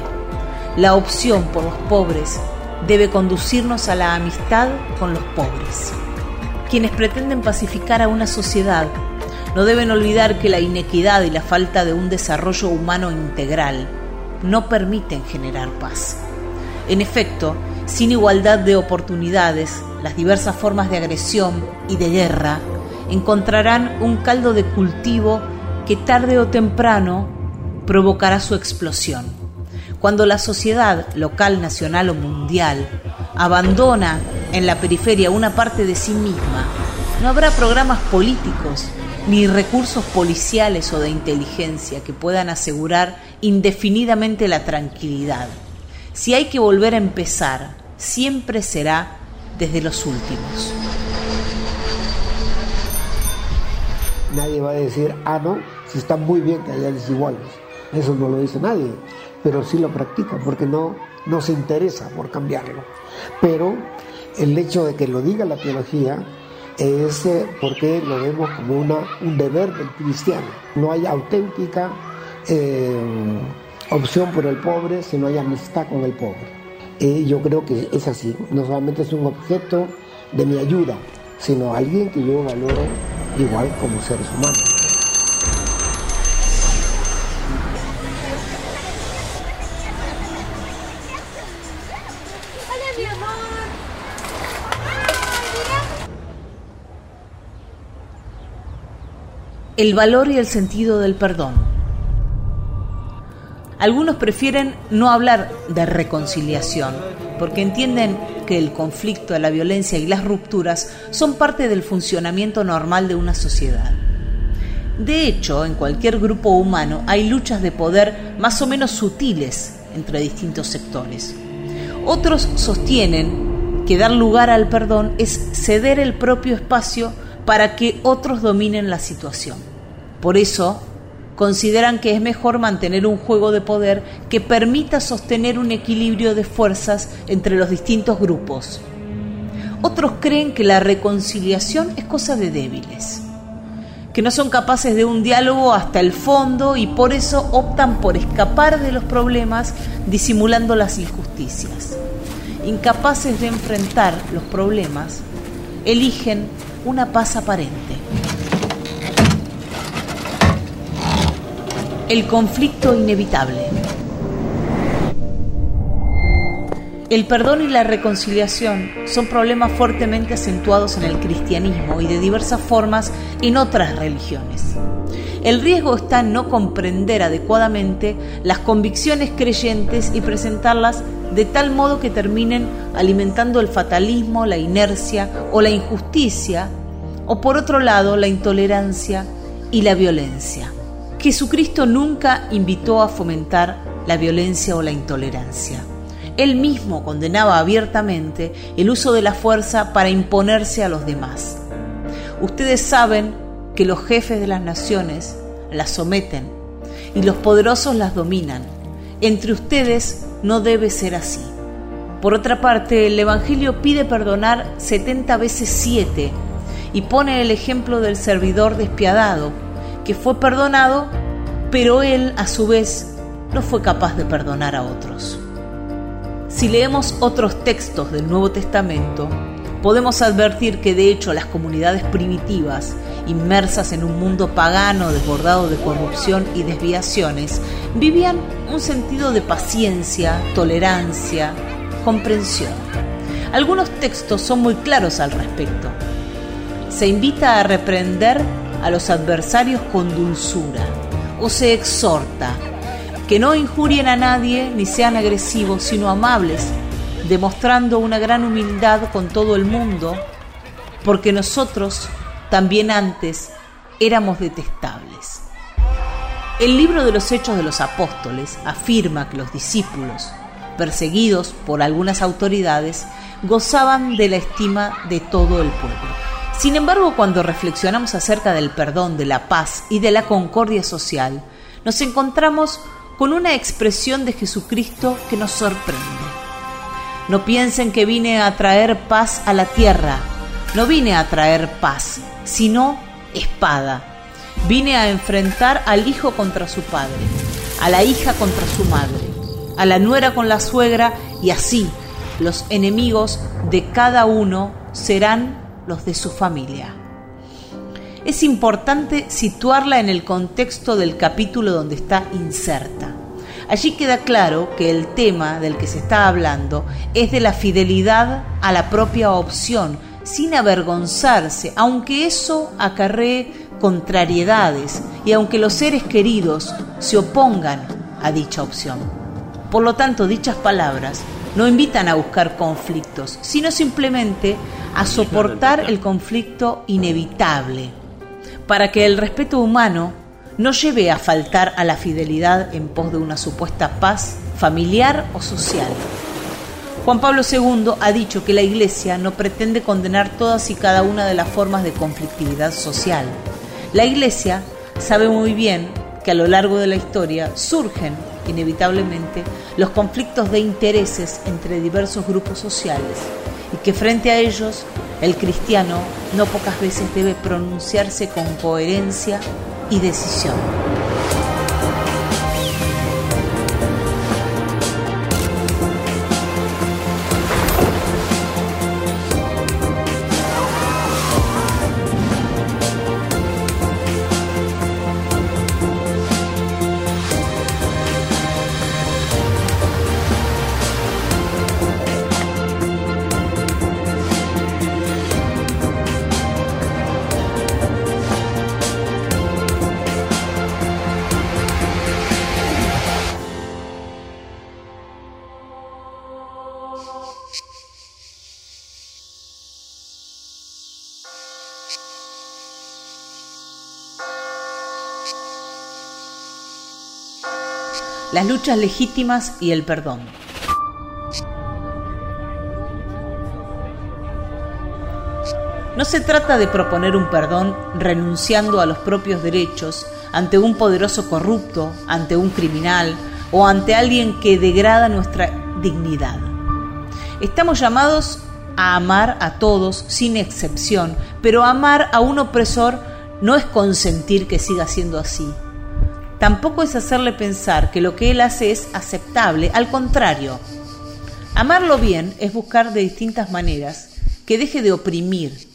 La opción por los pobres debe conducirnos a la amistad con los pobres. Quienes pretenden pacificar a una sociedad no deben olvidar que la inequidad y la falta de un desarrollo humano integral no permiten generar paz. En efecto, sin igualdad de oportunidades, las diversas formas de agresión y de guerra encontrarán un caldo de cultivo que tarde o temprano provocará su explosión. Cuando la sociedad local, nacional o mundial abandona en la periferia una parte de sí misma, no habrá programas políticos ni recursos policiales o de inteligencia que puedan asegurar indefinidamente la tranquilidad. Si hay que volver a empezar, siempre será desde los últimos. Nadie va a decir, ah, no, si está muy bien que haya desiguales. Eso no lo dice nadie, pero sí lo practica porque no, no se interesa por cambiarlo. Pero el hecho de que lo diga la teología es eh, porque lo vemos como una, un deber del cristiano. No hay auténtica eh, opción por el pobre si no hay amistad con el pobre. Y yo creo que es así, no solamente es un objeto de mi ayuda, sino alguien que yo valoro igual como seres humanos. El valor y el sentido del perdón. Algunos prefieren no hablar de reconciliación porque entienden que el conflicto, la violencia y las rupturas son parte del funcionamiento normal de una sociedad. De hecho, en cualquier grupo humano hay luchas de poder más o menos sutiles entre distintos sectores. Otros sostienen que dar lugar al perdón es ceder el propio espacio para que otros dominen la situación. Por eso, consideran que es mejor mantener un juego de poder que permita sostener un equilibrio de fuerzas entre los distintos grupos. Otros creen que la reconciliación es cosa de débiles, que no son capaces de un diálogo hasta el fondo y por eso optan por escapar de los problemas disimulando las injusticias. Incapaces de enfrentar los problemas, eligen una paz aparente. El conflicto inevitable. El perdón y la reconciliación son problemas fuertemente acentuados en el cristianismo y de diversas formas en otras religiones. El riesgo está en no comprender adecuadamente las convicciones creyentes y presentarlas de tal modo que terminen alimentando el fatalismo, la inercia o la injusticia, o por otro lado la intolerancia y la violencia. Jesucristo nunca invitó a fomentar la violencia o la intolerancia. Él mismo condenaba abiertamente el uso de la fuerza para imponerse a los demás. Ustedes saben que los jefes de las naciones las someten y los poderosos las dominan. Entre ustedes no debe ser así. Por otra parte, el Evangelio pide perdonar 70 veces 7 y pone el ejemplo del servidor despiadado, que fue perdonado, pero él a su vez no fue capaz de perdonar a otros. Si leemos otros textos del Nuevo Testamento, podemos advertir que de hecho las comunidades primitivas, inmersas en un mundo pagano desbordado de corrupción y desviaciones, vivían un sentido de paciencia, tolerancia, comprensión. Algunos textos son muy claros al respecto. Se invita a reprender a los adversarios con dulzura o se exhorta que no injurien a nadie ni sean agresivos, sino amables, demostrando una gran humildad con todo el mundo, porque nosotros también antes éramos detestables. El libro de los Hechos de los Apóstoles afirma que los discípulos, perseguidos por algunas autoridades, gozaban de la estima de todo el pueblo. Sin embargo, cuando reflexionamos acerca del perdón, de la paz y de la concordia social, nos encontramos con una expresión de Jesucristo que nos sorprende. No piensen que vine a traer paz a la tierra, no vine a traer paz, sino espada. Vine a enfrentar al hijo contra su padre, a la hija contra su madre, a la nuera con la suegra y así los enemigos de cada uno serán los de su familia. Es importante situarla en el contexto del capítulo donde está inserta. Allí queda claro que el tema del que se está hablando es de la fidelidad a la propia opción, sin avergonzarse, aunque eso acarree contrariedades y aunque los seres queridos se opongan a dicha opción. Por lo tanto, dichas palabras no invitan a buscar conflictos, sino simplemente a soportar el conflicto inevitable, para que el respeto humano no lleve a faltar a la fidelidad en pos de una supuesta paz familiar o social. Juan Pablo II ha dicho que la Iglesia no pretende condenar todas y cada una de las formas de conflictividad social. La Iglesia sabe muy bien que a lo largo de la historia surgen inevitablemente los conflictos de intereses entre diversos grupos sociales y que frente a ellos el cristiano no pocas veces debe pronunciarse con coherencia y decisión. Las luchas legítimas y el perdón. No se trata de proponer un perdón renunciando a los propios derechos ante un poderoso corrupto, ante un criminal o ante alguien que degrada nuestra dignidad. Estamos llamados a amar a todos sin excepción, pero amar a un opresor no es consentir que siga siendo así, tampoco es hacerle pensar que lo que él hace es aceptable, al contrario. Amarlo bien es buscar de distintas maneras que deje de oprimir,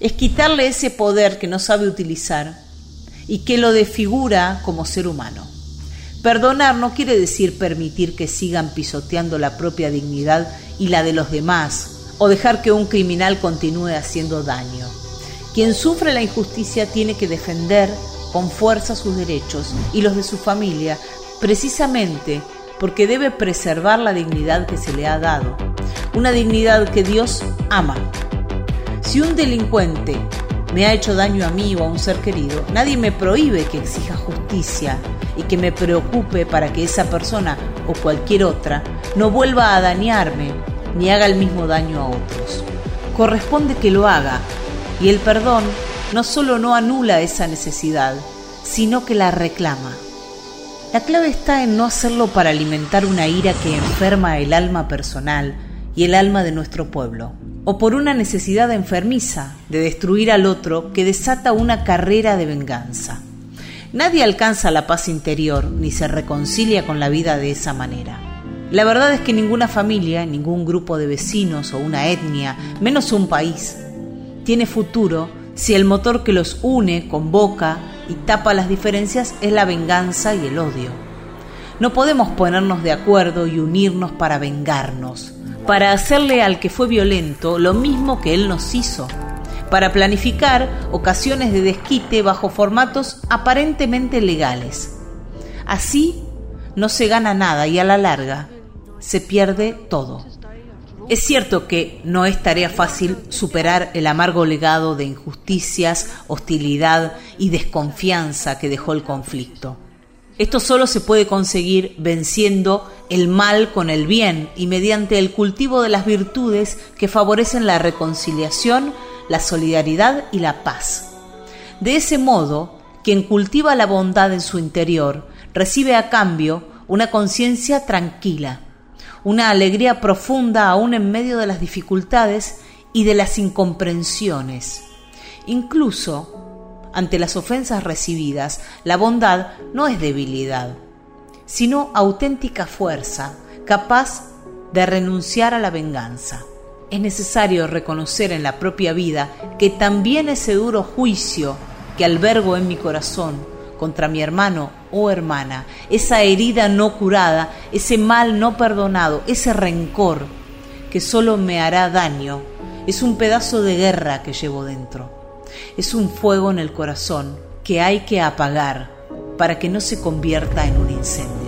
es quitarle ese poder que no sabe utilizar y que lo desfigura como ser humano. Perdonar no quiere decir permitir que sigan pisoteando la propia dignidad y la de los demás, o dejar que un criminal continúe haciendo daño. Quien sufre la injusticia tiene que defender con fuerza sus derechos y los de su familia, precisamente porque debe preservar la dignidad que se le ha dado, una dignidad que Dios ama. Si un delincuente me ha hecho daño a mí o a un ser querido, nadie me prohíbe que exija justicia y que me preocupe para que esa persona o cualquier otra no vuelva a dañarme ni haga el mismo daño a otros. Corresponde que lo haga y el perdón no solo no anula esa necesidad, sino que la reclama. La clave está en no hacerlo para alimentar una ira que enferma el alma personal y el alma de nuestro pueblo, o por una necesidad enfermiza de destruir al otro que desata una carrera de venganza. Nadie alcanza la paz interior ni se reconcilia con la vida de esa manera. La verdad es que ninguna familia, ningún grupo de vecinos o una etnia, menos un país, tiene futuro si el motor que los une, convoca y tapa las diferencias es la venganza y el odio. No podemos ponernos de acuerdo y unirnos para vengarnos, para hacerle al que fue violento lo mismo que él nos hizo, para planificar ocasiones de desquite bajo formatos aparentemente legales. Así no se gana nada y a la larga se pierde todo. Es cierto que no es tarea fácil superar el amargo legado de injusticias, hostilidad y desconfianza que dejó el conflicto. Esto solo se puede conseguir venciendo el mal con el bien y mediante el cultivo de las virtudes que favorecen la reconciliación, la solidaridad y la paz. De ese modo, quien cultiva la bondad en su interior recibe a cambio una conciencia tranquila, una alegría profunda aún en medio de las dificultades y de las incomprensiones. Incluso, ante las ofensas recibidas, la bondad no es debilidad, sino auténtica fuerza, capaz de renunciar a la venganza. Es necesario reconocer en la propia vida que también ese duro juicio que albergo en mi corazón contra mi hermano o hermana, esa herida no curada, ese mal no perdonado, ese rencor que solo me hará daño, es un pedazo de guerra que llevo dentro. Es un fuego en el corazón que hay que apagar para que no se convierta en un incendio.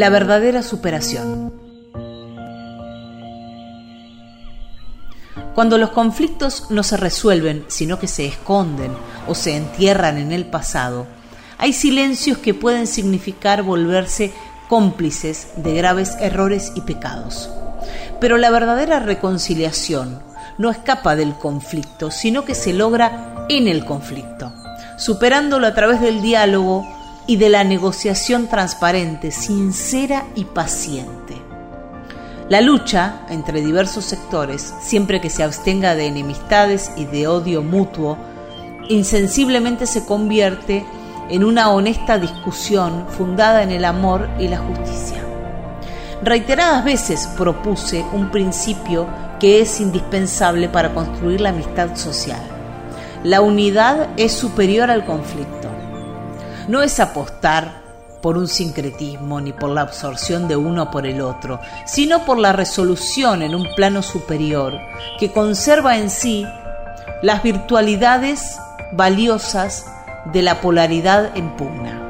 La verdadera superación. Cuando los conflictos no se resuelven, sino que se esconden o se entierran en el pasado, hay silencios que pueden significar volverse cómplices de graves errores y pecados. Pero la verdadera reconciliación no escapa del conflicto, sino que se logra en el conflicto, superándolo a través del diálogo y de la negociación transparente, sincera y paciente. La lucha entre diversos sectores, siempre que se abstenga de enemistades y de odio mutuo, insensiblemente se convierte en una honesta discusión fundada en el amor y la justicia. Reiteradas veces propuse un principio que es indispensable para construir la amistad social. La unidad es superior al conflicto. No es apostar por un sincretismo ni por la absorción de uno por el otro, sino por la resolución en un plano superior que conserva en sí las virtualidades valiosas de la polaridad en pugna.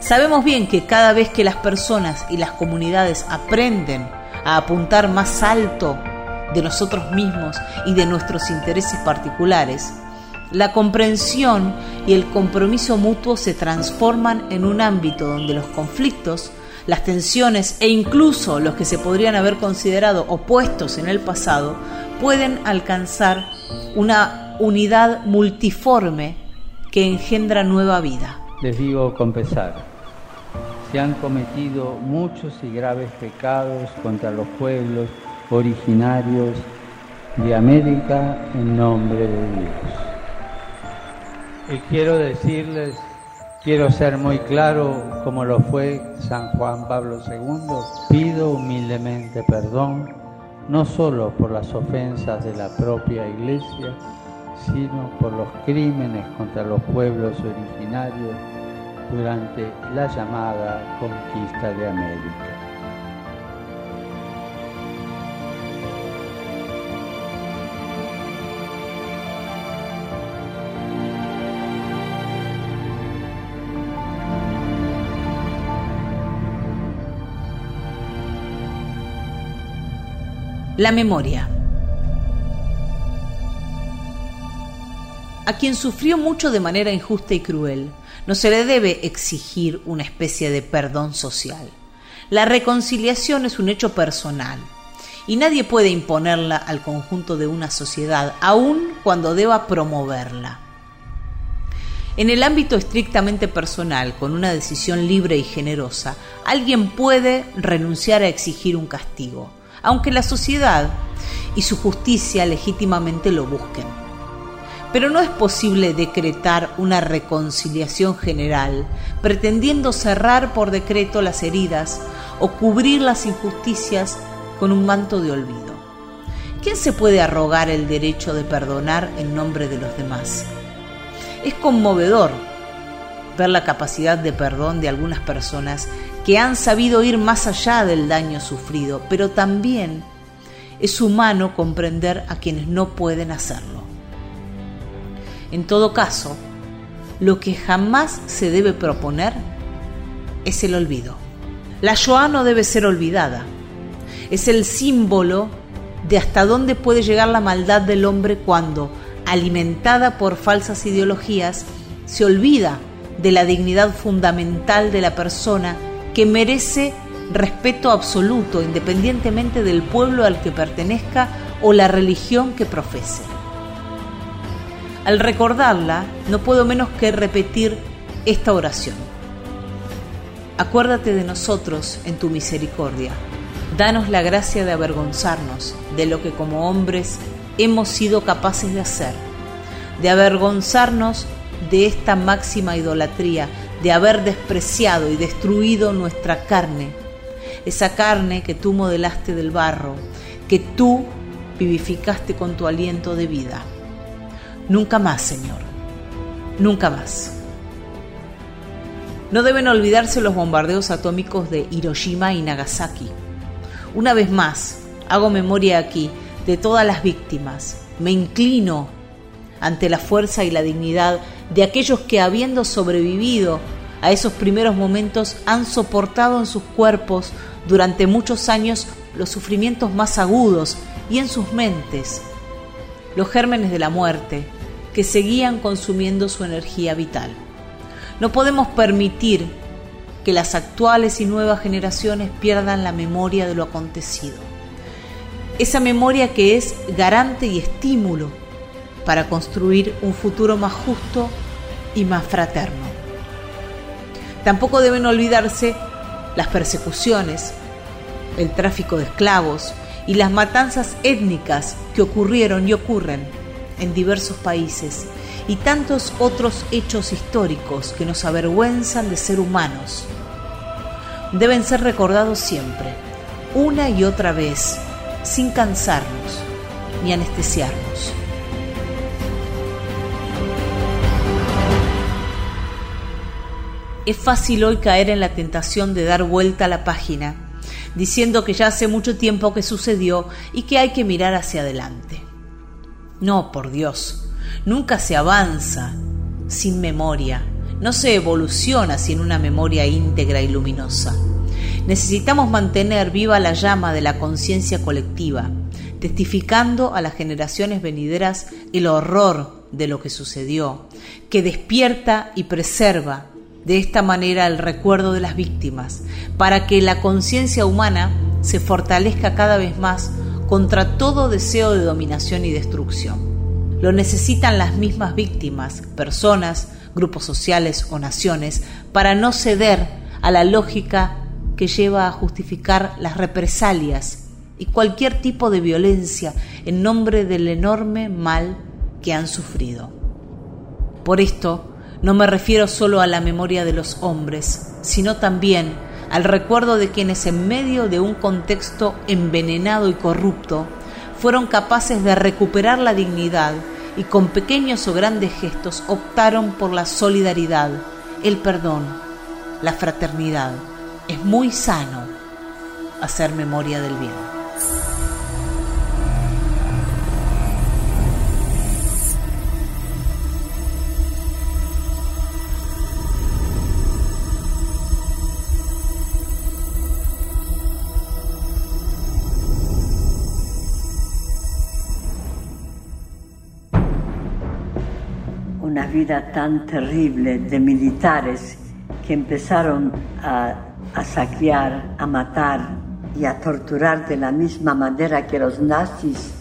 Sabemos bien que cada vez que las personas y las comunidades aprenden a apuntar más alto de nosotros mismos y de nuestros intereses particulares, la comprensión y el compromiso mutuo se transforman en un ámbito donde los conflictos, las tensiones e incluso los que se podrían haber considerado opuestos en el pasado pueden alcanzar una unidad multiforme que engendra nueva vida. Les digo con pesar, se han cometido muchos y graves pecados contra los pueblos originarios de América en nombre de Dios. Y quiero decirles, quiero ser muy claro como lo fue San Juan Pablo II, pido humildemente perdón, no solo por las ofensas de la propia Iglesia, sino por los crímenes contra los pueblos originarios durante la llamada conquista de América. La memoria. A quien sufrió mucho de manera injusta y cruel, no se le debe exigir una especie de perdón social. La reconciliación es un hecho personal y nadie puede imponerla al conjunto de una sociedad, aun cuando deba promoverla. En el ámbito estrictamente personal, con una decisión libre y generosa, alguien puede renunciar a exigir un castigo aunque la sociedad y su justicia legítimamente lo busquen. Pero no es posible decretar una reconciliación general pretendiendo cerrar por decreto las heridas o cubrir las injusticias con un manto de olvido. ¿Quién se puede arrogar el derecho de perdonar en nombre de los demás? Es conmovedor ver la capacidad de perdón de algunas personas que han sabido ir más allá del daño sufrido, pero también es humano comprender a quienes no pueden hacerlo. En todo caso, lo que jamás se debe proponer es el olvido. La Shoah no debe ser olvidada. Es el símbolo de hasta dónde puede llegar la maldad del hombre cuando, alimentada por falsas ideologías, se olvida de la dignidad fundamental de la persona que merece respeto absoluto independientemente del pueblo al que pertenezca o la religión que profese. Al recordarla, no puedo menos que repetir esta oración. Acuérdate de nosotros en tu misericordia. Danos la gracia de avergonzarnos de lo que como hombres hemos sido capaces de hacer, de avergonzarnos de esta máxima idolatría, de haber despreciado y destruido nuestra carne, esa carne que tú modelaste del barro, que tú vivificaste con tu aliento de vida. Nunca más, Señor, nunca más. No deben olvidarse los bombardeos atómicos de Hiroshima y Nagasaki. Una vez más, hago memoria aquí de todas las víctimas. Me inclino ante la fuerza y la dignidad de aquellos que habiendo sobrevivido a esos primeros momentos han soportado en sus cuerpos durante muchos años los sufrimientos más agudos y en sus mentes los gérmenes de la muerte que seguían consumiendo su energía vital. No podemos permitir que las actuales y nuevas generaciones pierdan la memoria de lo acontecido. Esa memoria que es garante y estímulo para construir un futuro más justo y más fraterno. Tampoco deben olvidarse las persecuciones, el tráfico de esclavos y las matanzas étnicas que ocurrieron y ocurren en diversos países y tantos otros hechos históricos que nos avergüenzan de ser humanos. Deben ser recordados siempre, una y otra vez, sin cansarnos ni anestesiarnos. Es fácil hoy caer en la tentación de dar vuelta a la página, diciendo que ya hace mucho tiempo que sucedió y que hay que mirar hacia adelante. No, por Dios, nunca se avanza sin memoria, no se evoluciona sin una memoria íntegra y luminosa. Necesitamos mantener viva la llama de la conciencia colectiva, testificando a las generaciones venideras el horror de lo que sucedió, que despierta y preserva de esta manera el recuerdo de las víctimas, para que la conciencia humana se fortalezca cada vez más contra todo deseo de dominación y destrucción. Lo necesitan las mismas víctimas, personas, grupos sociales o naciones, para no ceder a la lógica que lleva a justificar las represalias y cualquier tipo de violencia en nombre del enorme mal que han sufrido. Por esto, no me refiero solo a la memoria de los hombres, sino también al recuerdo de quienes en medio de un contexto envenenado y corrupto fueron capaces de recuperar la dignidad y con pequeños o grandes gestos optaron por la solidaridad, el perdón, la fraternidad. Es muy sano hacer memoria del bien. Vida tan terrible de militares que empezaron a, a saquear, a matar y a torturar de la misma manera que los nazis,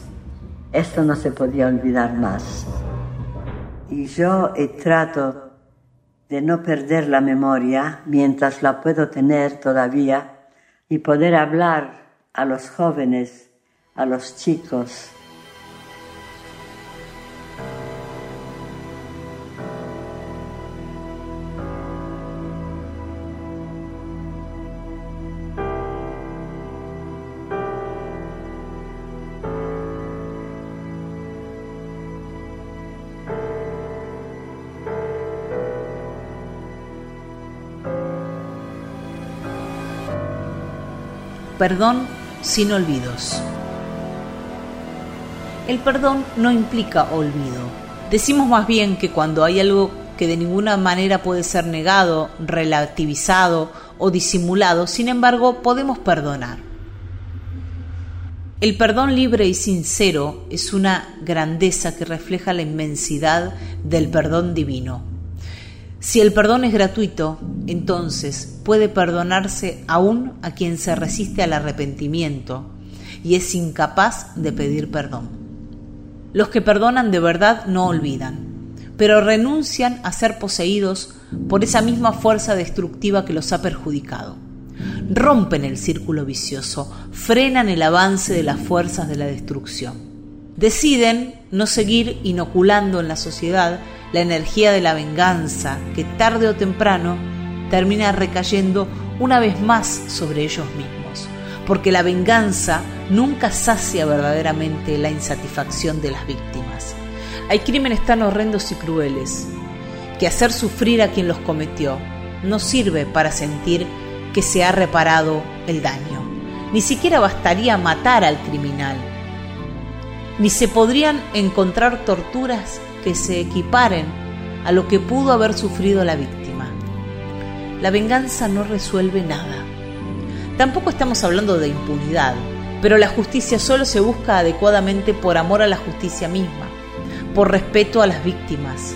esto no se podía olvidar más. Y yo trato de no perder la memoria mientras la puedo tener todavía y poder hablar a los jóvenes, a los chicos, Perdón sin olvidos. El perdón no implica olvido. Decimos más bien que cuando hay algo que de ninguna manera puede ser negado, relativizado o disimulado, sin embargo, podemos perdonar. El perdón libre y sincero es una grandeza que refleja la inmensidad del perdón divino. Si el perdón es gratuito, entonces puede perdonarse aún a quien se resiste al arrepentimiento y es incapaz de pedir perdón. Los que perdonan de verdad no olvidan, pero renuncian a ser poseídos por esa misma fuerza destructiva que los ha perjudicado. Rompen el círculo vicioso, frenan el avance de las fuerzas de la destrucción. Deciden no seguir inoculando en la sociedad la energía de la venganza que tarde o temprano termina recayendo una vez más sobre ellos mismos, porque la venganza nunca sacia verdaderamente la insatisfacción de las víctimas. Hay crímenes tan horrendos y crueles que hacer sufrir a quien los cometió no sirve para sentir que se ha reparado el daño. Ni siquiera bastaría matar al criminal, ni se podrían encontrar torturas que se equiparen a lo que pudo haber sufrido la víctima. La venganza no resuelve nada. Tampoco estamos hablando de impunidad, pero la justicia solo se busca adecuadamente por amor a la justicia misma, por respeto a las víctimas,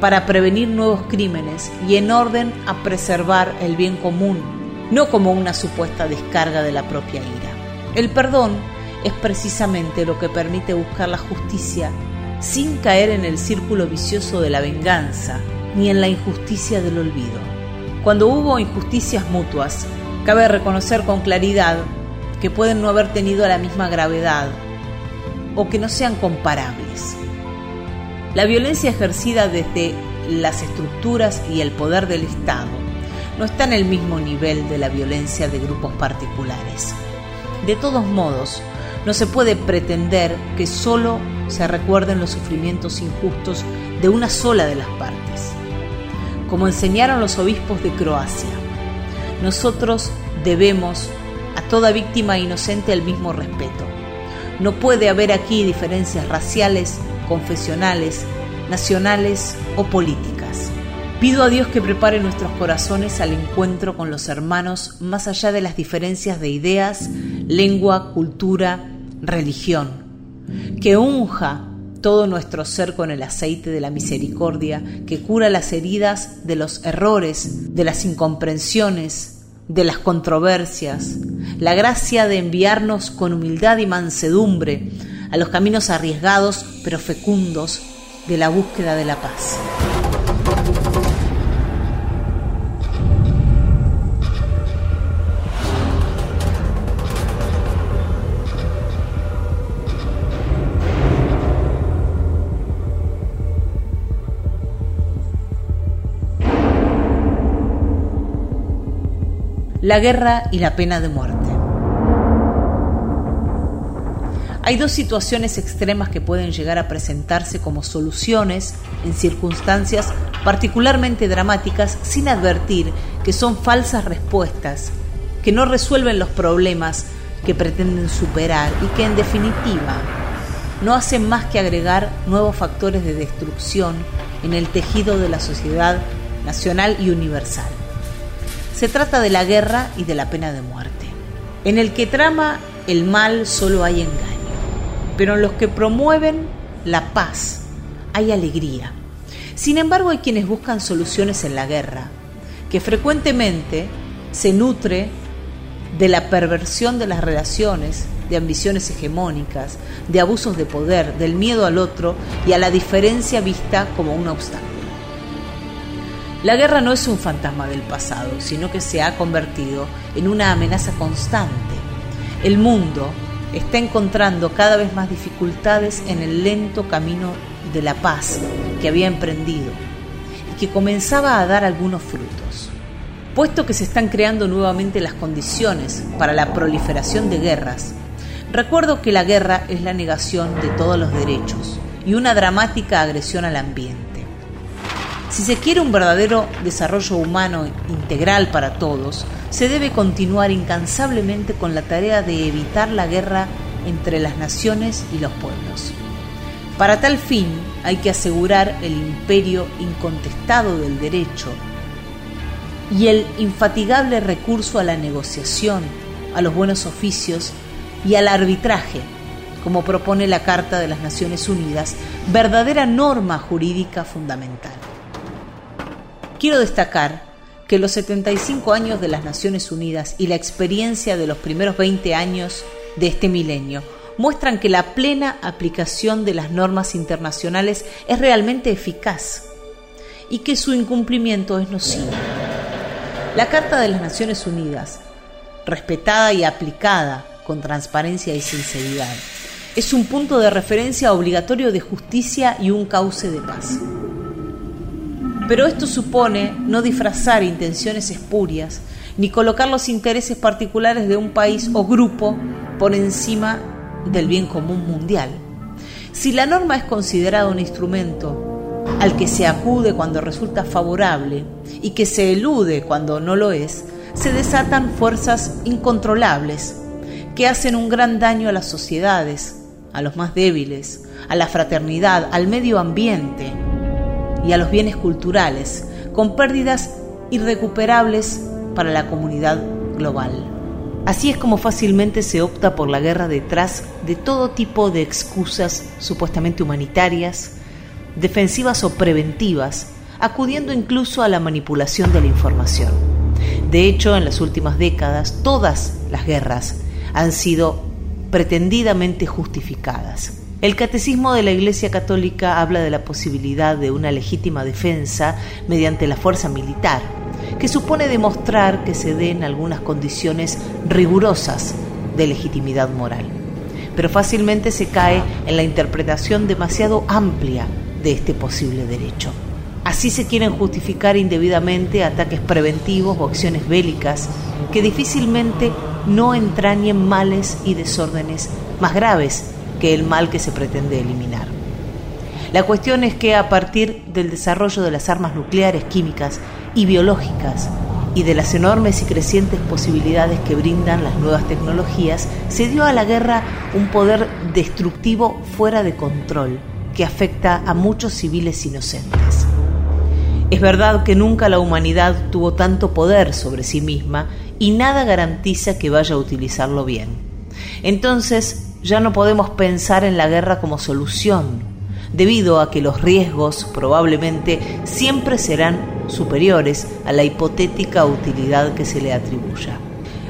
para prevenir nuevos crímenes y en orden a preservar el bien común, no como una supuesta descarga de la propia ira. El perdón es precisamente lo que permite buscar la justicia sin caer en el círculo vicioso de la venganza ni en la injusticia del olvido. Cuando hubo injusticias mutuas, cabe reconocer con claridad que pueden no haber tenido la misma gravedad o que no sean comparables. La violencia ejercida desde las estructuras y el poder del Estado no está en el mismo nivel de la violencia de grupos particulares. De todos modos, no se puede pretender que solo se recuerden los sufrimientos injustos de una sola de las partes. Como enseñaron los obispos de Croacia, nosotros debemos a toda víctima inocente el mismo respeto. No puede haber aquí diferencias raciales, confesionales, nacionales o políticas. Pido a Dios que prepare nuestros corazones al encuentro con los hermanos más allá de las diferencias de ideas, lengua, cultura, religión, que unja todo nuestro ser con el aceite de la misericordia, que cura las heridas de los errores, de las incomprensiones, de las controversias, la gracia de enviarnos con humildad y mansedumbre a los caminos arriesgados pero fecundos de la búsqueda de la paz. La guerra y la pena de muerte. Hay dos situaciones extremas que pueden llegar a presentarse como soluciones en circunstancias particularmente dramáticas sin advertir que son falsas respuestas, que no resuelven los problemas que pretenden superar y que en definitiva no hacen más que agregar nuevos factores de destrucción en el tejido de la sociedad nacional y universal. Se trata de la guerra y de la pena de muerte. En el que trama el mal solo hay engaño pero en los que promueven la paz hay alegría. Sin embargo, hay quienes buscan soluciones en la guerra, que frecuentemente se nutre de la perversión de las relaciones, de ambiciones hegemónicas, de abusos de poder, del miedo al otro y a la diferencia vista como un obstáculo. La guerra no es un fantasma del pasado, sino que se ha convertido en una amenaza constante. El mundo, está encontrando cada vez más dificultades en el lento camino de la paz que había emprendido y que comenzaba a dar algunos frutos. Puesto que se están creando nuevamente las condiciones para la proliferación de guerras, recuerdo que la guerra es la negación de todos los derechos y una dramática agresión al ambiente. Si se quiere un verdadero desarrollo humano integral para todos, se debe continuar incansablemente con la tarea de evitar la guerra entre las naciones y los pueblos. Para tal fin hay que asegurar el imperio incontestado del derecho y el infatigable recurso a la negociación, a los buenos oficios y al arbitraje, como propone la Carta de las Naciones Unidas, verdadera norma jurídica fundamental. Quiero destacar que los 75 años de las Naciones Unidas y la experiencia de los primeros 20 años de este milenio muestran que la plena aplicación de las normas internacionales es realmente eficaz y que su incumplimiento es nocivo. La Carta de las Naciones Unidas, respetada y aplicada con transparencia y sinceridad, es un punto de referencia obligatorio de justicia y un cauce de paz. Pero esto supone no disfrazar intenciones espurias, ni colocar los intereses particulares de un país o grupo por encima del bien común mundial. Si la norma es considerada un instrumento al que se acude cuando resulta favorable y que se elude cuando no lo es, se desatan fuerzas incontrolables que hacen un gran daño a las sociedades, a los más débiles, a la fraternidad, al medio ambiente, y a los bienes culturales, con pérdidas irrecuperables para la comunidad global. Así es como fácilmente se opta por la guerra detrás de todo tipo de excusas supuestamente humanitarias, defensivas o preventivas, acudiendo incluso a la manipulación de la información. De hecho, en las últimas décadas, todas las guerras han sido pretendidamente justificadas. El catecismo de la Iglesia Católica habla de la posibilidad de una legítima defensa mediante la fuerza militar, que supone demostrar que se den algunas condiciones rigurosas de legitimidad moral. Pero fácilmente se cae en la interpretación demasiado amplia de este posible derecho. Así se quieren justificar indebidamente ataques preventivos o acciones bélicas que difícilmente no entrañen males y desórdenes más graves el mal que se pretende eliminar. La cuestión es que a partir del desarrollo de las armas nucleares, químicas y biológicas y de las enormes y crecientes posibilidades que brindan las nuevas tecnologías, se dio a la guerra un poder destructivo fuera de control que afecta a muchos civiles inocentes. Es verdad que nunca la humanidad tuvo tanto poder sobre sí misma y nada garantiza que vaya a utilizarlo bien. Entonces, ya no podemos pensar en la guerra como solución, debido a que los riesgos probablemente siempre serán superiores a la hipotética utilidad que se le atribuya.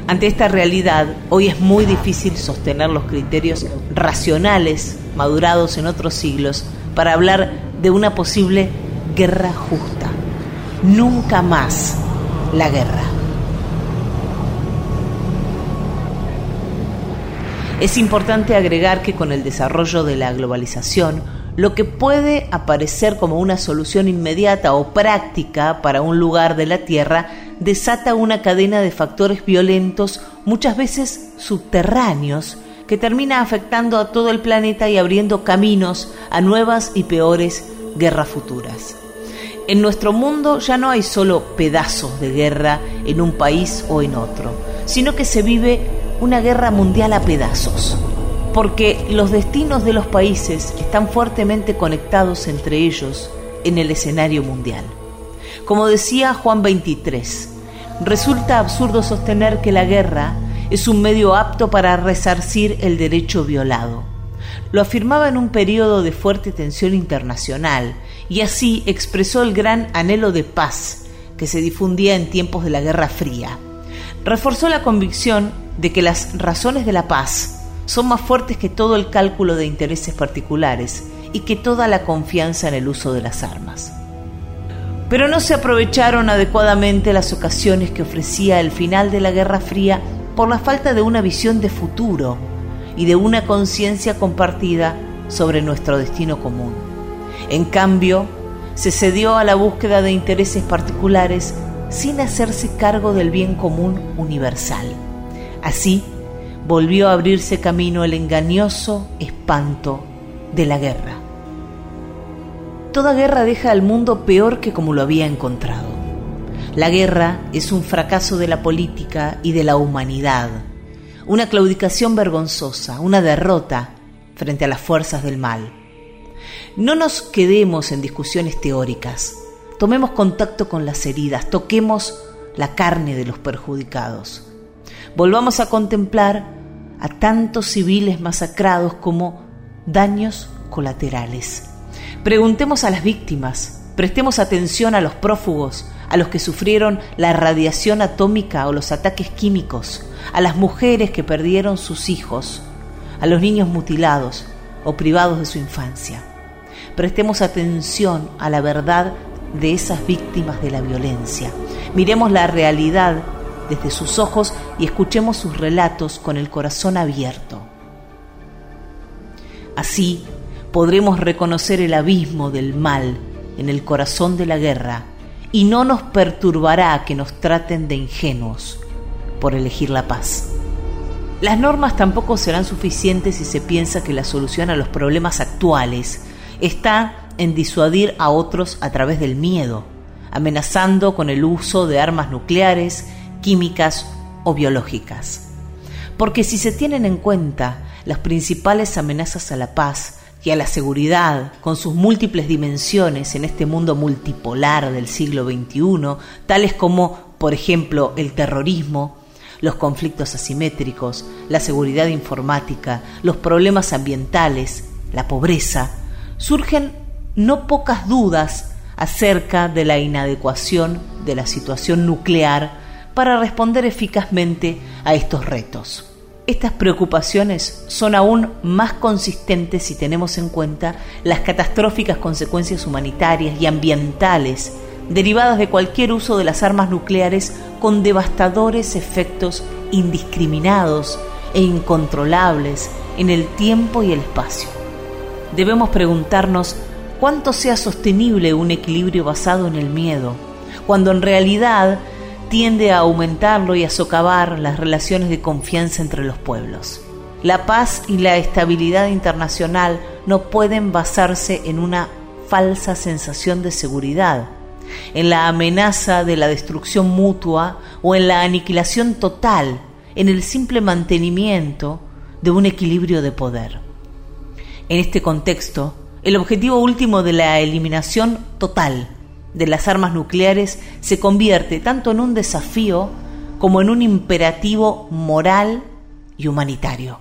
Ante esta realidad, hoy es muy difícil sostener los criterios racionales madurados en otros siglos para hablar de una posible guerra justa. Nunca más la guerra. Es importante agregar que con el desarrollo de la globalización, lo que puede aparecer como una solución inmediata o práctica para un lugar de la Tierra desata una cadena de factores violentos, muchas veces subterráneos, que termina afectando a todo el planeta y abriendo caminos a nuevas y peores guerras futuras. En nuestro mundo ya no hay solo pedazos de guerra en un país o en otro, sino que se vive una guerra mundial a pedazos, porque los destinos de los países están fuertemente conectados entre ellos en el escenario mundial. Como decía Juan 23, resulta absurdo sostener que la guerra es un medio apto para resarcir el derecho violado. Lo afirmaba en un periodo de fuerte tensión internacional y así expresó el gran anhelo de paz que se difundía en tiempos de la Guerra Fría. Reforzó la convicción de que las razones de la paz son más fuertes que todo el cálculo de intereses particulares y que toda la confianza en el uso de las armas. Pero no se aprovecharon adecuadamente las ocasiones que ofrecía el final de la Guerra Fría por la falta de una visión de futuro y de una conciencia compartida sobre nuestro destino común. En cambio, se cedió a la búsqueda de intereses particulares sin hacerse cargo del bien común universal. Así, volvió a abrirse camino el engañoso espanto de la guerra. Toda guerra deja al mundo peor que como lo había encontrado. La guerra es un fracaso de la política y de la humanidad, una claudicación vergonzosa, una derrota frente a las fuerzas del mal. No nos quedemos en discusiones teóricas. Tomemos contacto con las heridas, toquemos la carne de los perjudicados. Volvamos a contemplar a tantos civiles masacrados como daños colaterales. Preguntemos a las víctimas, prestemos atención a los prófugos, a los que sufrieron la radiación atómica o los ataques químicos, a las mujeres que perdieron sus hijos, a los niños mutilados o privados de su infancia prestemos atención a la verdad de esas víctimas de la violencia. Miremos la realidad desde sus ojos y escuchemos sus relatos con el corazón abierto. Así podremos reconocer el abismo del mal en el corazón de la guerra y no nos perturbará que nos traten de ingenuos por elegir la paz. Las normas tampoco serán suficientes si se piensa que la solución a los problemas actuales está en disuadir a otros a través del miedo, amenazando con el uso de armas nucleares, químicas o biológicas. Porque si se tienen en cuenta las principales amenazas a la paz y a la seguridad con sus múltiples dimensiones en este mundo multipolar del siglo XXI, tales como, por ejemplo, el terrorismo, los conflictos asimétricos, la seguridad informática, los problemas ambientales, la pobreza, surgen no pocas dudas acerca de la inadecuación de la situación nuclear para responder eficazmente a estos retos. Estas preocupaciones son aún más consistentes si tenemos en cuenta las catastróficas consecuencias humanitarias y ambientales derivadas de cualquier uso de las armas nucleares con devastadores efectos indiscriminados e incontrolables en el tiempo y el espacio debemos preguntarnos cuánto sea sostenible un equilibrio basado en el miedo, cuando en realidad tiende a aumentarlo y a socavar las relaciones de confianza entre los pueblos. La paz y la estabilidad internacional no pueden basarse en una falsa sensación de seguridad, en la amenaza de la destrucción mutua o en la aniquilación total, en el simple mantenimiento de un equilibrio de poder. En este contexto, el objetivo último de la eliminación total de las armas nucleares se convierte tanto en un desafío como en un imperativo moral y humanitario.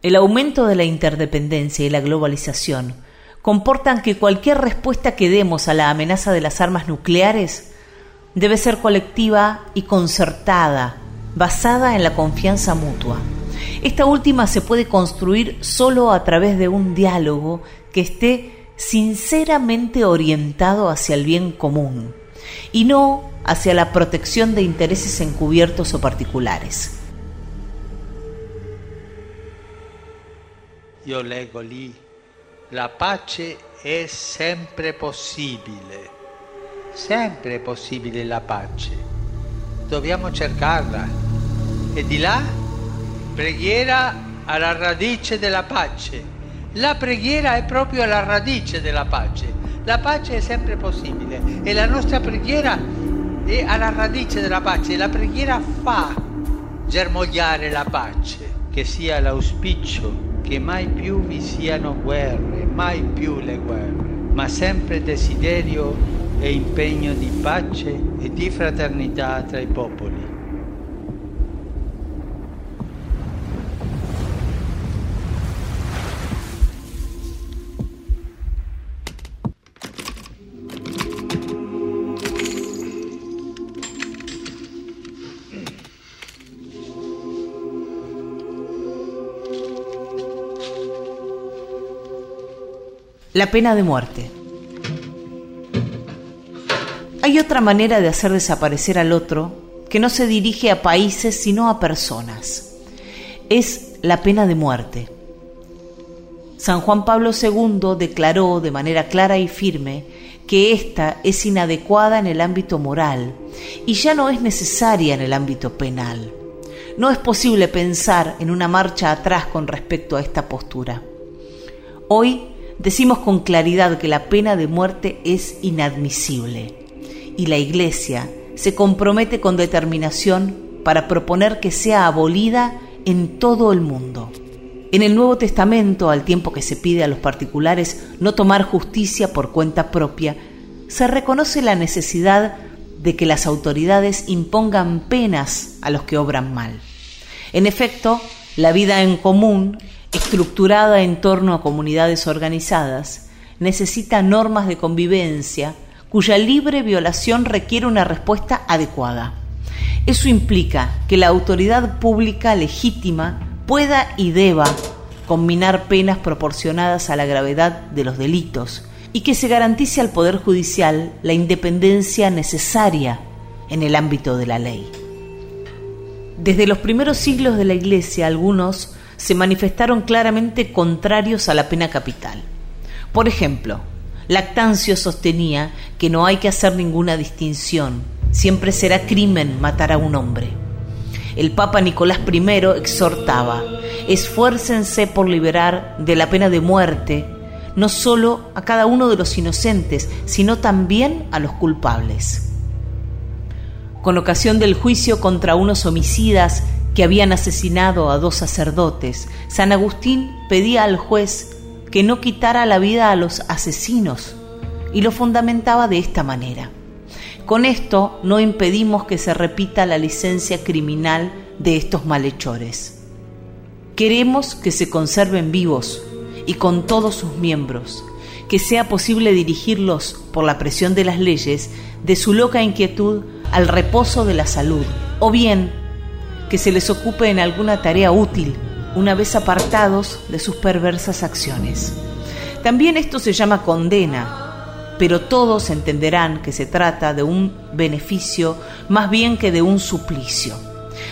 El aumento de la interdependencia y la globalización comportan que cualquier respuesta que demos a la amenaza de las armas nucleares debe ser colectiva y concertada, basada en la confianza mutua. Esta última se puede construir solo a través de un diálogo que esté sinceramente orientado hacia el bien común y no hacia la protección de intereses encubiertos o particulares. Io leggo lì, la pace è sempre possibile, sempre possibile la pace. dobbiamo cercarla. E di là, preghiera alla radice della pace. La preghiera è proprio la radice della pace. La pace è sempre possibile e la nostra preghiera è alla radice della pace. La preghiera fa germogliare la pace, che sia l'auspicio che mai più vi siano guerre, mai più le guerre, ma sempre desiderio e impegno di pace e di fraternità tra i popoli. La pena de muerte. Hay otra manera de hacer desaparecer al otro que no se dirige a países sino a personas. Es la pena de muerte. San Juan Pablo II declaró de manera clara y firme que ésta es inadecuada en el ámbito moral y ya no es necesaria en el ámbito penal. No es posible pensar en una marcha atrás con respecto a esta postura. Hoy decimos con claridad que la pena de muerte es inadmisible y la Iglesia se compromete con determinación para proponer que sea abolida en todo el mundo. En el Nuevo Testamento, al tiempo que se pide a los particulares no tomar justicia por cuenta propia, se reconoce la necesidad de que las autoridades impongan penas a los que obran mal. En efecto, la vida en común estructurada en torno a comunidades organizadas, necesita normas de convivencia cuya libre violación requiere una respuesta adecuada. Eso implica que la autoridad pública legítima pueda y deba combinar penas proporcionadas a la gravedad de los delitos y que se garantice al Poder Judicial la independencia necesaria en el ámbito de la ley. Desde los primeros siglos de la Iglesia, algunos se manifestaron claramente contrarios a la pena capital. Por ejemplo, Lactancio sostenía que no hay que hacer ninguna distinción, siempre será crimen matar a un hombre. El Papa Nicolás I exhortaba, esfuércense por liberar de la pena de muerte no solo a cada uno de los inocentes, sino también a los culpables. Con ocasión del juicio contra unos homicidas que habían asesinado a dos sacerdotes, San Agustín pedía al juez que no quitara la vida a los asesinos y lo fundamentaba de esta manera. Con esto no impedimos que se repita la licencia criminal de estos malhechores. Queremos que se conserven vivos y con todos sus miembros, que sea posible dirigirlos por la presión de las leyes de su loca inquietud al reposo de la salud, o bien que se les ocupe en alguna tarea útil una vez apartados de sus perversas acciones. También esto se llama condena, pero todos entenderán que se trata de un beneficio más bien que de un suplicio.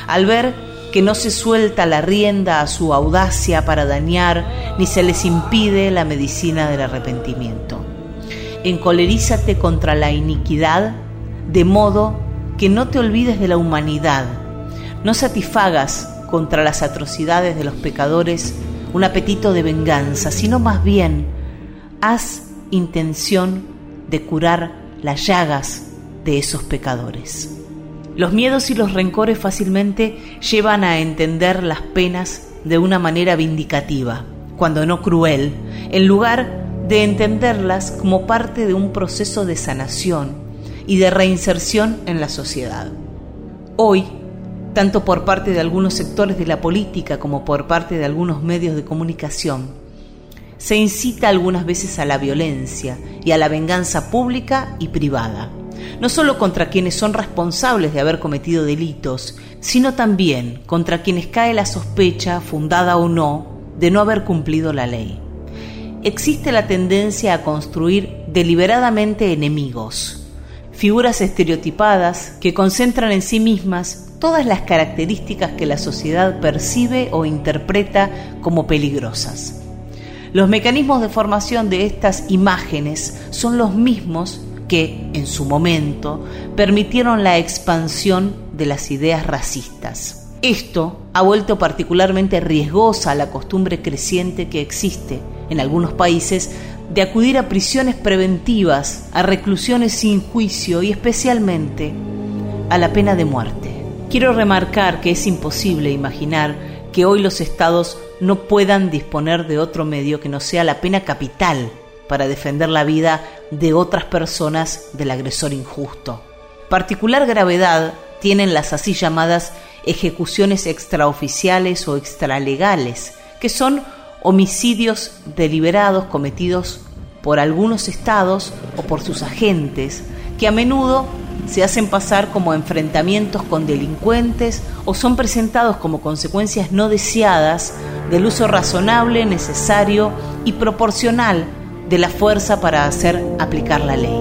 Al ver que no se suelta la rienda a su audacia para dañar, ni se les impide la medicina del arrepentimiento. Encolerízate contra la iniquidad, de modo que no te olvides de la humanidad, no satisfagas contra las atrocidades de los pecadores un apetito de venganza, sino más bien haz intención de curar las llagas de esos pecadores. Los miedos y los rencores fácilmente llevan a entender las penas de una manera vindicativa, cuando no cruel, en lugar de entenderlas como parte de un proceso de sanación y de reinserción en la sociedad. Hoy, tanto por parte de algunos sectores de la política como por parte de algunos medios de comunicación, se incita algunas veces a la violencia y a la venganza pública y privada, no solo contra quienes son responsables de haber cometido delitos, sino también contra quienes cae la sospecha, fundada o no, de no haber cumplido la ley. Existe la tendencia a construir deliberadamente enemigos, figuras estereotipadas que concentran en sí mismas todas las características que la sociedad percibe o interpreta como peligrosas. Los mecanismos de formación de estas imágenes son los mismos que, en su momento, permitieron la expansión de las ideas racistas. Esto ha vuelto particularmente riesgosa la costumbre creciente que existe en algunos países de acudir a prisiones preventivas, a reclusiones sin juicio y especialmente a la pena de muerte. Quiero remarcar que es imposible imaginar que hoy los estados no puedan disponer de otro medio que no sea la pena capital para defender la vida de otras personas del agresor injusto. Particular gravedad tienen las así llamadas ejecuciones extraoficiales o extralegales, que son homicidios deliberados cometidos por algunos estados o por sus agentes, que a menudo se hacen pasar como enfrentamientos con delincuentes o son presentados como consecuencias no deseadas del uso razonable, necesario y proporcional de la fuerza para hacer aplicar la ley.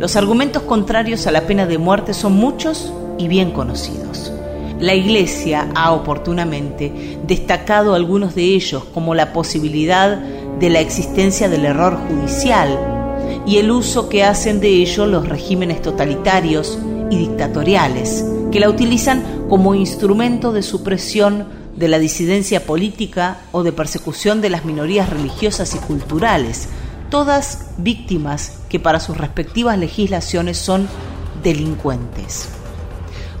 Los argumentos contrarios a la pena de muerte son muchos y bien conocidos. La Iglesia ha oportunamente destacado algunos de ellos como la posibilidad de la existencia del error judicial y el uso que hacen de ello los regímenes totalitarios y dictatoriales, que la utilizan como instrumento de supresión de la disidencia política o de persecución de las minorías religiosas y culturales, todas víctimas que para sus respectivas legislaciones son delincuentes.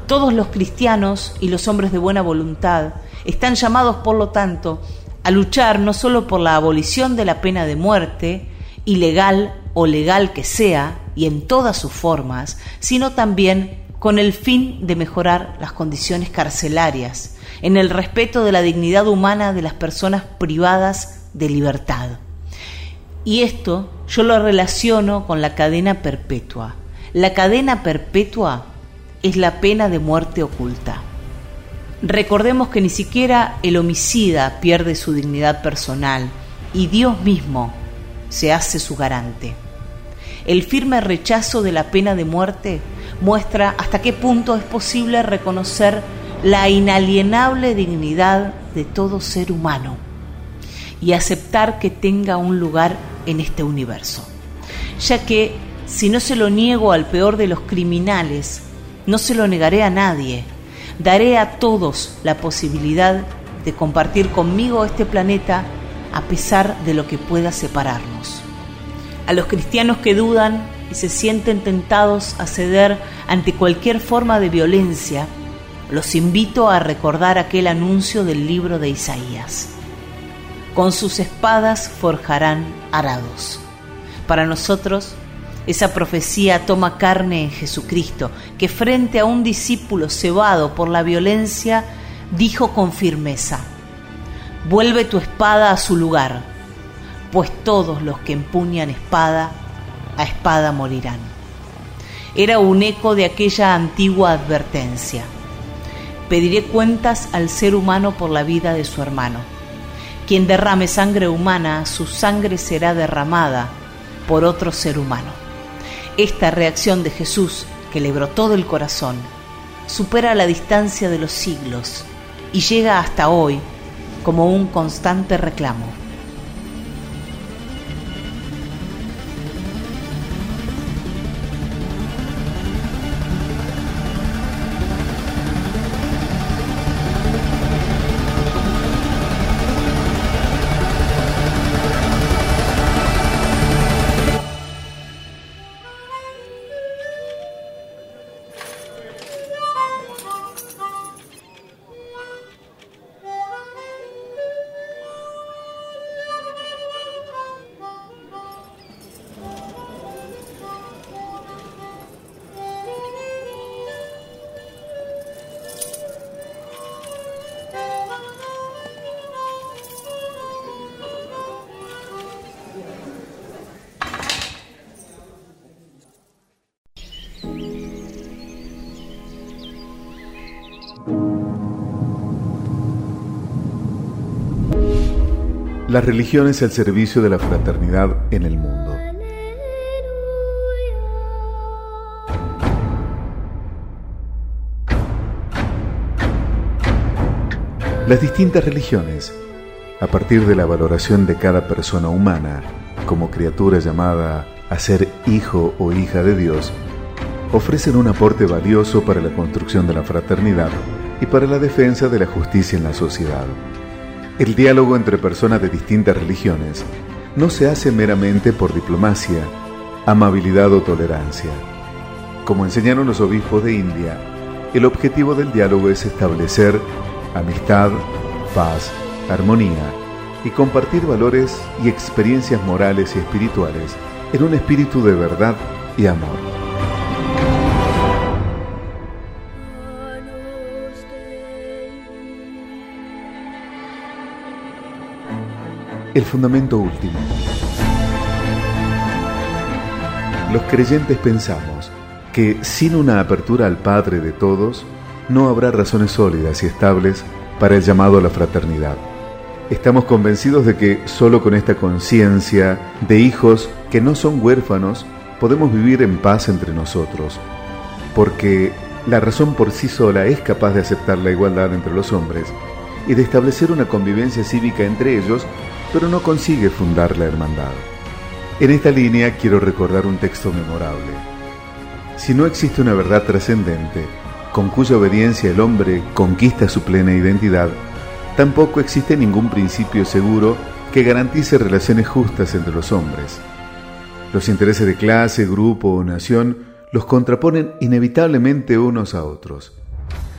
Todos los cristianos y los hombres de buena voluntad están llamados, por lo tanto, a luchar no solo por la abolición de la pena de muerte, ilegal o legal que sea, y en todas sus formas, sino también con el fin de mejorar las condiciones carcelarias, en el respeto de la dignidad humana de las personas privadas de libertad. Y esto yo lo relaciono con la cadena perpetua. La cadena perpetua es la pena de muerte oculta. Recordemos que ni siquiera el homicida pierde su dignidad personal y Dios mismo se hace su garante. El firme rechazo de la pena de muerte muestra hasta qué punto es posible reconocer la inalienable dignidad de todo ser humano y aceptar que tenga un lugar en este universo. Ya que si no se lo niego al peor de los criminales, no se lo negaré a nadie. Daré a todos la posibilidad de compartir conmigo este planeta a pesar de lo que pueda separarnos. A los cristianos que dudan y se sienten tentados a ceder ante cualquier forma de violencia, los invito a recordar aquel anuncio del libro de Isaías. Con sus espadas forjarán arados. Para nosotros, esa profecía toma carne en Jesucristo, que frente a un discípulo cebado por la violencia, dijo con firmeza, vuelve tu espada a su lugar, pues todos los que empuñan espada, a espada morirán. Era un eco de aquella antigua advertencia. Pediré cuentas al ser humano por la vida de su hermano. Quien derrame sangre humana, su sangre será derramada por otro ser humano. Esta reacción de Jesús, que le brotó del corazón, supera la distancia de los siglos y llega hasta hoy como un constante reclamo. Las religiones al servicio de la fraternidad en el mundo. Las distintas religiones, a partir de la valoración de cada persona humana como criatura llamada a ser hijo o hija de Dios, ofrecen un aporte valioso para la construcción de la fraternidad y para la defensa de la justicia en la sociedad. El diálogo entre personas de distintas religiones no se hace meramente por diplomacia, amabilidad o tolerancia. Como enseñaron los obispos de India, el objetivo del diálogo es establecer amistad, paz, armonía y compartir valores y experiencias morales y espirituales en un espíritu de verdad y amor. El fundamento último. Los creyentes pensamos que sin una apertura al Padre de todos, no habrá razones sólidas y estables para el llamado a la fraternidad. Estamos convencidos de que solo con esta conciencia de hijos que no son huérfanos podemos vivir en paz entre nosotros, porque la razón por sí sola es capaz de aceptar la igualdad entre los hombres y de establecer una convivencia cívica entre ellos, pero no consigue fundar la hermandad. En esta línea quiero recordar un texto memorable. Si no existe una verdad trascendente, con cuya obediencia el hombre conquista su plena identidad, tampoco existe ningún principio seguro que garantice relaciones justas entre los hombres. Los intereses de clase, grupo o nación los contraponen inevitablemente unos a otros.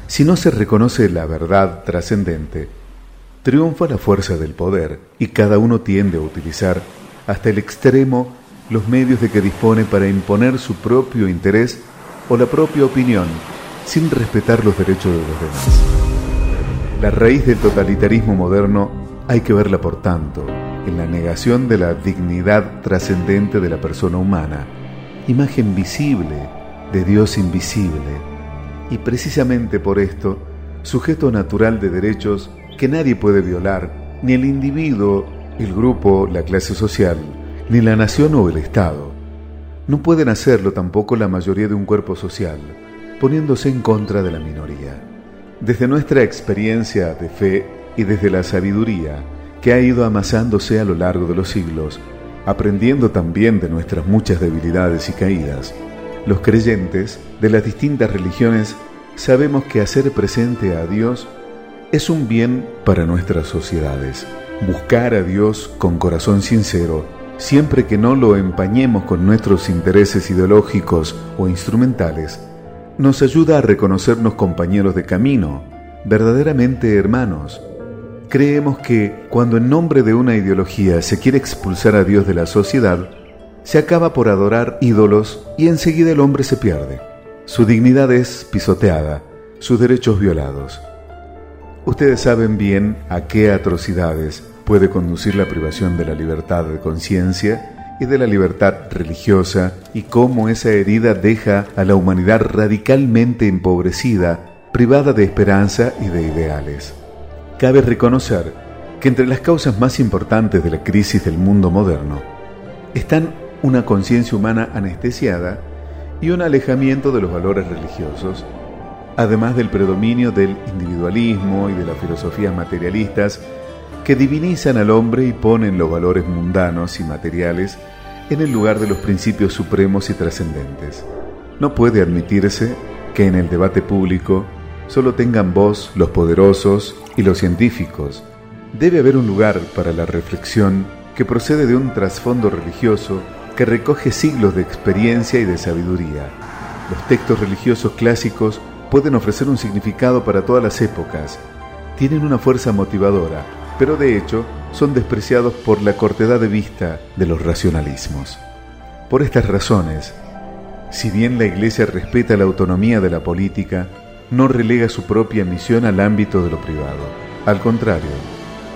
Si no se reconoce la verdad trascendente, triunfa la fuerza del poder y cada uno tiende a utilizar hasta el extremo los medios de que dispone para imponer su propio interés o la propia opinión sin respetar los derechos de los demás. La raíz del totalitarismo moderno hay que verla, por tanto, en la negación de la dignidad trascendente de la persona humana, imagen visible de Dios invisible, y precisamente por esto, sujeto natural de derechos que nadie puede violar, ni el individuo, el grupo, la clase social, ni la nación o el Estado. No pueden hacerlo tampoco la mayoría de un cuerpo social, poniéndose en contra de la minoría. Desde nuestra experiencia de fe y desde la sabiduría que ha ido amasándose a lo largo de los siglos, aprendiendo también de nuestras muchas debilidades y caídas, los creyentes de las distintas religiones sabemos que hacer presente a Dios es un bien para nuestras sociedades. Buscar a Dios con corazón sincero, siempre que no lo empañemos con nuestros intereses ideológicos o instrumentales, nos ayuda a reconocernos compañeros de camino, verdaderamente hermanos. Creemos que cuando en nombre de una ideología se quiere expulsar a Dios de la sociedad, se acaba por adorar ídolos y enseguida el hombre se pierde. Su dignidad es pisoteada, sus derechos violados. Ustedes saben bien a qué atrocidades puede conducir la privación de la libertad de conciencia y de la libertad religiosa y cómo esa herida deja a la humanidad radicalmente empobrecida, privada de esperanza y de ideales. Cabe reconocer que entre las causas más importantes de la crisis del mundo moderno están una conciencia humana anestesiada y un alejamiento de los valores religiosos, además del predominio del individualismo y de las filosofías materialistas que divinizan al hombre y ponen los valores mundanos y materiales en el lugar de los principios supremos y trascendentes. No puede admitirse que en el debate público solo tengan voz los poderosos y los científicos. Debe haber un lugar para la reflexión que procede de un trasfondo religioso que recoge siglos de experiencia y de sabiduría. Los textos religiosos clásicos pueden ofrecer un significado para todas las épocas, tienen una fuerza motivadora, pero de hecho son despreciados por la cortedad de vista de los racionalismos. Por estas razones, si bien la Iglesia respeta la autonomía de la política, no relega su propia misión al ámbito de lo privado. Al contrario,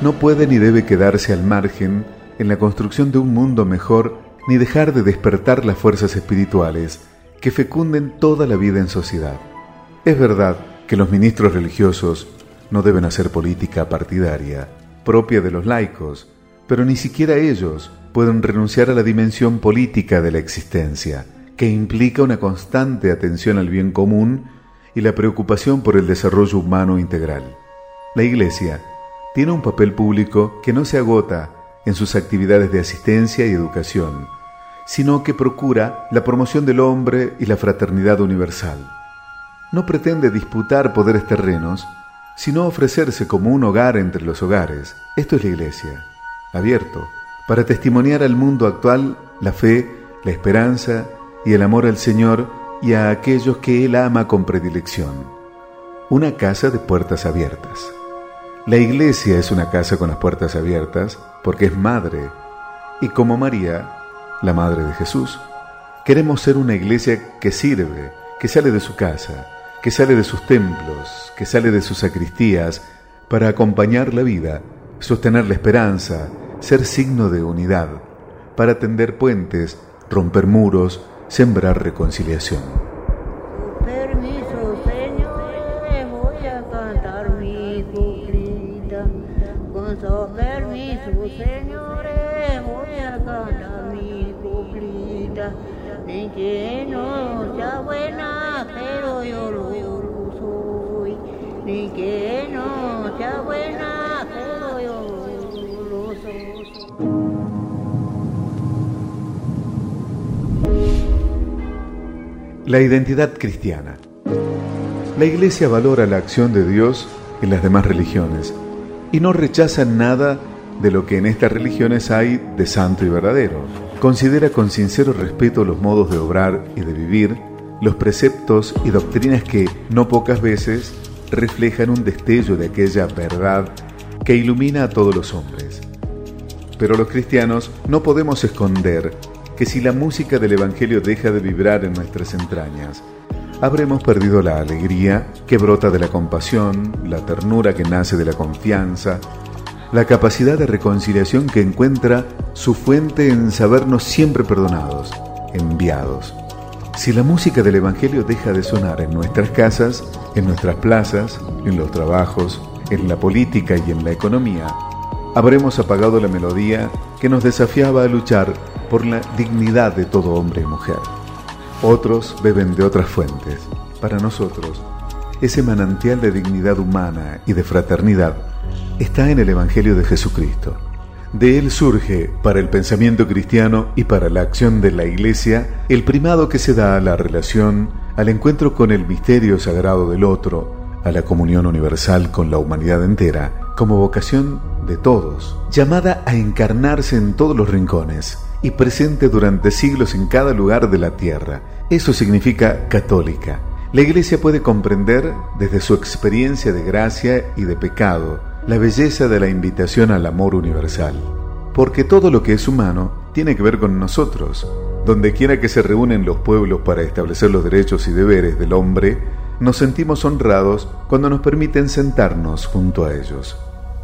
no puede ni debe quedarse al margen en la construcción de un mundo mejor ni dejar de despertar las fuerzas espirituales que fecunden toda la vida en sociedad. Es verdad que los ministros religiosos no deben hacer política partidaria, propia de los laicos, pero ni siquiera ellos pueden renunciar a la dimensión política de la existencia, que implica una constante atención al bien común y la preocupación por el desarrollo humano integral. La Iglesia tiene un papel público que no se agota en sus actividades de asistencia y educación, sino que procura la promoción del hombre y la fraternidad universal. No pretende disputar poderes terrenos, sino ofrecerse como un hogar entre los hogares. Esto es la Iglesia, abierto, para testimoniar al mundo actual la fe, la esperanza y el amor al Señor y a aquellos que Él ama con predilección. Una casa de puertas abiertas. La iglesia es una casa con las puertas abiertas porque es madre y como María, la madre de Jesús, queremos ser una iglesia que sirve, que sale de su casa, que sale de sus templos, que sale de sus sacristías para acompañar la vida, sostener la esperanza, ser signo de unidad, para tender puentes, romper muros, sembrar reconciliación. La identidad cristiana. La Iglesia valora la acción de Dios en las demás religiones y no rechaza nada de lo que en estas religiones hay de santo y verdadero. Considera con sincero respeto los modos de obrar y de vivir, los preceptos y doctrinas que no pocas veces reflejan un destello de aquella verdad que ilumina a todos los hombres. Pero los cristianos no podemos esconder que si la música del Evangelio deja de vibrar en nuestras entrañas, habremos perdido la alegría que brota de la compasión, la ternura que nace de la confianza, la capacidad de reconciliación que encuentra su fuente en sabernos siempre perdonados, enviados. Si la música del Evangelio deja de sonar en nuestras casas, en nuestras plazas, en los trabajos, en la política y en la economía, habremos apagado la melodía que nos desafiaba a luchar por la dignidad de todo hombre y mujer. Otros beben de otras fuentes. Para nosotros, ese manantial de dignidad humana y de fraternidad está en el Evangelio de Jesucristo. De él surge, para el pensamiento cristiano y para la acción de la Iglesia, el primado que se da a la relación, al encuentro con el misterio sagrado del otro, a la comunión universal con la humanidad entera, como vocación de todos, llamada a encarnarse en todos los rincones y presente durante siglos en cada lugar de la tierra. Eso significa católica. La Iglesia puede comprender, desde su experiencia de gracia y de pecado, la belleza de la invitación al amor universal. Porque todo lo que es humano tiene que ver con nosotros. Donde quiera que se reúnen los pueblos para establecer los derechos y deberes del hombre, nos sentimos honrados cuando nos permiten sentarnos junto a ellos.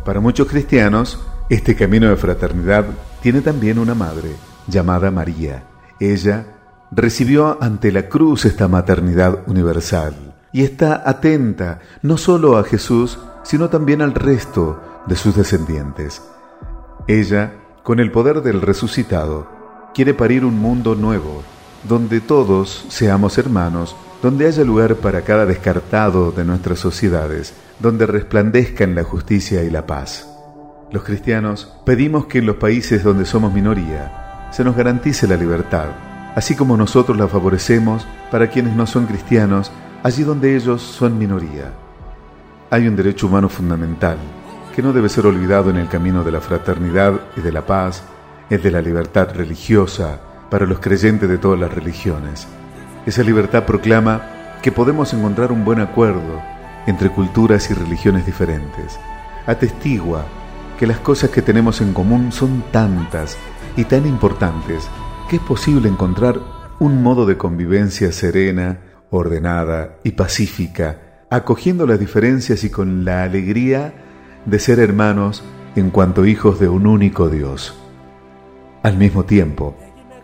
Para muchos cristianos, este camino de fraternidad tiene también una madre llamada María. Ella recibió ante la cruz esta maternidad universal y está atenta no solo a Jesús, sino también al resto de sus descendientes. Ella, con el poder del resucitado, quiere parir un mundo nuevo, donde todos seamos hermanos, donde haya lugar para cada descartado de nuestras sociedades, donde resplandezcan la justicia y la paz. Los cristianos pedimos que en los países donde somos minoría se nos garantice la libertad, así como nosotros la favorecemos para quienes no son cristianos allí donde ellos son minoría. Hay un derecho humano fundamental que no debe ser olvidado en el camino de la fraternidad y de la paz, el de la libertad religiosa para los creyentes de todas las religiones. Esa libertad proclama que podemos encontrar un buen acuerdo entre culturas y religiones diferentes. Atestigua que las cosas que tenemos en común son tantas y tan importantes que es posible encontrar un modo de convivencia serena, ordenada y pacífica, acogiendo las diferencias y con la alegría de ser hermanos en cuanto hijos de un único Dios. Al mismo tiempo,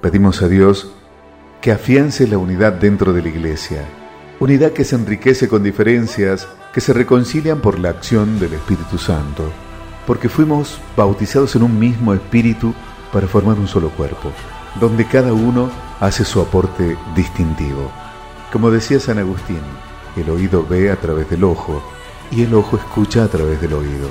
pedimos a Dios que afiance la unidad dentro de la Iglesia, unidad que se enriquece con diferencias que se reconcilian por la acción del Espíritu Santo, porque fuimos bautizados en un mismo Espíritu para formar un solo cuerpo, donde cada uno hace su aporte distintivo. Como decía San Agustín, el oído ve a través del ojo y el ojo escucha a través del oído.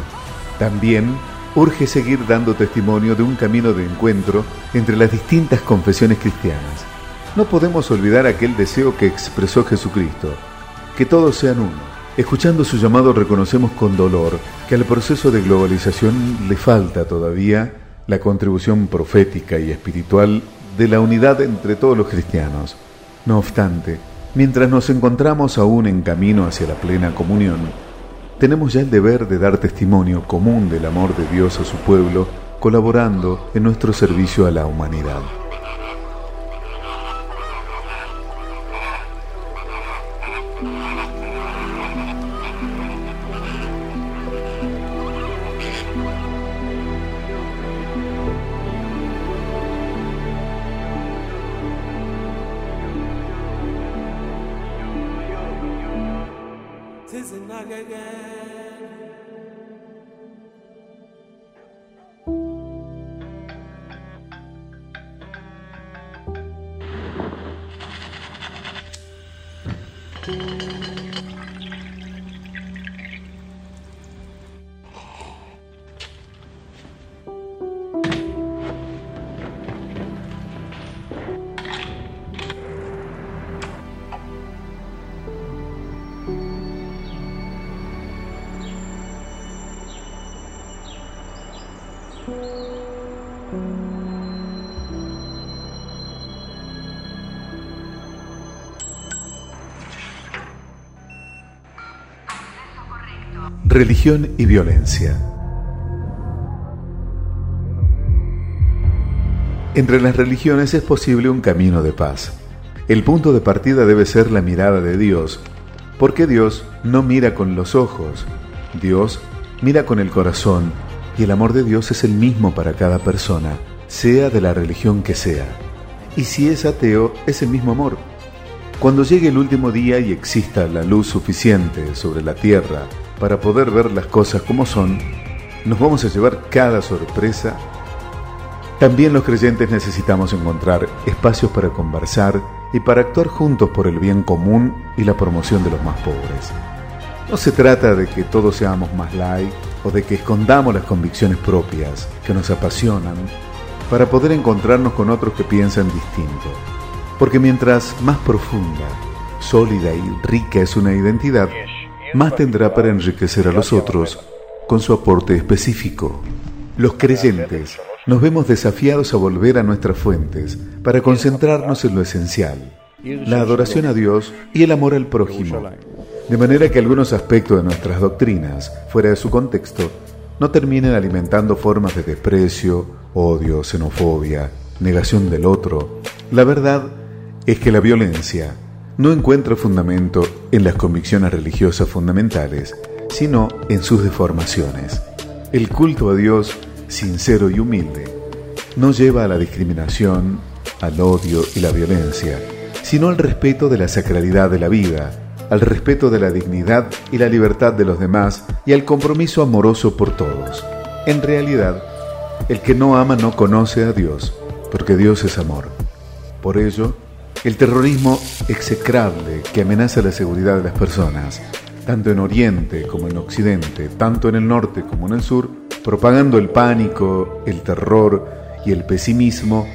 También urge seguir dando testimonio de un camino de encuentro entre las distintas confesiones cristianas. No podemos olvidar aquel deseo que expresó Jesucristo, que todos sean uno. Escuchando su llamado reconocemos con dolor que al proceso de globalización le falta todavía la contribución profética y espiritual de la unidad entre todos los cristianos. No obstante, mientras nos encontramos aún en camino hacia la plena comunión, tenemos ya el deber de dar testimonio común del amor de Dios a su pueblo, colaborando en nuestro servicio a la humanidad. Religión y violencia. Entre las religiones es posible un camino de paz. El punto de partida debe ser la mirada de Dios, porque Dios no mira con los ojos, Dios mira con el corazón, y el amor de Dios es el mismo para cada persona, sea de la religión que sea. Y si es ateo, es el mismo amor. Cuando llegue el último día y exista la luz suficiente sobre la tierra para poder ver las cosas como son, nos vamos a llevar cada sorpresa. También los creyentes necesitamos encontrar espacios para conversar y para actuar juntos por el bien común y la promoción de los más pobres. No se trata de que todos seamos más light o de que escondamos las convicciones propias que nos apasionan para poder encontrarnos con otros que piensan distinto. Porque mientras más profunda, sólida y rica es una identidad, más tendrá para enriquecer a los otros con su aporte específico. Los creyentes nos vemos desafiados a volver a nuestras fuentes para concentrarnos en lo esencial, la adoración a Dios y el amor al prójimo, de manera que algunos aspectos de nuestras doctrinas, fuera de su contexto, no terminen alimentando formas de desprecio, odio, xenofobia, negación del otro. La verdad es que la violencia no encuentra fundamento en las convicciones religiosas fundamentales, sino en sus deformaciones. El culto a Dios, sincero y humilde, no lleva a la discriminación, al odio y la violencia, sino al respeto de la sacralidad de la vida, al respeto de la dignidad y la libertad de los demás y al compromiso amoroso por todos. En realidad, el que no ama no conoce a Dios, porque Dios es amor. Por ello, el terrorismo execrable que amenaza la seguridad de las personas, tanto en Oriente como en Occidente, tanto en el norte como en el sur, propagando el pánico, el terror y el pesimismo,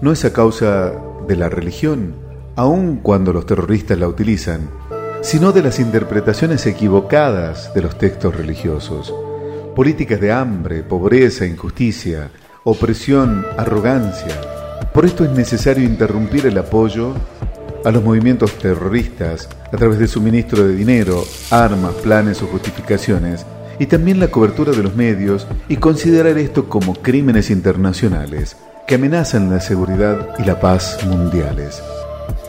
no es a causa de la religión, aun cuando los terroristas la utilizan, sino de las interpretaciones equivocadas de los textos religiosos. Políticas de hambre, pobreza, injusticia, opresión, arrogancia, por esto es necesario interrumpir el apoyo a los movimientos terroristas a través del suministro de dinero, armas, planes o justificaciones, y también la cobertura de los medios y considerar esto como crímenes internacionales que amenazan la seguridad y la paz mundiales.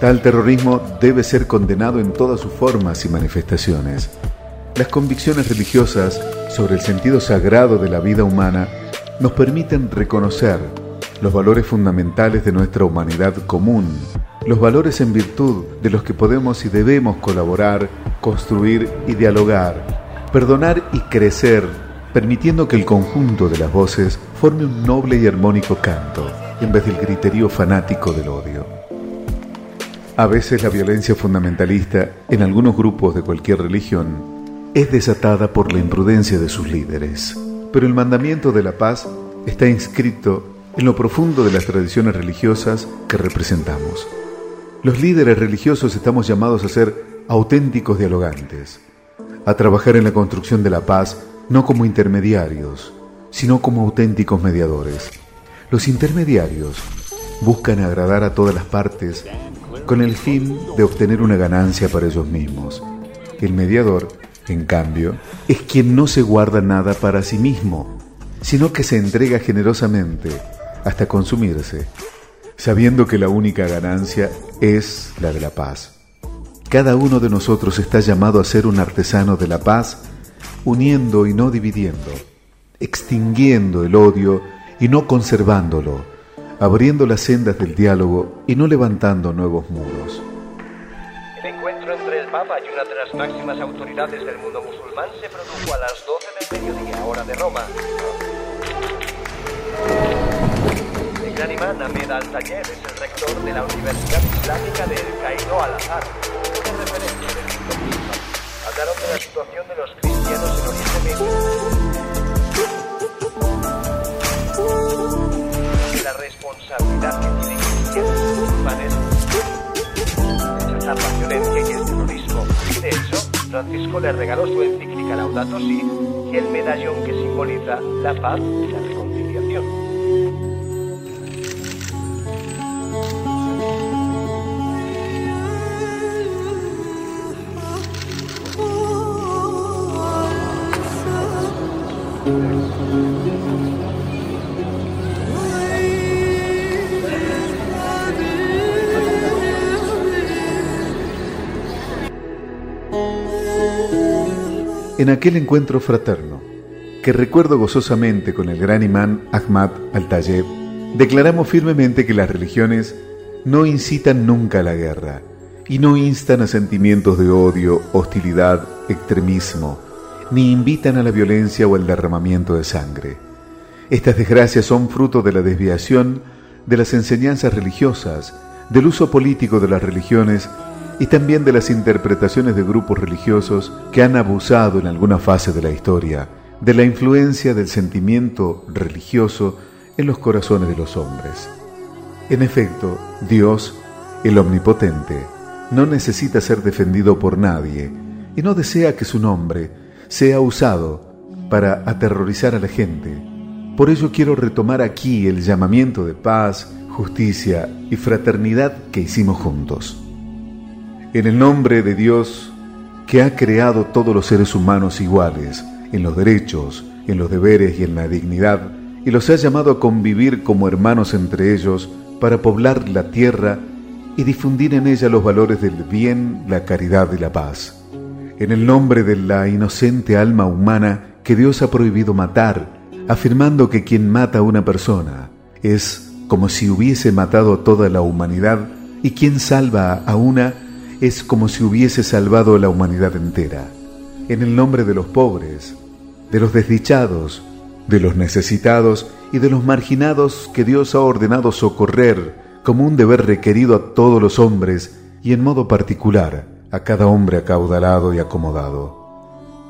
Tal terrorismo debe ser condenado en todas sus formas y manifestaciones. Las convicciones religiosas sobre el sentido sagrado de la vida humana nos permiten reconocer los valores fundamentales de nuestra humanidad común, los valores en virtud de los que podemos y debemos colaborar, construir y dialogar, perdonar y crecer, permitiendo que el conjunto de las voces forme un noble y armónico canto, en vez del criterio fanático del odio. A veces la violencia fundamentalista en algunos grupos de cualquier religión es desatada por la imprudencia de sus líderes. pero el mandamiento de la paz está inscrito en lo profundo de las tradiciones religiosas que representamos. Los líderes religiosos estamos llamados a ser auténticos dialogantes, a trabajar en la construcción de la paz no como intermediarios, sino como auténticos mediadores. Los intermediarios buscan agradar a todas las partes con el fin de obtener una ganancia para ellos mismos. El mediador, en cambio, es quien no se guarda nada para sí mismo, sino que se entrega generosamente hasta consumirse, sabiendo que la única ganancia es la de la paz. Cada uno de nosotros está llamado a ser un artesano de la paz, uniendo y no dividiendo, extinguiendo el odio y no conservándolo, abriendo las sendas del diálogo y no levantando nuevos muros. El encuentro entre el Papa y una de las máximas autoridades del mundo musulmán se produjo a las 12 del mediodía, hora de Roma. Imán Ahmed Al-Tayer es el rector de la Universidad Islámica de El Cairo Al-Azhar. Como referencia del mundo musulmán, hablaron de la situación de los cristianos en Oriente Medio. La responsabilidad que tienen cristianos musulmanes rechazar la violencia y el terrorismo. De hecho, Francisco le regaló su encíclica Laudato Si y el medallón que simboliza la paz y la reconciliación. En aquel encuentro fraterno, que recuerdo gozosamente con el gran imán Ahmad al-Tayeb, declaramos firmemente que las religiones no incitan nunca a la guerra y no instan a sentimientos de odio, hostilidad, extremismo, ni invitan a la violencia o al derramamiento de sangre. Estas desgracias son fruto de la desviación de las enseñanzas religiosas, del uso político de las religiones y también de las interpretaciones de grupos religiosos que han abusado en alguna fase de la historia de la influencia del sentimiento religioso en los corazones de los hombres. En efecto, Dios, el Omnipotente, no necesita ser defendido por nadie y no desea que su nombre sea usado para aterrorizar a la gente. Por ello quiero retomar aquí el llamamiento de paz, justicia y fraternidad que hicimos juntos en el nombre de Dios que ha creado todos los seres humanos iguales en los derechos, en los deberes y en la dignidad, y los ha llamado a convivir como hermanos entre ellos para poblar la tierra y difundir en ella los valores del bien, la caridad y la paz. En el nombre de la inocente alma humana que Dios ha prohibido matar, afirmando que quien mata a una persona es como si hubiese matado a toda la humanidad y quien salva a una es como si hubiese salvado a la humanidad entera. En el nombre de los pobres, de los desdichados, de los necesitados y de los marginados que Dios ha ordenado socorrer como un deber requerido a todos los hombres y en modo particular a cada hombre acaudalado y acomodado.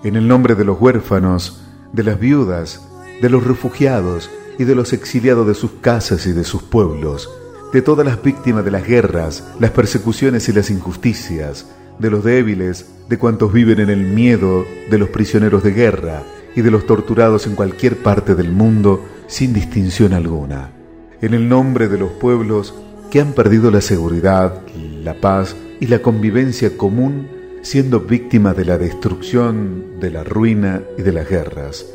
En el nombre de los huérfanos, de las viudas, de los refugiados y de los exiliados de sus casas y de sus pueblos, de todas las víctimas de las guerras, las persecuciones y las injusticias, de los débiles, de cuantos viven en el miedo, de los prisioneros de guerra y de los torturados en cualquier parte del mundo sin distinción alguna. En el nombre de los pueblos que han perdido la seguridad, la paz y la convivencia común, siendo víctimas de la destrucción, de la ruina y de las guerras.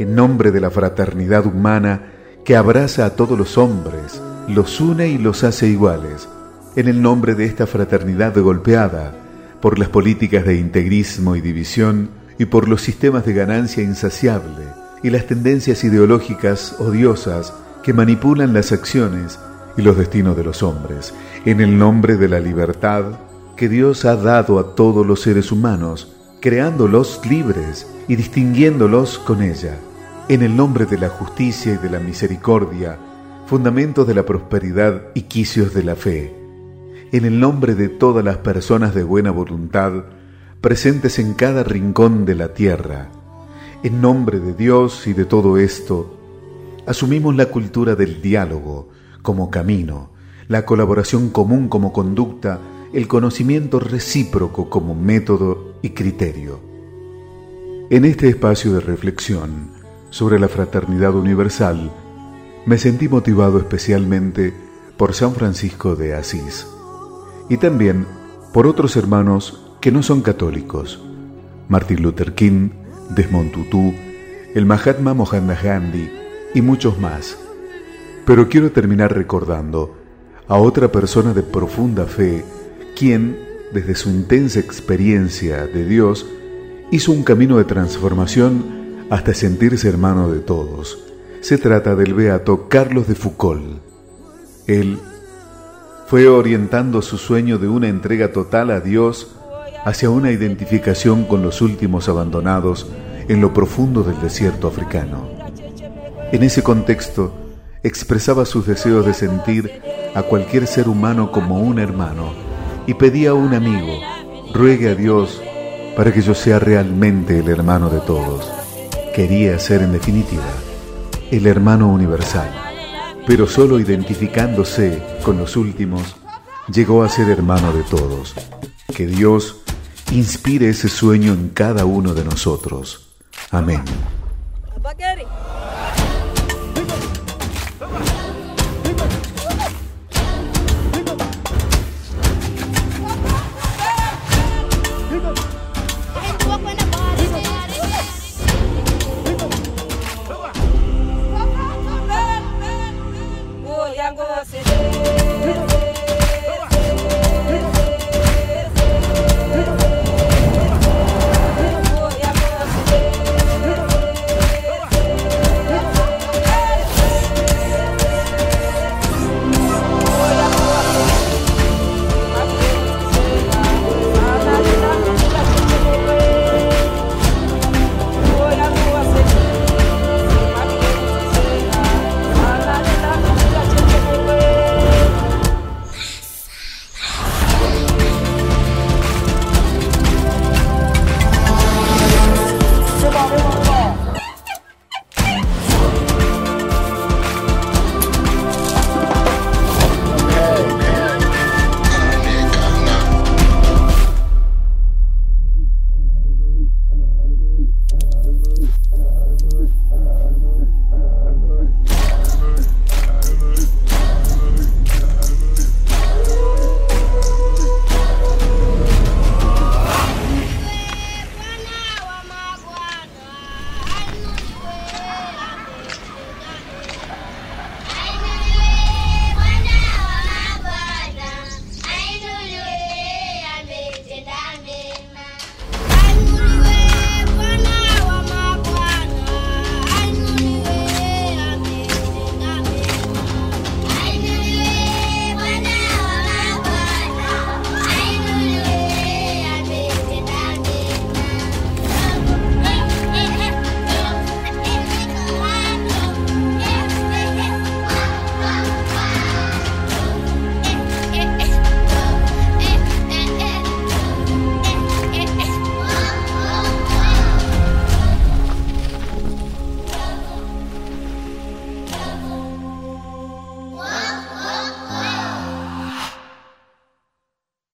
En nombre de la fraternidad humana que abraza a todos los hombres, los une y los hace iguales, en el nombre de esta fraternidad golpeada por las políticas de integrismo y división y por los sistemas de ganancia insaciable y las tendencias ideológicas odiosas que manipulan las acciones y los destinos de los hombres, en el nombre de la libertad que Dios ha dado a todos los seres humanos, creándolos libres y distinguiéndolos con ella, en el nombre de la justicia y de la misericordia, fundamentos de la prosperidad y quicios de la fe, en el nombre de todas las personas de buena voluntad presentes en cada rincón de la tierra, En nombre de Dios y de todo esto, asumimos la cultura del diálogo como camino, la colaboración común como conducta, el conocimiento recíproco como método y criterio. En este espacio de reflexión sobre la fraternidad universal, me sentí motivado especialmente por San Francisco de Asís y también por otros hermanos que no son católicos, Martin Luther King, Desmond Tutu, el Mahatma Mohandas Gandhi y muchos más. Pero quiero terminar recordando a otra persona de profunda fe, quien, desde su intensa experiencia de Dios, hizo un camino de transformación hasta sentirse hermano de todos. Se trata del beato Carlos de Foucault. Él fue orientando su sueño de una entrega total a Dios hacia una identificación con los últimos abandonados en lo profundo del desierto africano. En ese contexto, expresaba sus deseos de sentir a cualquier ser humano como un hermano y pedía a un amigo, ruegue a Dios para que yo sea realmente el hermano de todos. Quería ser en definitiva el hermano universal, pero solo identificándose con los últimos, llegó a ser hermano de todos. Que Dios inspire ese sueño en cada uno de nosotros. Amén.